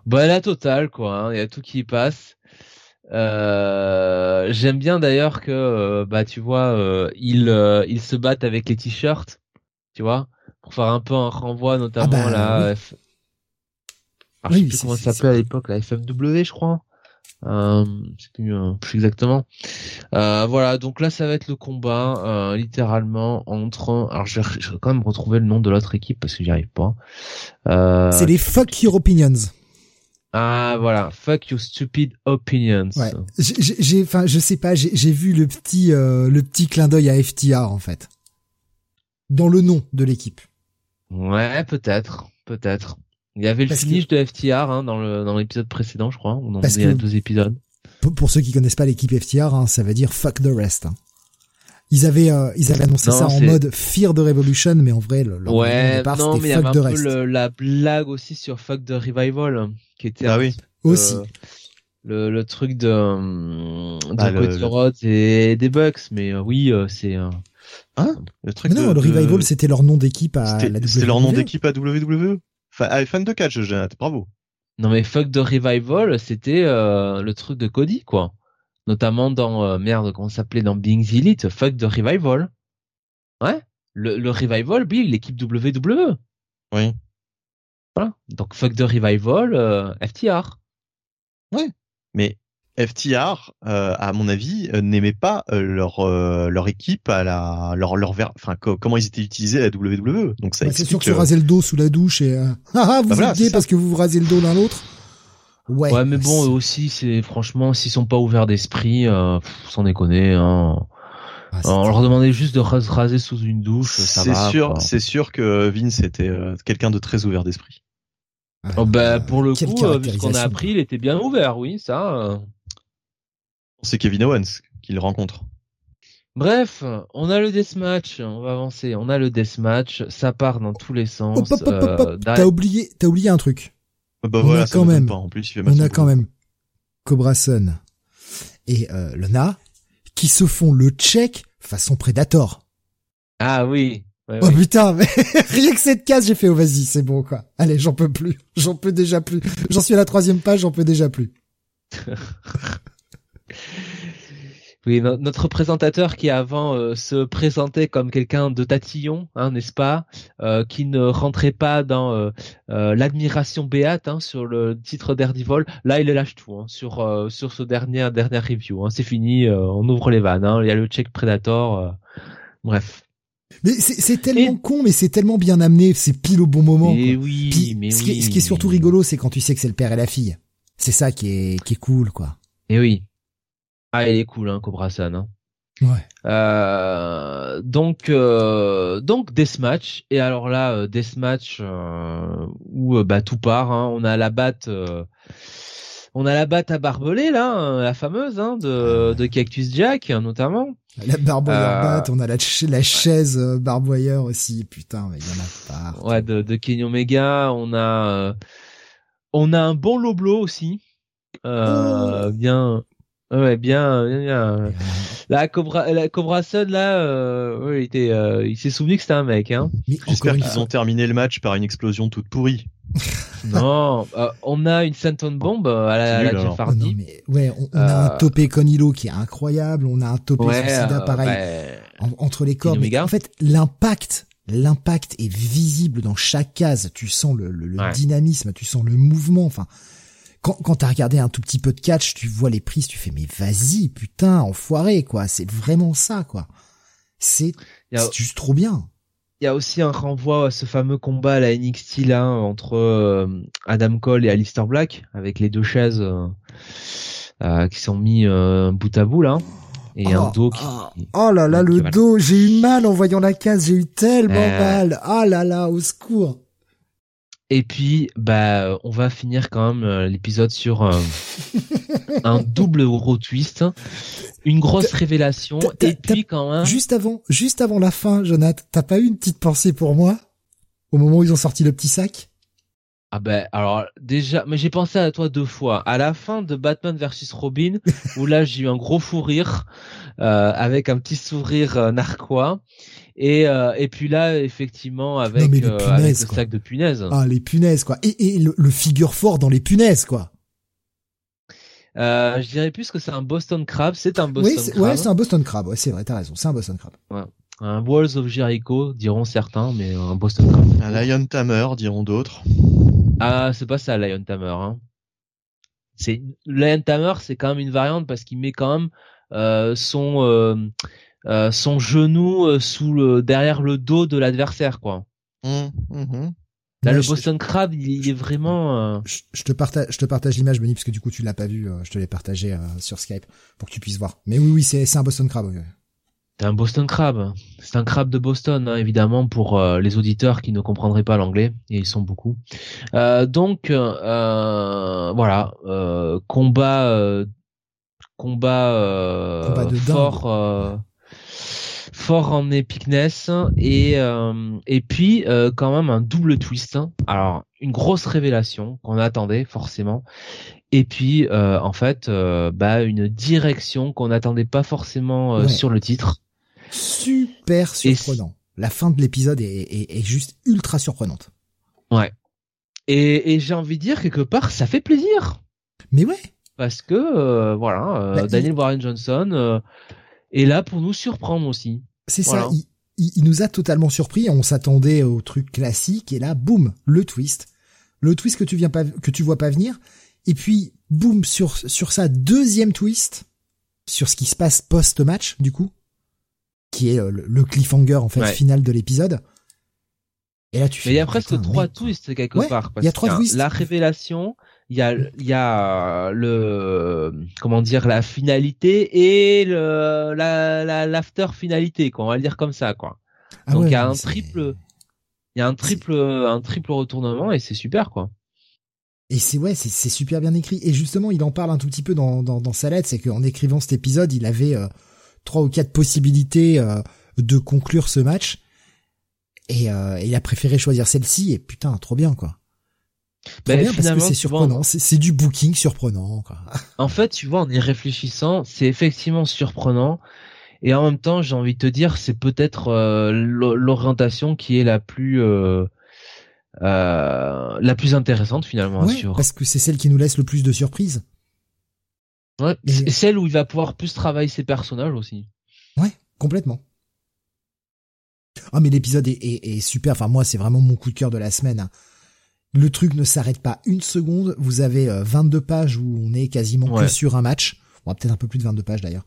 Bah la totale quoi, hein, il y a tout qui y passe. Euh, J'aime bien d'ailleurs que euh, bah tu vois euh, ils euh, ils se battent avec les t-shirts, tu vois, pour faire un peu un renvoi notamment
bah,
la
oui.
F... Alors, je sais plus
c'est-
comment ça
c'est-
s'appelait à l'époque, la FMW je crois. Euh, sais plus, euh, plus exactement. Euh, voilà, donc là ça va être le combat euh, littéralement entre. Alors je vais, je vais quand même retrouver le nom de l'autre équipe parce que j'y arrive pas. Euh,
C'est les fuck your opinions.
Ah voilà, fuck your stupid opinions.
Ouais. J'ai- enfin, je sais pas, j'ai vu le petit, euh, le petit clin d'œil à FTR en fait, dans le nom de l'équipe.
Ouais, peut-être, peut-être. Il y avait le
Parce
finish de FTR hein, dans le dans l'épisode précédent, je crois, y a
que-
deux épisodes.
Pour, pour ceux qui connaissent pas l'équipe FTR, hein, ça veut dire fuck the rest. hein. Ils avaient, euh, ils avaient annoncé
Non,
ça en mode Fear the Revolution, mais en vrai, le,
Ouais,
départ,
non,
c'était
mais il y avait un peu le- la blague aussi sur fuck the revival, qui était
Ah oui.
peu,
Aussi.
euh, le, le truc de, euh, de
Bah,
Cody
le-
Rhodes et des Bucks, mais euh, oui, euh, c'est euh,
Le truc
Mais non,
de-
le
de-
Revival, c'était leur nom d'équipe à
C'était
la
c'était leur nom
WWE.
d'équipe à WWE. Enfin, ah, fan de catch, Jonathan, bravo.
Non mais fuck the revival, c'était euh, le truc de Cody quoi. Notamment dans euh, merde, comment ça s'appelait dans Being the Elite, fuck the revival. Ouais, le, le revival, oui, l'équipe WWE.
Oui.
Voilà. Donc fuck the revival, euh, FTR.
Mais FTR, euh, à mon avis, euh, n'aimait pas euh, leur euh, leur équipe à la leur leur ver- enfin co- comment ils étaient utilisés à la WWE. Donc ça
Bah, c'est sûr que se raser le dos sous la douche et euh, [laughs] ah, ah, vous
Bah voilà, ça.
parce que vous vous rasez le dos l'un l'autre. Ouais.
Ouais, mais bon, eux aussi, c'est franchement, s'ils sont pas ouverts d'esprit, euh, sans déconner, hein.
ah,
on leur demandait juste de ras- raser sous une douche, ça
c'est sûr, c'est sûr que Vince était euh, quelqu'un de très ouvert d'esprit.
ah,
Oh, bah,
euh,
pour le coup, euh, vu ce qu'on a appris, il était bien ouvert, oui, ça. euh.
C'est Kevin Owens qui le rencontre.
Bref, on a le deathmatch, on va avancer, on a le deathmatch, ça part dans tous les sens. Euh,
T'as oublié, t'as oublié un truc.
Euh, Bah
On
voilà,
a quand même-
pas. En plus, il fait mal
On a quand même Cobra Sun et euh, Lona qui se font le check façon Predator.
Ah oui. ouais,
Oh putain, [laughs] mais rien que cette case, j'ai fait oh vas-y, c'est bon quoi. Allez, j'en peux plus, j'en peux déjà plus. J'en suis à la troisième page, j'en peux déjà plus. [laughs]
Oui, no- notre présentateur qui avant euh, se présentait comme quelqu'un de tatillon, hein, n'est-ce pas, euh, qui ne rentrait pas dans euh, euh, l'admiration béate hein, sur le titre d'Erdivol. Là, il lâche tout hein, sur euh, sur ce dernier dernière review. Hein. C'est fini, euh, on ouvre les vannes. hein. Il y a le check Predator. euh, bref.
Mais c'est tellement
Et-
con, mais c'est tellement bien amené, c'est pile au bon moment.
Et
quoi.
oui,
Puis,
mais
ce, qui est,
oui,
ce qui est surtout
mais-
rigolo, c'est quand tu sais que c'est le père et la fille. C'est ça qui est qui est cool quoi.
Et oui. Ah, il est cool, hein, Cobra San. Hein.
Ouais.
Euh, donc euh, donc deathmatch et alors là euh, deathmatch euh, où euh, bah tout part. Hein. On a la batte, euh, on a la batte à barbelé là, hein, la fameuse hein, de, de Cactus Jack notamment.
La barboyeur batte, on a la, ch- la chaise barboyeur aussi. Putain, mais il y en a pas.
Ouais, de, de Kenny Omega. On a on a un bon Loblo aussi. Euh, bien. Ouais, bien, bien, bien. [laughs] La Cobra, la Cobra Sun, là, euh, ouais, il était, euh, il s'est souvenu que c'était un mec, hein.
J'espère qu'ils ont terminé le match par une explosion toute pourrie. [laughs]
Non, euh, on a une Senton Bomb euh, à la, à la
nul,
Jeff Hardy.
non, mais ouais, on, on a
Euh,
un topé Conilo qui est incroyable, on a un topé
Ouais,
Suicida
euh,
pareil
ouais.
en- entre les corps. Mais en fait, l'impact, l'impact est visible dans chaque case. Tu sens le, le, le
Ouais.
dynamisme, tu sens le mouvement. Enfin, quand, quand t'as regardé un tout petit peu de catch, tu vois les prises, tu fais mais vas-y, putain, enfoiré quoi. C'est vraiment ça quoi. C'est juste trop bien.
Il y a aussi un renvoi à ce fameux combat à la NXT là entre euh, Adam Cole et Alistair Black avec les deux chaises euh, euh, qui sont mis euh, bout à bout là et
Oh,
un dos qui,
oh, Oh là là, le dos, j'ai eu mal en voyant la case, j'ai eu tellement
Euh.
mal. Ah là là, au secours.
Et puis, bah, on va finir quand même euh, l'épisode sur euh, [laughs] un double euro twist, une grosse révélation, et puis quand même,
Juste avant, juste avant la fin, Jonathan, t'as pas eu une petite pensée pour moi au moment où ils ont sorti le petit sac?
Ah ben, alors déjà, mais j'ai pensé à toi deux fois. À la fin de Batman versus Robin, [laughs] où là j'ai eu un gros fou rire euh, avec un petit sourire euh, narquois, et euh, et puis là effectivement avec, euh, avec le
quoi.
sac de punaises.
Ah, les punaises, quoi. Et, et le, le figure fort dans les punaises, quoi.
Euh, je dirais plus que c'est un Boston Crab, c'est un Boston
oui, c'est,
Crab.
ouais, c'est un Boston Crab. Ouais, c'est vrai, t'as raison. C'est un Boston Crab.
Un Walls of Jericho, diront certains, mais un Boston Crab.
Un Lion Tamer, diront d'autres.
Ah, c'est pas ça, Lion Tamer. Hein. C'est Lion Tamer, c'est quand même une variante parce qu'il met quand même euh, son euh, euh, son genou euh, sous le derrière le dos de l'adversaire, quoi.
Hum, mhm.
Là,
Ouais,
le
je-
Boston Crab, il, il est vraiment. euh,
Je, je te partage, je te partage l'image, Benny, parce que du coup, tu l'as pas vu. euh, je te l'ai partagé euh, sur Skype pour que tu puisses voir. Mais oui, oui, c'est, c'est un Boston Crab. oui.
C'est un Boston Crab. C'est un crabe de Boston, hein, évidemment, pour euh, les auditeurs qui ne comprendraient pas l'anglais, et ils sont beaucoup. Euh, donc, euh, voilà, euh, combat, euh, combat, euh,
Combat de
fort, euh, fort en epicness, et euh, et puis euh, quand même un double twist. hein. Alors, une grosse révélation qu'on attendait forcément. Et puis, euh, en fait, euh, bah, une direction qu'on n'attendait pas forcément euh,
Ouais.
sur le titre.
Super
Et
surprenant. La fin de l'épisode est, est, est juste ultra surprenante.
Ouais. Et, et j'ai envie de dire quelque part, ça fait plaisir
Mais ouais,
parce que euh, voilà, euh,
Bah, il-
Daniel Warren Johnson euh, est là pour nous surprendre aussi.
C'est
Voilà.
ça. Il, il- il nous a totalement surpris. On s'attendait au truc classique et là, boum, le twist. Le twist que tu viens pas, que tu vois pas venir. Et puis, boum, sur, sur sa deuxième twist, sur ce qui se passe post-match, du coup, qui est euh, le, le cliffhanger, en fait,
Ouais.
final de l'épisode. Et là, tu fais,
Mais il y a presque trois twists quelque
Ouais,
part.
il y a trois twists.
La révélation, il y a, il y a le comment dire la finalité et le la la l'after finalité quoi. On va le dire comme ça quoi.
Ah
Donc
ouais,
il y a un triple, il y a un triple un triple retournement et c'est super quoi.
Et c'est ouais, c'est c'est super bien écrit. Et justement, il en parle un tout petit peu dans dans, dans sa lettre, c'est qu'en écrivant cet épisode, il avait euh, trois ou quatre possibilités euh, de conclure ce match, et euh, il a préféré choisir celle-ci. Et putain, trop bien quoi. Trop
Ben,
bien parce que c'est surprenant. C'est du booking surprenant. Quoi.
En fait, tu vois, en y réfléchissant, c'est effectivement surprenant. Et en même temps, j'ai envie de te dire, c'est peut-être euh, l'o- l'orientation qui est la plus euh, euh, la plus intéressante finalement
Ouais,
sur
parce que c'est celle qui nous laisse le plus de surprises.
ouais,
Et-
celle où il va pouvoir plus travailler ses personnages aussi.
Ouais, complètement. Ah mais l'épisode est, est, est super. Enfin moi c'est vraiment mon coup de cœur de la semaine. hein. Le truc ne s'arrête pas une seconde. Vous avez euh, 22 pages où on est quasiment que sur un match. Bon peut-être un peu plus de 22 pages d'ailleurs.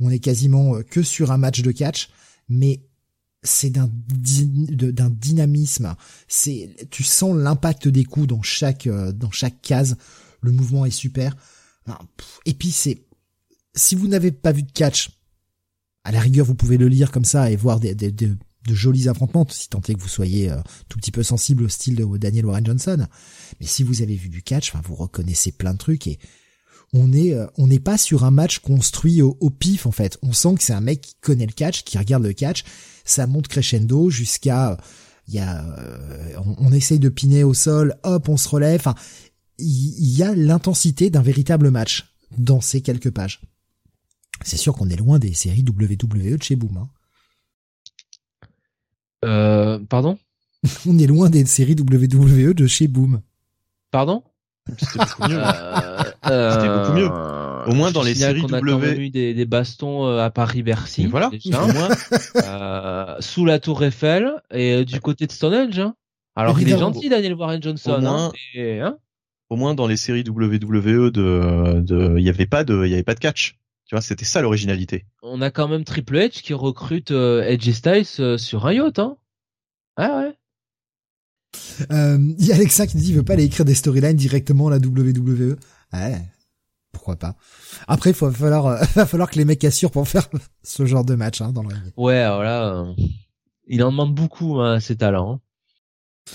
On est quasiment euh, que sur un match de catch, mais c'est d'un d'un dynamisme. C'est tu sens l'impact des coups dans chaque euh, dans chaque case. Le mouvement est super. Et puis c'est si vous n'avez pas vu de catch, à la rigueur, vous pouvez le lire comme ça et voir des, des, de jolis affrontements, si tant est que vous soyez euh, tout petit peu sensible au style de Daniel Warren Johnson. Mais si vous avez vu du catch, enfin, vous reconnaissez plein de trucs et on est, euh, on n'est pas sur un match construit au, pif en fait. On sent que c'est un mec qui connaît le catch, qui regarde le catch. Ça monte crescendo jusqu'à, il y a, on, on, essaye de piner au sol, hop, on se relève. Enfin, il y a l'intensité d'un véritable match dans ces quelques pages. C'est sûr qu'on est loin des séries WWE de chez Boom. Hein.
Euh, pardon? [laughs]
On est loin des séries WWE de chez Boom.
Pardon?
C'était beaucoup mieux. Euh, C'était beaucoup mieux. Euh, Au moins dans les séries
on a
W.
eu des, des bastons à Paris-Bercy.
Voilà.
Déjà, moins. [laughs] sous la Tour Eiffel et du côté de Stonehenge. Hein. Alors il est gentil Daniel Warren Johnson. Au hein, moins, hein
au moins dans les séries WWE de, de, il y avait pas de, il y avait pas de catch. Tu vois, c'était ça l'originalité.
On a quand même Triple H qui recrute euh, Edge Styles euh, sur un yacht, hein. Ah ouais.
Euh, il y a Alexa qui dit qu'il veut pas aller écrire des storylines directement à la WWE. Ouais. Pourquoi pas. Après, il va falloir, euh, [laughs] va falloir que les mecs assurent pour faire [laughs] ce genre de match, hein, dans le ring.
Ouais, voilà. il en demande beaucoup, hein, ses talents. Hein.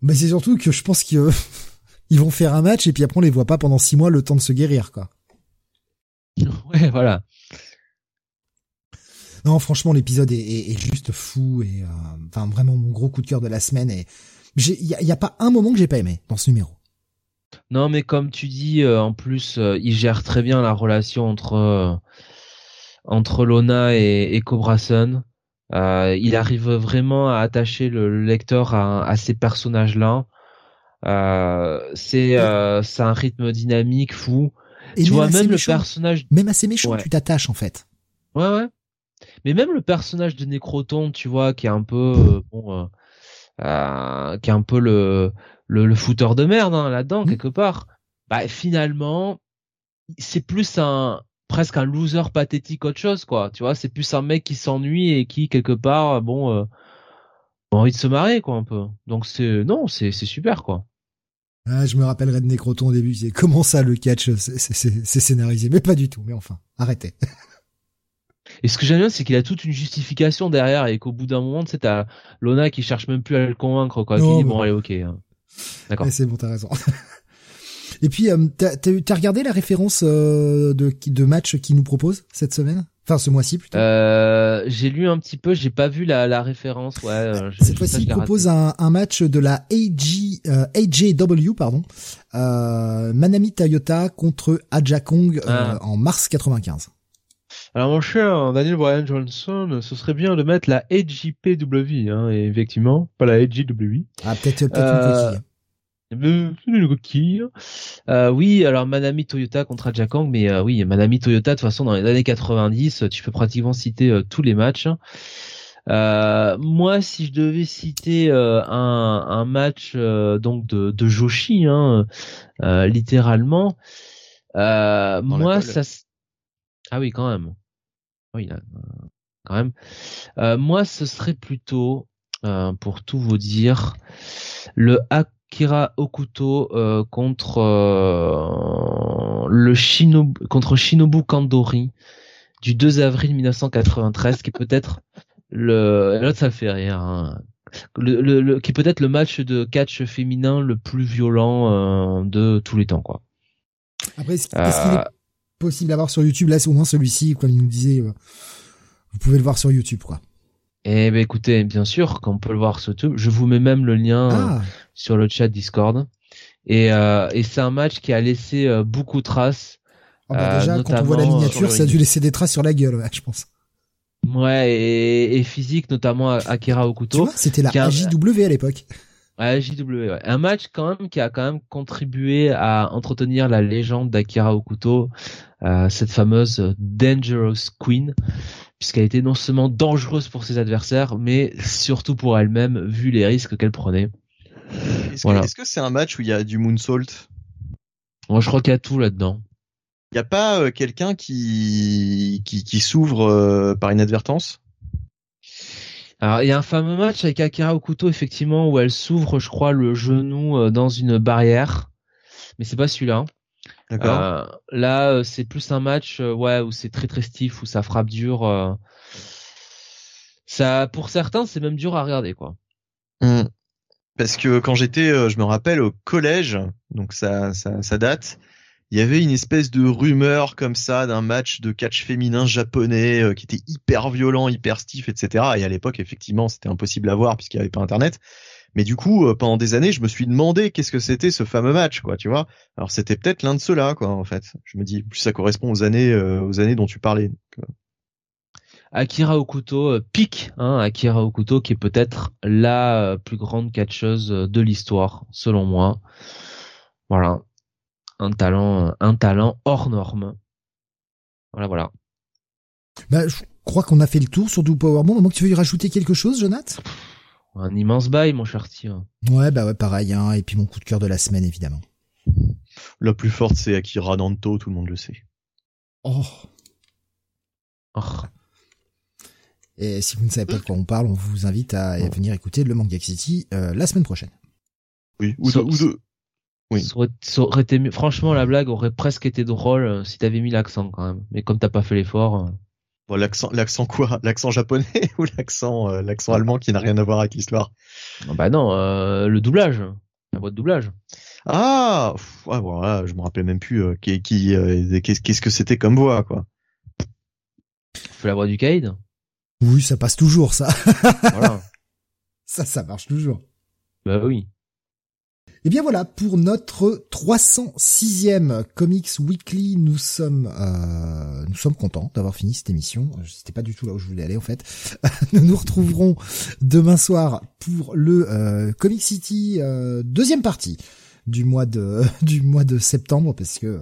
Mais c'est surtout que je pense qu'ils [laughs] vont faire un match et puis après on les voit pas pendant six mois le temps de se guérir, quoi. [laughs]
ouais, voilà.
Non, franchement, l'épisode est, juste fou et euh, enfin vraiment mon gros coup de cœur de la semaine. Et il y a, pas un moment que j'ai pas aimé dans ce numéro.
Non, mais comme tu dis, euh, en plus, euh, il gère très bien la relation entre entre Lona et, et Cobra Sun. il arrive vraiment à attacher le, lecteur à, à ces personnages-là. c'est c'est un rythme dynamique fou. Et tu vois même le personnage,
même assez méchant, tu t'attaches en fait.
Ouais ouais. Mais même le personnage de Nécroton, tu vois, qui est un peu euh, bon, euh, euh, qui est un peu le le, le fouteur de merde hein, là-dedans mmh. quelque part. Bah finalement, c'est plus un presque un loser pathétique autre chose quoi. Tu vois, c'est plus un mec qui s'ennuie et qui quelque part bon a envie de se marrer quoi un peu. Donc c'est non, c'est c'est super quoi.
Ah, je me rappellerai de Necroton au début. C'est comment ça le catch, c'est scénarisé, mais pas du tout. Mais enfin, arrêtez. [laughs]
Et ce que j'aime bien, c'est qu'il a toute une justification derrière et qu'au bout d'un moment, tu sais, t'as Lona qui cherche même plus à le convaincre, quoi. qui dit, bon, allez, ok. Hein. D'accord.
c'est bon, t'as raison. [laughs] et puis, euh, t'as regardé la référence euh, de, de match qu'il nous propose cette semaine? Enfin, ce mois-ci plutôt.
Euh, j'ai lu un petit peu, j'ai pas vu la, la référence. Ouais. Euh,
Cette fois-ci, il propose un, un, match de la AG, euh, AJW, pardon, euh, Manami Toyota contre Aja Kong euh, ah. en mars 95.
Alors mon cher Daniel Bryan Johnson, ce serait bien de mettre la AJPW, hein, effectivement, pas la AJW.
Ah peut-être peut-être une coquille.
Euh, oui, alors Manami Toyota contre Ajakang, mais euh, oui, Manami Toyota, de toute façon, dans les années 90, tu peux pratiquement citer euh, tous les matchs. Euh, moi, si je devais citer un, un, match donc de, de Joshi, hein, littéralement, moi, ça... Ah oui, quand même. Oui, quand même. moi, ce serait plutôt, pour tout vous dire, le hack Kira Okuto euh, contre euh, le Shinobu, contre Shinobu Kandori du 2 avril 1993 qui est peut-être le là ça fait rire hein. le, le, qui est peut-être le match de catch féminin le plus violent euh, de tous les temps quoi.
Après est-ce qu'il est possible d'avoir sur YouTube? Là au moins celui-ci comme il nous disait vous pouvez le voir sur YouTube quoi.
Eh ben écoutez, bien sûr, qu'on peut le voir sur YouTube. Je vous mets même le lien ah. sur le chat Discord. Et, euh, et c'est un match qui a laissé euh, beaucoup de traces.
Oh bah déjà, quand on voit la miniature, ça a dû laisser des traces sur la gueule, je pense.
Ouais, et, et physique, notamment Akira Okuto.
C'était la AJW à l'époque.
AJW, ouais. Un match quand même qui a quand même contribué à entretenir la légende d'Akira Okuto, euh, cette fameuse Dangerous Queen, puisqu'elle était non seulement dangereuse pour ses adversaires, mais surtout pour elle-même, vu les risques qu'elle prenait.
Est-ce que c'est un match où il y a du moonsault?
Moi, je crois qu'il y a tout là-dedans.
Il n'y a pas euh, quelqu'un qui qui, qui s'ouvre euh, par inadvertance?
Alors il y a un fameux match avec Akira Okuto effectivement où elle s'ouvre, je crois, le genou euh, dans une barrière, mais c'est pas celui-là. D'accord. là, c'est plus un match, ouais, où c'est très très stiff, où ça frappe dur. ça, pour certains, c'est même dur à regarder, quoi.
Mmh. Parce que quand j'étais, je me rappelle au collège, donc ça, ça, ça date il y avait une espèce de rumeur comme ça d'un match de catch féminin japonais euh, qui était hyper violent, hyper stiff, etc. Et à l'époque, effectivement, c'était impossible à voir puisqu'il n'y avait pas Internet. Mais du coup, euh, pendant des années, je me suis demandé qu'est-ce que c'était ce fameux match, quoi, tu vois. Alors c'était peut-être l'un de ceux-là, quoi, en fait. Je me dis, plus ça correspond aux années, euh, aux années dont tu parlais.
Akira Okuto pique, hein, Akira Okuto qui est peut-être la plus grande catcheuse de l'histoire, selon moi. Voilà, un talent, un talent hors norme. Voilà, voilà.
Bah, je crois qu'on a fait le tour sur Do Powerbomb. À moins que tu veux y rajouter quelque chose, Jonathan
Un immense bail, mon cher
Ouais, bah ouais, pareil. Hein. Et puis mon coup de cœur de la semaine, évidemment.
La plus forte, c'est Akira Nanto, tout le monde le sait.
Oh. oh. Et si vous ne savez pas de quoi on parle, on vous invite à venir écouter le Manga City euh, la semaine prochaine.
Oui, ou, de,
oui. Ça aurait, été Franchement, la blague aurait presque été drôle euh, si t'avais mis l'accent quand même. Mais comme t'as pas fait l'effort. Euh.
Bon, l'accent, l'accent quoi? [laughs] L'accent japonais [laughs] ou l'accent, euh, l'accent allemand qui n'a rien à voir avec l'histoire?
Ah Bah non, le doublage, la voix de doublage.
Ah, ouais, voilà, je me rappelle même plus qui, qui qu'est-ce que c'était comme voix quoi.
Fais la voix du Kaid
Oui, ça passe toujours ça. voilà. [laughs] Ça, ça marche toujours.
Bah oui.
Et eh bien voilà, pour notre 306e Comics Weekly, nous sommes euh, nous sommes contents d'avoir fini cette émission. C'était pas du tout là où je voulais aller en fait. [laughs] nous nous retrouverons demain soir pour le euh, Comic City euh, deuxième partie du mois de [laughs] du mois de septembre parce que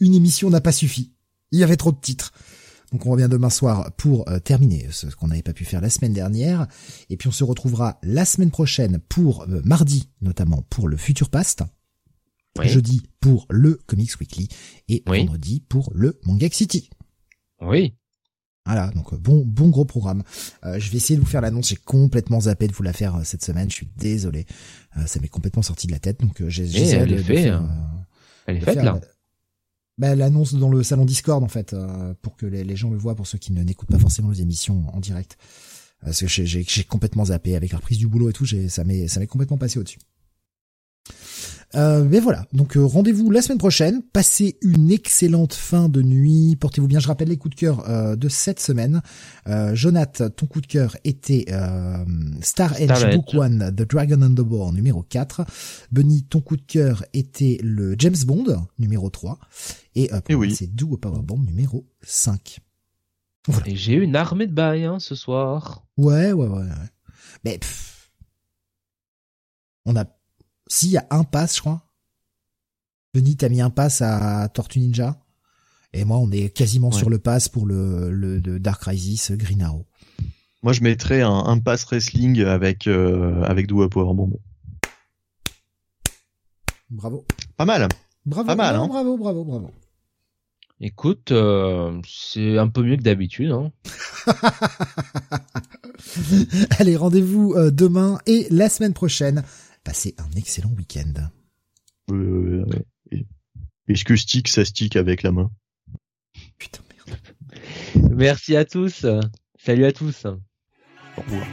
une émission n'a pas suffi. Il y avait trop de titres. Donc on revient demain soir pour euh, terminer ce qu'on n'avait pas pu faire la semaine dernière. Et puis on se retrouvera la semaine prochaine pour euh, mardi notamment pour le Future Past. Jeudi pour le Comics Weekly et vendredi pour le Manga City.
Oui.
Voilà, donc euh, bon bon gros programme. je vais essayer de vous faire l'annonce. J'ai complètement zappé de vous la faire cette semaine. Je suis désolé. ça m'est complètement sorti de la tête. Donc j'ai.
Eh, elle, fait, hein. elle est faite là
bah, l'annonce dans le salon Discord en fait euh, pour que les, gens le voient pour ceux qui ne n'écoutent pas forcément les émissions en direct. Parce que j'ai complètement zappé avec la reprise du boulot et tout ça m'est ça m'est complètement passé au-dessus euh, mais voilà, donc euh, rendez-vous la semaine prochaine. Passez une excellente fin de nuit. Portez-vous bien. Je rappelle les coups de cœur euh, de cette semaine. Euh, Jonath, ton coup de cœur était Star Edge Book One, The Dragon and the Boar numéro 4. Benny, ton coup de cœur était le James Bond numéro 3. Et, pour oui. c'est Do Power Bomb numéro 5.
Voilà. Et j'ai eu une armée de bails hein, ce soir.
Ouais, ouais, ouais. ouais. Mais on a s'il y a un pass, je crois. Benny, t'as mis un pass à Tortue Ninja. Et moi, on est quasiment sur le pass pour le, le de Dark Crisis Green Arrow.
Moi, je mettrais un, un pass wrestling avec euh, avec Power Powerbomb.
Bravo.
Pas mal.
Bravo.
Pas mal.
Bravo, hein. bravo, bravo, bravo.
Écoute, euh, c'est un peu mieux que d'habitude. Hein. [laughs]
Allez, rendez-vous euh, demain et la semaine prochaine Passez un excellent week-end.
Euh, Est-ce que stick, ça stick avec la main?
Putain, merde.
Merci à tous. Salut à tous.
Au revoir.